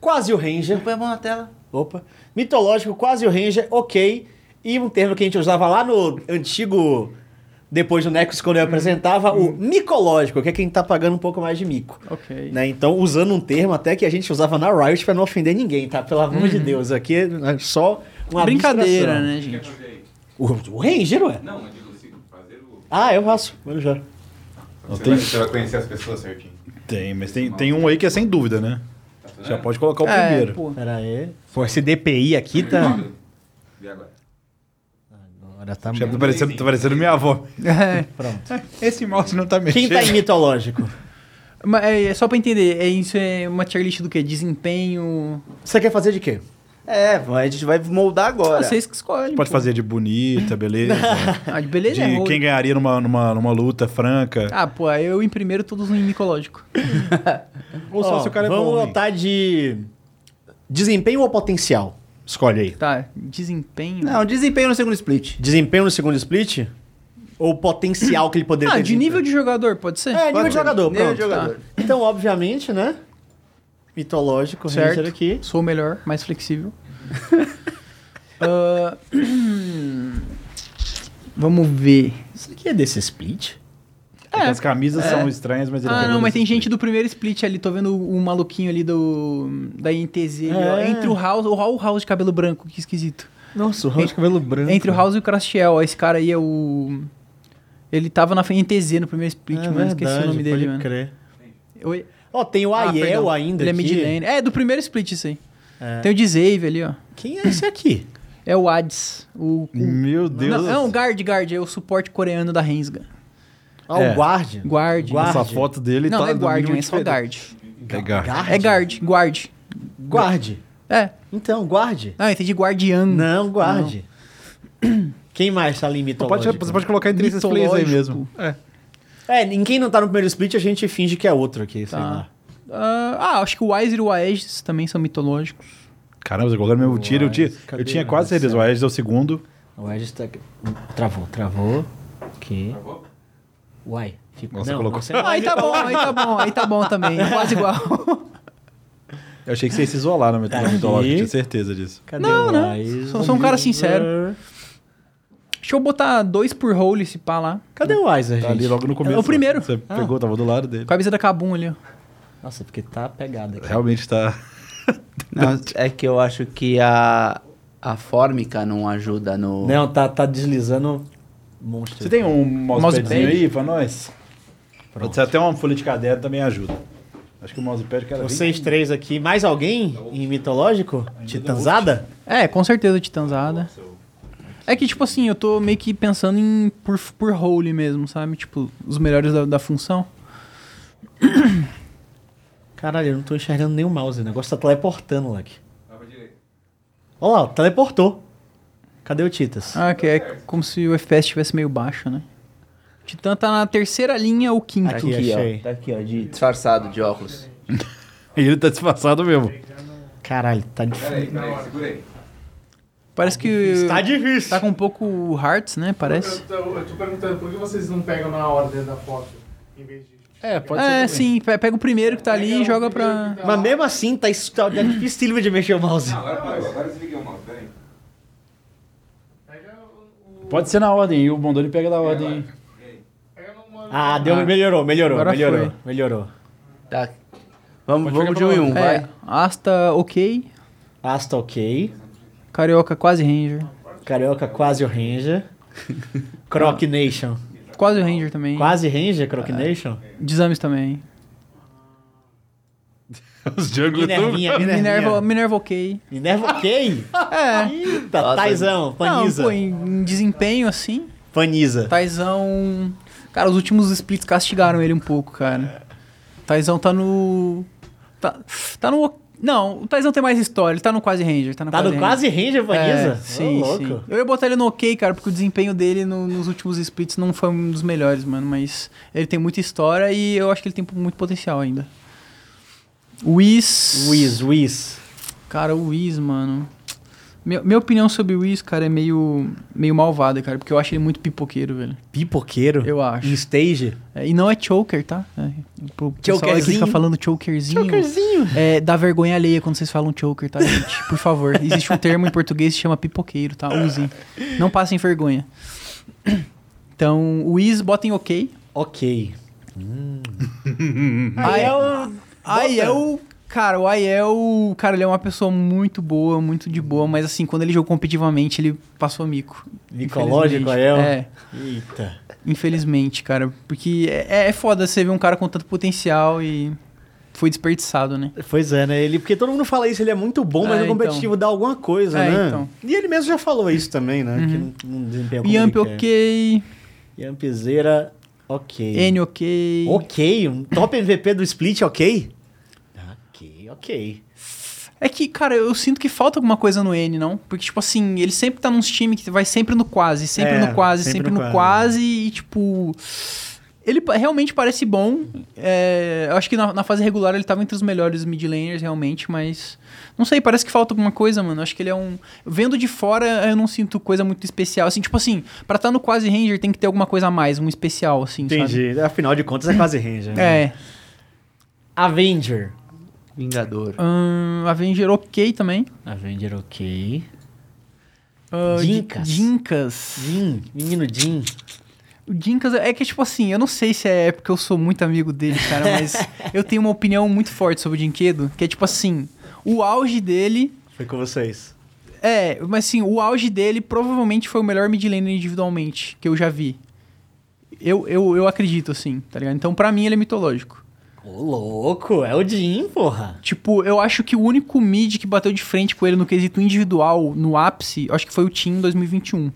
quase o Ranger. Põe a mão na tela. Opa. Mitológico, quase o Ranger, ok. E um termo que a gente usava lá no antigo. Depois do Nexus, quando eu apresentava, o micológico, que é quem tá pagando um pouco mais de mico. Ok. Né? Então, usando um termo até que a gente usava na Riot pra não ofender ninguém, tá? Pelo amor de Deus, aqui é só uma Brincadeira, abstração. né, gente? O, o Ranger, ué? Não, eu digo assim, fazer o. Ah, eu faço. Vamos já. Você, tem- vai, você vai conhecer as pessoas certinho. Tem, mas tem, tem um aí que é sem dúvida, né? Já pode colocar o É, primeiro. pô. Pera aí. Pô, esse DPI aqui tá... E agora? Agora tá... Já tá parecendo, tá parecendo minha avó. É. [laughs] Pronto. Esse mouse não tá Quem mexendo. tá em mitológico? Mas é, é só pra entender, é isso é uma tier list do quê? Desempenho. Você quer fazer de quê? É, a gente vai moldar agora. Vocês que escolhem. Pode pô. fazer de bonita, beleza. [laughs] Ah, de beleza de é quem ganharia numa, numa, numa luta franca. Ah, pô, aí eu em primeiro todos em micológico. [laughs] Ou só Ó, se o cara é vamos bom. hein? botar de desempenho ou potencial? Escolhe aí. Tá, desempenho. Não, desempenho no segundo split. Desempenho no segundo split? Ou potencial que ele poderia ah, ter? de nível de jogador, pode ser? É, nível de jogador, Nível pronto. de jogador. Então, obviamente, né? Mitológico, Certo. Ranger aqui. Sou o melhor, mais flexível. [laughs] Ah, [clears throat] vamos ver. Isso aqui é desse split? É As camisas são estranhas, mas ele Ah, não, mas tem gente jeito. do primeiro split ali. Tô vendo o maluquinho ali do da INTZ. ali, ó. É. Entre o House, o o House de cabelo branco, que esquisito. Nossa, o Ranger de cabelo branco. Entre o House e o Crastiel, ó, esse cara aí é o. Ele tava na INTZ no primeiro split, É mano. Esqueci o verdade, nome dele, mano. crer. Oi? Ó, tem o Ah, Aiel perdão. ainda Ele é aqui. mid lane. É, do primeiro split isso aí. É. Tem o Dzave ali, ó. Quem é esse aqui? É o Ads. O, o- Meu Deus. Não, não, o Guard, Guard, é o suporte coreano da Rensga. Ah, É. o Guardian. Guard. Guard. Essa foto dele Não, tá não é Guardian, mínimo é só Guard. É Guard. Guard? É Guard, Guard. Guard. É. Então, Guard. Ah, entendi Guardian. Não, Guard. [clears throat] Quem mais tá ali em mitológico? pode, você pode colocar entre esses plays aí mesmo. É. É, ninguém não tá no primeiro split, a gente finge que é outro aqui, sei Tá. lá. Ah, ah, acho que o Wise e o Aegis também são mitológicos. Caramba, você colocou no mesmo tiro. Eu tinha, eu tinha quase certeza. O Aegis é o segundo. O Aegis tá... Travou, travou. Ok. Travou? Uai. Ficou... Nossa, não, colocou- não Ah, aí tá bom, aí tá bom, aí tá bom também. Quase igual. [laughs] Eu achei que você ia se isolar na metade Aqui. mitológica, tinha certeza disso. Cadê Não, o não. Sou- sou um cara sincero. Deixa eu botar dois por hole esse pá lá. Cadê o Weiser, Tá gente? ali logo no começo. o primeiro. Você Ah. pegou, tava do lado dele. Camisa da Kabum ali, ó. Nossa, porque tá pegado aqui. Realmente tá. [laughs] Não, é que eu acho que a, a fórmica não ajuda no. Não, tá, tá deslizando monstro. Você tem um mousepadzinho Mousepad? aí pra nós? Pode ser até uma folha de caderno também ajuda. Acho que o mousepad que era Vocês três aqui. Mais alguém em mitológico? Titanzada? É, com certeza Titanzada. É que, tipo assim, eu tô meio que pensando em por, por role mesmo, sabe? Tipo, os melhores da, da função. [clears throat] Caralho, eu não tô enxergando nem o mouse. O negócio tá teleportando, direita. Olha lá, teleportou. Cadê o Titas? Ah, que é como se o FPS estivesse meio baixo, né? Titã tá na terceira linha ou quinto. Tá Aqui, aqui, achei. ó. Tá aqui, ó, de disfarçado de óculos. [laughs] Ele tá disfarçado mesmo. Caralho, tá Peraí, difícil. peraí, segura aí. Parece que Está difícil. tá com um pouco hearts, né? Parece. Eu tô, eu tô perguntando por que vocês não pegam na ordem da foto em vez de. É, pode É, sim, pe- pega o primeiro que tá ali e joga pra. Mas mesmo assim, tá, es- tá difícil de mexer o mouse. Não, agora parou, agora desliguei o mouse, peraí. Pega o. Pode ser na ordem, e o Bondoni pega da ordem. Ah, deu, melhorou, melhorou, Agora melhorou, foi. melhorou. Tá. Vamos, Pode vamos de um em um, É, vai. Asta ok. Asta ok. Carioca quase Ranger. Carioca quase o Ranger. [laughs] Croc Nation. Quase o Ranger também. Quase Ranger, Croc Nation? Desames também. [laughs] Os junglers Minervinha, Minerva, Minerva. Minerva ok. Minerva ok? [laughs] É. Eita, Nossa. Taizão, Não, Paniza. pô, em, em desempenho assim, Paniza. Taizão. Cara, os últimos splits castigaram ele um pouco, cara. Taizão tá no. Tá, tá no. Não, o Taizão tem mais história, ele tá no Quase Ranger. Tá no, Tá quase no Ranger. quase Ranger, Vanessa? É, sim, louco. sim. Eu ia botar ele no ok, cara, porque o desempenho dele no- nos últimos splits não foi um dos melhores, mano. Mas ele tem muita história e eu acho que ele tem muito potencial ainda. Wiz. Wiz, Wiz. Cara, o Wiz, mano. Minha, minha opinião sobre o Wiz, cara, é meio, meio malvada, cara, porque eu acho ele muito pipoqueiro, velho. Pipoqueiro. Eu acho. Em stage. É, e não é choker, tá? É, pro pessoal aí que Chokerzinho. fica falando chokerzinho. Chokerzinho. É, dá vergonha alheia quando vocês falam choker, tá, gente? Por favor. Existe um termo em português que se chama pipoqueiro, tá? Usem. Não passem vergonha. Então, o Wiz, botem ok. Ok. Aí é o... Aí é o. Cara, o Aiel, cara, ele é uma pessoa muito boa, muito de boa, mas assim, quando ele jogou competitivamente, ele passou mico. Micológico. Aiel? É, Eita. infelizmente, cara. Porque é, é foda você ver um cara com tanto potencial e foi desperdiçado, né? Pois é, né? Ele, porque todo mundo fala isso, ele é muito bom, mas É, no competitivo dá alguma coisa, É, né? então. E ele mesmo já falou isso também, né? Que não, não desempenha como Yamp ok, Yampzeira, ok. N ok. Ok, um top MVP do split, ok? Ok. É que, cara, eu sinto que falta alguma coisa no N, não? Porque, tipo assim, ele sempre tá nos times que vai sempre no quase, sempre É, no quase, sempre sempre, no no, quase. quase. e, tipo. Ele realmente parece bom. É, eu acho que na, na fase regular ele tava entre os melhores mid laners, realmente, mas. Não sei, parece que falta alguma coisa, mano. Eu acho que ele é um. Vendo de fora, eu não sinto coisa muito especial. Assim, tipo assim, pra estar no quase Ranger tem que ter alguma coisa a mais, um especial, assim, sabe? Entendi. Afinal de contas é quase Ranger. né? É. Avenger. Vingador. Hum, Avenger ok também. Avenger, ok. Uh, Dinkas. Dinkas. Jin, menino Jin. O Dinkas é que, tipo assim, eu não sei se é porque eu sou muito amigo dele, cara, mas [laughs] eu tenho uma opinião muito forte sobre o Dinquedo, que é tipo assim, o auge dele. Foi com vocês. É, mas assim, o auge dele provavelmente foi o melhor mid laner individualmente que eu já vi. Eu, eu, eu acredito, assim, tá ligado? Então, pra mim, ele é mitológico. Ô, louco, é o Jin, porra. Tipo, eu acho que o único mid que bateu de frente com ele no quesito individual, no ápice, eu acho que foi o Team em 2021.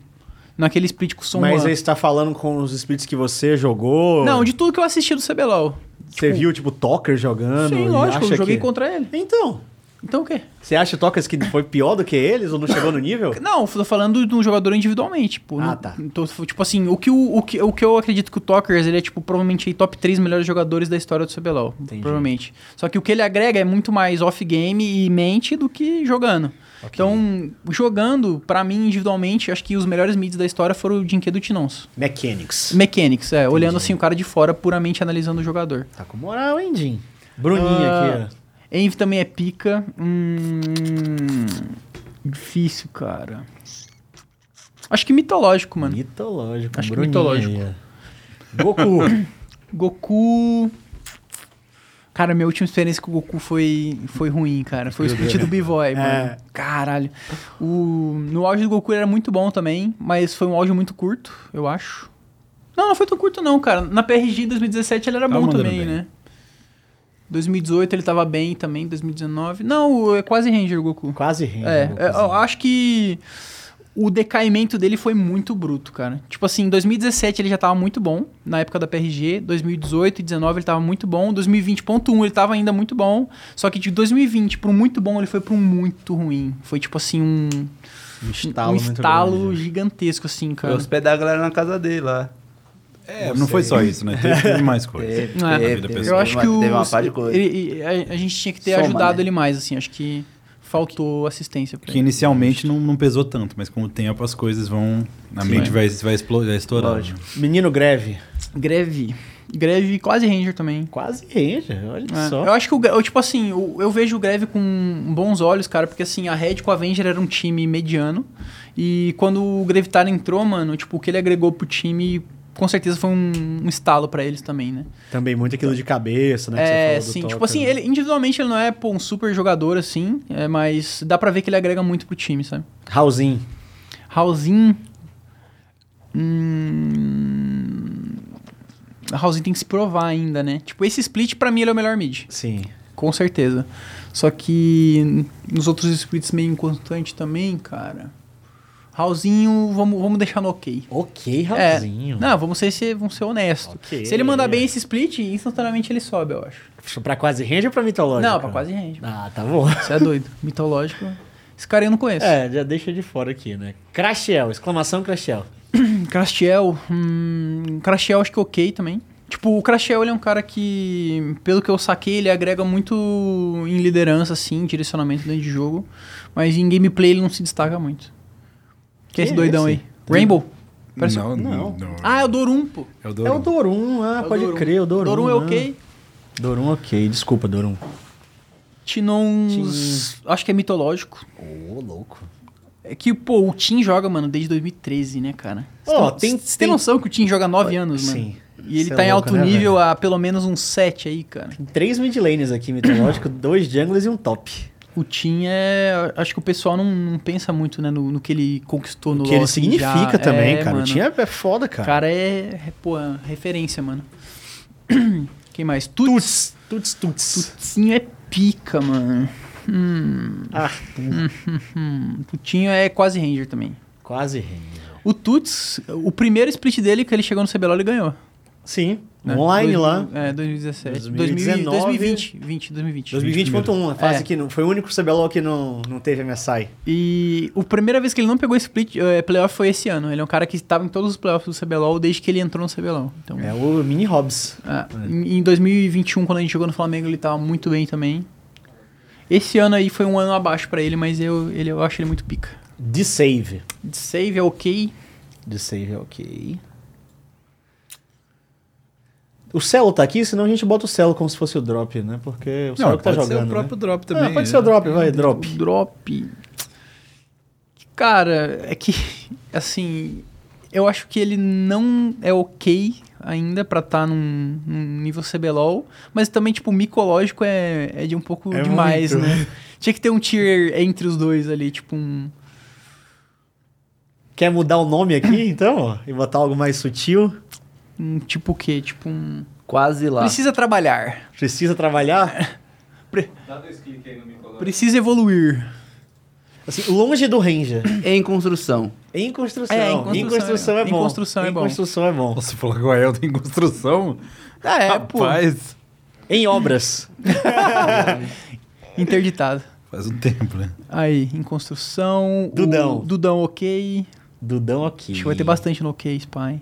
Naquele split com o Son Mas aí você tá falando com os splits que você jogou? Não, de tudo que eu assisti do CBLOL. Você viu, tipo, Toker jogando? Sim, lógico, acha eu joguei que... contra ele. Então, Então o quê? você acha Tokers que foi pior do que eles ou não chegou no nível? [laughs] Não, tô falando de um jogador individualmente, tipo. Ah, não- tá. tô- tipo assim, o que, o, o, que, o que eu acredito que o Tokers, ele é, tipo, provavelmente aí, top 3 melhores jogadores da história do CBLOL. Entendi. Provavelmente. Só que o que ele agrega é muito mais off-game e mente do que jogando. Então, jogando, pra mim, individualmente, acho que os melhores mids da história foram o Jinke do Tinons. Mechanics. Mechanics, é. Olhando assim o cara de fora, puramente analisando o jogador. Tá com moral, hein, Jin? Bruninho Ah, aqui, Envy também é pica. Hum, difícil, cara. Acho que mitológico, mano. Mitológico. Acho que Bruninho mitológico. Goku. [coughs] Goku. Cara, minha última experiência com o Goku foi, foi ruim, cara. Foi o split do B-Boy, mano. É. Caralho. O, no auge do Goku era muito bom também, mas foi um auge muito curto, eu acho. Não, não foi tão curto não, cara. Na PRG 2017 ele era bom também, bem. né? 2018 ele tava bem também, 2019. Não, é quase Ranger o Goku. Quase Ranger. É, Gokuzinho. é, eu acho que o decaimento dele foi muito bruto, cara. Tipo assim, em 2017 ele já tava muito bom, na época da PRG. 2018 e 2019 ele tava muito bom. 2020.1 ele tava ainda muito bom. Só que de 2020 pro muito bom ele foi pro muito ruim. Foi tipo assim um, Um um estalo, muito estalo grande. gigantesco, assim, cara. hospedar a galera na casa dele lá. É, não foi só isso, né? Teve, teve [laughs] mais coisa. Teve, É, teve, vida teve, Eu pessoal. acho uma- que o, teve uma par de coisa. ele- a, a gente tinha que ter Soma, ajudado né? ele mais, assim. Acho que faltou assistência pra Que ele. inicialmente não, não pesou tanto, mas com o tempo as coisas vão. A Sim. mente vai, vai, explo- vai estourando. Lógico. Menino Greve. Greve. Greve quase Ranger também. Quase Ranger, olha É, só. Eu acho que o, eu, tipo assim, eu, eu vejo o Greve com bons olhos, cara, porque assim, a Red com a Avenger era um time mediano. E quando o Grevitar entrou, mano, tipo, o que ele agregou pro time, com certeza foi um, um estalo pra eles também, né? Também muito aquilo de cabeça, né? que é, você falou do sim, tipo assim, né? ele individualmente ele não é pô, um super jogador assim, é, mas dá pra ver que ele agrega muito pro time, sabe? Raulzinho. Raulzinho. Hum. Raulzinho tem que se provar ainda, né? Tipo, esse split pra mim ele é o melhor mid. Sim. Com certeza. Só que nos outros splits meio inconstante também, cara. Raulzinho, vamos, vamos deixar no ok. Ok, É, Raulzinho. não, vamos ser, ser- vamos ser honestos. Ok. Se ele mandar bem esse split, instantaneamente ele sobe, eu acho. Pra quase range ou pra mitológico? Não, pra quase range. Ah, tá bom. Você é doido. [laughs] Mitológico. Esse cara eu não conheço. É, já deixa de fora aqui, né? Crashel, exclamação Crashel. [clears throat] Crashel. Hum, Crashel acho que ok também. Tipo, o Crashel ele é um cara que, pelo que eu saquei, ele agrega muito em liderança, assim, direcionamento dentro de jogo. Mas em gameplay ele não se destaca muito. Que é esse é doidão esse? aí? Rainbow? Parece- Não, Não. não. Ah, é o Dorum, pô. É o É Dorum. o Dorum, ah, É o pode Dorum. crer, o Dorum. Dorum é ah. ok. Dorum ok, desculpa, Dorum. Tinons. Acho que é mitológico. Ô, louco. É que, pô, o Tim joga, mano, desde 2013, né, cara? Você Ó, tem, tem- você tem- tem noção que o Tim joga 9 anos, mano? Sim. E ele Cê é tá em louco, alto né, nível velho? há pelo menos uns 7 aí, cara. Tem três mid laners aqui mitológico, [clears throat] dois junglers e um top. O Tim é. Acho que o pessoal não, não pensa muito, né, no, no que ele conquistou O no que LoL, ele assim, significa já. também, É, cara. mano. O Tim é, é foda, O cara. cara é, é, pô, é referência, mano. [clears throat] Quem mais? Tuts. Tuts, tuts, tuts. Tutinho é pica, mano. Hum, Ah, hum. Tutinho é quase Ranger também. quase range. O Tuts, o primeiro split dele que ele chegou no CBLOL, ele ganhou. Sim, né? online Dois- lá. É, 2017. 2019. 2020. 20, 2020. 2020.1, a fase É. que não, foi o único CBLOL que não, não teve MSI. E a primeira vez que ele não pegou split eh, playoff foi esse ano. Ele é um cara que estava em todos os playoffs do CBLOL desde que ele entrou no CBLOL. Então, É o Mini Hobbs. é, em, em 2021, quando a gente jogou no Flamengo, ele tava muito bem também. Esse ano aí foi um ano abaixo pra ele, mas eu, ele, eu acho ele muito pica. De save. De save é ok. De save é ok. O Celo tá aqui, senão a gente bota o Celo como se fosse o drop, né? Porque o Celo que tá pode ser jogando. o próprio né? drop também. Ah, pode né? ser o drop, vai, drop. Drop. Cara, é que, assim, eu acho que ele não é ok ainda pra estar num, num nível CBLOL, mas também, tipo, micológico é, é de um pouco É demais, muito. né? Tinha que ter um tier entre os dois ali, tipo um... Quer mudar o nome aqui, então? E botar algo mais sutil? Um tipo o quê? Tipo um... Quase lá. Precisa trabalhar. Precisa trabalhar? [laughs] Dá dois cliques aí no Micológico. Precisa evoluir. Assim, longe do Ranger. [coughs] Em construção. Em construção. É, em em construção construção é- é em bom. construção é Em bom. construção é bom. Você falou que o Ael tem construção? Ah, é, pô. Rapaz, Em obras. [laughs] Interditado. faz um tempo, né? Aí, em construção... o Dudão. Dudão ok. Dudão ok. Acho que vai ter bastante no ok, Spy.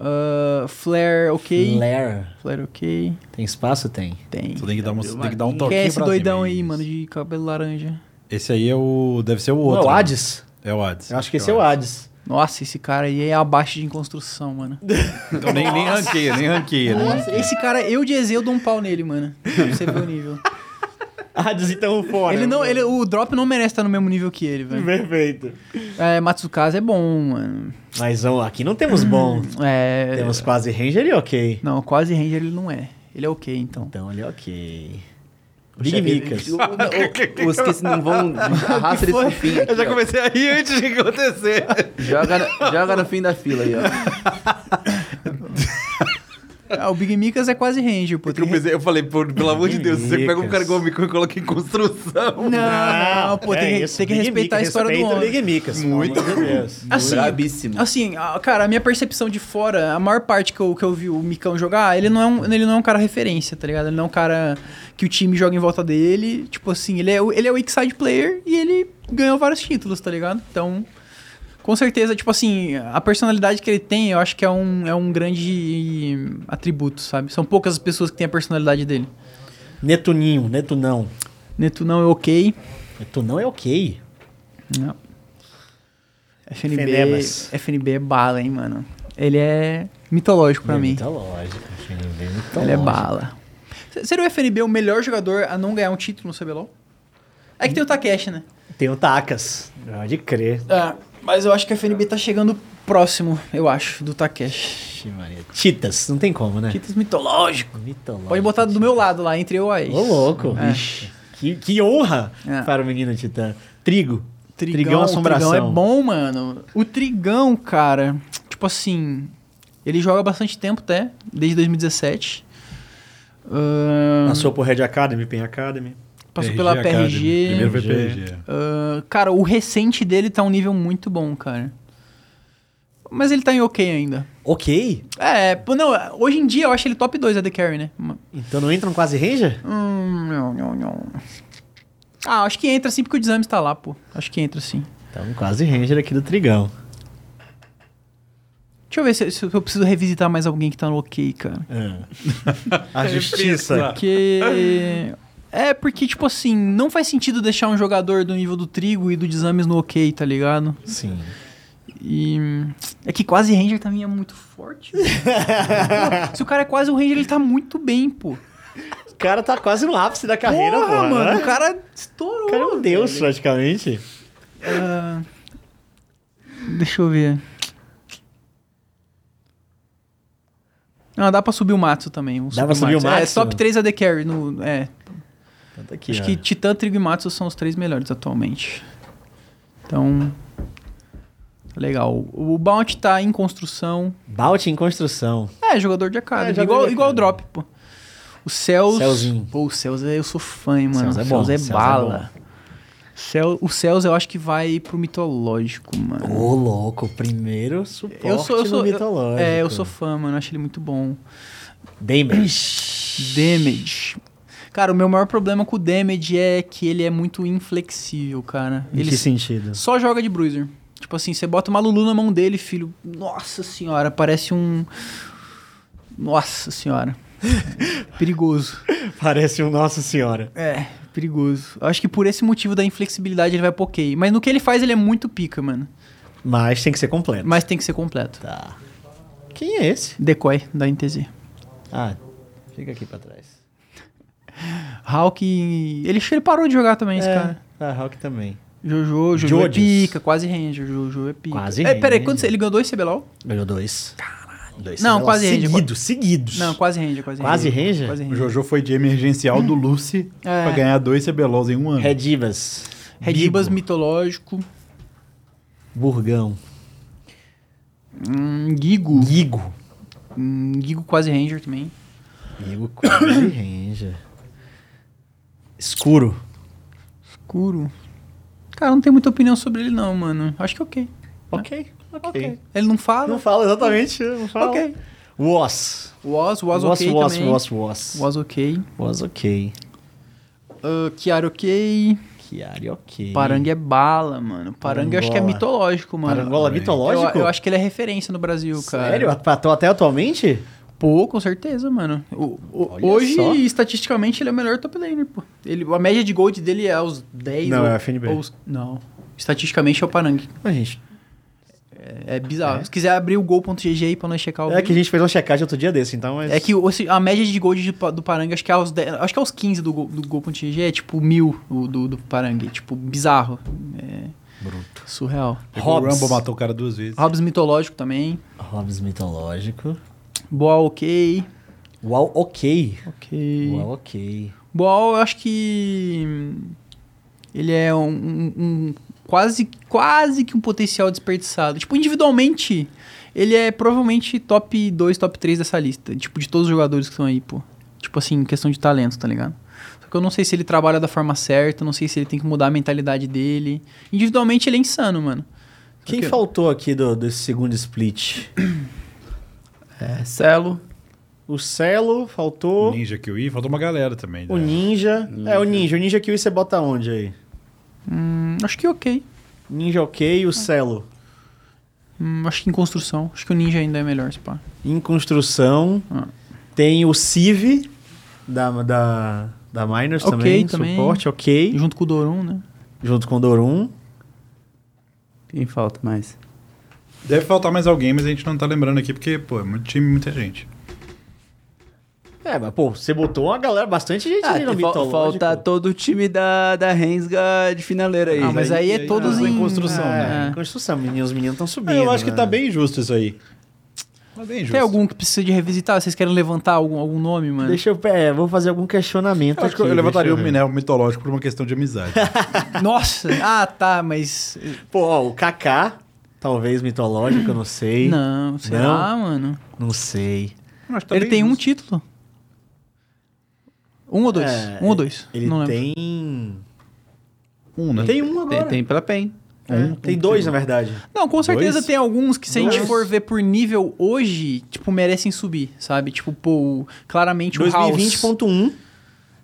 Uh, Flare, ok. Flare. Flare, ok. Tem espaço? Tem. Tem. Você tem que dar, uma, tem que dar um Quem toquinho é esse doidão cima, aí, mano, de cabelo laranja? Esse aí é o... Deve ser o Não, outro. é o né? Hades? É o Hades. Eu acho que esse é o Hades. Nossa, esse cara aí é abaixo de em construção, mano. [laughs] Então nem, nem ranqueia, nem ranqueia. né? Nossa, esse cara, eu de Ezeu dou um pau nele, mano. Pra você ver o nível. Hades então fora. ele não, ele, o Drop não merece estar no mesmo nível que ele, velho. Perfeito. É, Matsukaze é bom, mano. Mas ó, aqui não temos bom. [clears throat] É. Temos quase Ranger e ok. Não, quase Ranger ele não é. Ele é ok, então. Então ele é ok. Big Micas. [laughs] Os que não vão. Arrasta eles pro fim. Aqui, Eu já ó. comecei a rir antes de acontecer. Joga, joga no fim da fila aí, ó. [laughs] Ah, o Big Micas é quase Ranger, pô. Porque eu, Tem- pensei- eu falei, pô, pelo amor de Deus, você pega um cara igual o Mico e coloca em construção. Não, não, pô, tem, que- é isso, tem que Big respeitar a Micas, história do homem. Big Micas. Muito. Deus. [laughs] Assim, Brabíssimo. Assim, a- cara, a minha percepção de fora, a maior parte que eu, que eu vi o Micão jogar, ele não, é um, ele não é um cara referência, tá ligado? Ele não é um cara que o time joga em volta dele. Tipo assim, ele é, o- ele é o weak side player e ele ganhou vários títulos, tá ligado? Então, com certeza, tipo assim, a personalidade que ele tem, eu acho que é um, é um grande atributo, sabe? São poucas as pessoas que têm a personalidade dele. Netuninho, Netunão. Neto não é ok. Netunão é ok. Não. FNB, Fenemas. FNB é bala, hein, mano. Ele é mitológico pra mim. Mitológico. FNB é mitológico. Ele é bala. Seria o FNB o melhor jogador a não ganhar um título no CBLOL? É que tem o Takeshi, né? Tem o Takas. Pode crer. É, mas eu acho que o FNB tá chegando próximo, eu acho, do Takeshi. Maria. Titas, não tem como, né? Títulos mitológico. Mitológico. Pode botar do meu lado lá, entre eu e a Ace. Ô, louco. É. Ixi. Que, que honra É. para o menino Titã. Trigo. Trigão, Trigão o assombração. Trigão é bom, mano. O Trigão, cara, tipo assim, ele joga bastante tempo até, desde 2017. Ahn, Passou por Red Academy, Pen Academy. Passou PRG pela Academy. PRG. Primeiro foi PRG. PRG. Ah, cara, o recente dele tá um nível muito bom, cara. Mas ele tá em ok ainda. Ok. É, pô, não, hoje em dia eu acho ele top 2 AD Carry, né? Então não entra no quase Ranger? Hum, não, não, não. Ah, acho que entra sim porque o Desames tá lá, pô. Acho que entra sim. Então quase Ranger aqui do Trigão. Deixa eu ver se, se eu preciso revisitar mais alguém que tá no ok, cara. [laughs] A justiça. Porque. É, porque, tipo assim, não faz sentido deixar um jogador do nível do Trigo e do Desames no ok, tá ligado? Sim. E. É que quase Ranger também é muito forte. [laughs] Se o cara é quase um Ranger, ele tá muito bem, pô. O cara tá quase no ápice da carreira, Porra, pô, mano. né? O cara estourou. O cara é um deus, velho. praticamente. Ah, deixa eu ver. Ah, dá pra subir o Matsu também. Dá pra subir o É, Matsu? top 3 AD Carry. No, é, Tá aqui, acho ó. que Titã, Trigo e Matsu são os três melhores atualmente. Então, legal. O Bounty tá em construção. Bout em construção. É, jogador de Academy. É, igual, de igual o. Drop, pô. O Cells... Celzinho. Pô, o Cells é- eu sou fã, hein, mano. Cells é o bom, Cells é Cells é bala. Cel, o Cells eu acho que vai pro mitológico, mano. Ô, louco, primeiro suporte Eu sou, eu sou, no eu- mitológico. é, eu sou fã, mano. Acho ele muito bom. Damage. Damage. Cara, o meu maior problema com o Damage é que ele é muito inflexível, cara. Em Ele que sentido? só joga de Bruiser. Tipo assim, você bota uma Lulu na mão dele, filho. Nossa senhora, parece um. Nossa senhora. [laughs] perigoso. Parece um Nossa Senhora. É, perigoso. Acho que por esse motivo da inflexibilidade ele vai pokei. Mas no que ele faz, ele é muito pica, mano. Mas tem que ser completo. Mas tem que ser completo. Tá. Quem é esse? Decoy da NTZ. Ah, fica aqui pra trás. Hulk. Ele, ele parou de jogar também, esse é, cara. a Hulk também. Jojo, Jojo é Jojos. pica, quase Ranger. Jojo é pica. Quase é, Peraí, Ranger. quanto você- ele ganhou dois CBLOL? Ganhou dois. Caralho. Dois Não, CBLOL quase Ranger. Seguidos, seguidos. Não, quase Ranger, quase Quase Ranger. Ranger? Quase O Ranger. Jojo foi de emergencial do Lucy É. pra ganhar dois CBLOls em um ano. Redivas. Redibas Bigo. mitológico. Burgão. Hum, Gigo. Gigo. Hum, Gigo quase Ranger também. Gigo quase [coughs] Ranger. Escuro. Escuro. Cara, não tenho muita opinião sobre ele não, mano. Acho que ok. Ok, ok. Ele não fala? Não fala exatamente, não fala. Ok. Was. Was, was, was, ok was, também. was, was. Was ok. Was ok. Uh, Kiara ok. Chiari ok. Parangue é bala, mano. Parangue eu acho que é mitológico, mano. Parangola Também. mitológico? Eu, eu acho que ele é referência no Brasil, cara. Sério? Até- Até atualmente? Pô, com certeza, mano. O- o- hoje, só. estatisticamente, ele é o melhor top laner, pô. Ele, a média de gold dele é aos 10 Não, ou, é FNB. ou não. Estatisticamente é o Parangue. A gente, É, é bizarro. Se quiser abrir o gol.gg aí pra nós checar o é que a gente fez uma checagem outro dia desse, então... Mas... É que esse- a média de gold do Parangue, acho que é aos, 10 acho que é aos 15 do, gol- do gol.gg, é tipo mil o do, do Parangue. Tipo, bizarro. É, Bruto. surreal. Pegou o Hobbs. Rumble, matou o cara duas vezes. Hobbs mitológico também. Hobbs mitológico. Boal ok. Uau, ok. Ok. Uau, ok. Boal, eu acho que. Ele é um, um- um- quase, quase que um potencial desperdiçado. Tipo, individualmente, ele é provavelmente top 2, top 3 dessa lista. Tipo, de todos os jogadores que estão aí, pô. Tipo assim, questão de talento, tá ligado? Só que eu não sei se ele trabalha da forma certa, não sei se ele tem que mudar a mentalidade dele. Individualmente, ele é insano, mano. Só Quem que- faltou aqui do, desse segundo split? [coughs] É, Celo. O Celo, faltou. Ninja Kiwi, faltou uma galera também. O né? Ninja. É, o Ninja. O Ninja Kiwi você bota onde aí? Hum, acho que ok. Ninja ok e o Celo. Hum, acho que em construção. Acho que o Ninja ainda é melhor, se pá. Em construção. Ah. Tem o Civ da, da, da Miners Ok também. também. Suporte, ok. Junto com o Dorum, né? Junto com o Dorum. Quem falta mais? Deve faltar mais alguém, mas a gente não tá lembrando aqui, porque, pô, é muito time, muita gente. É, mas pô, você botou uma galera, bastante gente Ah, ali no mitológico. falta todo o time da, da Rensga de finaleira aí. Ah, mas aí é todos em... construção, É, É. em construção. Menino, os meninos estão subindo. É, eu acho que né? tá bem justo isso aí. Tá bem justo. Tem algum que precisa de revisitar? Vocês querem levantar algum, algum nome, mano? Deixa eu. É, vou fazer algum questionamento Eu acho que aqui, eu levantaria o. Minel mitológico por uma questão de amizade. [laughs] Nossa! Ah, tá, mas... Pô, ó, o Kaká, talvez mitológico, eu não sei. Não, será, mano? Não sei. Eu acho que tá Ele tem um título. Um ou dois? É, um ou dois? Ele não lembro. tem. Um, né? Tem um Tem, agora. tem pela PEN. É, tem dois, na verdade. Não, com certeza Dois? tem alguns que, se a gente Dois? for ver por nível hoje, tipo, merecem subir, sabe? Tipo, pô, claramente o House. 2020.1.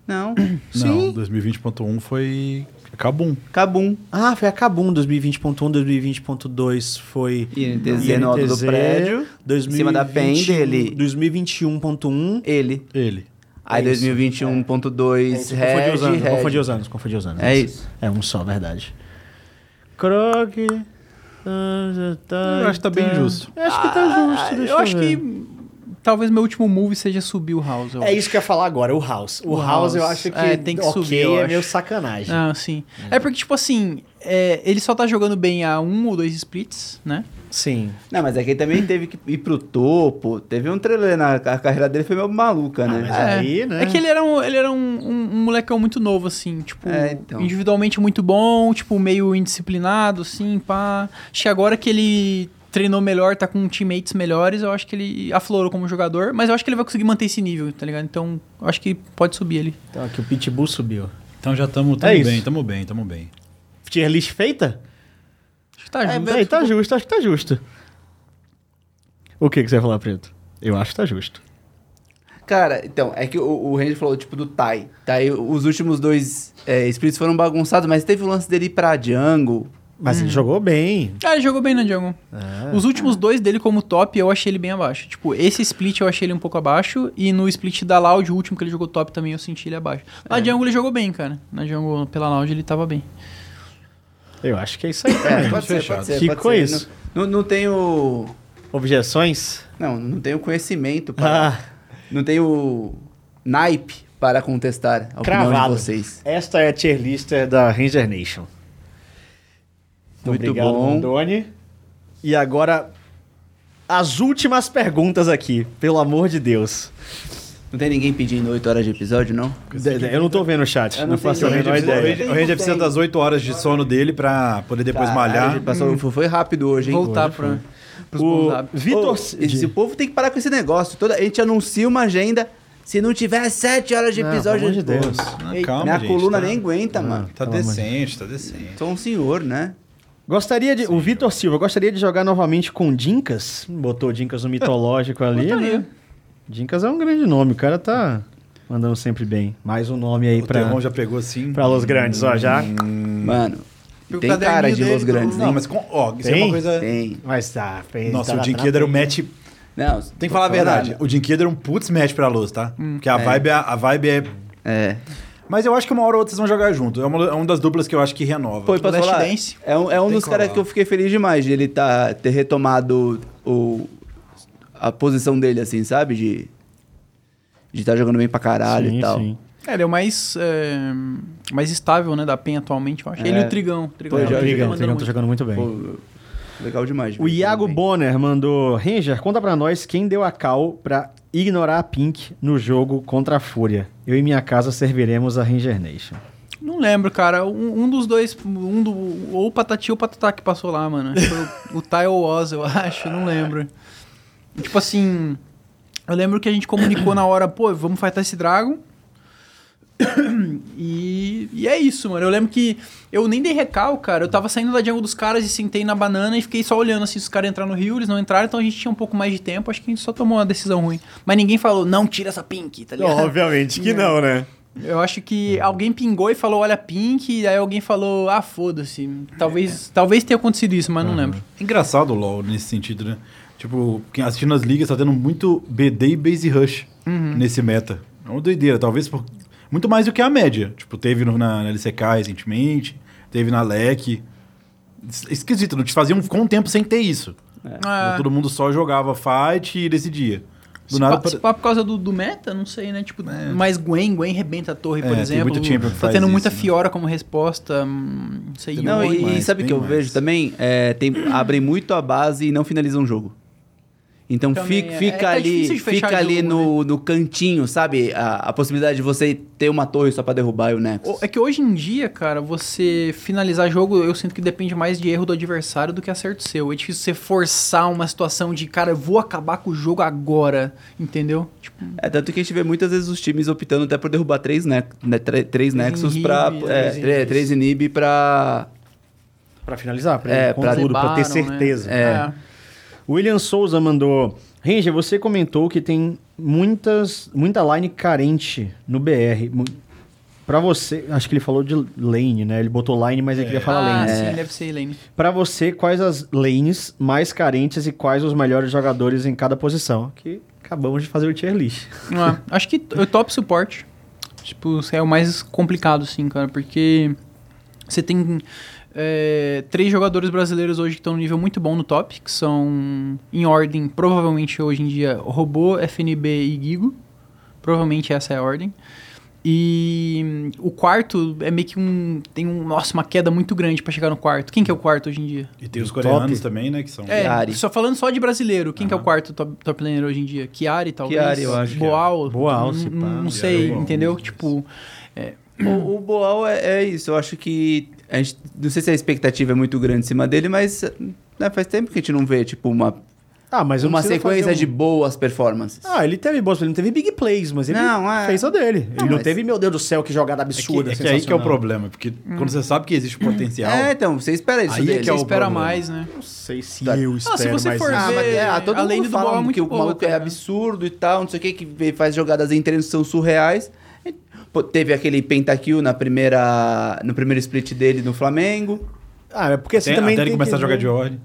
Não. Não, 2020.1 foi Cabum. Cabum. Ah, foi a Kabum 2020.1, 2020.2 foi INTZ no alto do prédio. Em cima da PEN 2021, dele. 2021.1. Ele. Ele. Aí É isso. 2021.2 Confundi Reg, os anos, confundi os anos, confundi os anos. É isso. É um só, verdade. Croc. Eu acho que tá bem justo. Eu acho que tá justo. deixa eu acho ver. que talvez meu último move seja subir o House. eu É acho. isso que eu ia falar agora, o House. O, O House, eu House. acho que, É, tem que ok, subir, eu é acho. meio sacanagem. Ah, sim. É porque, tipo assim, é, ele só tá jogando bem a um ou dois splits, né? Sim. Não, mas é que ele também teve que ir pro topo. Teve um trailer na a carreira dele, foi meio maluca, né? mas É, aí, né? é que ele era, um, ele era um, um- um molecão muito novo, assim, tipo, É, então. individualmente muito bom, tipo, meio indisciplinado, assim, pá. Acho que agora que ele treinou melhor, tá com teammates melhores, eu acho que ele aflorou como jogador, mas eu acho que ele vai conseguir manter esse nível, tá ligado? Então, eu acho que pode subir ele. Então aqui o Pitbull subiu. Então já estamos É isso. bem, estamos bem, estamos bem. Tier list feita? Acho que tá É, junto. Aí, tá justo, acho que tá justo. O que, que você vai falar, Preto? Eu acho que tá justo. Cara, então, é que o, o Ranger falou, tipo, do Tai. Tai, os últimos dois é, splits foram bagunçados, mas teve o lance dele ir pra jungle. Mas ele jogou bem. Ah, ele jogou bem na jungle. É. Os últimos dois dele como top, eu achei ele bem abaixo. Tipo, esse split eu achei ele um pouco abaixo. E no split da Loud, o último que ele jogou top também, eu senti ele abaixo. Na jungle ele jogou bem, cara. Na jungle, pela Loud, ele tava bem. Eu acho que é isso aí. É, pode ser, pode ser. Ficou pode ser. isso. Não, não, tenho... Objeções? Não, não tenho conhecimento para... Ah, Não tenho naipe para contestar a opinião Cravado. de vocês. esta é a tier lister da Ranger Nation. Muito Obrigado, bom. Mandoni. E agora, as últimas perguntas aqui, pelo amor de Deus. Não tem ninguém pedindo 8 horas de episódio, não? Eu não tô vendo o chat, Eu não, não faço a menor ideia. o Ranger precisa das 8 horas de sono dele pra poder depois Caralho, malhar. Passou, foi rápido hoje, hein? Voltar hoje pra, pros O. Vitor... Esse povo tem que parar com esse negócio. Toda, a gente anuncia uma agenda. Se não tiver 7 horas de Não, episódio, pelo amor de Deus. Ei, calma, minha gente, coluna tá- nem aguenta, mano. Tá de decente, tá decente. Sou um senhor, né? Gostaria de... O Vitor Silva, gostaria de jogar novamente com Dinkas? Botou Dinkas no mitológico [laughs] ali, Botaria. né? Dinkas é um grande nome, o cara tá mandando sempre bem. Mais um nome aí O pra, Terron já pegou assim. pra Los Grandes, ó, já. Mano, E o tem cara de Los Grandes, Não, né? mas com, ó, isso é Tem? uma coisa. Tem. Mas tá... fez- Nossa, tá o Dinquedo era um match. Não, Tem que falar a verdade. O Dinquedo era um putz match pra Luz, tá? Porque a, vibe é, a vibe é. É. Mas eu acho que uma hora ou outra vocês vão jogar junto. É uma, é uma das duplas que eu acho que renova. Posso Last falar? Dance. É um, é um dos caras que eu fiquei feliz demais de ele tá, ter retomado o, a posição dele, assim, sabe? De de estar jogando bem pra caralho Sim, e tal. sim. É, ele é o mais, é, mais estável, né, da PEN atualmente, eu acho. É. Ele e o Trigão. Trigão, Pô, o já- O Trigão Trigão, o Trigão tá jogando muito bem. Pô, legal demais. de O Iago. Bonner mandou: Ranger, conta pra nós quem deu a cal pra ignorar a Pink no jogo contra a Fúria. Eu e minha casa serviremos a Ranger Nation. Não lembro, cara. Um, um dos dois, um do, ou o Patati ou o Patatá que passou lá, mano. O, o Tai ou Oz, eu acho, não lembro. Tipo assim, eu lembro que a gente comunicou na hora, pô, vamos fightar esse Dragon. [coughs] E, e é isso, mano. Eu lembro que eu nem dei recal, cara. Eu tava saindo da jungle dos caras e sentei na banana e fiquei só olhando assim se os caras entraram no rio, eles não entraram, então a gente tinha um pouco mais de tempo. Acho que a gente só tomou uma decisão ruim. Mas ninguém falou, não tira essa pink, tá ligado? Obviamente que não, né? Eu acho que alguém pingou e falou, olha, Pink, e aí alguém falou, ah, foda-se. Talvez, talvez tenha acontecido isso, mas não lembro. É engraçado o LoL nesse sentido, né? Tipo, quem assistindo as ligas tá tendo muito BD e Base Rush nesse meta. É uma doideira, talvez por... muito mais do que a média. Tipo, teve no- na, na LCK recentemente, teve na LEC. Es- Esquisito, não te fazia um, ficou um tempo sem ter isso. Ah, Todo mundo só jogava fight e decidia. Do se, nada. pa, pare- se pá por causa do, do meta, não sei, né? Tipo, mais Gwen, Gwen rebenta a torre, É, por exemplo. tá tendo isso, muita né? Fiora como resposta. hum, Não sei. Não, e, e mais, sabe o que eu mais. vejo também? É, tem, abrem muito a base e não finalizam o jogo. Então Também fi- é. fica, É, tá ali, fica ali jogo, no, no cantinho, sabe? A, a possibilidade de você ter uma torre só pra derrubar o Nexus. É que hoje em dia, cara, você finalizar jogo, eu sinto que depende mais de erro do adversário do que acerto seu. É difícil você forçar uma situação de, cara, eu vou acabar com o jogo agora, entendeu? Tipo, É, tanto que a gente vê muitas vezes os times optando até por derrubar três, ne né, tre- três Nexus pra. inhib, É, três três inib pra. Pra finalizar, pra, É, pra tudo, pra ter né? certeza. É. William Souza mandou. Ranger, você comentou que tem muitas, muita line carente no BR. Pra você, acho que ele falou de lane, né? Ele botou line, mas ele queria falar Ah, lane. sim, deve ser Elaine. Pra você, quais as lanes mais carentes e quais os melhores jogadores em cada posição? Que acabamos de fazer o tier list. [laughs] Ah, acho que o top suporte, tipo, é o mais complicado, sim, cara, porque você tem é, três jogadores brasileiros hoje que estão no nível muito bom no top, que são, em ordem, provavelmente hoje em dia, Robô, FNB e Gigo. Provavelmente essa é a ordem. E hum, o quarto é meio que um. Tem um, nossa, uma queda muito grande pra chegar no quarto. Quem que é o quarto hoje em dia? E tem os Top. coreanos também, né? Que são. É, Chiari. só falando só de brasileiro, quem que é o quarto top, top laner hoje em dia? Chiari, talvez? Chiari, eu acho que é. Boal? Boal, n- se pá. Não sei, é entendeu? Tipo, O, o Boal é, é isso. Eu acho que. A gente, não sei se a expectativa é muito grande em cima dele, mas né, faz tempo que a gente não vê, tipo, uma, Ah, mas não uma sequência um- de boas performances. Ah, ele teve boas, ele não teve big plays, mas ele Não, é. fez a dele. ele não mas- teu meu Deus do céu, que jogada É que, absurda. é que aí que é o problema, porque quando você sabe que existe o potencial. É, então, você espera isso Aí é dele. que você é o espera problema. mais, né? Não sei se Tá. eu Não, espero se você mais for. Ah, mas ver, é, ah, todo a mundo do fala é muito que o maluco é absurdo e tal, não sei o que, que faz jogadas em treinos que são surreais. Teve aquele pentakill na primeira, no primeiro split dele no Flamengo. Ah, é porque assim Tem, também até ele tem começar a que jogar ver- de ordem.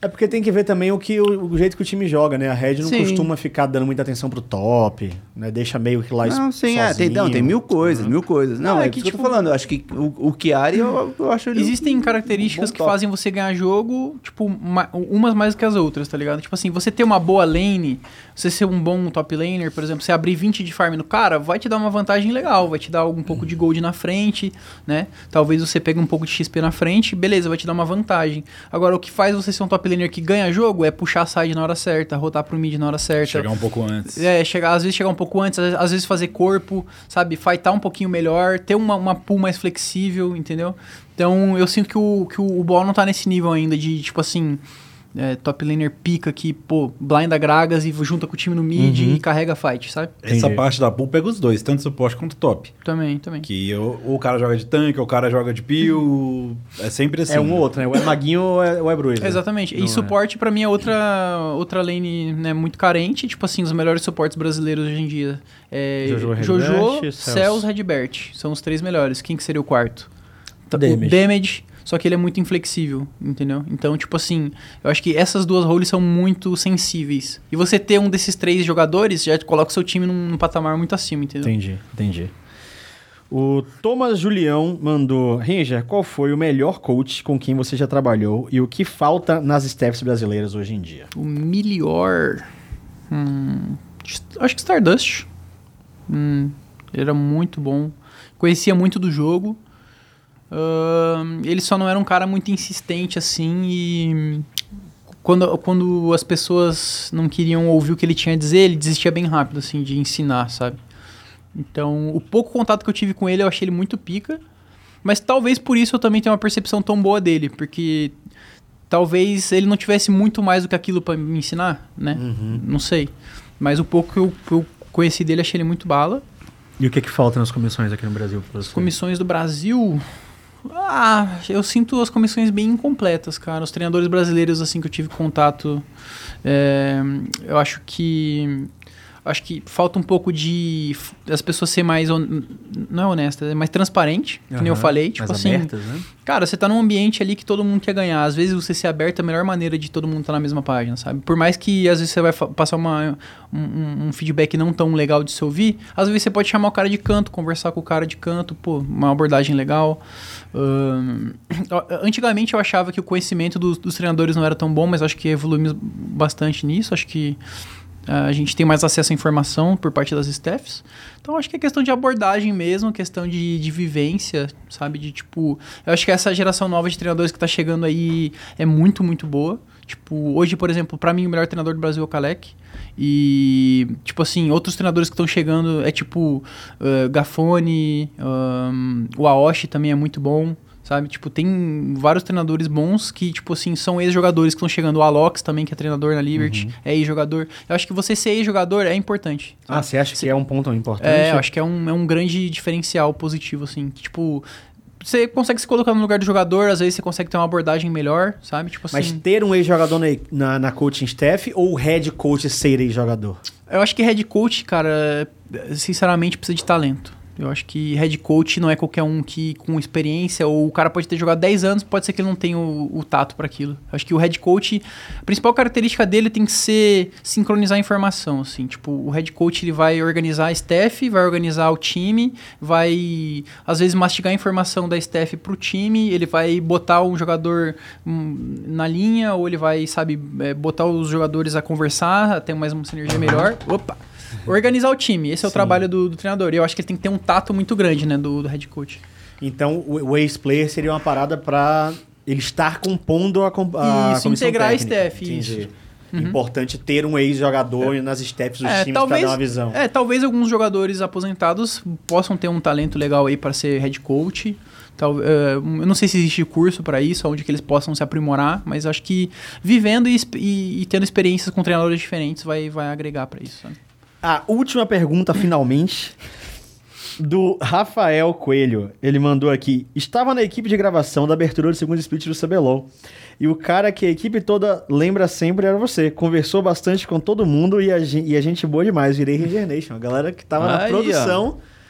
É porque tem que ver também o, que, o, o jeito que o time joga, né? A Red não Sim. costuma ficar dando muita atenção pro top, né? Deixa meio que lá Não, sim, é, tem, não, tem mil coisas, mil coisas. Não, Não, é, é que, que, eu tô tipo, falando, eu acho que o, o Chiari, eu, eu acho ele... Existem um características bom que top. fazem você ganhar jogo, tipo, ma- umas mais que as outras, tá ligado? Tipo assim, você ter uma boa lane, você ser um bom top laner, por exemplo, você abrir 20 de farm no cara, vai te dar uma vantagem legal, vai te dar um pouco de gold na frente, né? Talvez você pegue um pouco de XP na frente, beleza, vai te dar uma vantagem. Agora, o que faz você ser um top laner que ganha jogo é puxar a side na hora certa, rotar pro mid na hora certa. Chegar um pouco antes. É, chegar, às vezes chegar um pouco antes, às às vezes fazer corpo, sabe? Fightar um pouquinho melhor, ter uma, uma pool mais flexível, entendeu? Então eu sinto que o, que o, o Ball não tá nesse nível ainda de, tipo assim, é, top laner pica que, pô, blinda Gragas e junta com o time no mid Uhum. e carrega a fight, sabe? Essa Entendi. parte da pool pega os dois, tanto suporte quanto top. Também, também. Que ou, ou o cara joga de tanque, ou o cara joga de pio. É sempre assim. É um ou outro, né? Ou é Maguinho ou é, ou é Bruiser. Exatamente. Não e é. suporte pra mim é outra, outra lane né, muito carente. Tipo assim, os melhores suportes brasileiros hoje em dia. É Jojo, Jojo, Redbert, Cells. Redbert. São os três melhores. Quem que seria o quarto? Tá- Damage. O Damage. Só que ele é muito inflexível, entendeu? Então, tipo assim, eu acho que essas duas roles são muito sensíveis. E você ter um desses três jogadores já coloca o seu time num, num patamar muito acima, entendeu? Entendi, entendi. O Thomas Julião mandou: Ranger, qual foi o melhor coach com quem você já trabalhou e o que falta nas staffs brasileiras hoje em dia? O melhor. Hum, acho que Stardust. Hum, ele era muito bom. Conhecia muito do jogo. Ele só não era um cara muito insistente assim e. Quando, quando as pessoas não queriam ouvir o que ele tinha a dizer, ele desistia bem rápido, assim, de ensinar, sabe? Então, o pouco contato que eu tive com ele, eu achei ele muito pica. Mas talvez por isso eu também tenha uma percepção tão boa dele, porque talvez ele não tivesse muito mais do que aquilo pra me ensinar, né? Não sei. Mas o pouco que eu, eu conheci dele, achei ele muito bala. E o que, que falta nas comissões aqui no Brasil comissões do Brasil. Ah, eu sinto as comissões bem incompletas, cara. Os treinadores brasileiros, assim, que eu tive contato, é, eu acho que. Acho que falta um pouco de. as pessoas ser mais. hon- Não é honesta, é mais transparente, que nem eu falei. Tipo mais assim. abertas, né? Cara, você tá num ambiente ali que todo mundo quer ganhar. Às vezes você ser aberto é a melhor maneira de todo mundo estar na mesma página, sabe? Por mais que às vezes você vai passar uma, um, um- feedback não tão legal de se ouvir, às vezes você pode chamar o cara de canto, conversar com o cara de canto, pô, uma abordagem legal. Antigamente eu achava que o conhecimento dos, dos treinadores não era tão bom, mas acho que evoluímos bastante nisso. Acho que a gente tem mais acesso à informação por parte das staffs. Então acho que é questão de abordagem mesmo, questão de, de vivência, sabe? De tipo. Eu acho que essa geração nova de treinadores que tá chegando aí é muito, muito boa. Tipo, hoje, por exemplo, pra mim o melhor treinador do Brasil é o Kalec. E, tipo assim, outros treinadores que estão chegando é tipo uh, Gafone, um, o Aoshi também é muito bom, sabe? Tipo, tem vários treinadores bons que, tipo assim, são ex-jogadores que estão chegando. O Alox também, que é treinador na Liberty, é ex-jogador. Eu acho que você ser ex-jogador é importante. Ah, você acha que é um ponto importante? É, eu acho que é um, é um grande diferencial positivo, assim. que, Tipo, você consegue se colocar no lugar do jogador, às vezes você consegue ter uma abordagem melhor, sabe? Tipo assim. Mas ter um ex-jogador na, na, na coaching staff ou o head coach ser ex-jogador? Eu acho que head coach, cara, sinceramente precisa de talento. Eu acho que head coach não é qualquer um que com experiência, ou o cara pode ter jogado 10 anos, pode ser que ele não tenha o, o tato para aquilo. Acho que o head coach, a principal característica dele tem que ser sincronizar a informação, assim. Tipo, o head coach ele vai organizar a staff, vai organizar o time, vai às vezes mastigar a informação da staff pro time, ele vai botar um jogador hum, na linha, ou ele vai, sabe, é, botar os jogadores a conversar, ter mais uma sinergia melhor. Opa! Organizar o time, esse é o Sim. trabalho do, do treinador. E eu acho que ele tem que ter um tato muito grande, né, do, do head coach. Então, o, o ex-player seria uma parada pra ele estar compondo a, a Isso, integrar a técnica. staff, Entendi. isso. Uhum. Importante ter um ex-jogador nas steps dos É, times pra dar uma visão. É, talvez alguns jogadores aposentados possam ter um talento legal aí para ser head coach. Tal, eh, eu não sei se existe curso para isso, onde que eles possam se aprimorar, mas acho que vivendo e, e- e tendo experiências com treinadores diferentes vai, vai agregar para isso. sabe? A última pergunta, finalmente, do Rafael Coelho. Ele mandou aqui: Estava na equipe de gravação da abertura do segundo split do CBLOL. E o cara que a equipe toda lembra sempre era você. Conversou bastante com todo mundo e a, gen- e a gente boa demais. Virei Ranger Nation. A galera que tava na Aí, ó.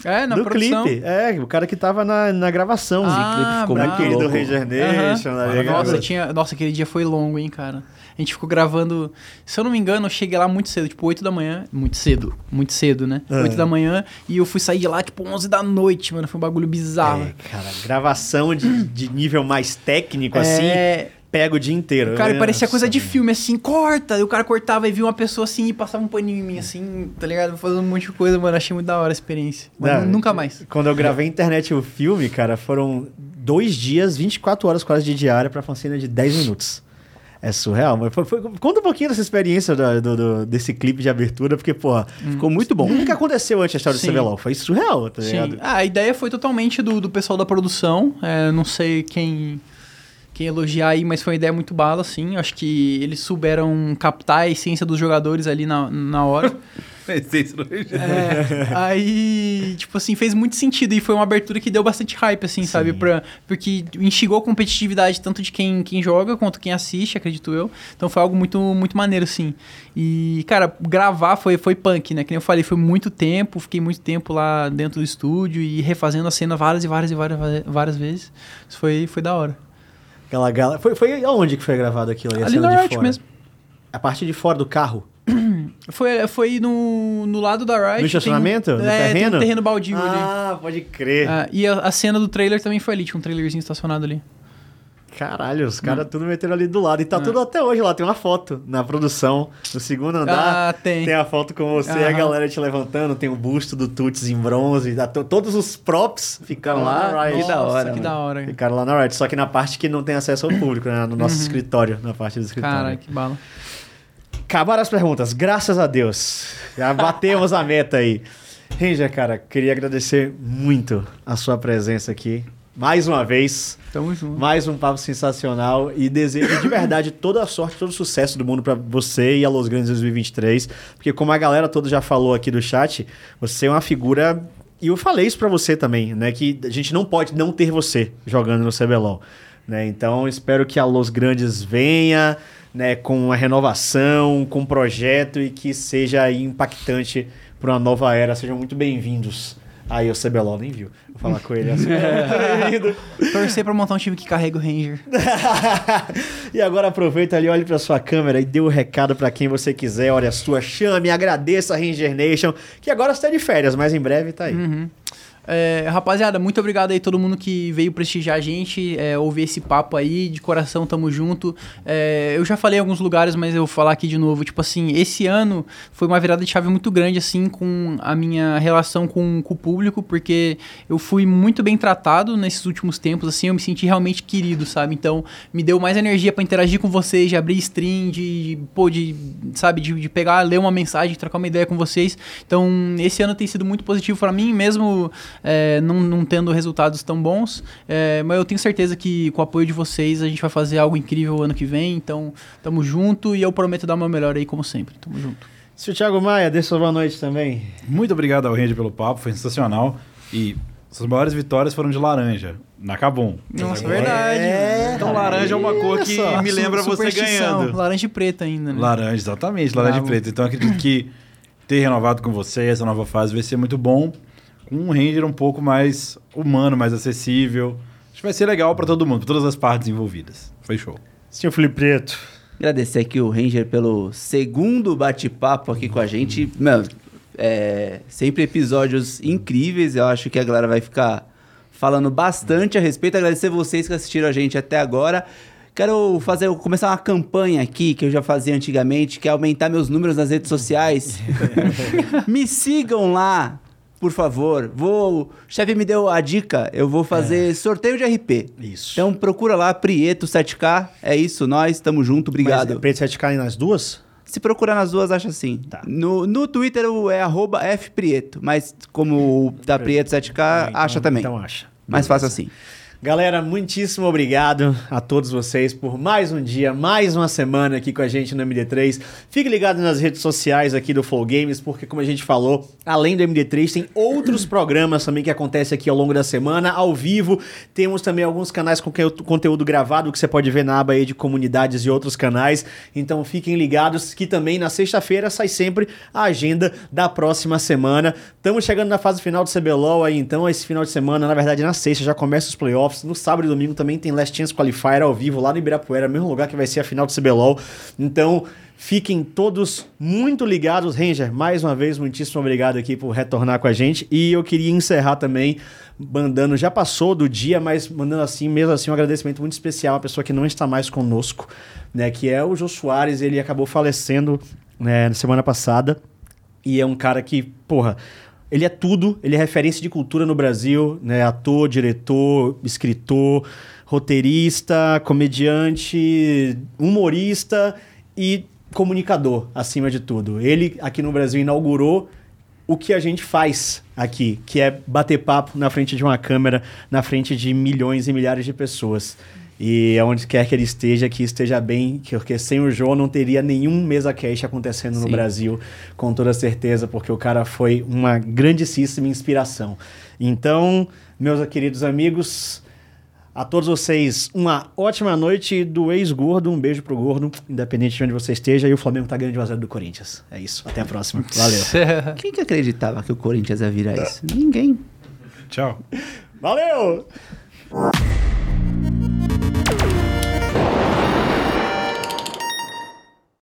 É, na do produção. clipe. É, o cara que tava na, na gravação. Ah, o clipe ficou bravo. naquele do louco. Ranger Nation, ligado? Nossa, tinha, nossa, aquele dia foi longo, hein, cara. A gente ficou gravando. Se eu não me engano, eu cheguei lá muito cedo, tipo 8 da manhã. Muito cedo, muito cedo, né? Ah. 8 da manhã. E eu fui sair de lá, tipo, 11 da noite, mano. Foi um bagulho bizarro. É, cara, gravação de, de nível mais técnico, assim, Pega o dia inteiro. Cara, né? parecia coisa de Nossa, filme, assim, corta. E o cara cortava e via uma pessoa assim e passava um paninho em mim, assim, tá ligado? Fazendo um monte de coisa, mano. Achei muito da hora a experiência. Mas Não, nunca mais. Quando eu gravei internet o filme, cara, foram dois dias, 24 horas quase de diária pra cena de 10 minutos. É surreal, mas foi, foi- conta um pouquinho dessa experiência da- do- do- desse clipe de abertura, porque, pô, ficou muito bom. O que aconteceu antes da história Sim. do CBLOL? Foi surreal, tá Sim. ligado? Ah, a ideia foi totalmente do, do pessoal da produção. É, não sei quem, quem elogiar aí, mas foi uma ideia muito bala, assim. Acho que eles souberam captar a essência dos jogadores ali na, na hora. [laughs] Essência do Ranger. É, aí, tipo assim, fez muito sentido e foi uma abertura que deu bastante hype, assim, sabe? Pra, porque instigou a competitividade tanto de quem, quem joga quanto quem assiste, acredito eu. Então foi algo muito, muito maneiro, assim. E, cara, gravar foi, foi punk, né? Que nem eu falei, foi muito tempo, fiquei muito tempo lá dentro do estúdio e refazendo a cena várias e várias e várias, várias vezes. Isso foi, foi da hora. Aquela galera. Foi, foi aonde que foi gravado aquilo Ali na Riot fora? mesmo. A parte de fora do carro? [clears throat] Foi, foi no, no lado da Riot. No estacionamento? Tem No é, tem terreno? um terreno baldio ali. Ah, pode crer. Ah, e a, a cena do trailer também foi ali, tinha um trailerzinho estacionado ali. Caralho, os Hum. caras tudo meteram ali do lado. E tá tudo até hoje lá. Tem uma foto na produção. No segundo andar, Ah, tem. tem a foto com você e a galera te levantando. Tem o busto do Tuts em bronze. tá to- Todos os props ficaram lá na Riot. que da hora, que da hora. Ficaram lá na Riot. Só que na parte que não tem acesso ao público, né? No nosso escritório, na parte do escritório. Cara, que bala. Acabaram as perguntas, graças a Deus. Já batemos a meta aí. Ranger, cara, queria agradecer muito a sua presença aqui. Mais uma vez. Tamo junto. Mais um papo sensacional e desejo de verdade toda a sorte, todo o sucesso do mundo pra você e a Los Grandes 2023, porque como a galera toda já falou aqui do chat, você é uma figura e eu falei isso pra você também, né, que a gente não pode não ter você jogando no CBLOL, né? Então, espero que a Los Grandes venha, né, com uma renovação, com um projeto e que seja impactante para uma nova era. Sejam muito bem-vindos. Aí o CBLOL nem viu. Vou falar com ele assim. Bem-vindo. [laughs] [laughs] Torcer pra montar um time que carrega o Ranger. [laughs] e agora aproveita ali, olhe para sua câmera e dê o recado para quem você quiser. Olha a sua, chame, agradeça a Ranger Nation, que agora está de férias, mas em breve tá aí. Uhum. É, rapaziada, muito obrigado aí todo mundo que veio prestigiar a gente, é, ouvir esse papo aí, de coração, tamo junto. É, eu já falei em alguns lugares, mas eu vou falar aqui de novo. Tipo assim, esse ano foi uma virada de chave muito grande, assim, com a minha relação com, com o público, porque eu fui muito bem tratado nesses últimos tempos, assim, eu me senti realmente querido, sabe? Então, me deu mais energia para interagir com vocês, de abrir stream, de, pô, de, sabe, de, de pegar, ler uma mensagem, trocar uma ideia com vocês. Então, esse ano tem sido muito positivo para mim, mesmo é, não, não tendo resultados tão bons. É, mas eu tenho certeza que com o apoio de vocês a gente vai fazer algo incrível ano que vem. Então, tamo junto e eu prometo dar o meu melhor aí, como sempre. Tamo junto. Se o Thiago Maia, dê sua boa noite também. Muito obrigado ao Range pelo papo, foi sensacional. E suas maiores vitórias foram de laranja, na Cabum. Nossa, Agora- verdade. É, Então laranja é uma cor que me lembra você ganhando. Laranja e preta ainda, né? Laranja, exatamente, laranja Bravo. e preto. Então acredito que ter renovado com você, essa nova fase vai ser muito bom. Com um Ranger um pouco mais humano, mais acessível. Acho que vai ser legal pra todo mundo, pra todas as partes envolvidas. Foi show. Senhor Felipe Preto. Agradecer aqui o Ranger pelo segundo bate-papo aqui com a gente. Meu, é, sempre episódios incríveis. Eu acho que a galera vai ficar falando bastante a respeito. Agradecer vocês que assistiram a gente até agora. Quero fazer, começar uma campanha aqui que eu já fazia antigamente, que é aumentar meus números nas redes sociais. [laughs] Me sigam lá, por favor. Vou, o chefe me deu a dica, eu vou fazer sorteio de RP. Isso. Então procura lá, Prieto 7K. É isso, nós tamo junto, obrigado. Mas é Preto 7K nas duas? Se procurar nas duas, acha assim. Tá. No, no Twitter é arroba fprieto, mas como o da Prieto 7K, Ah, então- acha também. Então acha. Mais fácil assim. Galera, muitíssimo obrigado a todos vocês por mais um dia, mais uma semana aqui com a gente no MD3. Fique ligado nas redes sociais aqui do Flow Games, porque como a gente falou, além do MD3, tem outros programas também que acontecem aqui ao longo da semana, ao vivo. Temos também alguns canais com conteúdo- gravado que você pode ver na aba aí de comunidades e outros canais. Então fiquem ligados que também na sexta-feira sai sempre a agenda da próxima semana. Estamos chegando na fase final do CBLOL aí, então esse final de semana, na verdade na sexta já começa os playoffs. No sábado e domingo também tem Last Chance Qualifier ao vivo lá no Ibirapuera, mesmo lugar que vai ser a final do CBLOL. Então fiquem todos muito ligados. Ranger, mais uma vez, muitíssimo obrigado aqui por retornar com a gente. E eu queria encerrar também mandando, já passou do dia, mas mandando assim, mesmo assim, um agradecimento muito especial uma pessoa que não está mais conosco, né? Que é o Jô Soares, ele acabou falecendo né, na semana passada. E é um cara que, porra, ele é tudo, ele é referência de cultura no Brasil, né? Ator, diretor, escritor, roteirista, comediante, humorista e comunicador, acima de tudo. Ele, aqui no Brasil, inaugurou o que a gente faz aqui, que é bater papo na frente de uma câmera, na frente de milhões e milhares de pessoas. E aonde quer que ele esteja, que esteja bem, que- porque sem o João não teria nenhum mesa cast acontecendo no Sim. Brasil, com toda certeza, porque o cara foi uma grandíssima inspiração. Então, meus queridos amigos, a todos vocês, uma ótima noite do ex-gordo, um beijo pro gordo, independente de onde você esteja, e o Flamengo tá ganhando de 1 a 0 do Corinthians. É isso, até a próxima. Valeu. [laughs] Quem que acreditava que o Corinthians ia virar isso? Ninguém. Tchau. Valeu!